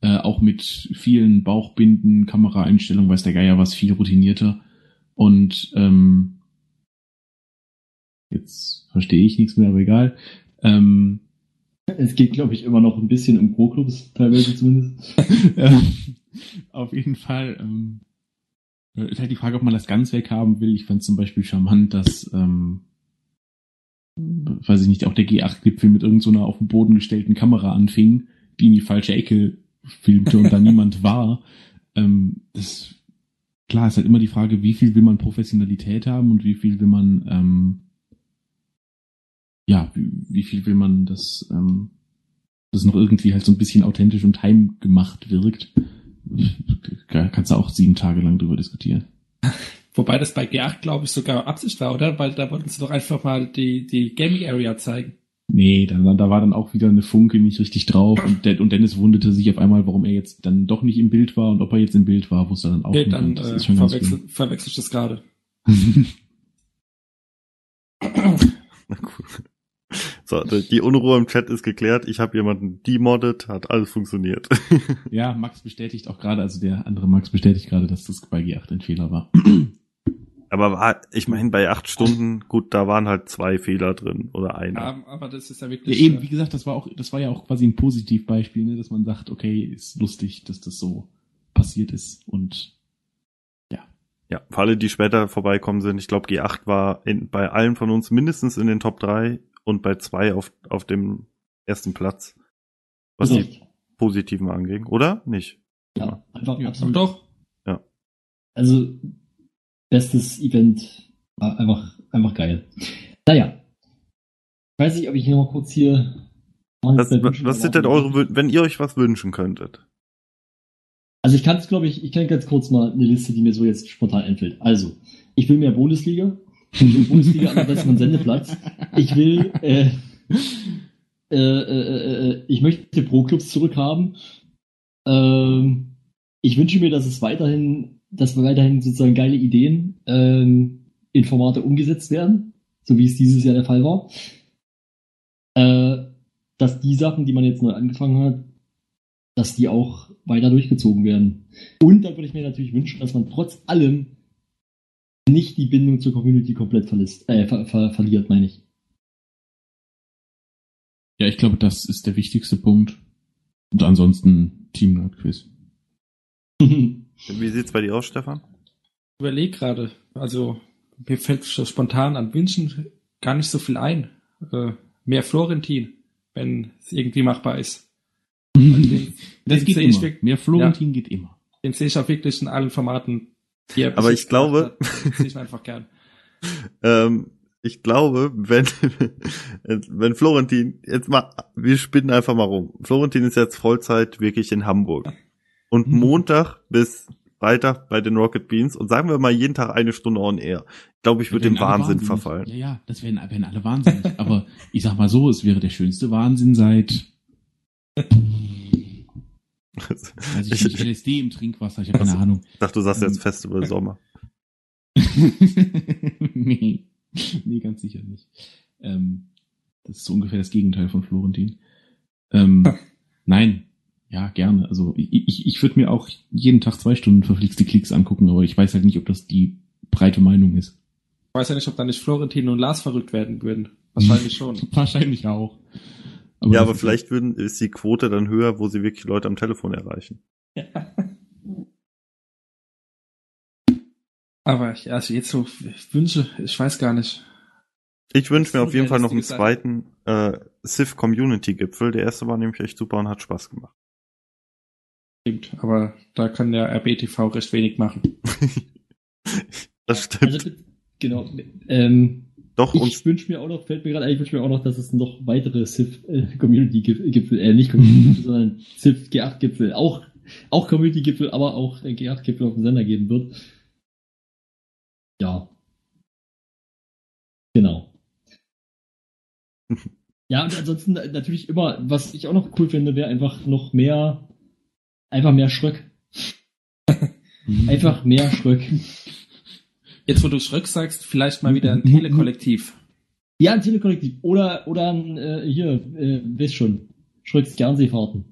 äh, auch mit vielen Bauchbinden, Kameraeinstellungen, weiß der Geier was, viel routinierter. Und ähm, jetzt verstehe ich nichts mehr, aber egal. Ähm, Es geht, glaube ich, immer noch ein bisschen um Pro-Clubs, teilweise zumindest. ähm, auf jeden Fall ähm, äh, ist halt die Frage, ob man das ganz weghaben will. Ich fand zum Beispiel charmant, dass, ähm, weiß ich nicht, auch der G8-Gipfel mit irgendeiner auf den Boden gestellten Kamera anfing, die in die falsche Ecke filmte und da niemand war. Ähm, das klar ist halt immer die Frage, wie viel will man Professionalität haben und wie viel will man ähm, ja, wie, wie viel will man das, ähm, das noch irgendwie halt so ein bisschen authentisch und heimgemacht wirkt. Kannst du auch sieben Tage lang drüber diskutieren. Wobei das bei G8, glaube ich, sogar Absicht war, oder? Weil da wollten sie doch einfach mal die, die Gaming Area zeigen. Nee, da, da war dann auch wieder eine Funke nicht richtig drauf und, De und Dennis wunderte sich auf einmal, warum er jetzt dann doch nicht im Bild war und ob er jetzt im Bild war, wusste er dann auch nicht. dann das äh, ist schon ganz verwechsel, verwechsel ich das gerade. Na gut. So, die Unruhe im Chat ist geklärt. Ich habe jemanden demoddet, hat alles funktioniert. ja, Max bestätigt auch gerade, also der andere Max bestätigt gerade, dass das bei G8 ein Fehler war. Aber war, ich meine, bei acht Stunden, gut, da waren halt zwei Fehler drin oder einer. Ja, aber das ist ja Ja, wirklich. eben, äh, wie gesagt, das war auch, das war ja auch quasi ein Positivbeispiel, ne, dass man sagt, okay, ist lustig, dass das so passiert ist und Ja, für alle, die später vorbeikommen sind, ich glaube, G8 war in, bei allen von uns mindestens in den Top 3 und bei zwei auf, auf dem ersten Platz, was die Doch. Positiven anging, oder? Nicht? Ja, einfach Ja, absolut. doch. Also, bestes Event war einfach, einfach geil. Naja. Ich weiß nicht, ob ich hier noch mal kurz hier. Was, was, was sind denn eure, wenn ihr euch was wünschen könntet? Also ich kann es, glaube ich, ich kann ganz kurz mal eine Liste, die mir so jetzt spontan einfällt. Also, ich will mehr Bundesliga. Ich will Bundesliga an der besseren Sendeplatz. Ich will, äh, äh, äh, äh, ich möchte Pro-Clubs zurückhaben. Ähm, ich wünsche mir, dass es weiterhin, dass wir weiterhin sozusagen geile Ideen ähm, in Formate umgesetzt werden, so wie es dieses Jahr der Fall war. Äh, dass die Sachen, die man jetzt neu angefangen hat, dass die auch weiter durchgezogen werden. Und dann würde ich mir natürlich wünschen, dass man trotz allem nicht die Bindung zur Community komplett verlisst, äh, ver ver verliert, meine ich. ja, ich glaube, das ist der wichtigste Punkt. Und ansonsten Team Nerd Quiz. Wie sieht's bei dir aus, Stefan? überleg gerade, also mir fällt so spontan an Wünschen gar nicht so viel ein. Äh, mehr Florentin, wenn es irgendwie machbar ist. Den, Das den geht ich immer. wirklich- Mehr Florentin geht immer. Den sehe ich auch wirklich in allen Formaten. Die er Aber ich glaube- sehe ich einfach gern. Ähm, ich glaube, wenn, wenn Florentin, jetzt mal, wir spinnen einfach mal rum. Florentin ist jetzt Vollzeit wirklich in Hamburg. Und Mhm. Montag bis Freitag bei den Rocket Beans und sagen wir mal jeden Tag eine Stunde on air. Ich glaube, ich würde dem Wahnsinn wahnsinnig. verfallen. Ja, ja, das werden, werden alle wahnsinnig. Aber ich sag mal so, es wäre der schönste Wahnsinn seit weiß ich nicht, LSD im Trinkwasser, ich habe keine Also. Ahnung. Ich dachte, du sagst jetzt Festival Sommer. nee. nee, ganz sicher nicht. Ähm, das ist so ungefähr das Gegenteil von Florentin. Ähm, nein, ja, gerne. Also ich, ich, ich würde mir auch jeden Tag zwei Stunden verflixte Klicks angucken, aber ich weiß halt nicht, ob das die breite Meinung ist. Ich weiß ja nicht, ob da nicht Florentin und Lars verrückt werden würden. Wahrscheinlich schon. Wahrscheinlich auch. ja, das aber ist- vielleicht würden, ist die Quote dann höher, wo sie wirklich Leute am Telefon erreichen. Aber ja, also jetzt so Wünsche, ich weiß gar nicht. Ich wünsche mir auf jeden Fall noch einen zweiten äh, Civ Community Gipfel. Der erste war nämlich echt super und hat Spaß gemacht. Stimmt, aber da kann der RBTV recht wenig machen. das stimmt. Also, genau. Ähm, Doch, ich wünsche mir auch noch, fällt mir gerade ein, ich wünsche mir auch noch, dass es noch weitere Civ-Community-Gipfel, äh, nicht Community, sondern Civ G8-Gipfel, auch, auch Community-Gipfel, aber auch äh, G8-Gipfel auf dem Sender geben wird. Ja. Genau. Ja, und ansonsten äh, natürlich immer, was ich auch noch cool finde, wäre einfach noch mehr, einfach mehr Schröck. Einfach mehr Schröck. Jetzt, wo du Schröck sagst, vielleicht mal wieder ein Telekollektiv. Ja, ein Telekollektiv. Oder, oder ein, äh, hier, äh, wisst schon, Schröcks Fernsehfahrten.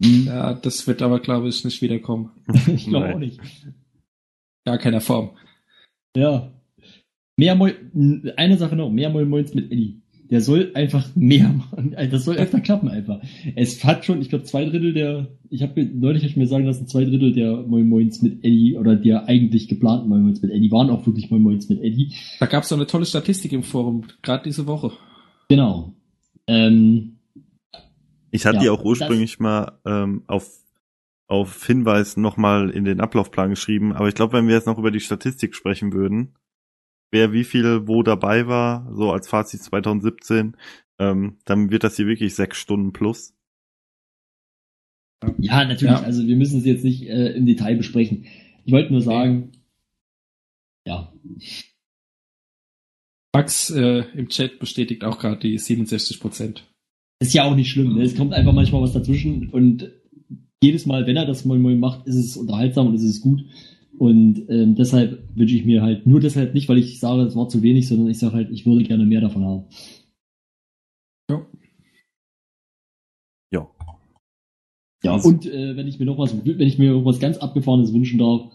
Ja, das wird aber, glaube ich, nicht wiederkommen. ich glaube auch nicht. Gar keiner Form. Ja. Mehr Moin, eine Sache noch, mehr Moin Moins mit Eddie. Der soll einfach mehr machen. Also Das soll öfter klappen einfach. Es hat schon, ich glaube, zwei Drittel der, ich habe neulich hab ich mir sagen lassen, zwei Drittel der Moin Moins mit Eddie oder der eigentlich geplanten Moin Moins mit Eddie waren auch wirklich Moin Moins mit Eddie. Da gab es so eine tolle Statistik im Forum, gerade diese Woche. Genau. Ähm, ich hatte Ja, die auch ursprünglich mal ähm, auf, auf Hinweis nochmal in den Ablaufplan geschrieben, aber ich glaube, wenn wir jetzt noch über die Statistik sprechen würden, wer wie viel wo dabei war, so als Fazit 2017, ähm, dann wird das hier wirklich sechs Stunden plus. ja, natürlich, Ja. also wir müssen es jetzt nicht äh, im Detail besprechen. Ich wollte nur sagen, ja, Max äh, im Chat bestätigt auch gerade die 67 Prozent. ist ja auch nicht schlimm. Ne? Es kommt einfach manchmal was dazwischen und jedes Mal, wenn er das Moin Moin macht, ist es unterhaltsam und ist es gut. Und ähm, deshalb wünsche ich mir halt, nur deshalb nicht, weil ich sage, es war zu wenig, sondern ich sage halt, ich würde gerne mehr davon haben. Ja. Ja. Ja, und äh, wenn ich mir noch was, wenn ich mir noch was ganz Abgefahrenes wünschen darf,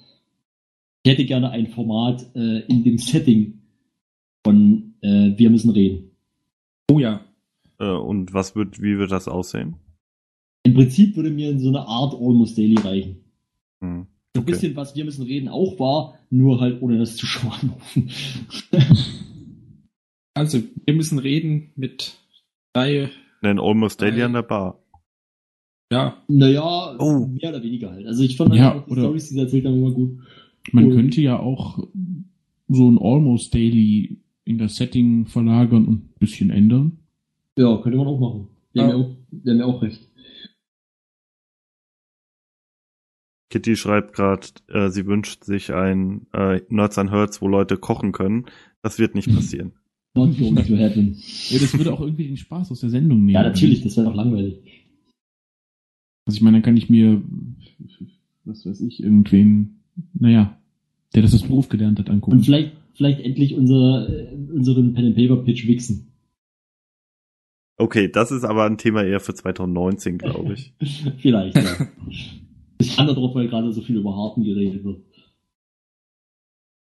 ich hätte gerne ein Format äh, in dem Setting von äh, Wir müssen reden. Oh ja. Äh, und was wird, wie wird das aussehen? Im Prinzip würde mir so eine Art Almost Daily reichen. Hm. So ein Okay. bisschen, was wir müssen reden, auch war, nur halt ohne das Zuschauer anrufen. Also, wir müssen reden mit drei, Denn Almost Daily an der Bar. ja, naja, Oh. mehr oder weniger halt. Also ich fand Ja, halt auch die Storys, die sie erzählt haben, immer gut. Man Und- könnte ja auch so ein Almost Daily in das Setting verlagern und ein bisschen ändern. Ja, könnte man auch machen. Wir Ja. haben ja auch, wir haben ja auch recht. Kitty schreibt gerade, äh, sie wünscht sich ein äh, Nerds and Herds, wo Leute kochen können. Das wird nicht passieren. Not going to happen. Ja, das würde auch irgendwie den Spaß aus der Sendung nehmen. Ja, natürlich, das wäre doch langweilig. Also ich meine, dann kann ich mir, was weiß ich, irgendwen, naja, der das als Beruf gelernt hat, Und angucken. vielleicht, vielleicht endlich unser, äh, unseren Pen and Paper Pitch wichsen. Okay, das ist aber ein Thema eher für 2019, glaube ich. vielleicht, ja. Ich kann darauf, weil gerade so viel über Harten geredet wird.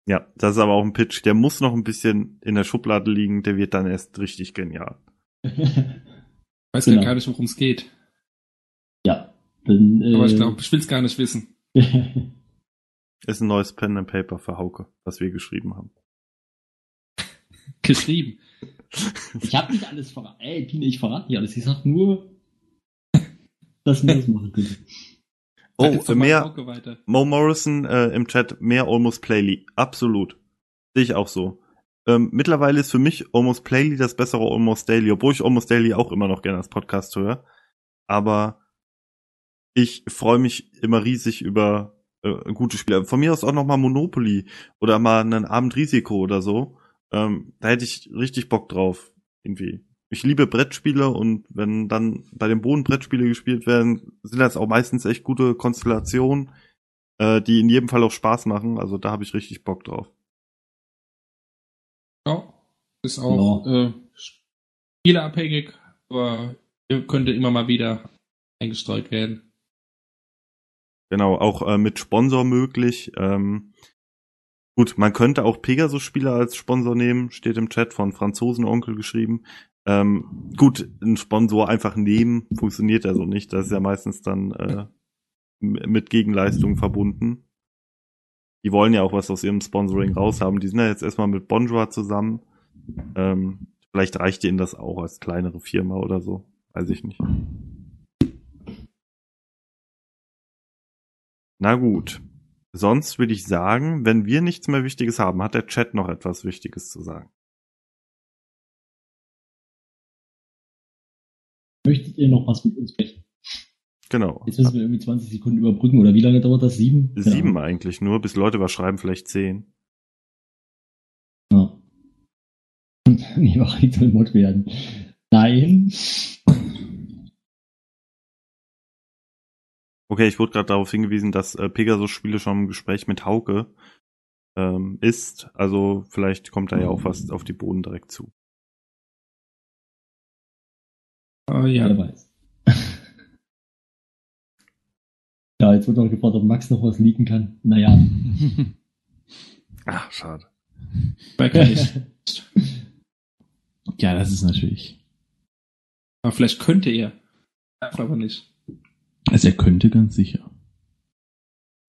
Ja, das ist aber auch ein Pitch, der muss noch ein bisschen in der Schublade liegen, der wird dann erst richtig genial. weiß Genau. gar nicht, worum es geht. ja. Dann, äh, Aber ich glaube, ich will es gar nicht wissen. Ist ein neues Pen and Paper für Hauke, was wir geschrieben haben. Geschrieben. ich habe nicht alles verraten. Ey, Pine, ich verrate nicht alles. Ich sag nur, dass wir das machen können. Oh, mal mehr. Mo Morrison äh, im Chat, mehr Almost Playly. Absolut. Sehe ich auch so. Ähm, mittlerweile ist für mich Almost Playly das bessere Almost Daily, obwohl ich Almost Daily auch immer noch gerne als Podcast höre. Aber ich freue mich immer riesig über äh, gute Spiele. Von mir aus auch noch mal Monopoly oder mal einen Abend Risiko oder so. Ähm, da hätte ich richtig Bock drauf. Irgendwie. Ich liebe Brettspiele und wenn dann bei dem Boden Brettspiele gespielt werden, sind das auch meistens echt gute Konstellationen, äh, die in jedem Fall auch Spaß machen. Also da habe ich richtig Bock drauf. Ja, ist auch äh, spielerabhängig, aber könnte immer mal wieder eingestreut werden. Genau, auch äh, mit Sponsor möglich. Ähm, gut, man könnte auch Pegasus-Spieler als Sponsor nehmen, steht im Chat von Franzosenonkel geschrieben. Ähm, gut, ein Sponsor einfach nehmen, funktioniert ja so nicht. Das ist ja meistens dann äh, mit Gegenleistung verbunden. Die wollen ja auch was aus ihrem Sponsoring raushaben. Die sind ja jetzt erstmal mit Bonjour zusammen. Ähm, vielleicht reicht ihnen das auch als kleinere Firma oder so. Weiß ich nicht. Na gut. Sonst würde ich sagen, wenn wir nichts mehr Wichtiges haben, hat der Chat noch etwas Wichtiges zu sagen. Möchtet ihr noch was mit uns sprechen? Genau. Jetzt müssen wir irgendwie 20 Sekunden überbrücken, oder wie lange dauert das? Sieben? Sieben eigentlich nur, bis Leute was schreiben, vielleicht zehn. Ja. Nee, mach ich soll Mod werden. Nein. Okay, ich wurde gerade darauf hingewiesen, dass äh, Pegasus-Spiele schon im Gespräch mit Hauke ähm, ist. Also vielleicht kommt da ja auch was auf die Boden direkt zu. Oh, ja. Wer weiß. ja, jetzt wird noch gefragt, ob Max noch was leaken kann. Naja. Ach, schade. Bei ja, das ist natürlich. Aber vielleicht könnte er. Darf aber nicht. Also er könnte ganz sicher.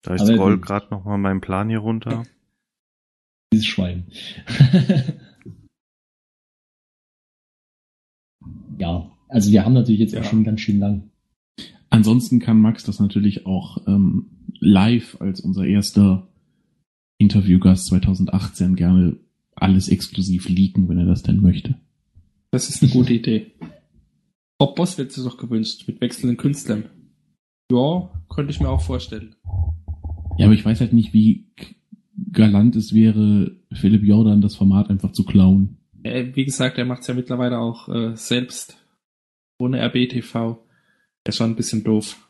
Da ich Aber scroll gerade noch mal meinen Plan hier runter. Dieses Schwein. ja, also wir haben natürlich jetzt Ja. auch schon ganz schön lang. Ansonsten kann Max das natürlich auch ähm, live als unser erster Interviewgast 2018 gerne alles exklusiv leaken, wenn er das denn möchte. Das ist eine gute Idee. Bob Boss wird sich doch gewünscht, mit wechselnden Künstlern. Ja, könnte ich mir auch vorstellen. Ja, aber ich weiß halt nicht, wie galant es wäre, Philipp Jordan das Format einfach zu klauen. Äh, wie gesagt, er macht es ja mittlerweile auch äh, selbst. Ohne RBTV. Ist schon ein bisschen doof.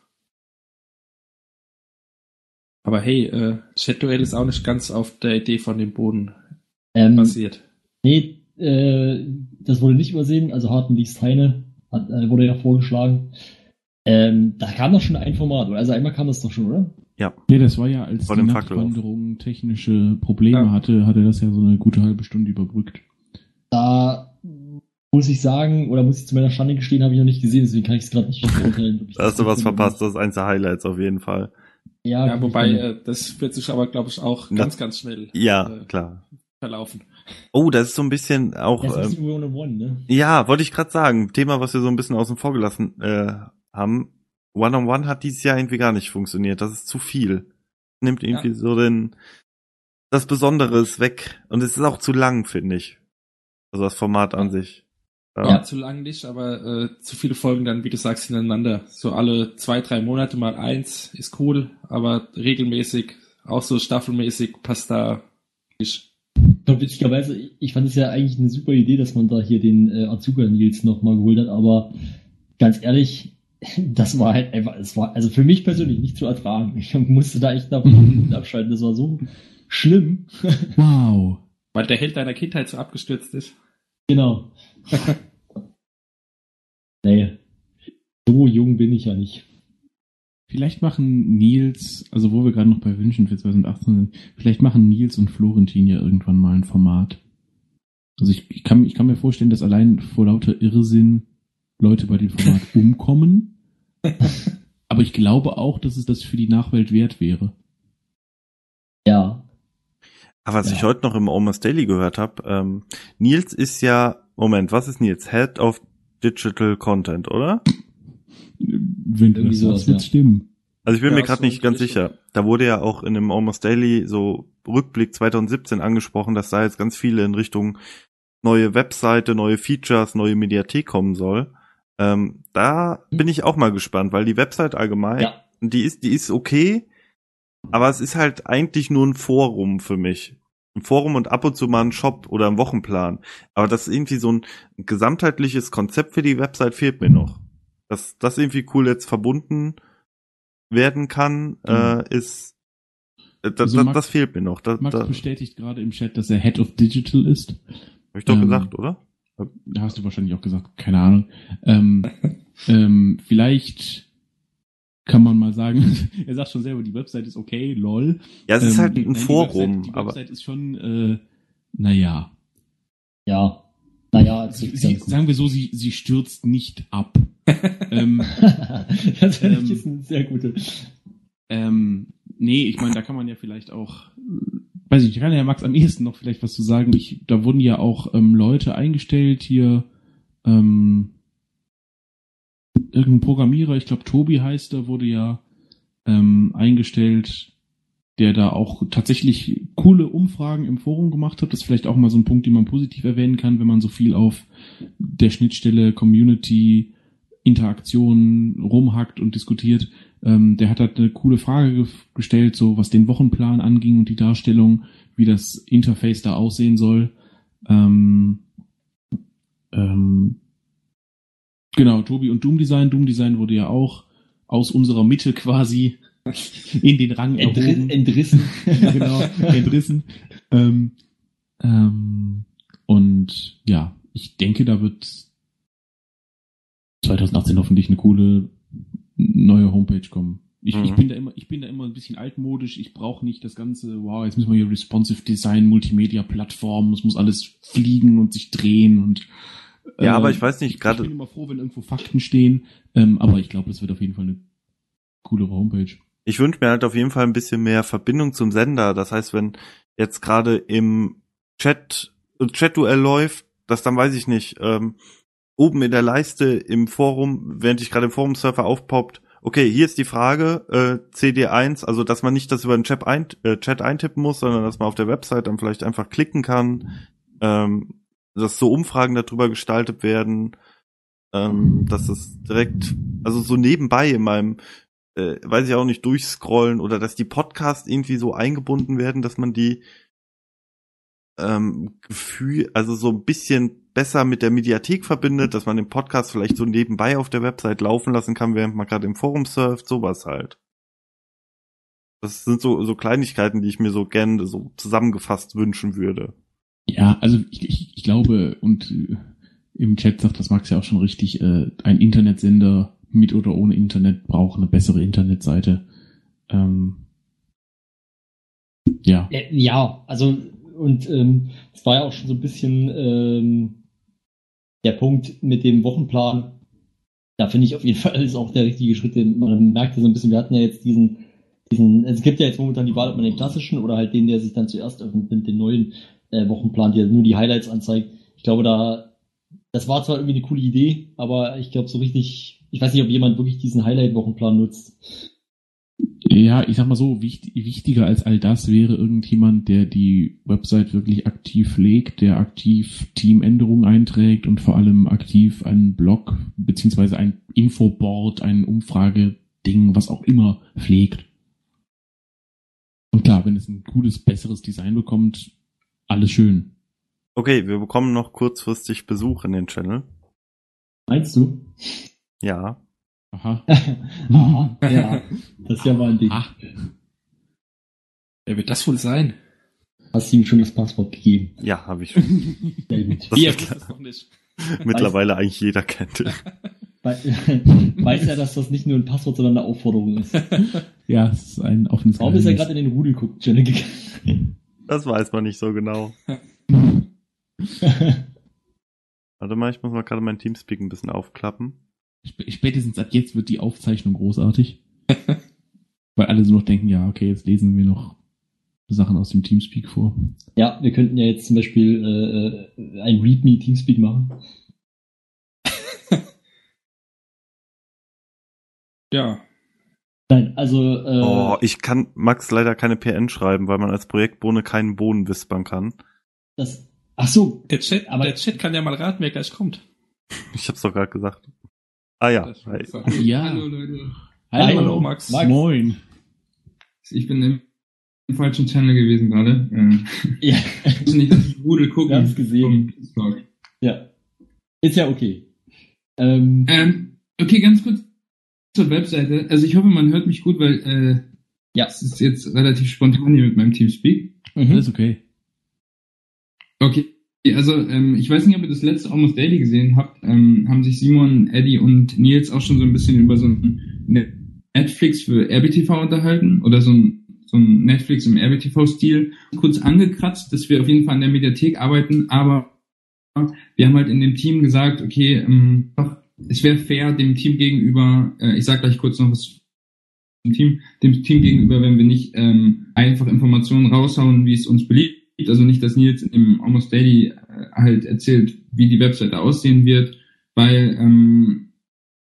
Aber hey, äh, Chat-Duell ist auch nicht ganz auf der Idee von dem Boden Ähm, basiert. nee, äh, das wurde nicht übersehen, also Harten Leaks Heine hat, äh, wurde ja vorgeschlagen. Ähm, da kam doch schon ein Format, oder? Also einmal kam das doch schon, oder? Nee, das war ja, als Vor die. Nachtwanderung technische Probleme Ja. hatte, hat er das ja so eine gute halbe Stunde überbrückt. Da muss ich sagen, oder muss ich zu meiner Schande gestehen, habe ich noch nicht gesehen, deswegen kann ich es gerade nicht beurteilen. Da hast du das was verpasst, das ist eins der Highlights auf jeden Fall. Ja, Ja, wobei, äh, das wird sich aber, glaube ich, auch Na- ganz, ganz schnell Ja, äh, klar. verlaufen. Oh, das ist so ein bisschen auch. Ja, es ist ein ähm, bisschen One-on-One, ne? Ja, wollte ich gerade sagen. Thema, was wir so ein bisschen außen vor gelassen äh, haben. One-on-One hat dieses Jahr irgendwie gar nicht funktioniert. Das ist zu viel. Nimmt irgendwie Ja. so den das Besondere ist weg. Und es ist auch zu lang, finde ich. Also das Format an sich. Ja, Ja. zu lang nicht, aber äh, zu viele Folgen dann, wie du sagst, hintereinander. So alle zwei, drei Monate mal eins ist cool, aber regelmäßig, auch so staffelmäßig, passt da nicht. Ich witzigerweise, ich fand es ja eigentlich eine super Idee, dass man da hier den äh, Azuka Nils nochmal geholt hat, aber ganz ehrlich, das war halt einfach, es war also für mich persönlich nicht zu ertragen. Ich musste da echt nach Minuten abschalten, das war so schlimm. Wow. Weil der Held deiner Kindheit so abgestürzt ist. Genau. nee, so jung bin ich ja nicht. Vielleicht machen Nils, also wo wir gerade noch bei Wünschen für 2018 sind, vielleicht machen Nils und Florentin ja irgendwann mal ein Format. Also ich, ich, kann, ich kann mir vorstellen, dass allein vor lauter Irrsinn Leute bei dem Format umkommen. Aber ich glaube auch, dass es das für die Nachwelt wert wäre. Ja. Aber was Ja. ich heute noch im Almost Daily gehört habe, ähm, Nils ist ja, Moment, was ist Nils? Head of Digital Content, oder? Wenn das sowas, ja. stimmen. Also ich bin Ja, mir gerade so nicht ganz sicher. Da wurde ja auch in dem Almost Daily so Rückblick 2017 angesprochen, dass da jetzt ganz viele in Richtung neue Webseite, neue Features, neue Mediathek kommen soll. Ähm, da bin ich auch mal gespannt, weil die Website allgemein, Ja. die ist, die ist okay, aber es ist halt eigentlich nur ein Forum für mich. Ein Forum und ab und zu mal ein Shop oder ein Wochenplan. Aber das ist irgendwie so ein gesamtheitliches Konzept für die Website fehlt mir noch. Dass das irgendwie cool jetzt verbunden werden kann, äh, ist äh, da, Also Max- das fehlt mir noch. Da, Max da, hab bestätigt gerade im Chat, dass er Head of Digital ist. ich doch ähm, gesagt, oder? Da hast du wahrscheinlich auch gesagt, keine Ahnung. Ähm, ähm, vielleicht kann man mal sagen, er sagt schon selber, die Website ist okay, lol. Ja, es ist Ähm, halt nein, ein die Forum, Website, die aber Website ist schon, äh, naja. Ja. Naja, Sie, ist sie, sagen wir so, sie, sie stürzt nicht ab. ähm, das finde ich Ähm, ist eine sehr gute. ähm, nee, ich meine, da kann man ja vielleicht auch, weiß ich, nicht, kann ja Max am ehesten noch vielleicht was zu sagen. Ich, da wurden ja auch ähm, Leute eingestellt hier, ähm, irgendein Programmierer, ich glaube Tobi heißt er, wurde ja ähm, eingestellt, der da auch tatsächlich coole Umfragen im Forum gemacht hat. Das ist vielleicht auch mal so ein Punkt, den man positiv erwähnen kann, wenn man so viel auf der Schnittstelle Community, Interaktion rumhackt und diskutiert. Ähm, der hat halt eine coole Frage ge gestellt, so was den Wochenplan anging und die Darstellung, wie das Interface da aussehen soll. Ähm, ähm, genau, Tobi und Doom Design. Doom Design wurde ja auch aus unserer Mitte quasi in den Rang Entri erhoben. entrissen. genau, entrissen. Ähm, ähm, und ja, ich denke, da wird 2018 hoffentlich eine coole neue Homepage kommen. Ich, ich Mhm. bin da immer, ich bin da immer ein bisschen altmodisch. Ich brauche nicht das ganze, wow, jetzt müssen wir hier responsive Design, Multimedia-Plattform, es muss alles fliegen und sich drehen und Ja, äh, aber ich weiß nicht, ich, gerade- ich bin immer froh, wenn irgendwo Fakten stehen. Ähm, aber ich glaube, das wird auf jeden Fall eine coolere Homepage. Ich wünsche mir halt auf jeden Fall ein bisschen mehr Verbindung zum Sender. Das heißt, wenn jetzt gerade im Chat, Chat-Duell läuft, dass dann weiß ich nicht, ähm, oben in der Leiste im Forum, während ich gerade im Forum-Surfer aufpoppt, okay, hier ist die Frage, äh, CD1, also dass man nicht das über den Chat, ein, äh, Chat eintippen muss, sondern dass man auf der Website dann vielleicht einfach klicken kann, ähm, dass so Umfragen darüber gestaltet werden, ähm, dass es direkt, also so nebenbei in meinem äh, weiß ich auch nicht, durchscrollen oder dass die Podcasts irgendwie so eingebunden werden, dass man die ähm, Gefühl, also so ein bisschen besser mit der Mediathek verbindet, dass man den Podcast vielleicht so nebenbei auf der Website laufen lassen kann, während man gerade im Forum surft, sowas halt. Das sind so, so Kleinigkeiten, die ich mir so gerne so zusammengefasst wünschen würde. Ja, also ich, ich, ich glaube, und äh, im Chat sagt das Max ja auch schon richtig, äh, ein Internetsender mit oder ohne Internet braucht eine bessere Internetseite. Ähm, ja. Ja, also und ähm, es war ja auch schon so ein bisschen ähm, der Punkt mit dem Wochenplan. Da finde ich auf jeden Fall ist auch der richtige Schritt. Man merkt ja so ein bisschen, wir hatten ja jetzt diesen, diesen, es gibt ja jetzt momentan die Wahl, ob man den klassischen oder halt den, der sich dann zuerst öffnet, den neuen äh, Wochenplan, der nur die Highlights anzeigt. Ich glaube, da, das war zwar irgendwie eine coole Idee, aber ich glaube so richtig, ich weiß nicht, ob jemand wirklich diesen Highlight-Wochenplan nutzt. Ja, ich sag mal so, wichtig, wichtiger als all das wäre irgendjemand, der die Website wirklich aktiv pflegt, der aktiv Teamänderungen einträgt und vor allem aktiv einen Blog beziehungsweise ein Infoboard, ein Umfrageding, was auch immer pflegt. Und klar, wenn es ein cooles, besseres Design bekommt, alles schön. Okay, wir bekommen noch kurzfristig Besuch in den Channel. Meinst du? Ja. Aha. Aha, ja, das ist ja mal ein Ding. Ah, Wer wird das wohl sein? Hast du ihm schon das Passwort gegeben? Ja, habe ich schon. Sehr gut. Das noch nicht. mittlerweile eigentlich jeder kennt. We- Weiß er, dass das nicht nur ein Passwort, sondern eine Aufforderung ist. ja, es ist ein offenes Warum ist er gerade in den Rudelguck-Channel gegangen? Das weiß man nicht so genau. Warte mal, ich muss mal gerade mein Teamspeak ein bisschen aufklappen. Sp- Spätestens ab jetzt wird die Aufzeichnung großartig. Weil alle so noch denken, ja, okay, jetzt lesen wir noch Sachen aus dem Teamspeak vor. ja, wir könnten ja jetzt zum Beispiel äh, ein README-Teamspeak machen. Ja. Nein, also äh, Oh, ich kann Max leider keine PN schreiben, weil man als Projektbohne keinen Bohnen wispern kann. das. Ach so, Der Chat, Aber- der Chat kann ja mal raten, wer gleich kommt. Ich hab's doch gerade gesagt. Ah ja. Hi. Ja. Hallo Leute. Hallo, Hallo, Max. Max. Moin. Ich bin im falschen Channel gewesen gerade. Äh, ja, ich nicht das Rudel gucken. Wir haben's gesehen. ja, ist ja okay. Ähm, Ähm, okay, ganz kurz zur Webseite. Also ich hoffe, man hört mich gut, weil äh, ja, es ist jetzt relativ spontan hier mit meinem Teamspeak. mhm. Alles okay. Okay, also ähm, ich weiß nicht, ob ihr das letzte Almost Daily gesehen habt. Ähm, haben sich Simon, Eddie und Nils auch schon so ein bisschen über so ein Net- Netflix für RBTV unterhalten oder so ein, so ein Netflix im RBTV-Stil kurz angekratzt, dass wir auf jeden Fall an der Mediathek arbeiten, aber wir haben halt in dem Team gesagt, okay, ähm, es wäre fair dem Team gegenüber, äh, ich sag gleich kurz noch was zum Team, dem Team gegenüber, wenn wir nicht ähm, einfach Informationen raushauen, wie es uns beliebt. Also nicht, dass Nils im Almost Daily äh, halt erzählt, wie die Webseite aussehen wird, weil ähm,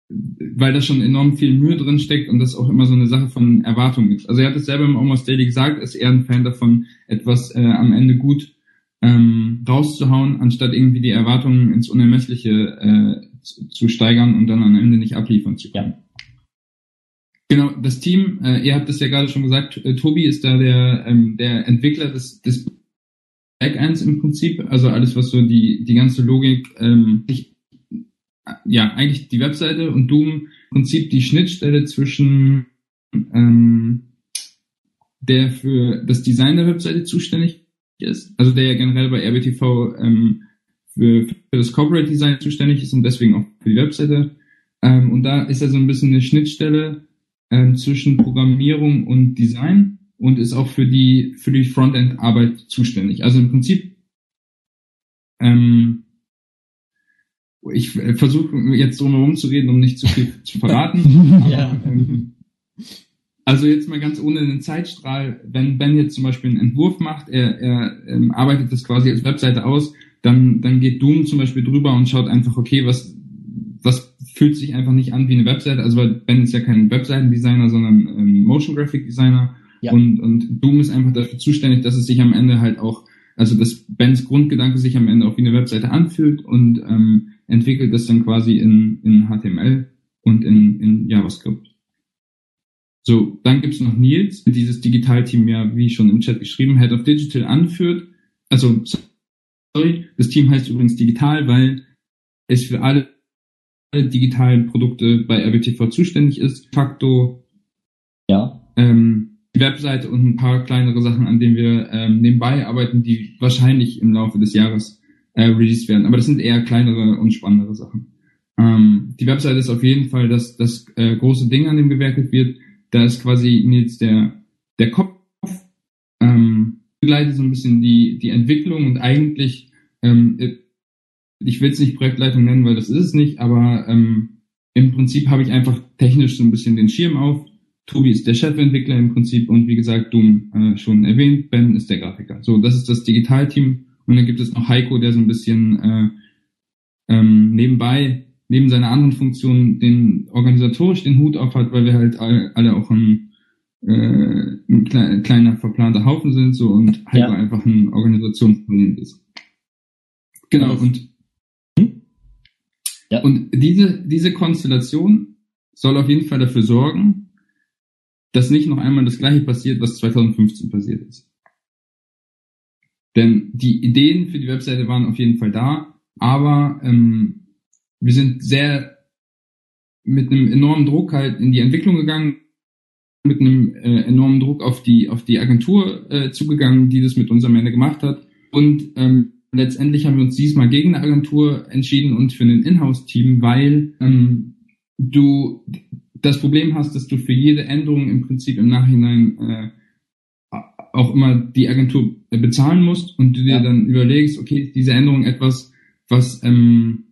weil da schon enorm viel Mühe drin steckt und das auch immer so eine Sache von Erwartungen ist. Also er hat es selber im Almost Daily gesagt, ist eher ein Fan davon, etwas äh, am Ende gut ähm, rauszuhauen, anstatt irgendwie die Erwartungen ins Unermessliche äh, zu, steigern und dann am Ende nicht abliefern zu können. Ja. Genau, das Team, äh, ihr habt es ja gerade schon gesagt, äh, Tobi ist da der, ähm, der Entwickler des, des Backends im Prinzip, also alles, was so die, die ganze Logik, ähm, ich, ja, eigentlich die Webseite und Doom im Prinzip die Schnittstelle zwischen ähm, der für das Design der Webseite zuständig ist, also der ja generell bei RBTV ähm, für, für das Corporate Design zuständig ist und deswegen auch für die Webseite. Ähm, und da ist er so ein bisschen eine Schnittstelle ähm, zwischen Programmierung und Design und ist auch für die für die Frontend-Arbeit zuständig. Also im Prinzip ähm, ich äh, versuche jetzt drum herum zu reden, um nicht zu viel zu verraten. Ja. Aber, ähm, also jetzt mal ganz ohne einen Zeitstrahl, wenn Ben jetzt zum Beispiel einen Entwurf macht, er, er ähm, arbeitet das quasi als Webseite aus, dann, dann geht Doom zum Beispiel drüber und schaut einfach, okay, was, was fühlt sich einfach nicht an wie eine Webseite, also weil Ben ist ja kein Webseitendesigner, sondern ein Motion Graphic Designer Ja. und, und Doom ist einfach dafür zuständig, dass es sich am Ende halt auch, also dass Bens Grundgedanke sich am Ende auch wie eine Webseite anfühlt und ähm, entwickelt das dann quasi in, in HTML und in, in JavaScript. So, dann gibt's noch Nils, dieses Digitalteam ja, wie schon im Chat geschrieben, Head of Digital anführt. Also, sorry, das Team heißt übrigens digital, weil es für alle digitalen Produkte bei RBTV zuständig ist. Facto Ja. ähm, die Webseite und ein paar kleinere Sachen, an denen wir ähm, nebenbei arbeiten, die wahrscheinlich im Laufe des Jahres äh, released werden. Aber das sind eher kleinere und spannendere Sachen. Ähm, die Webseite ist auf jeden Fall das, das äh, große Ding, an dem gewerkelt wird. Da ist quasi Nils der, der Kopf, begleitet so ein bisschen die, die Entwicklung und eigentlich, ähm, ich will es nicht Projektleitung nennen, weil das ist es nicht, aber ähm, im Prinzip habe ich einfach technisch so ein bisschen den Schirm auf. Tobi ist der Chefentwickler im Prinzip und wie gesagt, Doom äh, schon erwähnt, Ben ist der Grafiker. So, das ist das Digitalteam und dann gibt es noch Heiko, der so ein bisschen äh, ähm, nebenbei, neben seiner anderen Funktion, den organisatorisch den Hut auf hat, weil wir halt all, alle auch ein, äh, ein kle kleiner verplanter Haufen sind so und Heiko Ja. einfach ein Organisationstalent ist. Genau, und Ja. und diese, diese Konstellation soll auf jeden Fall dafür sorgen, dass nicht noch einmal das gleiche passiert, was 2015 passiert ist. Denn die Ideen für die Webseite waren auf jeden Fall da, aber ähm, wir sind sehr mit einem enormen Druck halt in die Entwicklung gegangen, mit einem äh, enormen Druck auf die auf die Agentur äh, zugegangen, die das mit uns am Ende gemacht hat. Und ähm, letztendlich haben wir uns diesmal gegen eine Agentur entschieden und für ein Inhouse-Team, weil ähm, du das Problem hast, dass du für jede Änderung im Prinzip im Nachhinein äh, auch immer die Agentur bezahlen musst und du dir Ja. dann überlegst, okay, diese Änderung etwas, was ähm,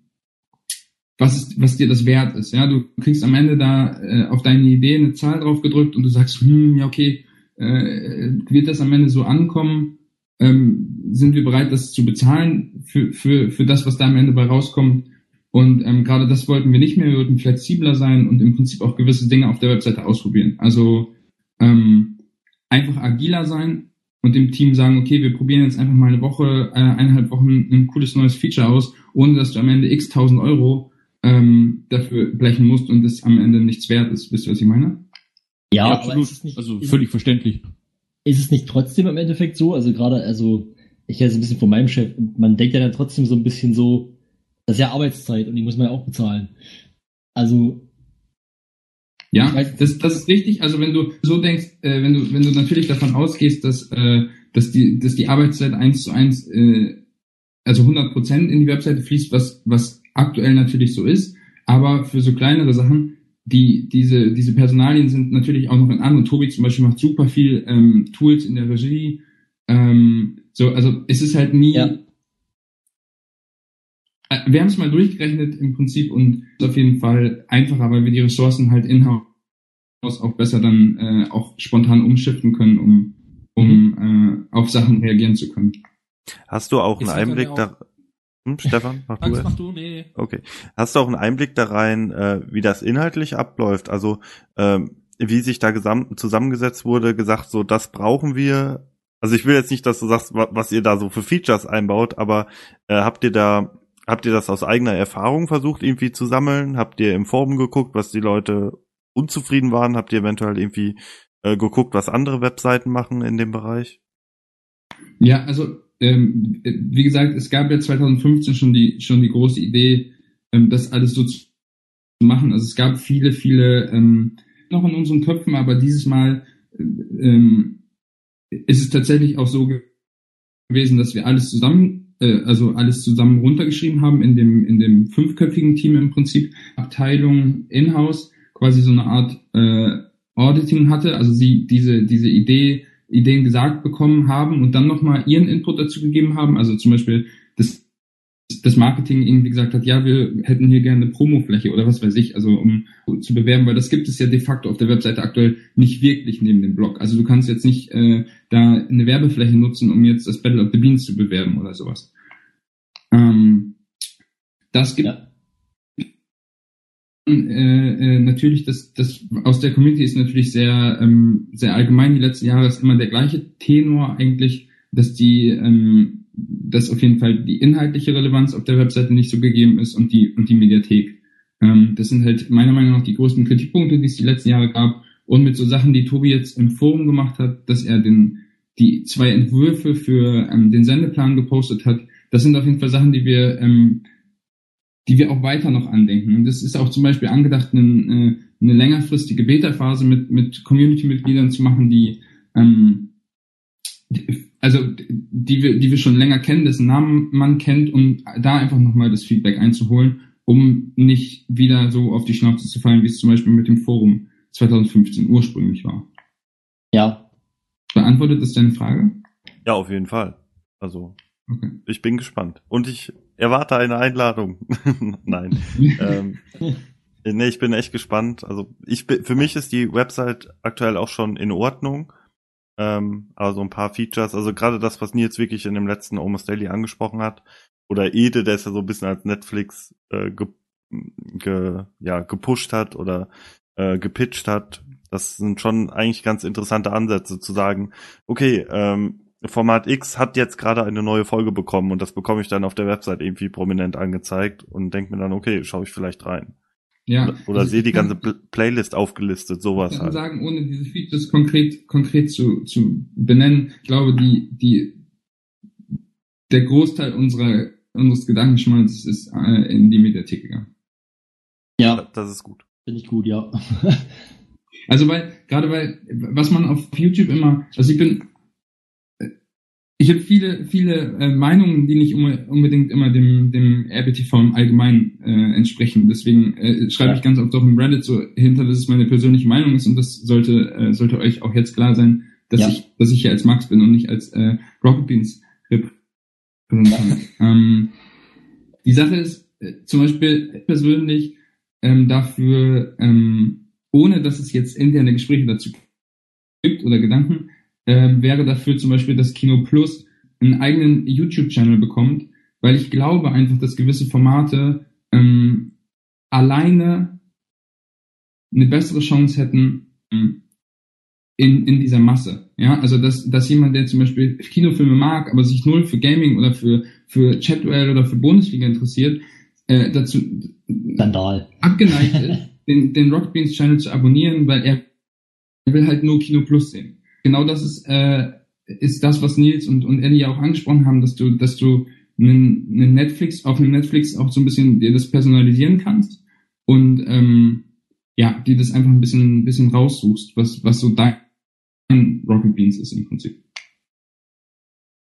was ist, was dir das wert ist. Ja, du kriegst am Ende da äh, auf deine Idee eine Zahl drauf gedrückt und du sagst, hm, ja okay, äh, wird das am Ende so ankommen? Ähm, sind wir bereit, das zu bezahlen für, für, für das, was da am Ende bei rauskommt? Und ähm, gerade das wollten wir nicht mehr. Wir wollten flexibler sein und im Prinzip auch gewisse Dinge auf der Webseite ausprobieren. Also ähm, einfach agiler sein und dem Team sagen, okay, wir probieren jetzt einfach mal eine Woche, äh, eineinhalb Wochen ein cooles neues Feature aus, ohne dass du am Ende x tausend Euro ähm, dafür blechen musst und es am Ende nichts wert ist. Wisst ihr, was ich meine? Ja, aber absolut. ist es nicht, also ist, völlig verständlich. ist es nicht trotzdem im Endeffekt so? Also gerade, also ich kenne es ein bisschen von meinem Chef, man denkt ja dann trotzdem so ein bisschen so, das ist ja Arbeitszeit und die muss man ja auch bezahlen. Also, Ja, das, das ist richtig. Also wenn du so denkst, äh, wenn du wenn du natürlich davon ausgehst, dass äh, dass die dass die Arbeitszeit eins zu eins äh, also 100 Prozent in die Webseite fließt, was was aktuell natürlich so ist, aber für so kleinere Sachen, die diese diese Personalien sind natürlich auch noch in anderen. Tobi zum Beispiel macht super viel ähm, Tools in der Regie. Ähm, so, also es ist halt nie. Ja. Äh, Wir haben es mal durchgerechnet im Prinzip und ist auf jeden Fall einfacher, weil wir die Ressourcen halt in-house auch besser dann äh, auch spontan umschiften können, um, um äh, auf Sachen reagieren zu können. Hast du auch einen Einblick da? Hm, Stefan, mach du Max, erst. mach du, nee. Okay. Hast du auch einen Einblick da rein, äh, wie das inhaltlich abläuft? Also ähm, wie sich da gesamt zusammengesetzt wurde, gesagt, so das brauchen wir. Also ich will jetzt nicht, dass du sagst, wa was ihr da so für Features einbaut, aber äh, habt ihr da habt ihr das aus eigener Erfahrung versucht irgendwie zu sammeln? Habt ihr im Forum geguckt, was die Leute unzufrieden waren? Habt ihr eventuell irgendwie äh, geguckt, was andere Webseiten machen in dem Bereich? Ja, also ähm, wie gesagt, es gab ja 2015 schon die schon die große Idee, ähm, das alles so zu machen. Also es gab viele, viele ähm, noch in unseren Köpfen, aber dieses Mal ähm, ist es tatsächlich auch so gewesen, dass wir alles zusammen, äh, also alles zusammen runtergeschrieben haben in dem in dem fünfköpfigen Team im Prinzip Abteilung Inhouse quasi so eine Art äh, Auditing hatte, also sie diese diese Idee Ideen gesagt bekommen haben und dann nochmal ihren Input dazu gegeben haben. Also zum Beispiel das, das Marketing irgendwie gesagt hat, ja, wir hätten hier gerne eine Promofläche oder was weiß ich, also um zu bewerben, weil das gibt es ja de facto auf der Webseite aktuell nicht wirklich neben dem Blog. Also du kannst jetzt nicht äh, da eine Werbefläche nutzen, um jetzt das Battle of the Beans zu bewerben oder sowas. Ähm, das gibt Ja. Äh, äh, natürlich, das, das aus der Community ist natürlich sehr, ähm, sehr allgemein. Die letzten Jahre ist immer der gleiche Tenor eigentlich, dass die, ähm, dass auf jeden Fall die inhaltliche Relevanz auf der Webseite nicht so gegeben ist und die und die Mediathek. Ähm, das sind halt meiner Meinung nach die größten Kritikpunkte, die es die letzten Jahre gab. Und mit so Sachen, die Tobi jetzt im Forum gemacht hat, dass er den die zwei Entwürfe für ähm, den Sendeplan gepostet hat, das sind auf jeden Fall Sachen, die wir ähm, die wir auch weiter noch andenken. Und das ist auch zum Beispiel angedacht, eine, eine längerfristige Beta-Phase mit, mit Community-Mitgliedern zu machen, die, ähm, die, also die wir, die wir schon länger kennen, dessen Namen man kennt, und da einfach nochmal das Feedback einzuholen, um nicht wieder so auf die Schnauze zu fallen, wie es zum Beispiel mit dem Forum 2015 ursprünglich war. Ja, Beantwortet das deine Frage? Ja, auf jeden Fall. Also Okay. ich bin gespannt und ich erwarte eine Einladung. Nein. ähm, nee, ich bin echt gespannt. Also ich bin, für mich ist die Website aktuell auch schon in Ordnung. Ähm, aber so ein paar Features, also gerade das, was Nils wirklich in dem letzten Almost Daily angesprochen hat, oder Ede, der ist ja so ein bisschen als Netflix äh, ge, ge, ja, gepusht hat oder äh, gepitcht hat. Das sind schon eigentlich ganz interessante Ansätze zu sagen, okay, ähm, Format X hat jetzt gerade eine neue Folge bekommen und das bekomme ich dann auf der Website irgendwie prominent angezeigt und denke mir dann, okay, schaue ich vielleicht rein. Ja. Oder, oder Also sehe die kann- ganze Pl Playlist aufgelistet, sowas Ich kann halt. sagen, ohne diese Features konkret, konkret zu, zu benennen, ich glaube, die, die, der Großteil unserer, unseres Gedankenschmalzes ist äh, in die Mediathek gegangen. ja, Das ist gut. finde ich gut, ja. Also weil, gerade weil, was man auf YouTube immer, also ich bin, ich habe viele, viele äh, Meinungen, die nicht unbe- unbedingt immer dem, dem RBTV im Allgemeinen äh, entsprechen. Deswegen äh, schreibe Ja. ich ganz oft auch im Reddit so hinter, dass es meine persönliche Meinung ist und das sollte, äh, sollte euch auch jetzt klar sein, dass Ja. ich, dass ich hier als Max bin und nicht als äh, Rocket Beans Repräsentant. ähm, die Sache ist, äh, zum Beispiel persönlich ähm, dafür, ähm, ohne dass es jetzt interne Gespräche dazu gibt oder Gedanken, ähm, wäre dafür zum Beispiel, dass Kino Plus einen eigenen YouTube-Channel bekommt, weil ich glaube einfach, dass gewisse Formate ähm, alleine eine bessere Chance hätten ähm, in, in dieser Masse. Ja, also dass, dass jemand, der zum Beispiel Kinofilme mag, aber sich null für Gaming oder für, für Chatduell oder für Bundesliga interessiert, äh, dazu Skandal. abgeneigt ist, den, den Rocket Beans Channel zu abonnieren, weil er, er will halt nur Kino Plus sehen. Genau das ist, äh, ist das, was Nils und, und Eddie ja auch angesprochen haben, dass du, dass du einen, einen Netflix, auf einem Netflix auch so ein bisschen dir das personalisieren kannst und ähm, ja, dir das einfach ein bisschen, ein bisschen raussuchst, was, was so dein Rocket Beans ist im Prinzip.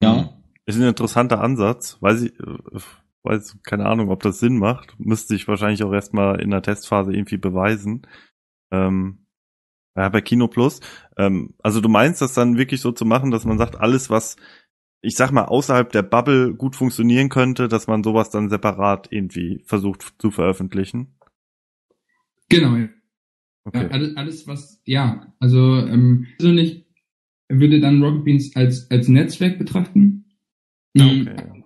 Ja. Ist ein interessanter Ansatz. Weiß ich, äh, weiß, keine Ahnung, ob das Sinn macht. Müsste ich wahrscheinlich auch erstmal in der Testphase irgendwie beweisen. Ähm, ja, bei Kino Plus. Ähm, also du meinst das dann wirklich so zu machen, dass man sagt, alles, was, ich sag mal, außerhalb der Bubble gut funktionieren könnte, dass man sowas dann separat irgendwie versucht zu veröffentlichen? Genau, ja. Okay. Ja, alles, alles, was, ja, also ähm, persönlich würde dann Rocket Beans als, als Netzwerk betrachten. Mhm. okay.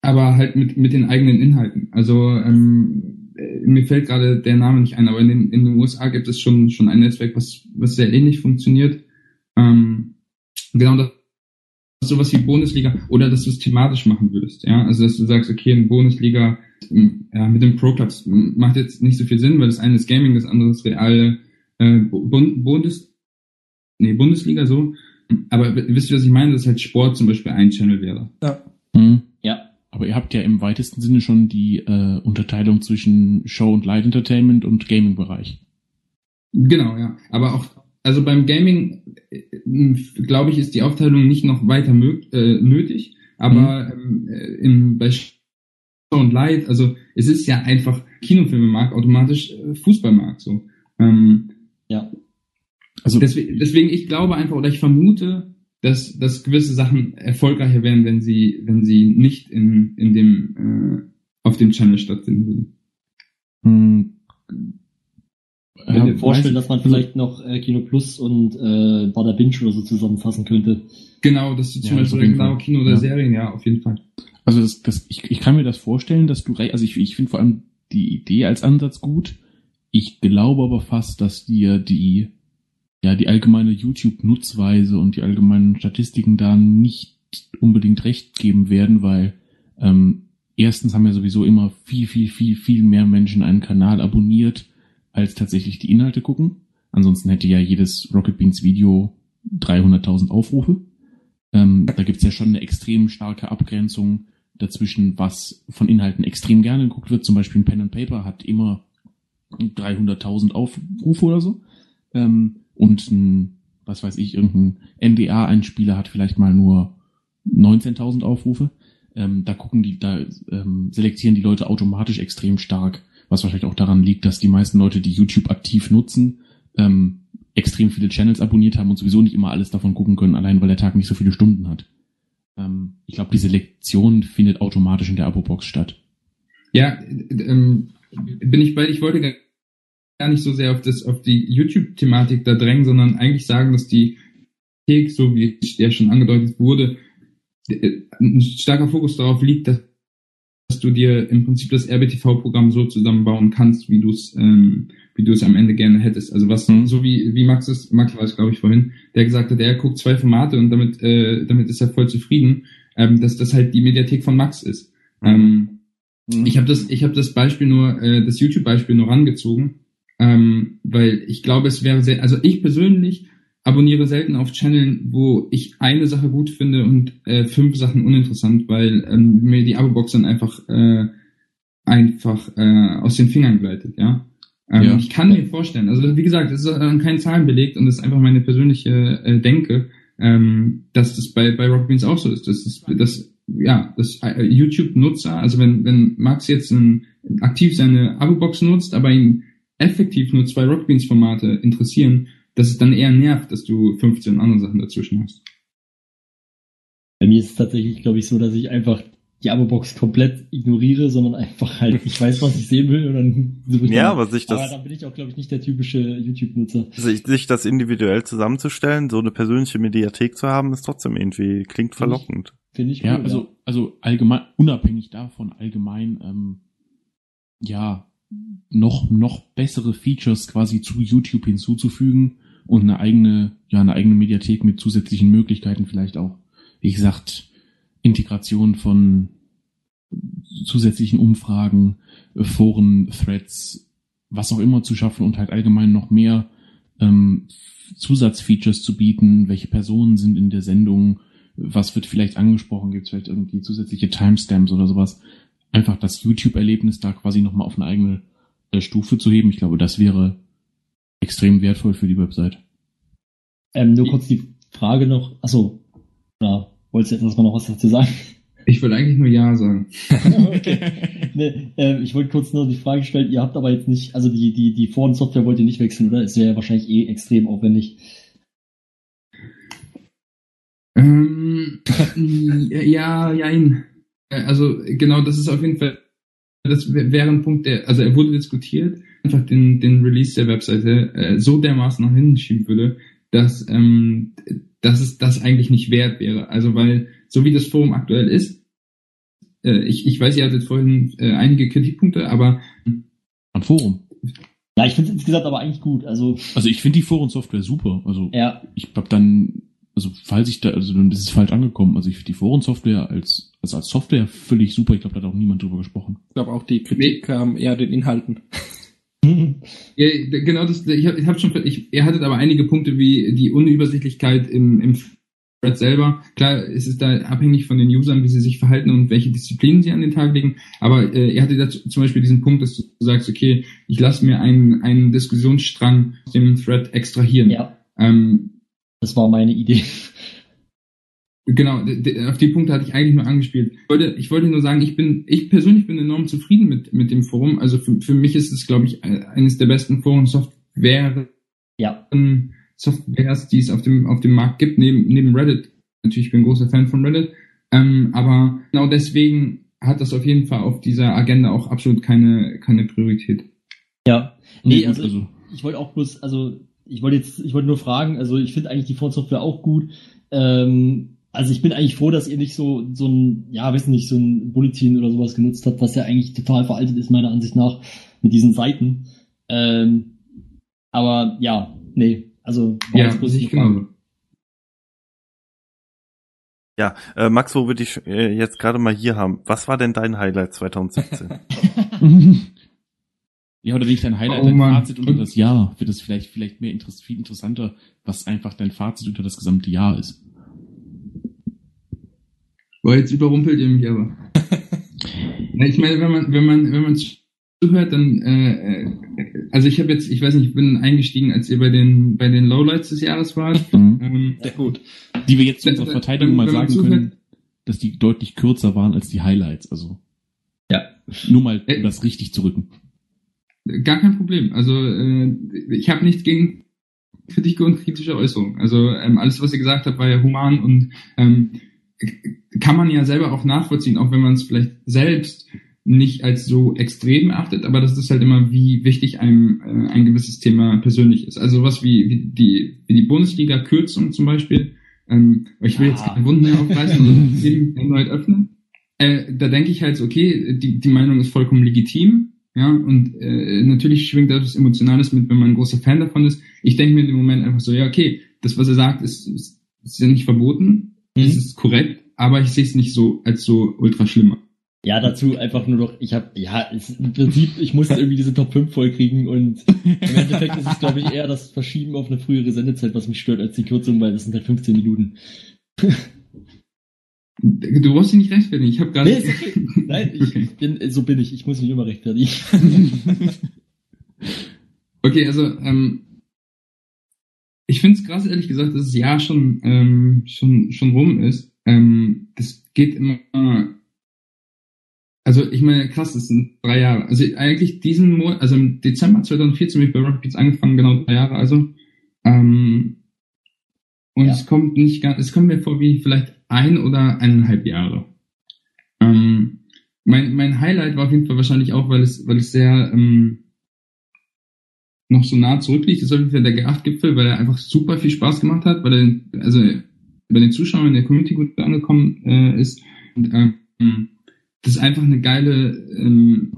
aber halt mit, mit den eigenen Inhalten. Also ähm, äh, mir fällt gerade der Name nicht ein, aber in den, in den USA gibt es schon, schon ein Netzwerk, was, was sehr ähnlich funktioniert. Ähm, genau das sowas wie Bundesliga oder dass du es thematisch machen würdest, ja, also dass du sagst, okay, in Bundesliga ja, mit den Pro Clubs macht jetzt nicht so viel Sinn, weil das eine ist Gaming, das andere ist real äh, Bundes nee, Bundesliga so, aber wisst ihr, was ich meine, dass halt Sport zum Beispiel ein Channel wäre. Ja. Mhm. Ja. Aber ihr habt ja im weitesten Sinne schon die äh, Unterteilung zwischen Show und Light Entertainment und Gaming-Bereich. Genau, ja. Aber auch also beim Gaming, äh, glaube ich, ist die Aufteilung nicht noch weiter äh, nötig, aber mhm. äh, im, bei Show und Light, also es ist ja einfach Kinofilme mag automatisch äh, Fußball mag so. Ähm, ja. Also deswegen, deswegen, ich glaube einfach oder ich vermute, dass, dass gewisse Sachen erfolgreicher wären, wenn sie, wenn sie nicht in, in dem äh, auf dem Channel stattfinden würden. Hm ich kann mir vorstellen, dass man vielleicht noch äh, Kino Plus und äh, Bada Binge oder so zusammenfassen könnte. Genau, das ist zum ja, Beispiel genau. Kino oder ja. Serien, ja, auf jeden Fall. Also das, das, ich, ich kann mir das vorstellen, dass du also ich, ich finde vor allem die Idee als Ansatz gut. Ich glaube aber fast, dass dir die ja die allgemeine YouTube-Nutzweise und die allgemeinen Statistiken da nicht unbedingt recht geben werden, weil ähm, erstens haben ja sowieso immer viel, viel, viel, viel mehr Menschen einen Kanal abonniert als tatsächlich die Inhalte gucken. Ansonsten hätte ja jedes Rocket Beans Video 300.000 Aufrufe. Ähm, da gibt's ja schon eine extrem starke Abgrenzung dazwischen, was von Inhalten extrem gerne geguckt wird. Zum Beispiel ein Pen and Paper hat immer 300.000 Aufrufe oder so. Ähm, und ein, was weiß ich, irgendein NDA-Einspieler hat vielleicht mal nur 19.000 Aufrufe. Ähm, da gucken die, da ähm, selektieren die Leute automatisch extrem stark was wahrscheinlich auch daran liegt, dass die meisten Leute, die YouTube aktiv nutzen, ähm, extrem viele Channels abonniert haben und sowieso nicht immer alles davon gucken können, allein weil der Tag nicht so viele Stunden hat. Ähm, ich glaube, die Selektion findet automatisch in der Abo-Box statt. Ja, ähm, bin ich bei, ich wollte gar nicht so sehr auf das, auf die YouTube-Thematik da drängen, sondern eigentlich sagen, dass die Thek, so wie der schon angedeutet wurde, äh, ein starker Fokus darauf liegt, dass dass du dir im Prinzip das RBTV-Programm so zusammenbauen kannst, wie du es ähm, wie du es am Ende gerne hättest. Also was mhm. so wie wie Max es Max war es glaube ich vorhin, der gesagt hat, er guckt zwei Formate und damit äh, damit ist er voll zufrieden, ähm, dass das halt die Mediathek von Max ist. Mhm. Ähm, mhm. Ich habe das ich habe das Beispiel nur äh, das YouTube-Beispiel nur rangezogen, ähm, weil ich glaube es wäre sehr also ich persönlich abonniere selten auf Channeln, wo ich eine Sache gut finde und äh, fünf Sachen uninteressant, weil ähm, mir die Abo-Box dann einfach äh, einfach äh, aus den Fingern gleitet, ja. Ähm, ja. Ich kann mir vorstellen, also wie gesagt, es ist an keinen Zahlen belegt und es ist einfach meine persönliche äh, Denke, ähm, dass das bei, bei Rock Beans auch so ist. Das ist das, ja, das äh, YouTube-Nutzer, also wenn, wenn Max jetzt ein, aktiv seine Abo-Box nutzt, aber ihn effektiv nur zwei Rock Beans Formate interessieren, dass es dann eher nervt, dass du 15 andere Sachen dazwischen hast. Bei mir ist es tatsächlich, glaube ich, so, dass ich einfach die Abo-Box komplett ignoriere, sondern einfach halt, ich weiß, was ich sehen will und dann suche ich Ja, dann, aber sich das. Aber dann bin ich auch, glaube ich, nicht der typische YouTube-Nutzer. Sich, sich das individuell zusammenzustellen, so eine persönliche Mediathek zu haben, ist trotzdem irgendwie, klingt verlockend. Finde ich, find ich Ja, cool, also, ja. also allgemein, unabhängig davon, allgemein, ähm, ja, noch, noch bessere Features quasi zu YouTube hinzuzufügen, und eine eigene, ja, eine eigene Mediathek mit zusätzlichen Möglichkeiten vielleicht auch, wie gesagt, Integration von zusätzlichen Umfragen, Foren, Threads, was auch immer zu schaffen und halt allgemein noch mehr ähm, Zusatzfeatures zu bieten, welche Personen sind in der Sendung, was wird vielleicht angesprochen, gibt es vielleicht irgendwie zusätzliche Timestamps oder sowas. Einfach das YouTube-Erlebnis da quasi nochmal auf eine eigene äh, Stufe zu heben. Ich glaube, das wäre extrem wertvoll für die Website. Ähm, nur kurz die Frage noch, achso, da wolltest du jetzt erstmal noch was dazu sagen? Ich wollte eigentlich nur Ja sagen. okay. Nee, äh, ich wollte kurz nur die Frage stellen, ihr habt aber jetzt nicht, also die, die, die Foren-Software wollt ihr nicht wechseln, oder? Ist ja wahrscheinlich eh extrem aufwendig. Ähm, ja, jein. Äh, also genau, das ist auf jeden Fall, das wäre ein Punkt, der, also er wurde diskutiert, einfach den, den Release der Webseite äh, so dermaßen nach hinten schieben würde, dass, ähm, dass es das eigentlich nicht wert wäre. Also weil, so wie das Forum aktuell ist, äh, ich, ich weiß, ihr hattet vorhin äh, einige Kritikpunkte, aber Am Forum. Ja, ich finde es insgesamt aber eigentlich gut. Also, Also ich finde die Forensoftware super. Also ja, ich glaube dann, also falls ich da, also dann ist es falsch angekommen. Also ich finde die Forensoftware als, also als Software völlig super. Ich glaube, da hat auch niemand drüber gesprochen. Ich glaube auch die Kritik kam eher den Inhalten. Ja, genau das, ich habe ich hab schon, ich, ihr hattet aber einige Punkte wie die Unübersichtlichkeit im, im Thread selber. Klar, es ist da abhängig von den Usern, wie sie sich verhalten und welche Disziplinen sie an den Tag legen. Aber äh, ihr hattet da zum Beispiel diesen Punkt, dass du sagst, okay, ich lasse mir einen, einen Diskussionsstrang aus dem Thread extrahieren. ja, Ähm, das war meine Idee. Genau, auf die Punkte hatte ich eigentlich nur angespielt. Ich wollte, ich wollte nur sagen, ich bin, ich persönlich bin enorm zufrieden mit, mit dem Forum. Also für, für mich ist es, glaube ich, äh, eines der besten Foren-Software, Ja, Softwares, die es auf dem, auf dem Markt gibt, neben, neben Reddit. Natürlich, ich bin großer Fan von Reddit. Ähm, aber genau deswegen hat das auf jeden Fall auf dieser Agenda auch absolut keine, keine Priorität. ja. Nee, also, also ich wollte auch bloß, also ich wollte jetzt, ich wollte nur fragen, also ich finde eigentlich die Frontsoftware auch gut. Ähm, also ich bin eigentlich froh, dass ihr nicht so so ein, ja, weiß nicht, so ein Bulletin oder sowas genutzt habt, was ja eigentlich total veraltet ist meiner Ansicht nach mit diesen Seiten. Ähm, aber ja, nee, also war Ja, jetzt bloß ich genauso. Ja, äh, Max, wo wir dich äh, jetzt gerade mal hier haben, was war denn dein Highlight 2017? ja, oder nicht dein Highlight, Oh dein. Fazit unter das Jahr. Wird das vielleicht, vielleicht mehr interess viel interessanter, was einfach dein Fazit unter das gesamte Jahr ist. Boah, jetzt überrumpelt ihr mich aber. Na, ich meine, wenn man, wenn man, wenn man zuhört, dann, äh, äh, also ich habe jetzt, ich weiß nicht, ich bin eingestiegen, als ihr bei den, bei den Lowlights des Jahres wart. Ähm, Sehr gut. Die wir jetzt zu unserer wenn- Verteidigung mal sagen zuhört- können, dass die deutlich kürzer waren als die Highlights. Also Ja. nur mal, Äh, um das richtig zu rücken. Gar kein Problem. Also äh, ich habe nichts gegen Kritik und kritische Äußerungen. Also ähm, alles, was ihr gesagt habt, war ja human und ähm, kann man ja selber auch nachvollziehen, auch wenn man es vielleicht selbst nicht als so extrem erachtet, aber das ist halt immer, wie wichtig einem äh, ein gewisses Thema persönlich ist. Also was wie, wie die wie die Bundesliga-Kürzung zum Beispiel. Ähm, ich will jetzt Ah. keine Wunden mehr aufreißen und Themen erneut öffnen. Äh, da denke ich halt okay, die, die Meinung ist vollkommen legitim. Ja, und äh, natürlich schwingt da etwas Emotionales mit, wenn man ein großer Fan davon ist. Ich denke mir in dem Moment einfach so, ja, okay, das, was er sagt, ist, ist, ist ja nicht verboten, Mhm. es ist korrekt, aber ich sehe es nicht so als so ultra schlimmer. Ja, dazu einfach nur noch, ich habe, ja, es, im Prinzip, ich musste irgendwie diese Top 5 vollkriegen und im Endeffekt ist es, glaube ich, eher das Verschieben auf eine frühere Sendezeit, was mich stört, als die Kürzung, weil das sind halt 15 Minuten. Du brauchst dich nicht rechtfertigen, ich habe gerade... Nee, ist okay. Nein, ich Okay. bin, so bin ich, ich muss mich immer rechtfertigen. Okay, also ähm, ich finde es krass, ehrlich gesagt, dass das Jahr schon ähm, schon schon rum ist. Ähm, das geht immer. Also ich meine, krass, das sind drei Jahre. Also eigentlich diesen Monat, also im Dezember 2014 habe ich bei Rocket Beats angefangen, genau drei Jahre. Also ähm, und Ja. es kommt nicht ganz, es kommt mir vor wie vielleicht ein oder eineinhalb Jahre. Ähm, mein, mein Highlight war auf jeden Fall wahrscheinlich auch, weil es, weil es sehr ähm, noch so nah zurückliegt, ist auf jeden Fall der G8-Gipfel, weil er einfach super viel Spaß gemacht hat, weil er, also bei den Zuschauern in der Community gut angekommen äh, ist. Und, ähm, das einfach eine geile, ähm,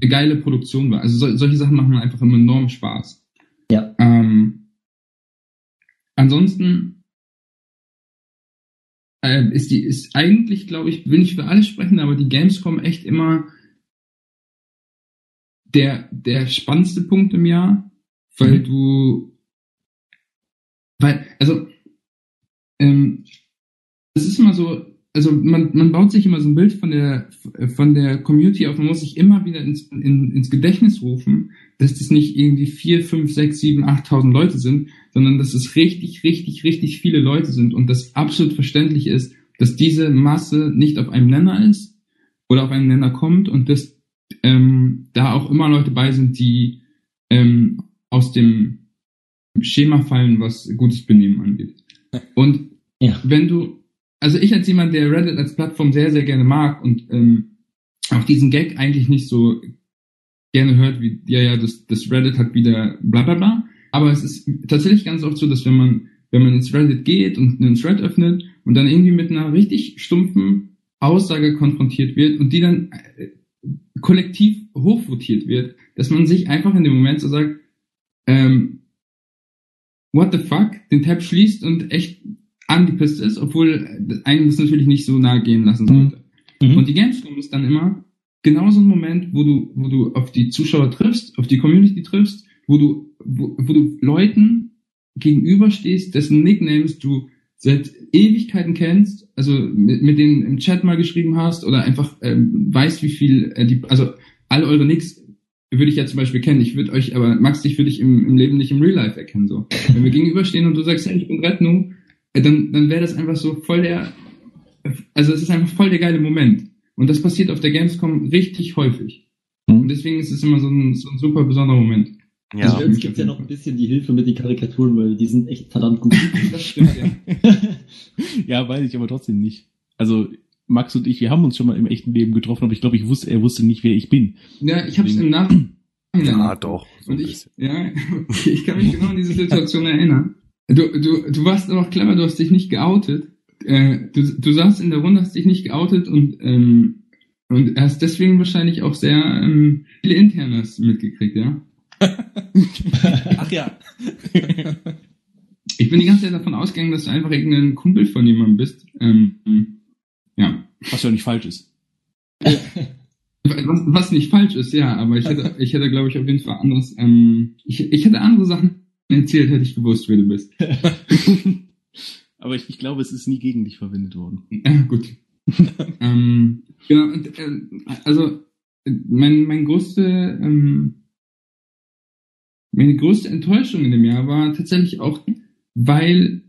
eine geile Produktion war. Also sol solche Sachen machen einfach immer enorm Spaß. Ja. Ähm, ansonsten äh, ist die, ist eigentlich, glaube ich, will nicht für alles sprechen, aber die Gamescom echt immer der, der spannendste Punkt im Jahr, weil Mhm. du, weil, also, ähm, es ist immer so, also man, man baut sich immer so ein Bild von der, von der Community auf, man muss sich immer wieder ins, in, ins Gedächtnis rufen, dass das nicht irgendwie vier, fünf, sechs, sieben, achttausend Leute sind, sondern dass es richtig, richtig, richtig viele Leute sind und das absolut verständlich ist, dass diese Masse nicht auf einem Nenner ist oder auf einen Nenner kommt und dass ähm, da auch immer Leute bei sind, die ähm, aus dem Schema fallen, was gutes Benehmen angeht. Und Ja. wenn du, also ich als jemand, der Reddit als Plattform sehr, sehr gerne mag und ähm, auch diesen Gag eigentlich nicht so gerne hört, wie, ja, ja, das, das Reddit hat wieder bla bla bla. Aber es ist tatsächlich ganz oft so, dass wenn man, wenn man ins Reddit geht und einen Thread öffnet und dann irgendwie mit einer richtig stumpfen Aussage konfrontiert wird und die dann äh, kollektiv hochvotiert wird, dass man sich einfach in dem Moment so sagt, ähm, what the fuck, den Tab schließt und echt angepisst ist, obwohl einem das natürlich nicht so nahe gehen lassen sollte. Mhm. Und die Gamescom ist dann immer genau so ein Moment, wo du, wo du auf die Zuschauer triffst, auf die Community triffst, wo du, wo, wo du Leuten gegenüberstehst, dessen Nicknames du seit Ewigkeiten kennst, also mit, mit denen im Chat mal geschrieben hast oder einfach ähm, weißt, wie viel äh, die, also all eure Nicks würde ich ja zum Beispiel kennen. Ich würde euch, aber Max, dich würde ich im, im Leben nicht im Real Life erkennen. So, wenn wir gegenüberstehen und du sagst, hey, ich bin Retnu, äh, dann, dann wäre das einfach so voll der, also es ist einfach voll der geile Moment. Und das passiert auf der Gamescom richtig häufig. Mhm. Und deswegen ist es immer so ein, so ein super besonderer Moment. Ja. Also jetzt gibt ja noch ein bisschen die Hilfe mit den Karikaturen, weil die sind echt verdammt gut. Das stimmt, ja. ja, weiß ich aber trotzdem nicht. Also Max und ich, wir haben uns schon mal im echten Leben getroffen, aber ich glaube, ich wusste, er wusste nicht, wer ich bin. Ja, ich habe es im Nachhinein. Ja, doch. So Und ich, bisschen. ja, okay, ich kann mich genau an diese Situation erinnern. Du, du, du warst aber auch clever, du hast dich nicht geoutet. Äh, du, du saßt in der Runde, hast dich nicht geoutet und, ähm, und hast deswegen wahrscheinlich auch sehr ähm, viele Internas mitgekriegt, ja? Ach ja. Ich bin die ganze Zeit davon ausgegangen, dass du einfach irgendein Kumpel von jemandem bist. Ähm, ja. Was ja nicht falsch ist. Was, was nicht falsch ist, ja, aber ich hätte, ich hätte, glaube ich, auf jeden Fall anders, ähm, ich, ich hätte andere Sachen erzählt, hätte ich gewusst, wer du bist. aber ich, ich glaube, es ist nie gegen dich verwendet worden. Ja, gut. ähm, genau, äh, also mein, mein größte, ähm, meine größte Enttäuschung in dem Jahr war tatsächlich auch, weil,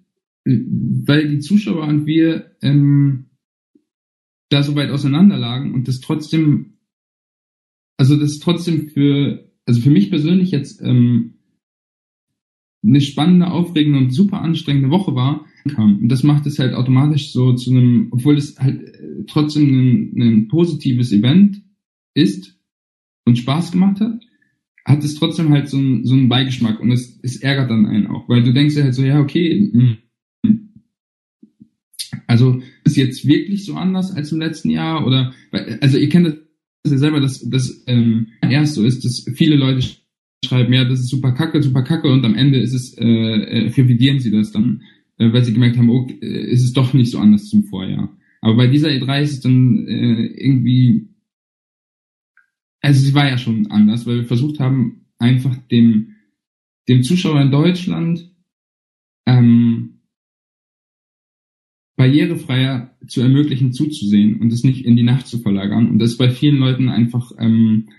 weil die Zuschauer und wir ähm, da so weit auseinander lagen und das trotzdem, also das trotzdem für, also für mich persönlich jetzt ähm, eine spannende, aufregende und super anstrengende Woche war. Und das macht es halt automatisch so zu einem, obwohl es halt äh, trotzdem ein, ein positives Event ist und Spaß gemacht hat, hat es trotzdem halt so, ein, so einen Beigeschmack und es, es ärgert dann einen auch, weil du denkst ja halt so, ja, okay, mh, also ist jetzt wirklich so anders als im letzten Jahr oder, also ihr kennt das ja selber, dass das ähm, erst so ist, dass viele Leute schreiben, ja, das ist super kacke, super kacke und am Ende ist es, äh, äh, revidieren sie das dann, äh, weil sie gemerkt haben, oh, ist es doch nicht so anders zum Vorjahr. Aber bei dieser E3 ist es dann äh, irgendwie, also sie war ja schon anders, weil wir versucht haben, einfach dem, dem Zuschauer in Deutschland ähm, barrierefreier zu ermöglichen, zuzusehen und es nicht in die Nacht zu verlagern. Und das ist bei vielen Leuten einfach ähm,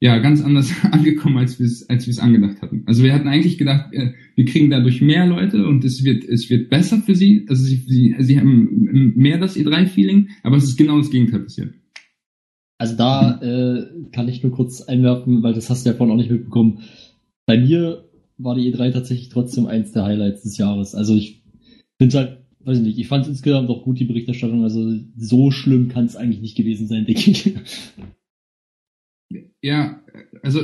ja ganz anders angekommen, als wir es als wir es angedacht hatten. Also wir hatten eigentlich gedacht, äh, wir kriegen dadurch mehr Leute und es wird es wird besser für sie. Also sie sie, sie haben mehr das E3-Feeling, aber es ist genau das Gegenteil passiert. Also da äh, kann ich nur kurz einwerfen, weil das hast du ja vorhin auch nicht mitbekommen. Bei mir war die E3 tatsächlich trotzdem eins der Highlights des Jahres. Also ich finde halt, weiß ich nicht, ich fand es insgesamt auch gut, die Berichterstattung. Also so schlimm kann es eigentlich nicht gewesen sein, denke ich. Ja, also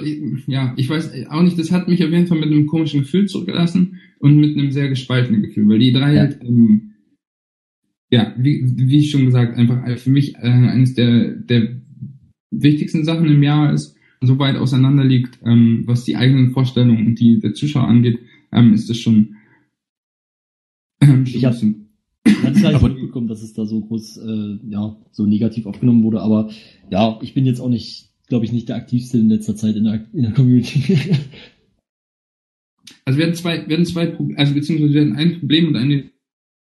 ja, ich weiß auch nicht, das hat mich auf jeden Fall mit einem komischen Gefühl zurückgelassen und mit einem sehr gespaltenen Gefühl, weil die drei Ja. halt, ähm, ja, wie, wie schon gesagt, einfach für mich äh, eines der, der wichtigsten Sachen im Jahr ist, so weit auseinander liegt, ähm, was die eigenen Vorstellungen und die der Zuschauer angeht, ähm, ist das schon, ähm, schon Ich hab- ein bisschen Ich hatte es gar nicht mitbekommen, dass es da so groß, äh, ja, so negativ aufgenommen wurde. Aber ja, ich bin jetzt auch nicht, glaube ich, nicht der aktivste in letzter Zeit in der, in der Community. Also wir hatten zwei, wir hatten zwei Probleme, also beziehungsweise wir hatten ein Problem und eine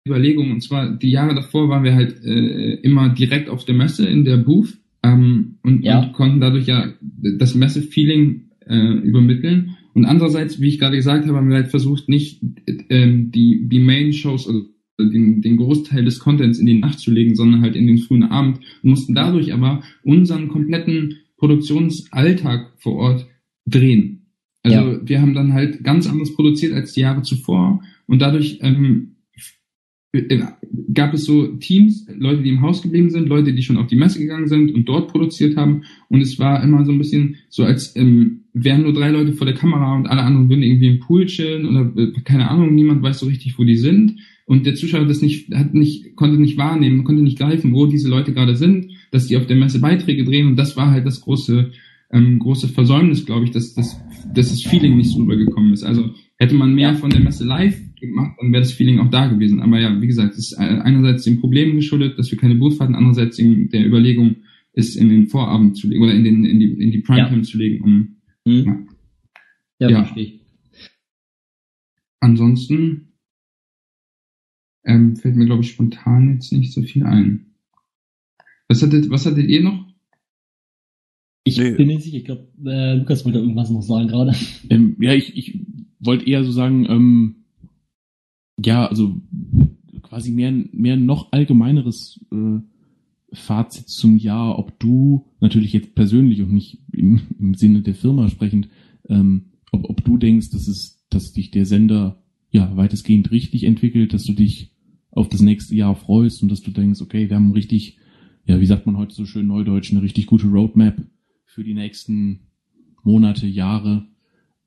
Überlegung. Und zwar die Jahre davor waren wir halt äh, immer direkt auf der Messe in der Booth ähm, und, Ja. und konnten dadurch ja das Messe-Feeling äh, übermitteln. Und andererseits, wie ich gerade gesagt habe, haben wir halt versucht, nicht ähm, die, die Main-Shows oder den, den Großteil des Contents in die Nacht zu legen, sondern halt in den frühen Abend und mussten dadurch aber unseren kompletten Produktionsalltag vor Ort drehen. Also Ja. wir haben dann halt ganz anders produziert als die Jahre zuvor und dadurch ähm, äh, gab es so Teams, Leute, die im Haus geblieben sind, Leute, die schon auf die Messe gegangen sind und dort produziert haben und es war immer so ein bisschen so, als ähm, wären nur drei Leute vor der Kamera und alle anderen würden irgendwie im Pool chillen oder äh, keine Ahnung, niemand weiß so richtig, wo die sind und der Zuschauer das nicht, hat nicht, konnte nicht wahrnehmen, konnte nicht greifen, wo diese Leute gerade sind, dass die auf der Messe Beiträge drehen und das war halt das große, ähm, große Versäumnis, glaube ich, dass, dass, dass das Feeling nicht so rübergekommen ist. Also hätte man mehr von der Messe live gemacht, dann wäre das Feeling auch da gewesen. Aber ja, wie gesagt, es ist einerseits den Problemen geschuldet, dass wir keine Booth hatten, andererseits der Überlegung, es in den Vorabend zu legen oder in, den, in die, in die Primetime ja. zu legen, um hm. ja, ja, verstehe ich. Ansonsten ähm, fällt mir, glaube ich, spontan jetzt nicht so viel ein. Was hattet, was hattet ihr noch? Ich nee. bin nicht sicher, ich glaube, äh, Lukas wollte irgendwas noch sagen gerade. Ähm, ja, ich, ich wollte eher so sagen, ähm, ja, also quasi mehr, mehr noch allgemeineres äh, Fazit zum Jahr, ob du, natürlich jetzt persönlich und nicht im, im Sinne der Firma sprechend, ähm, ob, ob du denkst, dass es, dass dich der Sender ja weitestgehend richtig entwickelt, dass du dich auf das nächste Jahr freust und dass du denkst, okay, wir haben richtig, ja, wie sagt man heute so schön neudeutsch, eine richtig gute Roadmap für die nächsten Monate, Jahre,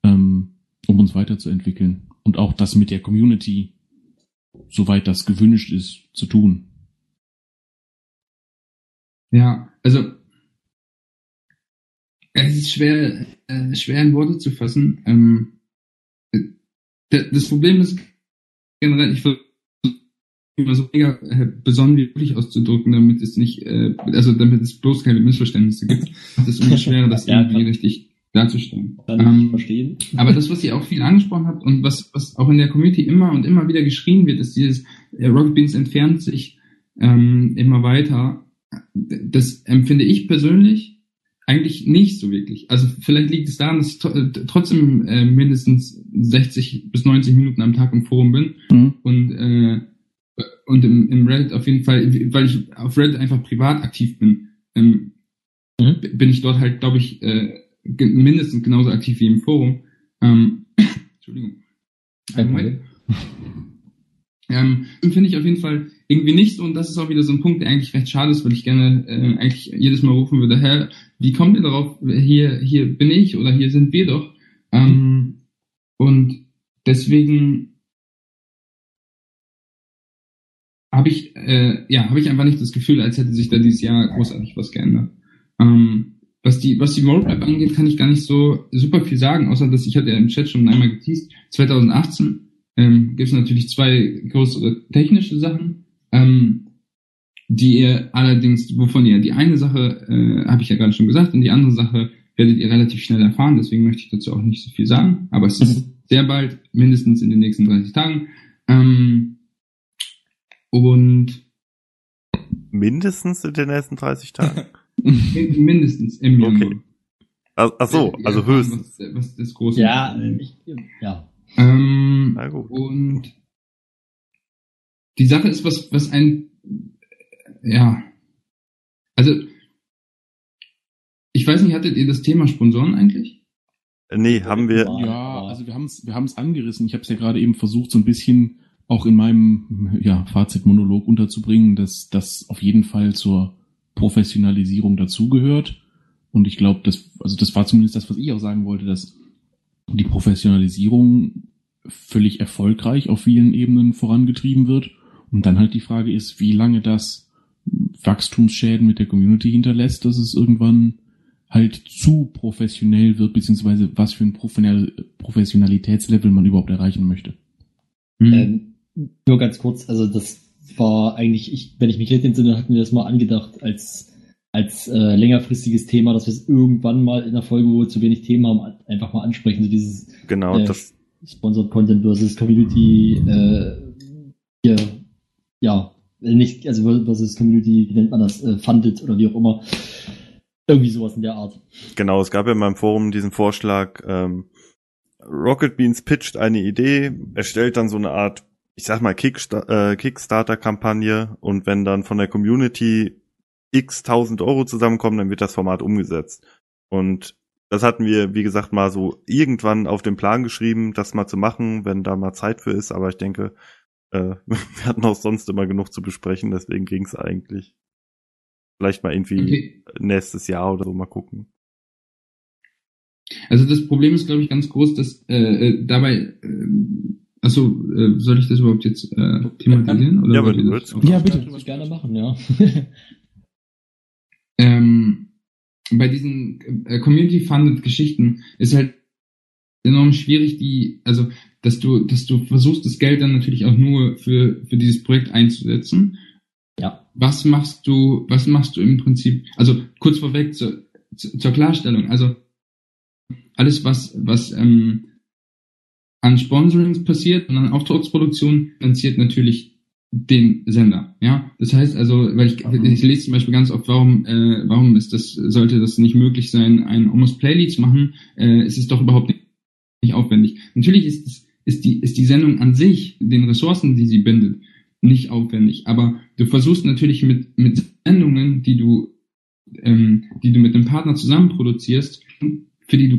ähm, um uns weiterzuentwickeln und auch das mit der Community, soweit das gewünscht ist, zu tun. Ja, also es ist schwer, äh, schwer in Worte zu fassen. Ähm, das Problem ist generell, ich versuche immer so mega äh, besonnen wie möglich auszudrücken, damit es nicht, äh, also damit es bloß keine Missverständnisse gibt. Das ist immer schwerer, das ja, irgendwie richtig darzustellen. Ähm, verstehen. Aber das, was ihr auch viel angesprochen habt und was, was auch in der Community immer und immer wieder geschrien wird, ist dieses äh, Rocket Beans entfernt sich ähm, immer weiter das empfinde ich persönlich eigentlich nicht so wirklich. Also vielleicht liegt es daran, dass ich äh, trotzdem äh, mindestens 60 bis 90 Minuten am Tag im Forum bin mhm. und äh, und im, im Reddit auf jeden Fall, weil ich auf Reddit einfach privat aktiv bin, ähm, mhm. bin ich dort halt, glaube ich, äh, mindestens genauso aktiv wie im Forum. Ähm, Entschuldigung. Einen ähm, finde ich auf jeden Fall irgendwie nicht so, und das ist auch wieder so ein Punkt, der eigentlich recht schade ist, weil ich gerne äh, eigentlich jedes Mal rufen würde, hä, wie kommt ihr darauf, hier, hier bin ich oder hier sind wir doch. Ähm, und deswegen habe ich, äh, ja, habe ich einfach nicht das Gefühl, als hätte sich da dieses Jahr großartig was geändert. Ähm, was die, was die Roadmap angeht, kann ich gar nicht so super viel sagen, außer dass ich hatte ja im Chat schon einmal geteased. 2018 ähm, gibt es natürlich zwei größere technische Sachen, ähm, die ihr allerdings, wovon ihr die eine Sache, äh, habe ich ja gerade schon gesagt, und die andere Sache werdet ihr relativ schnell erfahren, deswegen möchte ich dazu auch nicht so viel sagen, aber es ist mhm. sehr bald, mindestens in den nächsten 30 Tagen. Ähm, und mindestens in den nächsten 30 Tagen? mindestens im Januar. Okay. Ach so, also höchstens. Was, was das große ja, ich, ja. Ähm, Na gut. Und die Sache ist, was, was ein, ja, also, ich weiß nicht, hattet ihr das Thema Sponsoren eigentlich? Nee, haben wir. Ja, also wir haben es wir haben's angerissen. Ich habe es ja gerade eben versucht, so ein bisschen auch in meinem ja, Fazitmonolog unterzubringen, dass das auf jeden Fall zur Professionalisierung dazugehört. Und ich glaube, das, also das war zumindest das, was ich auch sagen wollte, dass die Professionalisierung völlig erfolgreich auf vielen Ebenen vorangetrieben wird. Und dann halt die Frage ist, wie lange das Wachstumsschäden mit der Community hinterlässt, dass es irgendwann halt zu professionell wird, beziehungsweise was für ein Professionalitätslevel man überhaupt erreichen möchte. Hm. Ähm, nur ganz kurz, also das war eigentlich, ich, wenn ich mich richtig entsinne, hatten wir das mal angedacht als als äh, längerfristiges Thema, dass wir es irgendwann mal in der Folge, wo wir zu wenig Themen haben, einfach mal ansprechen. So dieses genau, äh, das Sponsored Content versus Community, äh, hier, ja, nicht, also versus Community, wie nennt man das, äh, funded oder wie auch immer. Irgendwie sowas in der Art. Genau, es gab ja in meinem Forum diesen Vorschlag, ähm, Rocket Beans pitcht eine Idee, erstellt dann so eine Art, ich sag mal, Kickstar äh, Kickstarter-Kampagne und wenn dann von der Community x tausend Euro zusammenkommen, dann wird das Format umgesetzt. Und das hatten wir, wie gesagt, mal so irgendwann auf den Plan geschrieben, das mal zu machen, wenn da mal Zeit für ist. Aber ich denke, äh, wir hatten auch sonst immer genug zu besprechen, deswegen ging es eigentlich. Vielleicht mal irgendwie okay. nächstes Jahr oder so mal gucken. Also das Problem ist, glaube ich, ganz groß, dass äh, äh dabei, äh, Achso, äh, soll ich das überhaupt jetzt äh, thematisieren? Oder Ja, wenn du das willst. auch- Ja, bitte. Würde ich gerne machen, ja. ähm, bei diesen äh, Community-funded Geschichten ist halt enorm schwierig, die, also, dass du, dass du versuchst, das Geld dann natürlich auch nur für, für dieses Projekt einzusetzen. Ja. Was machst du, was machst du im Prinzip, also kurz vorweg zur, zu- zur Klarstellung, also alles, was, was ähm, an Sponsorings passiert und an Auftragsproduktion finanziert natürlich den Sender. Ja, das heißt also, weil ich, ich lese zum Beispiel ganz oft, warum, äh, warum ist das, sollte das nicht möglich sein, ein Almost Play zu machen? Äh, es ist doch überhaupt nicht, nicht aufwendig. Natürlich ist es, ist die, ist die Sendung an sich, den Ressourcen, die sie bindet, nicht aufwendig. Aber du versuchst natürlich mit, mit Sendungen, die du, ähm, die du mit einem Partner zusammen produzierst, für die du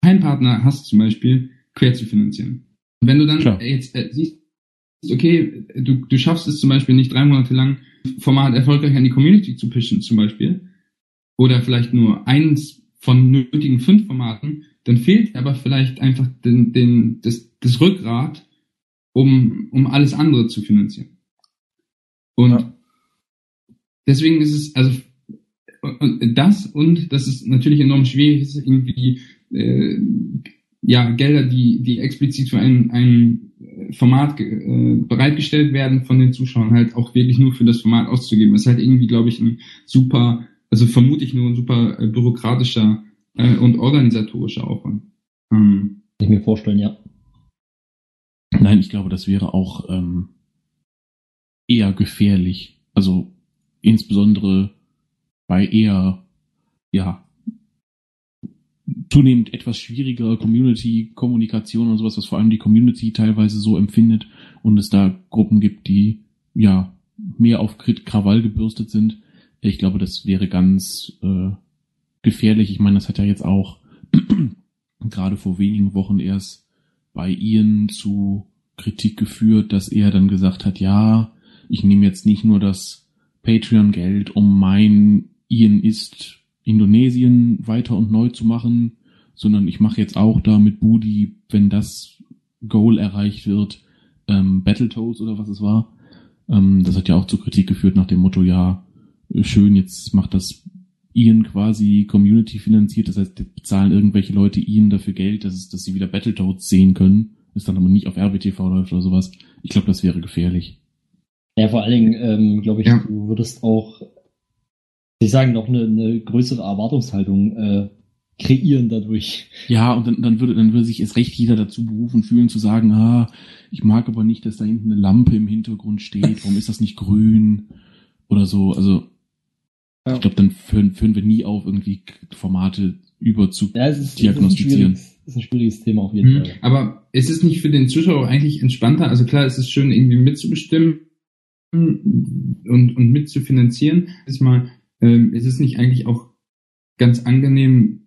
keinen Partner hast, zum Beispiel, quer zu finanzieren. Wenn du dann Klar. jetzt äh, siehst, okay, du, du schaffst es zum Beispiel nicht drei Monate lang Format erfolgreich an die Community zu pitchen, zum Beispiel, oder vielleicht nur eins von nötigen fünf Formaten, dann fehlt aber vielleicht einfach den, den, das, das Rückgrat, um, um alles andere zu finanzieren. Und Ja. deswegen ist es, also das und das ist natürlich enorm schwierig, ist irgendwie äh, ja Gelder, die die explizit für ein, ein Format ge- äh, bereitgestellt werden von den Zuschauern, halt auch wirklich nur für das Format auszugeben. Das ist halt irgendwie, glaube ich, ein super, also vermute ich nur ein super äh, bürokratischer äh, und organisatorischer Aufwand. Ähm, Kann ich mir vorstellen, ja. Nein, ich glaube, das wäre auch ähm, eher gefährlich. Also insbesondere bei eher, ja, zunehmend etwas schwierigerer Community-Kommunikation und sowas, was vor allem die Community teilweise so empfindet und es da Gruppen gibt, die ja mehr auf Krawall gebürstet sind. Ich glaube, das wäre ganz äh, gefährlich. Ich meine, das hat ja jetzt auch gerade vor wenigen Wochen erst bei Ian zu Kritik geführt, dass er dann gesagt hat, ja, ich nehme jetzt nicht nur das Patreon-Geld, um mein Ian ist Indonesien weiter und neu zu machen, sondern ich mache jetzt auch da mit Budi, wenn das Goal erreicht wird, ähm, Battletoads oder was es war. Ähm, das hat ja auch zu Kritik geführt nach dem Motto, ja, schön, jetzt macht das Ian quasi Community finanziert, das heißt, bezahlen irgendwelche Leute Ian dafür Geld, dass, es, dass sie wieder Battletoads sehen können, es dann aber nicht auf RBTV läuft oder sowas. Ich glaube, das wäre gefährlich. Ja, vor allen Dingen, ähm, glaube ich, Ja. du würdest auch, ich sagen, noch eine, eine größere Erwartungshaltung äh, kreieren dadurch. Ja, und dann, dann würde dann würde sich erst recht jeder dazu berufen fühlen zu sagen, ah, ich mag aber nicht, dass da hinten eine Lampe im Hintergrund steht, warum ist das nicht grün oder so. Also Ja. ich glaube, dann führen, führen wir nie auf, irgendwie Formate über zu Ja, es ist, ist, ein, diagnostizieren. es ist ein schwieriges Thema auf jeden Mhm. Fall. Aber ist es nicht für den Zuschauer eigentlich entspannter? Also klar, es ist schön, irgendwie mitzubestimmen und, und mitzufinanzieren. Ist mal, ähm, ist es nicht eigentlich auch ganz angenehm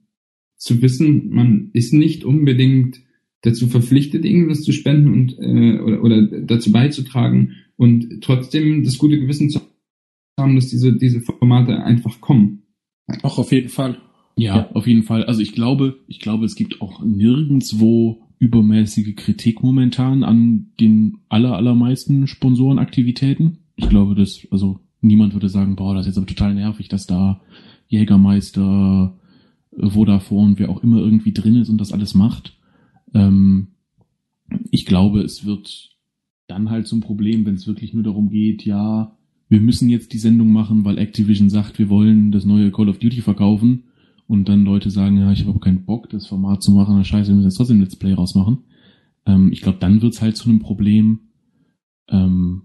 zu wissen, man ist nicht unbedingt dazu verpflichtet, irgendwas zu spenden und äh, oder, oder dazu beizutragen und trotzdem das gute Gewissen zu haben, dass diese, diese Formate einfach kommen. Auch auf jeden Fall. Ja, Ja. auf jeden Fall. Also ich glaube, ich glaube, es gibt auch nirgendswo übermäßige Kritik momentan an den aller, allermeisten Sponsorenaktivitäten. Ich glaube, dass, also niemand würde sagen, boah, das ist jetzt aber total nervig, dass da Jägermeister, äh, Vodafone, wer auch immer irgendwie drin ist und das alles macht. Ähm, ich glaube, es wird dann halt zum Problem, wenn es wirklich nur darum geht, ja, wir müssen jetzt die Sendung machen, weil Activision sagt, wir wollen das neue Call of Duty verkaufen und dann Leute sagen, ja, ich habe keinen Bock, das Format zu machen, scheiße, wir müssen jetzt trotzdem Let's Play rausmachen. Ähm, ich glaube, dann wird's halt zu einem Problem. Ähm,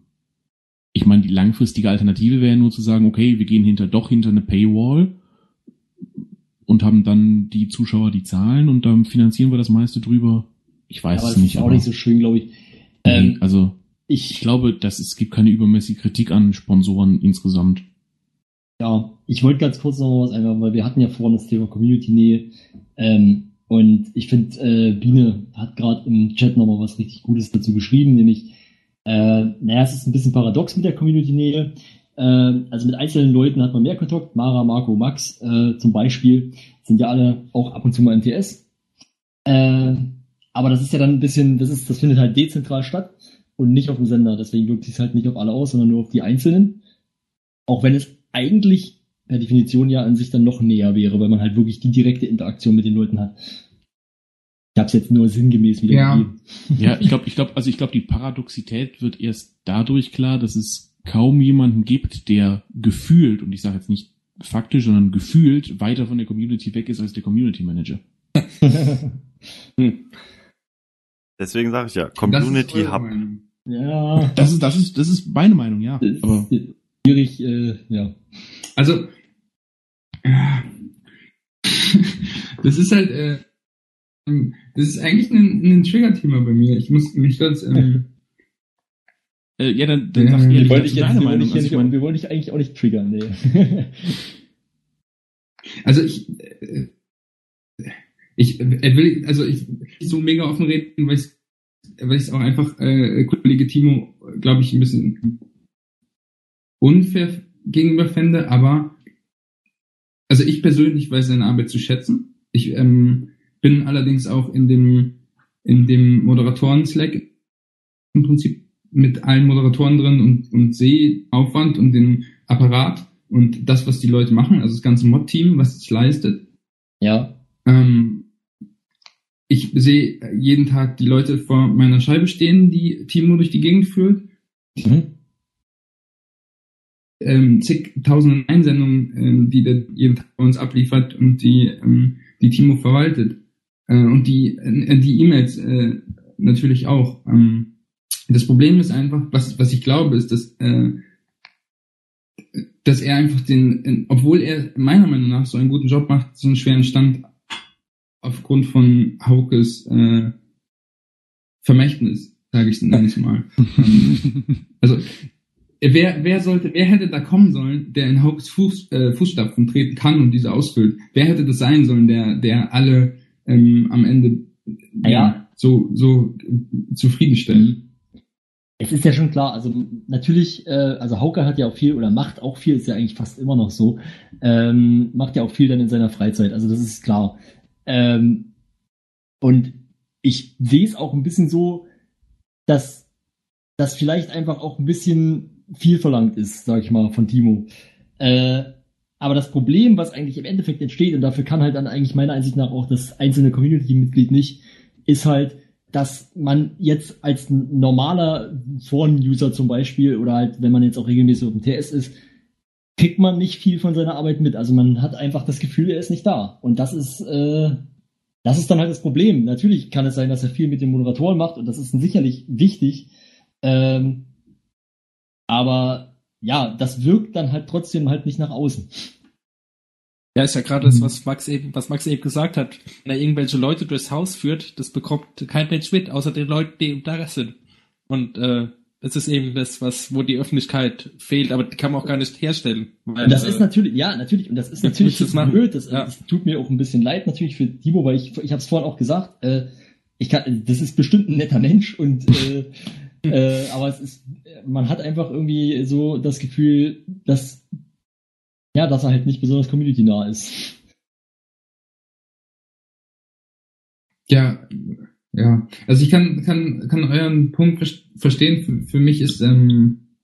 ich meine, die langfristige Alternative wäre nur zu sagen, okay, wir gehen hinter doch hinter eine Paywall und haben dann die Zuschauer, die zahlen und dann finanzieren wir das meiste drüber. Ich weiß aber es das nicht. ist auch aber- nicht so schön, glaube ich. Ähm, also ich ich, glaube, dass es gibt keine übermäßige Kritik an Sponsoren insgesamt. ja, ich wollte ganz kurz noch was einwerfen, weil wir hatten ja vorhin das Thema Community-Nähe. Ähm, und ich finde, äh, Biene hat gerade im Chat noch mal was richtig Gutes dazu geschrieben, nämlich, äh, naja, es ist ein bisschen paradox mit der Community-Nähe. Äh, also mit einzelnen Leuten hat man mehr Kontakt. Mara, Marco, Max äh, zum Beispiel sind ja alle auch ab und zu mal im TS. Äh, aber das ist ja dann ein bisschen, das ist, das findet halt dezentral statt und nicht auf dem Sender. Deswegen wirkt es halt nicht auf alle aus, sondern nur auf die Einzelnen. Auch wenn es eigentlich per Definition ja an sich dann noch näher wäre, weil man halt wirklich die direkte Interaktion mit den Leuten hat. Ich habe es jetzt nur sinngemäß wieder Ja. Ja, ich glaube, ich glaube, also ich glaube, die Paradoxität wird erst dadurch klar, dass es kaum jemanden gibt, der gefühlt, und ich sage jetzt nicht faktisch, sondern gefühlt weiter von der Community weg ist als der Community Manager. Deswegen sage ich ja, Community Hub. Meinung. ja, Das ist, das ist, das ist meine Meinung, ja. das Aber ist schwierig, äh, ja. Also, ja. das ist halt, äh, das ist eigentlich ein, ein Trigger-Thema bei mir. Ich muss mich ganz, ähm, äh, ja, dann, dann sag dazu dich jetzt, deine wir wollen Meinung. dich, hier Also nicht, ich mein, wir wollen dich eigentlich auch nicht triggern, nee. also ich, äh, ich äh, will, also ich so mega offen reden, weil ich weil ich es auch einfach äh, Kollege Timo, glaube ich, ein bisschen unfair gegenüber fände, aber also ich persönlich weiß seine Arbeit zu schätzen. Ich ähm, bin allerdings auch in dem in dem Moderatoren-Slack im Prinzip mit allen Moderatoren drin und, und sehe Aufwand und den Apparat und das, was die Leute machen, also das ganze Mod-Team, was es leistet. ja, Ähm, ich sehe jeden Tag die Leute vor meiner Scheibe stehen, die Timo durch die Gegend führt. mhm. Ähm, zigtausenden Einsendungen, ähm, die der jeden Tag bei uns abliefert und die, ähm, die Timo verwaltet. Äh, und die äh, die E-Mails äh, natürlich auch. Ähm, das Problem ist einfach, was, was ich glaube, ist, dass, äh, dass er einfach den, in, obwohl er meiner Meinung nach so einen guten Job macht, so einen schweren Stand aufgrund von Haukes äh, Vermächtnis, sage ich ich mal. ähm, also wer, wer sollte, wer hätte da kommen sollen, der in Haukes Fuß, äh, Fußstapfen treten kann und diese ausfüllt? Wer hätte das sein sollen, der, der alle ähm, am Ende Ja. so, so äh, zufriedenstellt? Es ist ja schon klar, also natürlich, äh, also Hauke hat ja auch viel oder macht auch viel, ist ja eigentlich fast immer noch so, ähm, macht ja auch viel dann in seiner Freizeit, also das ist klar. Ähm, und ich sehe es auch ein bisschen so, dass das vielleicht einfach auch ein bisschen viel verlangt ist, sag ich mal, von Timo. Äh, aber das Problem, was eigentlich im Endeffekt entsteht, und dafür kann halt dann eigentlich meiner Ansicht nach auch das einzelne Community-Mitglied nicht, ist halt, dass man jetzt als normaler Foren-User zum Beispiel oder halt, wenn man jetzt auch regelmäßig auf dem TS ist, kriegt man nicht viel von seiner Arbeit mit. Also man hat einfach das Gefühl, er ist nicht da. Und das ist, äh, das ist dann halt das Problem. Natürlich kann es sein, dass er viel mit den Moderatoren macht und das ist sicherlich wichtig. Ähm, aber ja, das wirkt dann halt trotzdem halt nicht nach außen. Ja, ist ja gerade das, was Max eben, was Max eben gesagt hat. Wenn er irgendwelche Leute durchs Haus führt, das bekommt kein Mensch mit, außer den Leuten, die ihm da sind. Und äh, das ist eben das, was, wo die Öffentlichkeit fehlt, aber die kann man auch gar nicht herstellen. Weil, Und das äh, ist natürlich, ja, natürlich, und das ist natürlich das machen? blöd. Das, Ja. das tut mir auch ein bisschen leid natürlich für Timo, weil ich, ich habe es vorhin auch gesagt, äh, ich kann, das ist bestimmt ein netter Mensch und äh, äh, aber es ist, man hat einfach irgendwie so das Gefühl, dass ja, dass er halt nicht besonders community-nah ist. Ja, ja. Also ich kann, kann, kann euren Punkt ver- verstehen. Für, für mich ist, ähm,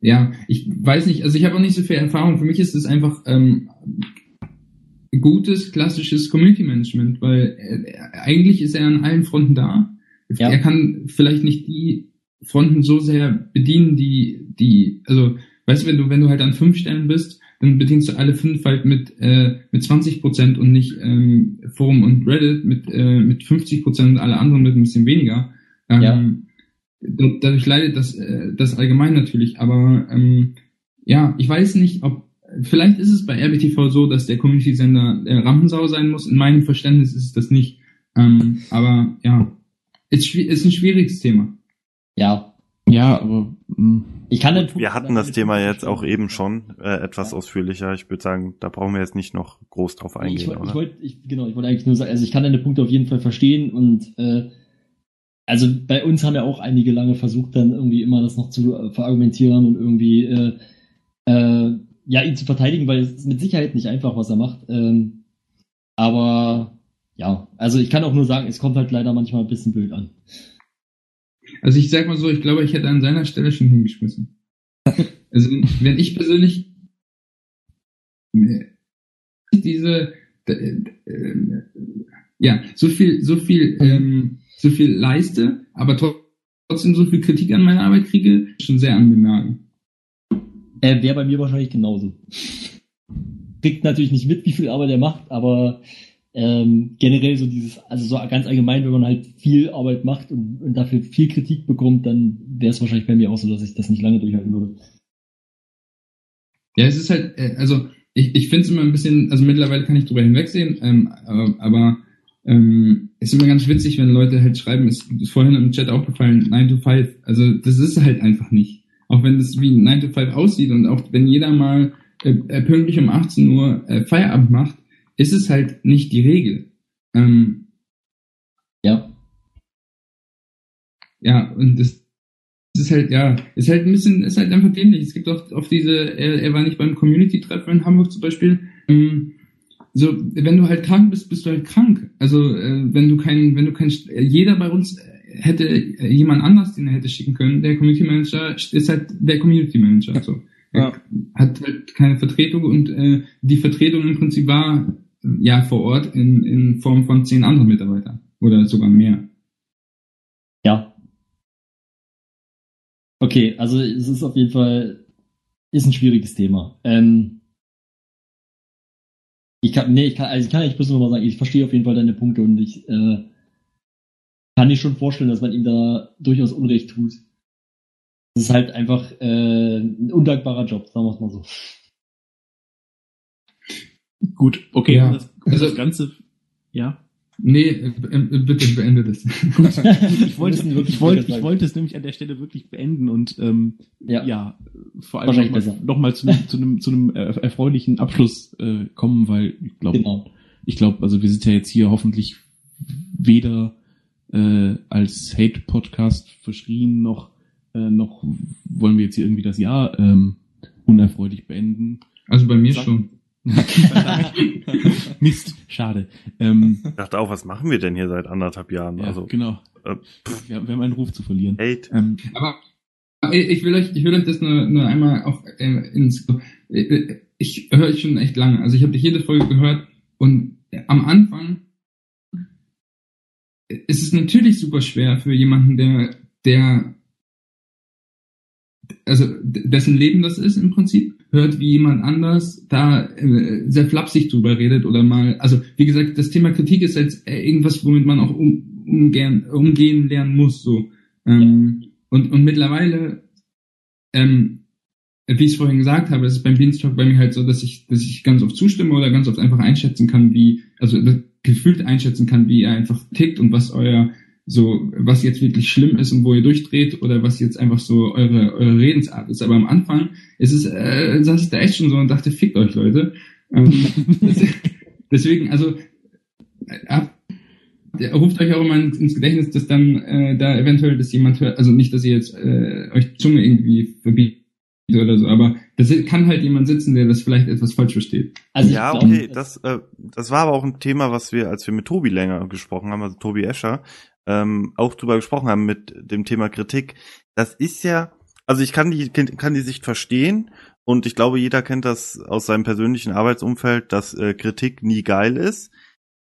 ja, ich weiß nicht, also ich habe auch nicht so viel Erfahrung. Für mich ist es einfach ähm, gutes, klassisches Community Management, weil äh, eigentlich ist er an allen Fronten da. Ja. Er kann vielleicht nicht die Fronten so sehr bedienen, die, die, also, weißt du, wenn du, wenn du halt an fünf Stellen bist, dann bedienst du alle fünf halt mit, äh, mit 20 Prozent und nicht ähm, Forum und Reddit mit, äh, mit 50 Prozent und alle anderen mit ein bisschen weniger. Ähm, Ja. da- Dadurch leidet das, äh, das allgemein natürlich, aber ähm, ja, ich weiß nicht, ob vielleicht ist es bei RBTV so, dass der Community-Sender äh, Rampensau sein muss. In meinem Verständnis ist es das nicht. Ähm, aber ja, ist, ist ein schwieriges Thema. Ja, ja, aber mh, ich kann den Punkt- Wir hatten das Thema jetzt auch eben schon äh, etwas Ja. ausführlicher. Ich würde sagen, da brauchen wir jetzt nicht noch groß drauf ich, eingehen, ich oder? wollte, ich, genau, ich wollte eigentlich nur sagen, also ich kann deine Punkte auf jeden Fall verstehen und äh, also bei uns haben ja auch einige lange versucht, dann irgendwie immer das noch zu äh, verargumentieren und irgendwie äh, äh, ja ihn zu verteidigen, weil es ist mit Sicherheit nicht einfach, was er macht. Ähm, aber ja, also ich kann auch nur sagen, es kommt halt leider manchmal ein bisschen blöd an. Also ich sag mal so, ich glaube, ich hätte an seiner Stelle schon hingeschmissen. Also wenn ich persönlich diese äh, äh, ja so viel so viel ähm, so viel leiste, aber trotzdem so viel Kritik an meiner Arbeit kriege, schon sehr angenagen. Äh, Wäre bei mir wahrscheinlich genauso. Kriegt natürlich nicht mit, wie viel Arbeit er macht, aber ähm, generell so dieses, also so ganz allgemein, wenn man halt viel Arbeit macht und, und dafür viel Kritik bekommt, dann wäre es wahrscheinlich bei mir auch so, dass ich das nicht lange durchhalten würde. Ja, es ist halt, äh, also ich, ich finde es immer ein bisschen, also mittlerweile kann ich drüber hinwegsehen, ähm, aber, aber ähm, ist immer ganz witzig, wenn Leute halt schreiben, ist, ist vorhin im Chat aufgefallen, 9 to 5. Also das ist halt einfach nicht. Auch wenn das wie 9 to 5 aussieht und auch wenn jeder mal äh, äh, pünktlich um 18 Uhr äh, Feierabend macht, ist es halt nicht die Regel. Ähm, ja. Ja, und das ist halt, ja, ist halt ein bisschen, ist halt einfach dämlich. Es gibt auch auf diese, er, er war nicht beim Community-Treffen in Hamburg zum Beispiel. Ähm, so, wenn du halt krank bist, bist du halt krank. Also, äh, wenn du kein, wenn du kein, jeder bei uns hätte jemand anders, den er hätte schicken können. Der Community Manager ist halt der Community Manager. So. Er ja. hat halt keine Vertretung und äh, die Vertretung im Prinzip war ja vor Ort in, in Form von zehn anderen Mitarbeitern oder sogar mehr. Ja, Okay, also es ist auf jeden Fall ist ein schwieriges Thema. Ähm, ich kann, nee, ich kann, also ich kann eigentlich bloß nochmal sagen, ich verstehe auf jeden Fall deine Punkte und ich äh, kann mir schon vorstellen, dass man ihm da durchaus Unrecht tut. Es ist halt einfach äh, ein undankbarer Job, sagen wir es mal so. Gut, okay, ja. das, also das Ganze, ja. Nee, äh, äh, bitte beende das. ich, wollte, ich, wollte, ich wollte es nämlich an der Stelle wirklich beenden und ähm, ja. ja vor allem nochmal noch mal zu, zu, einem, zu einem erfreulichen Abschluss äh, kommen, weil ich glaube, genau. ich glaube, also wir sind ja jetzt hier hoffentlich weder äh, als Hate-Podcast verschrien, noch, äh, noch wollen wir jetzt hier irgendwie das Jahr ähm, unerfreulich beenden. Also bei mir Sag, schon. Mist, schade. Ähm, ich dachte auch, was machen wir denn hier seit anderthalb Jahren? Ja, also, genau. Äh, wir, wir, haben einen Ruf zu verlieren. Hate. Ähm, aber ich will euch, ich will euch das nur, nur einmal auch äh, ins. Äh, ich höre euch schon echt lange. Also ich habe jede Folge gehört und am Anfang ist es natürlich super schwer für jemanden, der, der also dessen Leben das ist im Prinzip, hört, wie jemand anders da äh, sehr flapsig drüber redet oder mal, also wie gesagt, das Thema Kritik ist jetzt irgendwas, womit man auch um, umgehen, umgehen lernen muss, so. Ähm, und, und mittlerweile, ähm, wie ich es vorhin gesagt habe, ist es beim Beanstalk bei mir halt so, dass ich, dass ich ganz oft zustimme oder ganz oft einfach einschätzen kann, wie, also gefühlt einschätzen kann, wie er einfach tickt und was euer so, was jetzt wirklich schlimm ist und wo ihr durchdreht oder was jetzt einfach so eure, eure Redensart ist. Aber am Anfang ist es, äh, saß ich da echt schon so und dachte, fickt euch Leute. Ähm, deswegen, also, ab, der ruft euch auch immer ins Gedächtnis, dass dann äh, da eventuell dass jemand hört, also nicht, dass ihr jetzt äh, euch Zunge irgendwie verbietet oder so, aber das kann halt jemand sitzen, der das vielleicht etwas falsch versteht. Also ja, okay, das, äh, das war aber auch ein Thema, was wir, als wir mit Tobi länger gesprochen haben, also Tobi Escher, ähm, auch drüber gesprochen haben mit dem Thema Kritik. Das ist ja, also ich kann die, kann die Sicht verstehen und ich glaube, jeder kennt das aus seinem persönlichen Arbeitsumfeld, dass äh, Kritik nie geil ist.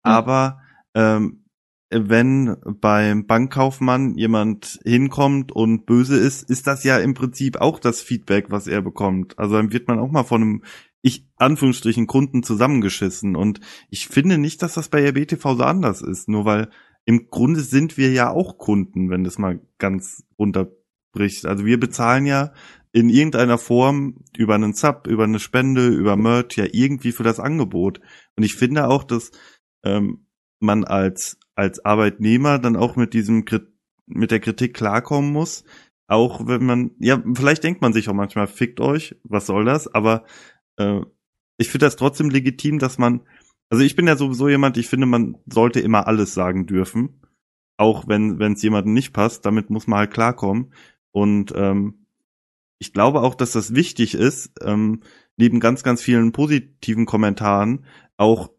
Ja. Aber ähm, wenn beim Bankkaufmann jemand hinkommt und böse ist, ist das ja im Prinzip auch das Feedback, was er bekommt. Also dann wird man auch mal von einem, ich, Anführungsstrichen, Kunden zusammengeschissen. Und ich finde nicht, dass das bei RBTV so anders ist. Nur weil im Grunde sind wir ja auch Kunden, wenn das mal ganz runterbricht. Also wir bezahlen ja in irgendeiner Form über einen Sub, über eine Spende, über Merch ja irgendwie für das Angebot. Und ich finde auch, dass ähm, man als als Arbeitnehmer dann auch mit diesem mit der Kritik klarkommen muss. Auch wenn man, ja, vielleicht denkt man sich auch manchmal, fickt euch, was soll das? Aber äh, ich finde das trotzdem legitim, dass man also ich bin ja sowieso jemand, ich finde, man sollte immer alles sagen dürfen. Auch wenn es jemandem nicht passt, damit muss man halt klarkommen. Und ähm, ich glaube auch, dass das wichtig ist, ähm, neben ganz, ganz vielen positiven Kommentaren auch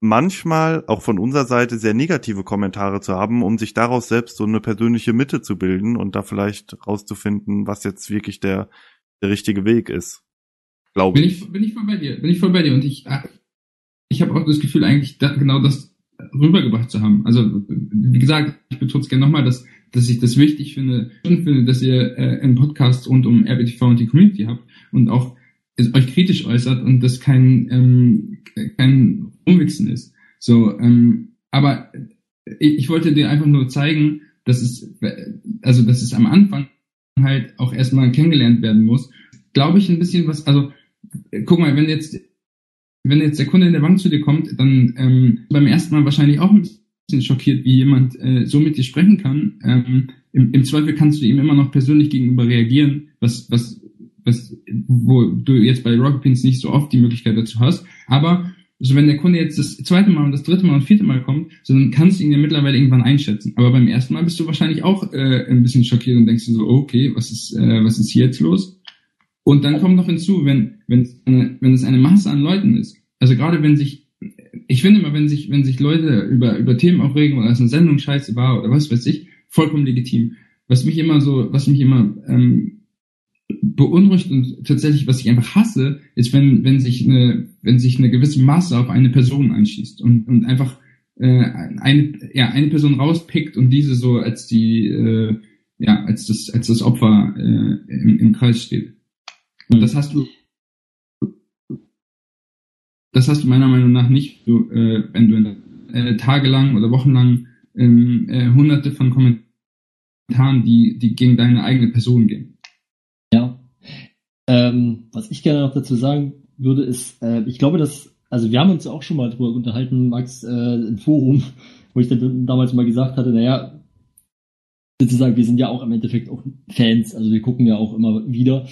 manchmal auch von unserer Seite sehr negative Kommentare zu haben, um sich daraus selbst so eine persönliche Mitte zu bilden und da vielleicht rauszufinden, was jetzt wirklich der, der richtige Weg ist. Glaube Bin ich. bin ich voll bei dir, bin ich voll bei dir und ich, äh, ich habe auch das Gefühl, eigentlich da, genau das rübergebracht zu haben. Also, wie gesagt, ich betone es gerne nochmal, dass, dass ich das wichtig finde, und finde, dass ihr äh, einen Podcast rund um RBTV und die Community habt und auch es euch kritisch äußert und das kein, ähm, kein Umwichsen ist. So, ähm, aber ich, ich wollte dir einfach nur zeigen, dass es, also, dass es am Anfang halt auch erstmal kennengelernt werden muss. Glaube ich ein bisschen was, also, guck mal, wenn jetzt wenn jetzt der Kunde in der Bank zu dir kommt, dann ähm, beim ersten Mal wahrscheinlich auch ein bisschen schockiert, wie jemand äh, so mit dir sprechen kann. Ähm, im, Im Zweifel kannst du ihm immer noch persönlich gegenüber reagieren, was, was, was, wo du jetzt bei Rocket nicht so oft die Möglichkeit dazu hast. Aber so wenn der Kunde jetzt das zweite Mal und das dritte Mal und vierte Mal kommt, so dann kannst du ihn ja mittlerweile irgendwann einschätzen. Aber beim ersten Mal bist du wahrscheinlich auch äh, ein bisschen schockiert und denkst dir so, okay, was ist, äh, was ist hier jetzt los? Und dann kommt noch hinzu, wenn, wenn, eine, wenn es eine Masse an Leuten ist, also gerade wenn sich, ich finde immer, wenn sich, wenn sich Leute über, über Themen aufregen oder es eine Sendung scheiße war oder was weiß ich, vollkommen legitim. Was mich immer so, was mich immer ähm, beunruhigt und tatsächlich, was ich einfach hasse, ist, wenn, wenn sich eine, wenn sich eine gewisse Masse auf eine Person einschießt und, und einfach äh, eine, ja, eine Person rauspickt und diese so als die, äh, ja, als das, als das Opfer äh, im, im Kreis steht. Und das hast du, das hast du meiner Meinung nach nicht, so, äh, wenn du äh, tagelang oder wochenlang ähm, äh, hunderte von Kommentaren, die, die gegen deine eigene Person gehen. Ja. Ähm, was ich gerne noch dazu sagen würde, ist, äh, ich glaube, dass, also wir haben uns auch schon mal drüber unterhalten, Max, äh, im Forum, wo ich dann damals mal gesagt hatte, naja, sozusagen, wir sind ja auch im Endeffekt auch Fans, also wir gucken ja auch immer wieder,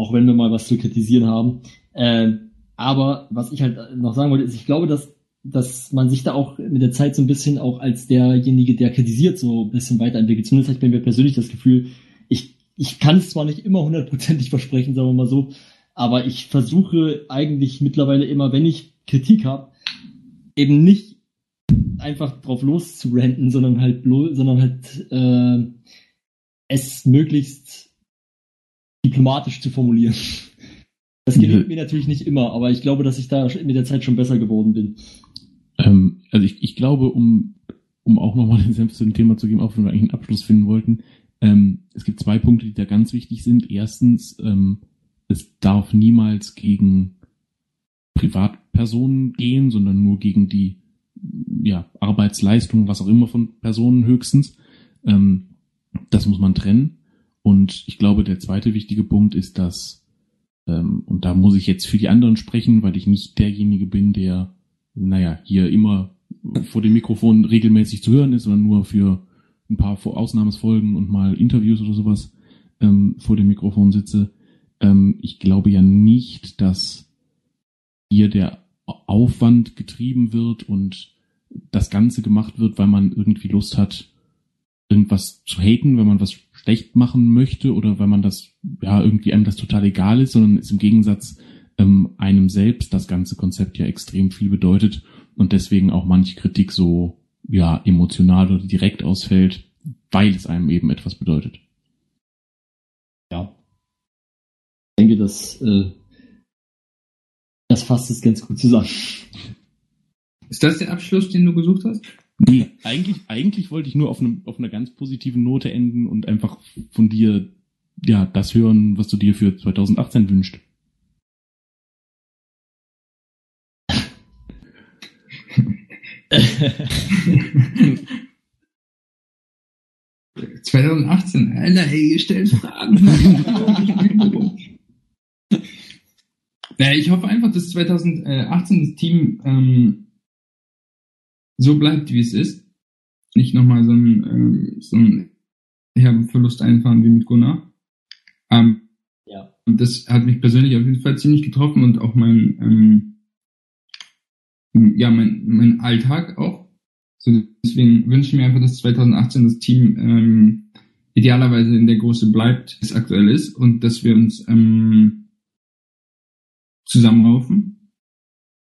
auch wenn wir mal was zu kritisieren haben. Äh, aber was ich halt noch sagen wollte, ist, ich glaube, dass, dass man sich da auch mit der Zeit so ein bisschen auch als derjenige, der kritisiert, so ein bisschen weiterentwickelt. Zumindest habe ich bei mir persönlich das Gefühl, ich, ich kann es zwar nicht immer hundertprozentig versprechen, sagen wir mal so, aber ich versuche eigentlich mittlerweile immer, wenn ich Kritik habe, eben nicht einfach drauf loszurenten, sondern halt sondern halt äh, es möglichst diplomatisch zu formulieren. Das gelingt mir natürlich nicht immer, aber ich glaube, dass ich da mit der Zeit schon besser geworden bin. Ähm, also ich, ich glaube, um, um auch nochmal den Senf zu dem Thema zu geben, auch wenn wir eigentlich einen Abschluss finden wollten, ähm, es gibt zwei Punkte, die da ganz wichtig sind. Erstens, ähm, es darf niemals gegen Privatpersonen gehen, sondern nur gegen die ja, Arbeitsleistung, was auch immer von Personen höchstens. Ähm, das muss man trennen. Und ich glaube, der zweite wichtige Punkt ist, dass ähm, und da muss ich jetzt für die anderen sprechen, weil ich nicht derjenige bin, der, naja, hier immer vor dem Mikrofon regelmäßig zu hören ist, sondern nur für ein paar Ausnahmesfolgen und mal Interviews oder sowas ähm, vor dem Mikrofon sitze. Ähm, ich glaube ja nicht, dass hier der Aufwand getrieben wird und das Ganze gemacht wird, weil man irgendwie Lust hat, irgendwas zu haten, wenn man was schlecht machen möchte oder weil man das, ja, irgendwie einem das total egal ist, sondern es im Gegensatz ähm, einem selbst das ganze Konzept ja extrem viel bedeutet und deswegen auch manche Kritik so, ja, emotional oder direkt ausfällt, weil es einem eben etwas bedeutet. Ja. Ich denke, das, äh, das fasst es ganz gut zusammen. Ist das der Abschluss, den du gesucht hast? Nee, eigentlich, eigentlich wollte ich nur auf, einem, auf einer ganz positiven Note enden und einfach von dir ja das hören, was du dir für 2018 wünschst. ...2018, Alter, ey, ihr stellt Fragen. ja, ich hoffe einfach, dass 2018 das Team ähm, so bleibt, wie es ist. Nicht nochmal so ein, ähm, so ein herben Verlust einfahren wie mit Gunnar. Ähm, ja. Und das hat mich persönlich auf jeden Fall ziemlich getroffen und auch mein, ähm, ja, mein, mein Alltag auch. So, deswegen wünsche ich mir einfach, dass 2018 das Team ähm, idealerweise in der Größe bleibt, wie es aktuell ist, und dass wir uns ähm, zusammenraufen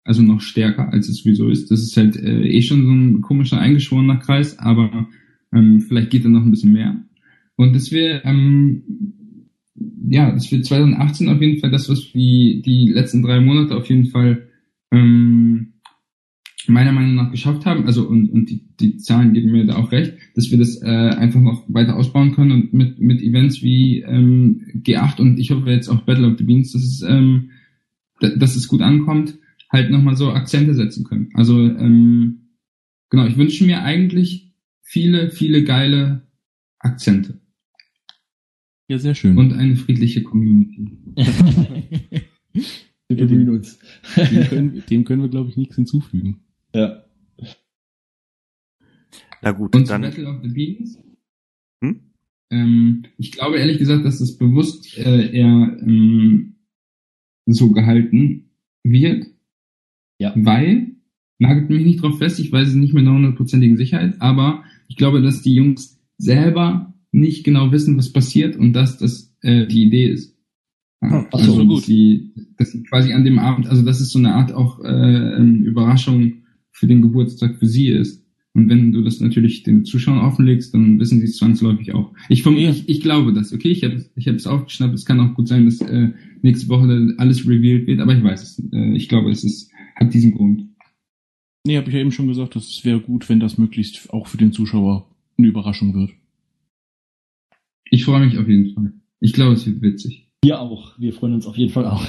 also noch stärker, als es sowieso ist. Das ist halt äh, eh schon so ein komischer eingeschworener Kreis, aber ähm, vielleicht geht da noch ein bisschen mehr. Und dass wir, ähm, ja, dass wir 2018 auf jeden Fall das, was die, die letzten drei Monate auf jeden Fall ähm, meiner Meinung nach geschafft haben, also und, und die, die Zahlen geben mir da auch recht, dass wir das äh, einfach noch weiter ausbauen können und mit, mit Events wie ähm, G8 und ich hoffe jetzt auch Battle of the Beans, dass es, ähm, dass es gut ankommt, halt nochmal so Akzente setzen können. Also ähm, genau, ich wünsche mir eigentlich viele, viele geile Akzente. Ja, sehr schön. Und eine friedliche Community. Wir bemühen uns. dem, können, dem können wir, glaube ich, nichts hinzufügen. Ja. Na gut, Und dann. Battle of the Beans. Hm? Ähm, ich glaube ehrlich gesagt, dass das bewusst äh, eher ähm, so gehalten wird. Ja. Weil, nagelt mich nicht drauf fest, ich weiß es nicht mit einer hundertprozentigen Sicherheit, aber ich glaube, dass die Jungs selber nicht genau wissen, was passiert und dass das äh, die Idee ist. Ja, Ach so, also, gut. Dass sie, dass sie quasi an dem Abend, also das ist so eine Art auch äh, ähm, Überraschung für den Geburtstag für sie ist. Und wenn du das natürlich den Zuschauern offenlegst, dann wissen sie es zwangsläufig auch. Ich, vom, ich, ich glaube das, okay? Ich habe ich es aufgeschnappt. Es kann auch gut sein, dass äh, nächste Woche alles revealed wird, aber ich weiß es. Äh, ich glaube, es ist, hat diesen Grund. Nee, habe ich ja eben schon gesagt, es wäre gut, wenn das möglichst auch für den Zuschauer eine Überraschung wird. Ich freue mich auf jeden Fall. Ich glaube, es wird witzig. Wir auch. Wir freuen uns auf jeden Fall auch.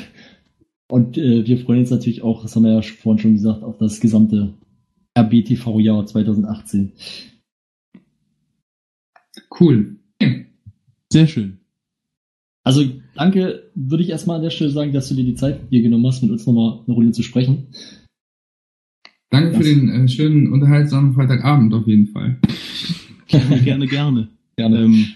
Und äh, wir freuen uns natürlich auch, das haben wir ja vorhin schon gesagt, auf das gesamte RBTV-Jahr 2018. Cool. Sehr schön. Also danke, würde ich erstmal an der Stelle sagen, dass du dir die Zeit hier genommen hast, mit uns nochmal eine Runde zu sprechen. Danke für Das- den äh, schönen, unterhaltsamen Freitagabend auf jeden Fall. Gerne, gerne, gerne. Gerne. Ähm,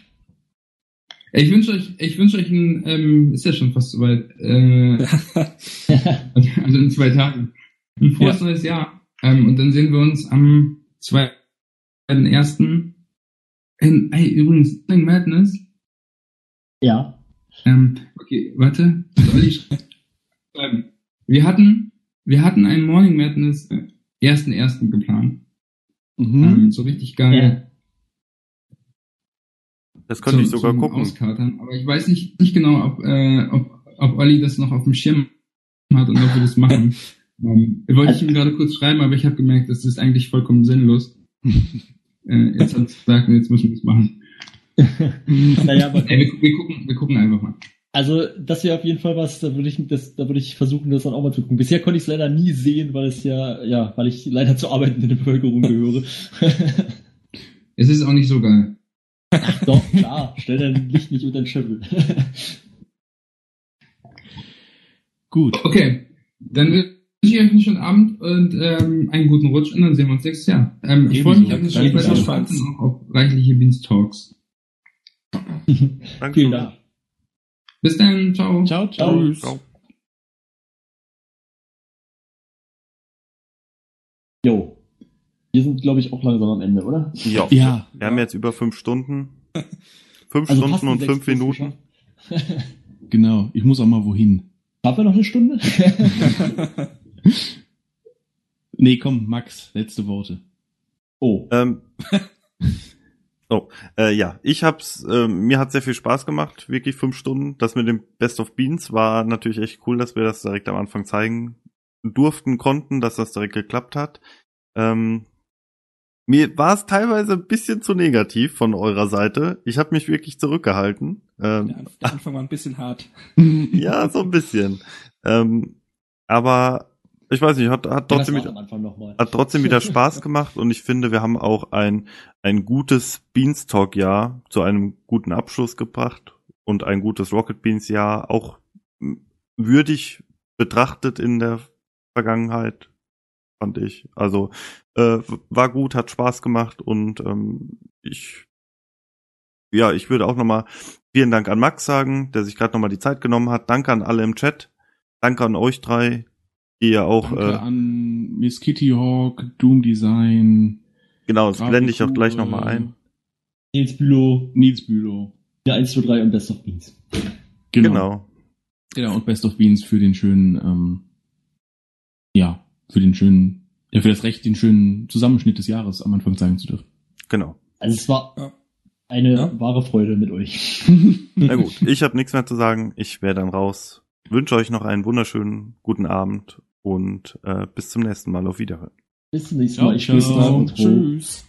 Ich wünsche euch, ich wünsche euch ein, ähm, ist ja schon fast soweit, äh, also in zwei Tagen, ein frohes neues Jahr. Ähm, und dann sehen wir uns am 2.1. In, ey, übrigens, Morning Madness. ja. Ähm, okay, warte, soll ich schreiben? Wir hatten, wir hatten einen Morning Madness äh, 1.1. geplant. mhm. Ähm, so richtig geil. ja. Das könnte ich sogar gucken. Auskatern. Aber ich weiß nicht, nicht genau, ob, äh, ob, ob Olli das noch auf dem Schirm hat und ob wir das machen. ähm, wollte ich ihm gerade kurz schreiben, aber ich habe gemerkt, das ist eigentlich vollkommen sinnlos. äh, jetzt hat es gesagt, jetzt müssen wir es machen. naja, aber Ey, wir, wir, gucken, wir gucken einfach mal. Also, das wäre auf jeden Fall was, da würde ich das, da würde ich versuchen, das dann auch mal zu gucken. Bisher konnte ich es leider nie sehen, weil es ja, ja, weil ich leider zur arbeitenden Bevölkerung gehöre. Es ist auch nicht so geil. Doch, klar, stell dein Licht nicht unter den Scheffel. Gut. Okay, dann wünsche ich euch einen schönen Abend und ähm, einen guten Rutsch und dann sehen wir uns nächstes Jahr. Ähm, ich freue mich auf der Franz. Schwarzen und auch auf reichliche Beans Talks. Danke. Vielen Dank. Bis dann, ciao. Ciao, ciao. Ciao. Jo. Wir sind, glaube ich, auch langsam am Ende, oder? Ja. Ja, Wir haben jetzt über fünf Stunden. Fünf Also Stunden und fünf Minuten. genau. Ich muss auch mal wohin. Schaffen wir noch eine Stunde? Nee, komm, Max, letzte Worte. oh. Ähm, oh, äh, ja, ich hab's, äh, mir hat sehr viel Spaß gemacht, wirklich fünf Stunden. Das mit dem Best of Beans war natürlich echt cool, dass wir das direkt am Anfang zeigen durften, konnten, dass das direkt geklappt hat. Ähm, mir war es teilweise ein bisschen zu negativ von eurer Seite. Ich habe mich wirklich zurückgehalten. Ähm, Der, Anf- der Anfang war ein bisschen hart. ja, so ein bisschen. Ähm, aber ich weiß nicht, hat, hat trotzdem wieder, hat trotzdem wieder Spaß gemacht und ich finde, wir haben auch ein, ein gutes Beanstalk-Jahr zu einem guten Abschluss gebracht und ein gutes Rocket Beans-Jahr auch m, würdig betrachtet in der Vergangenheit, fand ich. Also äh, war gut, hat Spaß gemacht und ähm, ich ja, ich würde auch nochmal vielen Dank an Max sagen, der sich gerade nochmal die Zeit genommen hat. Danke an alle im Chat. Danke an euch drei, die ja auch. Danke äh, an Miss Kitty Hawk, Doom Design. Genau, das Grafico, blende ich auch gleich nochmal ein. Nils Bülow. Nils Bülow. Ja, 1, 2, 3 und Best of Beans. Genau. genau. Genau, und Best of Beans für den schönen, ähm, ja, für den schönen, ja, für das Recht, den schönen Zusammenschnitt des Jahres am Anfang zeigen zu dürfen. Genau. Also es war eine ja. wahre Freude mit euch. Na gut, ich habe nichts mehr zu sagen. Ich wäre dann raus. Wünsche euch noch einen wunderschönen guten Abend und äh, bis zum nächsten Mal. Auf Wiederhören. Bis zum nächsten Mal. Ich ciao, ciao. Tschüss.